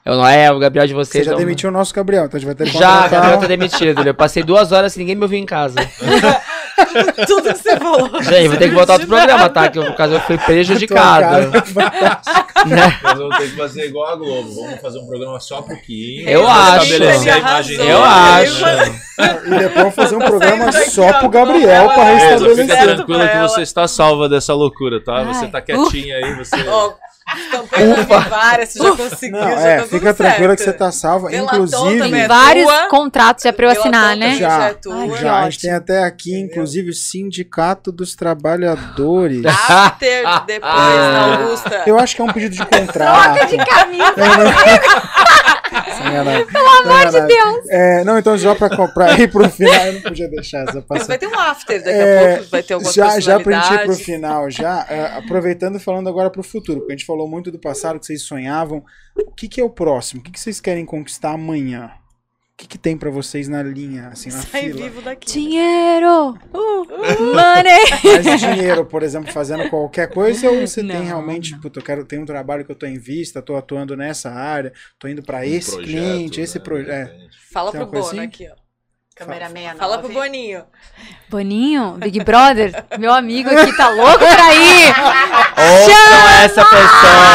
Eu não é, o Gabriel de Você vocês. já é o- demitiu o nosso Gabriel, então a gente vai ter que Já, o contratar- Gabriel tá demitido. Eu passei duas horas sem ninguém me ouvir em casa. Tudo que você falou. Gente, vou ter que voltar outro programa, tá? Que no caso eu fui prejudicado. né? Nós vamos ter que fazer igual a Globo. Vamos fazer um programa só pro Kim. Eu acho. estabelecer a Ele imagem arrasou. dele. Eu acho. E depois fazer um programa só pro Gabriel pra é, Fica restabelecer. certo tranquila que você está salva dessa loucura, tá? Você tá quietinha aí, você. Campanha Ufa. várias, você já conseguiu, Não, já é, tá tudo fica tranquila certo. que você tá salva. Delatou Inclusive. Tem É vários tua? contratos já pra eu Pela assinar, né? que Já. é tua. Ai, já, a gente tem até aqui, inclusive, o Sindicato dos Trabalhadores. After, depois, na Augusta. Eu acho que é um pedido de contrato. Caminho. Pelo amor de Deus! É, não, então já pra, pra ir pro final, eu não podia deixar essa Mas passar. vai ter um after daqui É, a pouco, vai ter alguma já, já pra gente ir pro final, já, é, aproveitando e falando agora pro futuro, porque a gente falou muito do passado, que vocês sonhavam. O que, que é o próximo? O que, que vocês querem conquistar amanhã? O que, que tem pra vocês na linha, assim, na Sai fila? vivo daqui. Dinheiro! Uh, money! Mais dinheiro, por exemplo, fazendo qualquer coisa, ou você tem Não, realmente, puta, eu quero, tem um trabalho que eu tô em vista, tô atuando nessa área, tô indo pra esse Um projeto, cliente, esse né, projeto. de É. Fala Tem pro Bono assim? aqui, ó. Câmera 69. Fala pro Boninho. Boninho, Big Brother, meu amigo aqui tá louco pra ir! Ouçam essa pessoa!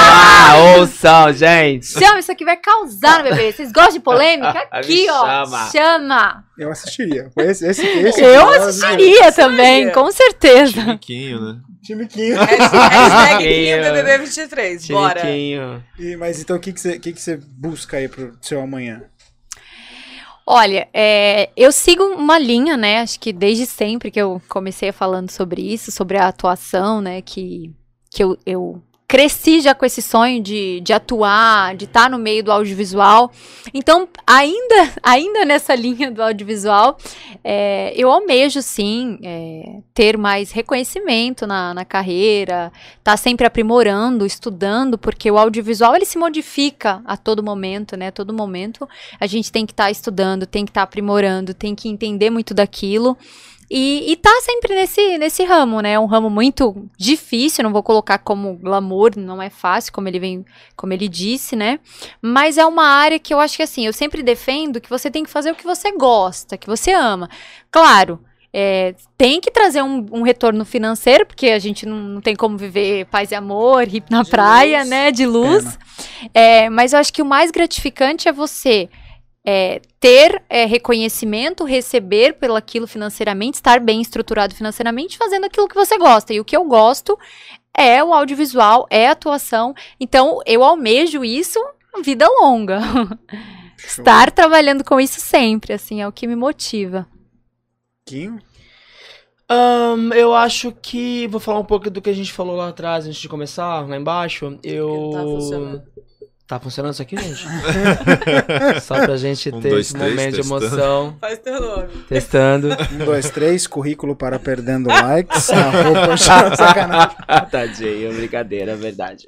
Ah, ouçam, gente! Chama, isso aqui vai causar no bebê. Vocês gostam de polêmica? Aqui, ó. chama. Chama! Eu assistiria. Esse, esse, esse Eu assistiria também, com certeza. Chiquinho, né? Time Quinho. Hashtag Quinho. BBB 23, bora. Chiliquinho. E, mas então o que, que, você, que, que você busca aí pro seu amanhã? Olha, é, eu sigo uma linha, né? Acho que desde sempre que eu comecei falando sobre isso, sobre a atuação, né? Que, que eu, eu cresci já com esse sonho de, de atuar, de estar no meio do audiovisual. Então, ainda, ainda nessa linha do audiovisual, é, eu almejo, sim, é, ter mais reconhecimento na, na carreira, estar sempre aprimorando, estudando, porque o audiovisual, ele se modifica a todo momento, né? A todo momento a gente tem que estar estudando, tem que estar aprimorando, tem que entender muito daquilo. E, e tá sempre nesse, nesse ramo, né? É um ramo muito difícil, não vou colocar como glamour, não é fácil, como ele vem, como ele disse, né? Mas é uma área que eu acho que assim, eu sempre defendo que você tem que fazer o que você gosta, que você ama. Claro, é, tem que trazer um, um retorno financeiro, porque a gente não, não tem como viver paz e amor, ir na De praia, luz. né? De luz. É, mas eu acho que o mais gratificante é você é, ter é, reconhecimento, receber pelo aquilo financeiramente, estar bem estruturado financeiramente, fazendo aquilo que você gosta. E o que eu gosto é o audiovisual, é a atuação. Então, eu almejo isso vida longa. Estar trabalhando com isso sempre, assim, é o que me motiva. Quinho? Ahn, eu acho que. Vou falar um pouco do que a gente falou lá atrás, antes de começar, lá embaixo. Eu. Não tá funcionando. Tá funcionando isso aqui, gente? Só pra gente Um, ter dois, esse três, momento de testando. emoção. Faz teu nome. Testando. Um, dois, três, currículo para perdendo likes. Arroba sacanagem. Tadinho, brincadeira, é verdade.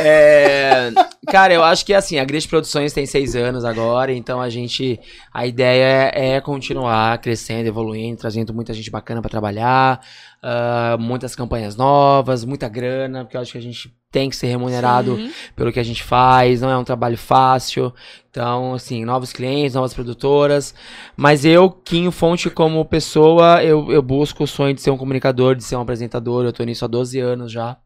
É, cara, eu acho que assim, a Grid Produções tem seis anos agora, então a gente. A ideia é continuar crescendo, evoluindo, trazendo muita gente bacana pra trabalhar, ah, muitas campanhas novas, muita grana, porque eu acho que a gente tem que ser remunerado Sim. pelo que a gente faz, não é um trabalho fácil. Então, assim, novos clientes, novas produtoras. Mas eu, Quinho Fonte, como pessoa, eu, eu busco o sonho de ser um comunicador, de ser um apresentador. Eu tô nisso há 12 anos já.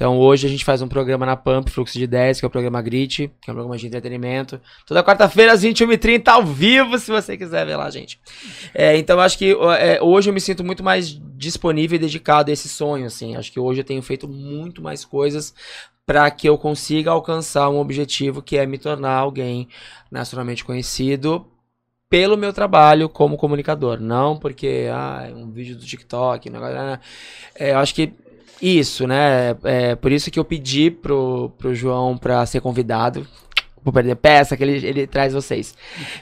Então, hoje a gente faz um programa na Pump, Fluxo de 10, que é o programa Grit, que é um programa de entretenimento. Toda quarta-feira, às 21h30, ao vivo, se você quiser ver lá, gente. É, então, acho que é, hoje eu me sinto muito mais disponível e dedicado a esse sonho, assim. Acho que hoje eu tenho feito muito mais coisas para que eu consiga alcançar um objetivo que é me tornar alguém nacionalmente conhecido pelo meu trabalho como comunicador, não porque ah, é um vídeo do TikTok, negócio, ah, é, eu acho que isso, né? É por isso que eu pedi pro, pro João pra ser convidado. Vou perder peça que ele, ele traz vocês.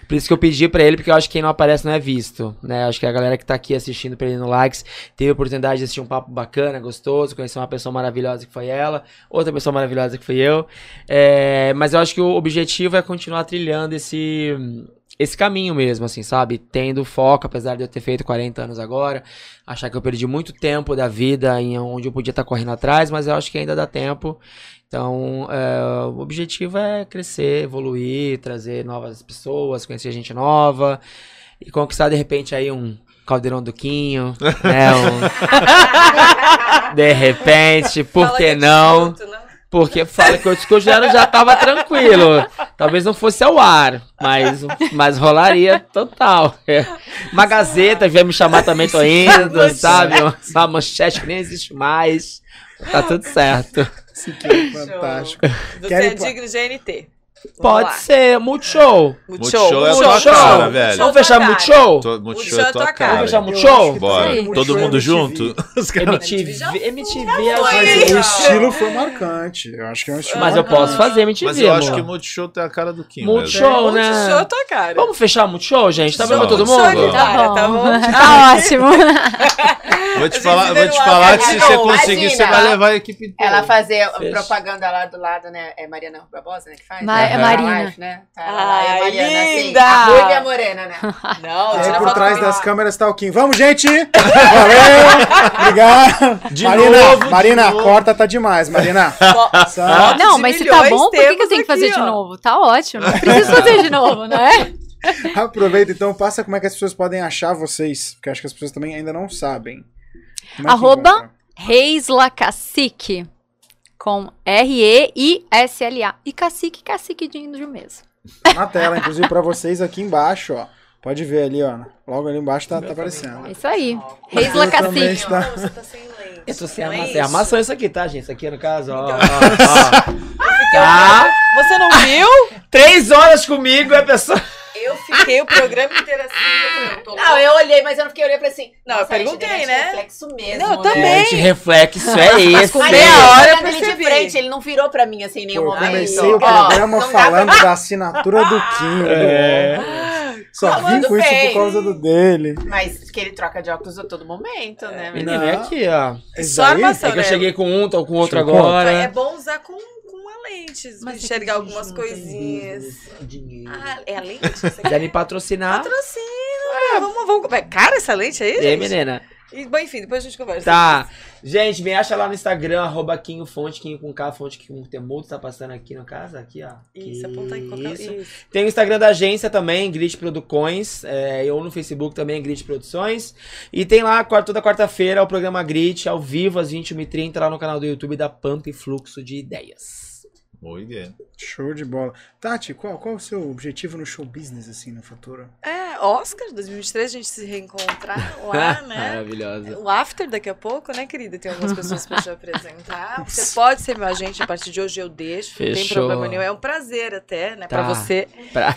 Por isso que eu pedi pra ele, porque eu acho que quem não aparece não é visto, né? Acho que a galera que tá aqui assistindo, perdendo likes, teve a oportunidade de assistir um papo bacana, gostoso, conhecer uma pessoa maravilhosa que foi ela, outra pessoa maravilhosa que fui eu. É, mas eu acho que o objetivo é continuar trilhando esse, esse caminho mesmo, assim, sabe? Tendo foco, apesar de eu ter feito 40 anos agora, achar que eu perdi muito tempo da vida em onde eu podia estar correndo atrás, mas eu acho que ainda dá tempo. Então, é, o objetivo é crescer, evoluir, trazer novas pessoas, conhecer gente nova e conquistar de repente aí um caldeirão do Quinho, né? um- de repente, por Fala que é não? né? Porque fala que o discurso já, tava tranquilo. Talvez não fosse ao ar, mas, mas rolaria total. É. Uma gazeta vier me chamar também, tô indo, sabe? Uma manchete que nem existe mais. Tá tudo certo. Esse aqui é fantástico. Você é digno de GNT. Pode ser, Multishow. Multishow é a Multishow. tua cara, velho. Vamos fechar. Multishow? Tô- Multishow é a é tua cara. Vamos fechar Multishow? Bora. Sim. Todo mundo MTV. junto? MTV, MTV é Mas o Não. estilo foi marcante. Eu acho que é um estilo Mas eu posso fazer MTV, Mas eu acho que o Multishow tem a cara do Kim. Multishow, né? Multishow é tua cara. Vamos fechar Multishow, gente? Tá bom pra todo Multishow é mundo? tua cara, tá bom? Tá ótimo. Vou te A falar, vou te falar que se de você conseguir, você vai levar a equipe inteira. Ela fazer propaganda lá do lado, né? É Mariana Barbosa, né? Que faz? É Marina. Na live, né? Tá, é Ai, Mariana, assim. linda! A ruiva e a morena, né? Não, E aí por trás das câmeras tá o Kim. Vamos, gente! Valeu! Obrigado! De Marina, novo, de Marina, novo. corta tá demais, Marina. Não, de mas se tá bom, por que, que eu tenho que fazer aqui, de ó. novo? Tá ótimo. Não preciso fazer de novo, não é? Aproveita então, passa como é que as pessoas podem achar vocês, porque acho que as pessoas também ainda não sabem. Como é Arroba-? Reis La Cacique. Com R-E-I-S-L-A. E cacique, cacique de índio mesmo. Tá na tela, inclusive pra vocês aqui embaixo, ó. Pode ver ali, ó. Logo ali embaixo tá, tá aparecendo. É isso aí. Reis La Eu também Cacique. tá. Você tá sem lente. Eu tô sem Não é armação. isso? É isso aqui, tá, gente? Isso aqui, no caso, ó. Então. ó, ó. Tá? Você não viu? Três horas comigo, é pessoa... Eu fiquei o programa inteiro assim. Eu tô Não, eu olhei, mas eu não fiquei olhando pra assim. Não, eu gente perguntei, né? reflexo mesmo. Não, eu né? também. Gente, reflexo é esse. com meia eu hora eu olhando ele de percebi. frente, ele não virou pra mim assim em nenhum Eu momento. comecei o programa não dá falando da assinatura do Kim. É. do- Só vim Falando com isso bem. por causa do dele. pra- Mas que ele troca de óculos a todo momento, né? menino? Menina, vem aqui, ó. Só armação. É que eu né? cheguei com um, tô com outro eu agora. É bom usar com, com uma lente, pra Mas enxergar é gente algumas coisinhas. dinheiro. Ah, é a lente? Você quer? me patrocinar, Patrocina, né? vamos, vamos. É cara essa lente aí, e aí, gente? menina? E, bom, enfim, depois a gente conversa. Tá. Gente, me acha lá no Instagram, arroba Quinho Fonte, Quinho com K, Fonte Quinho com Temudo, tá passando aqui no caso, aqui, ó. Isso, aponta aí qualquer Isso. Isso. Tem o Instagram da agência também, Grit Producões, é, ou no Facebook também, Grit Produções. E tem lá, toda quarta-feira, o programa Grit, ao vivo, às 21h30, lá no canal do YouTube da Pampa e Fluxo de Ideias. Muito bem. Show de bola. Tati, qual, qual o seu objetivo no show business, assim, na fatura? É, Oscar 2023, a gente se reencontrar lá, né? Maravilhosa. O after daqui a pouco, né, querida? Tem algumas pessoas pra te apresentar. Você pode ser meu agente, a partir de hoje eu deixo. Não tem Fechou. problema nenhum. É um prazer até, né, pra Tá. você. Pra-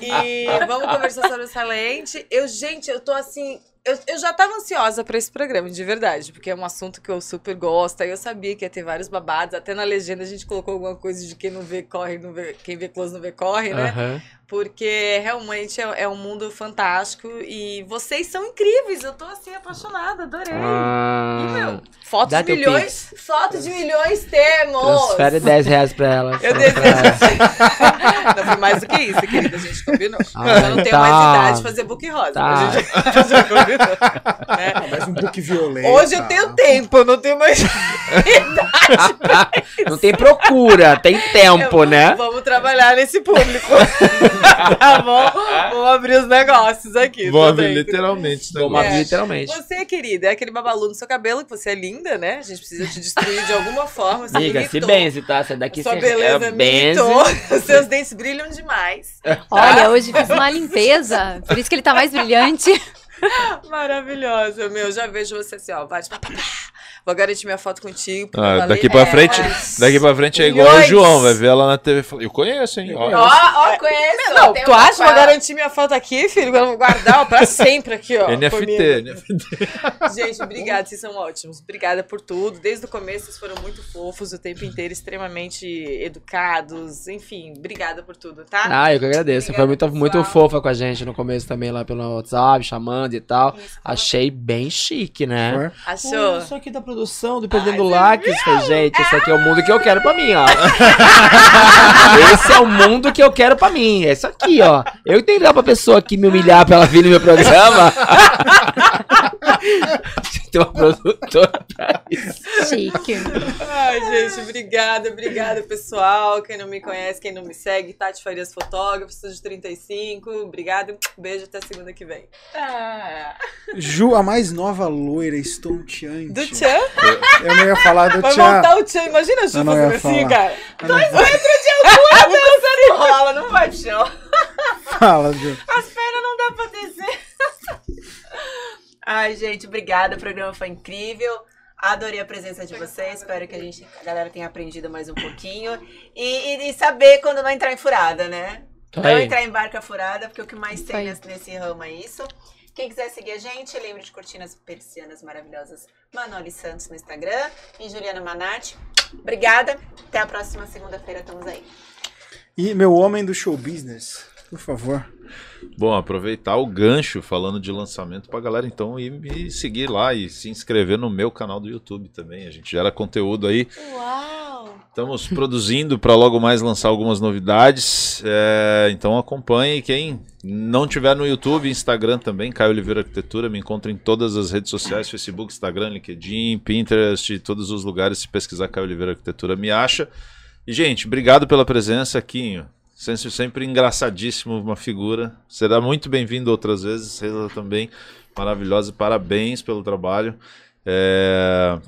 E vamos conversar sobre essa lente. Eu, gente, eu tô assim. Eu, eu já tava ansiosa pra esse programa, de verdade, porque é um assunto que eu super gosto. Aí eu sabia que ia ter vários babados. Até na legenda a gente colocou alguma coisa de quem não vê, corre, não vê, quem vê close não vê, corre, né? Aham. Porque realmente é, é um mundo fantástico e vocês são incríveis. Eu tô assim apaixonada, adorei. Ah, E, meu, fotos de milhões. Fotos de milhões temos. Transfere 10 reais pra ela. Eu desejo. não foi mais do que isso, querida. A gente combinou. Ah, eu não tenho tá. mais idade de fazer book rosa. Tá. A gente gente combinou. né? Ah, mais um book violento. Hoje eu tenho tempo, eu não tenho mais Não tem procura, tem tempo, Eu- né? Vamos trabalhar nesse público. tá bom? Vamos abrir os negócios aqui. Vou tá abrir bem? literalmente. negócio. abrir É. literalmente. Você, querida, é aquele babalu no seu cabelo, que você é linda, né? A gente precisa te destruir de alguma forma. Você Amiga, se benze, tá? Sai daqui Sua você beleza é, benze. Os seus dentes brilham demais. Olha, hoje fiz uma limpeza. Por isso que ele tá mais brilhante. Maravilhosa, meu. Já vejo você assim, ó. Vai, pá, pá, pá. Vou garantir minha foto contigo. Ah, falei- daqui pra É, frente, é. daqui pra frente é igual o. João, vai ver ela na TV. e fala, Eu conheço, hein? Ó, Ó, ó, conheço. Não, tu acha que eu vou garantir minha foto aqui, filho? Eu vou guardar ó, pra sempre aqui, ó. NFT. NFT. Gente, obrigada, vocês são ótimos. Obrigada por tudo. Desde o começo, vocês foram muito fofos o tempo inteiro, extremamente educados. Enfim, obrigada por tudo, tá? Ah, eu que agradeço. Você foi muito, Obrigada, muito fofa com a gente no começo também, lá pelo WhatsApp, chamando e tal. Isso, Achei bem chique, né? Achou? Pô, sou aqui da produção, do Perdendo você Likes. Falei, gente, esse aqui é o mundo que eu quero pra mim, ó. esse é o mundo que eu quero pra mim. É isso aqui, ó. Eu entendo pra pessoa aqui me humilhar pra ela vir no meu programa. Tem uma produtora pra isso. Chique. Ai, gente, obrigada, obrigada, pessoal. Quem não me conhece, quem não me segue, Tati Farias Fotógrafo, sou de 35. Obrigada, beijo, até segunda que vem. Ah, Ju, a mais nova loira, estonteante. do Tchan? Eu não ia falar do Vai Tchan. montar o Tchan. Imagina a Ju não fazendo assim, falar. cara. Eu não ia Não rola, não vai, chão. Fala, Ju. As pernas não dá pra descer. Ai, gente, obrigada. O programa foi incrível. Adorei a presença de vocês. Espero que a, gente, a galera tenha aprendido mais um pouquinho. E, e- e saber quando não entrar em furada, né? Tá Não entrar em barca furada, porque o que mais tem nesse, nesse ramo é isso. Quem quiser seguir a gente, lembre de curtir nas persianas maravilhosas Manoli Santos no Instagram e Juliana Manati. Obrigada. Até a próxima segunda-feira. Estamos aí. E meu homem do show business, por favor. Bom, aproveitar o gancho falando de lançamento pra galera então ir me seguir lá e se inscrever no meu canal do YouTube também. A gente gera conteúdo aí. Uau! Estamos produzindo para logo mais lançar algumas novidades. É, então acompanhe. Quem não tiver no YouTube, Instagram também, Caio Oliveira Arquitetura, me encontra em todas as redes sociais: Facebook, Instagram, LinkedIn, Pinterest, todos os lugares. Se pesquisar Caio Oliveira Arquitetura, me acha. E, gente, obrigado pela presença aqui. Sempre, sempre engraçadíssimo, uma figura. Será muito bem-vindo outras vezes. César também, maravilhosa. Parabéns pelo trabalho. É,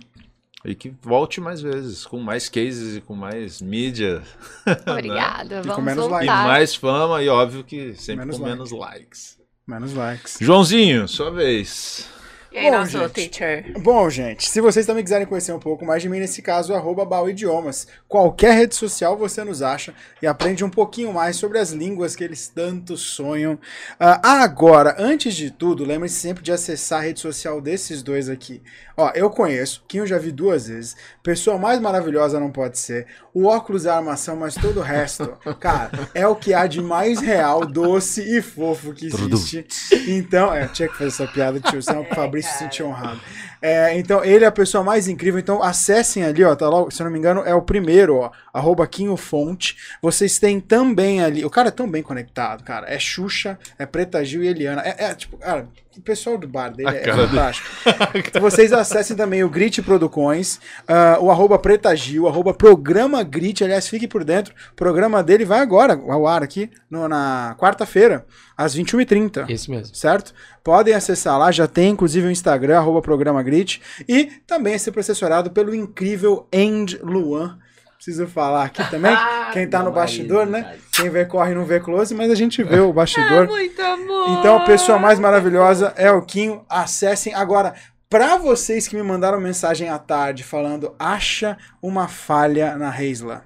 E que volte mais vezes, com mais cases e com mais mídia. Obrigada. com Vamos menos E like. voltar. mais fama, e óbvio que sempre Menos com like. menos likes. Menos likes. Joãozinho, sua vez. E aí, Bom, nosso gente. teacher? Bom, gente, se vocês também quiserem conhecer um pouco mais de mim, nesse caso, arroba Idiomas. Qualquer rede social você nos acha e aprende um pouquinho mais sobre as línguas que eles tanto sonham. Ah, agora, antes de tudo, lembre-se sempre de acessar a rede social desses dois aqui. Ó, eu conheço, que eu já vi duas vezes. Pessoa mais maravilhosa não pode ser. O óculos é a armação, mas todo o resto, cara, é o que há de mais real, doce e fofo que existe. Então, é, tinha que fazer essa piada, tio, senão o É, Fabrício se sentiu honrado. É, então, ele é a pessoa mais incrível. Então, acessem ali, ó, tá lá, se eu não me engano, é o primeiro, ó, arroba Quinho Fonte. Vocês têm também ali, o cara é tão bem conectado, cara. É Xuxa, é Preta Gil e Eliana. É, é, tipo, cara, o pessoal do bar dele A é cara fantástico. Então, vocês acessem também o Grit Producões, ah, o arroba Preta Gil, arroba Programa Grit. Aliás, fique por dentro. O programa dele vai agora ao ar aqui, no- na quarta-feira, às 21h30 Isso mesmo. certo? Podem acessar lá, já tem inclusive o Instagram, arroba programa Grit, e também é sempre assessorado pelo incrível End Luan. Preciso falar aqui também, quem tá no bastidor, né? Quem vê corre não vê close, mas a gente vê o bastidor. Muito amor! Então a pessoa mais maravilhosa é o Quinho, acessem. Agora, pra vocês que me mandaram mensagem à tarde falando, acha uma falha na Reisla.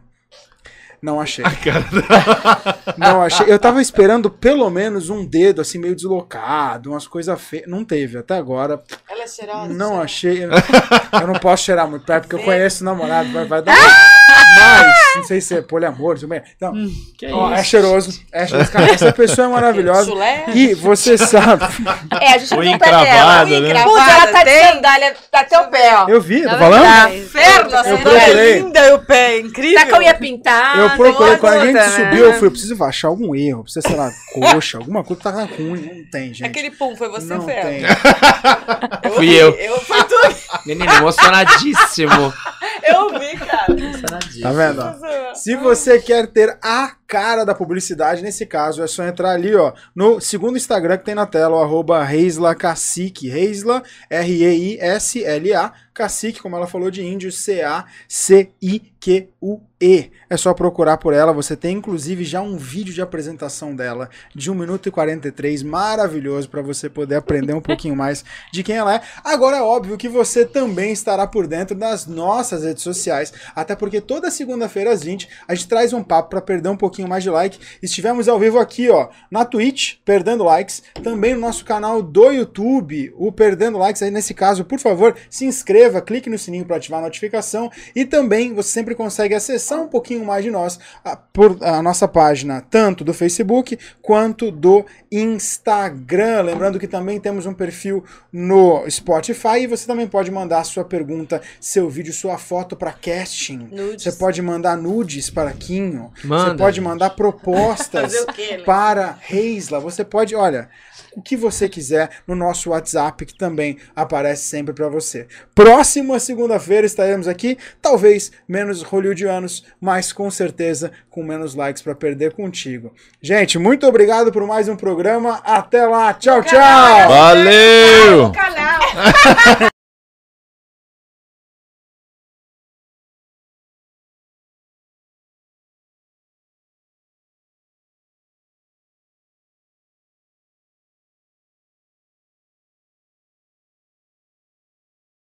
Não achei. Não achei. Eu tava esperando pelo menos um dedo assim meio deslocado, umas coisas feias. Não teve até agora. Ela é cheirosa? Não achei. Eu não posso cheirar muito perto porque eu conheço o namorado, vai, vai dar. Mas, não sei se é poliamor, sei bem. Então, Que ó, é cheiroso. É cheiroso. Cara, essa pessoa é maravilhosa. E você sabe, É, a gente Unha não tá Unha né? Putz, ela tá de sandália até o pé, ó. eu vi, tô Tá falando? Tá inferno, a Eu sandália procurei. é linda e o pé é incrível. Tá com a unha pintada. Eu procurei, quando a gente né? subiu, eu fui, eu preciso achar algum erro. Precisa, sei lá, coxa, alguma coisa tá ruim. Não tem, gente. Aquele pum, foi você não ou foi ela? tem. Fui vi, eu. Eu fui tu. Menino, emocionadíssimo. Eu vi, cara. Emocionadíssimo. Tá vendo? Se você quer ter a cara da publicidade, nesse caso, é só entrar ali, ó, no segundo Instagram que tem na tela, o arroba Reisla Cacique. Reisla, R-E-I-S-L-A, Cacique, como ela falou de índio, C-A-C-I-Q-U-E. É só procurar por ela, você tem inclusive já um vídeo de apresentação dela, de 1 minuto e 43, maravilhoso, para você poder aprender um pouquinho mais de quem ela é. Agora é óbvio que você também estará por dentro das nossas redes sociais, até porque toda segunda-feira às 20 a gente traz um papo para perder um pouquinho mais de like. Estivemos ao vivo aqui, ó, na Twitch, perdendo likes, também no nosso canal do YouTube, o Perdendo Likes. Aí nesse caso, por favor, se inscreva, clique no sininho para ativar a notificação e também você sempre consegue acessar um pouquinho mais de nós a, por a nossa página, tanto do Facebook quanto do Instagram. Lembrando que também temos um perfil no Spotify e você também pode mandar sua pergunta, seu vídeo, sua foto para casting. Nudes. Você pode mandar nudes para Quinho. Manda, você pode gente. mandar propostas quê, né? para Reisla. Você pode, olha, o que você quiser no nosso WhatsApp, que também aparece sempre para você. Próxima segunda-feira estaremos aqui, talvez menos hollywoodianos, mas com certeza com menos likes para perder contigo. Gente, muito obrigado por mais um programa. Até lá. Tchau, tchau. Valeu! Canal.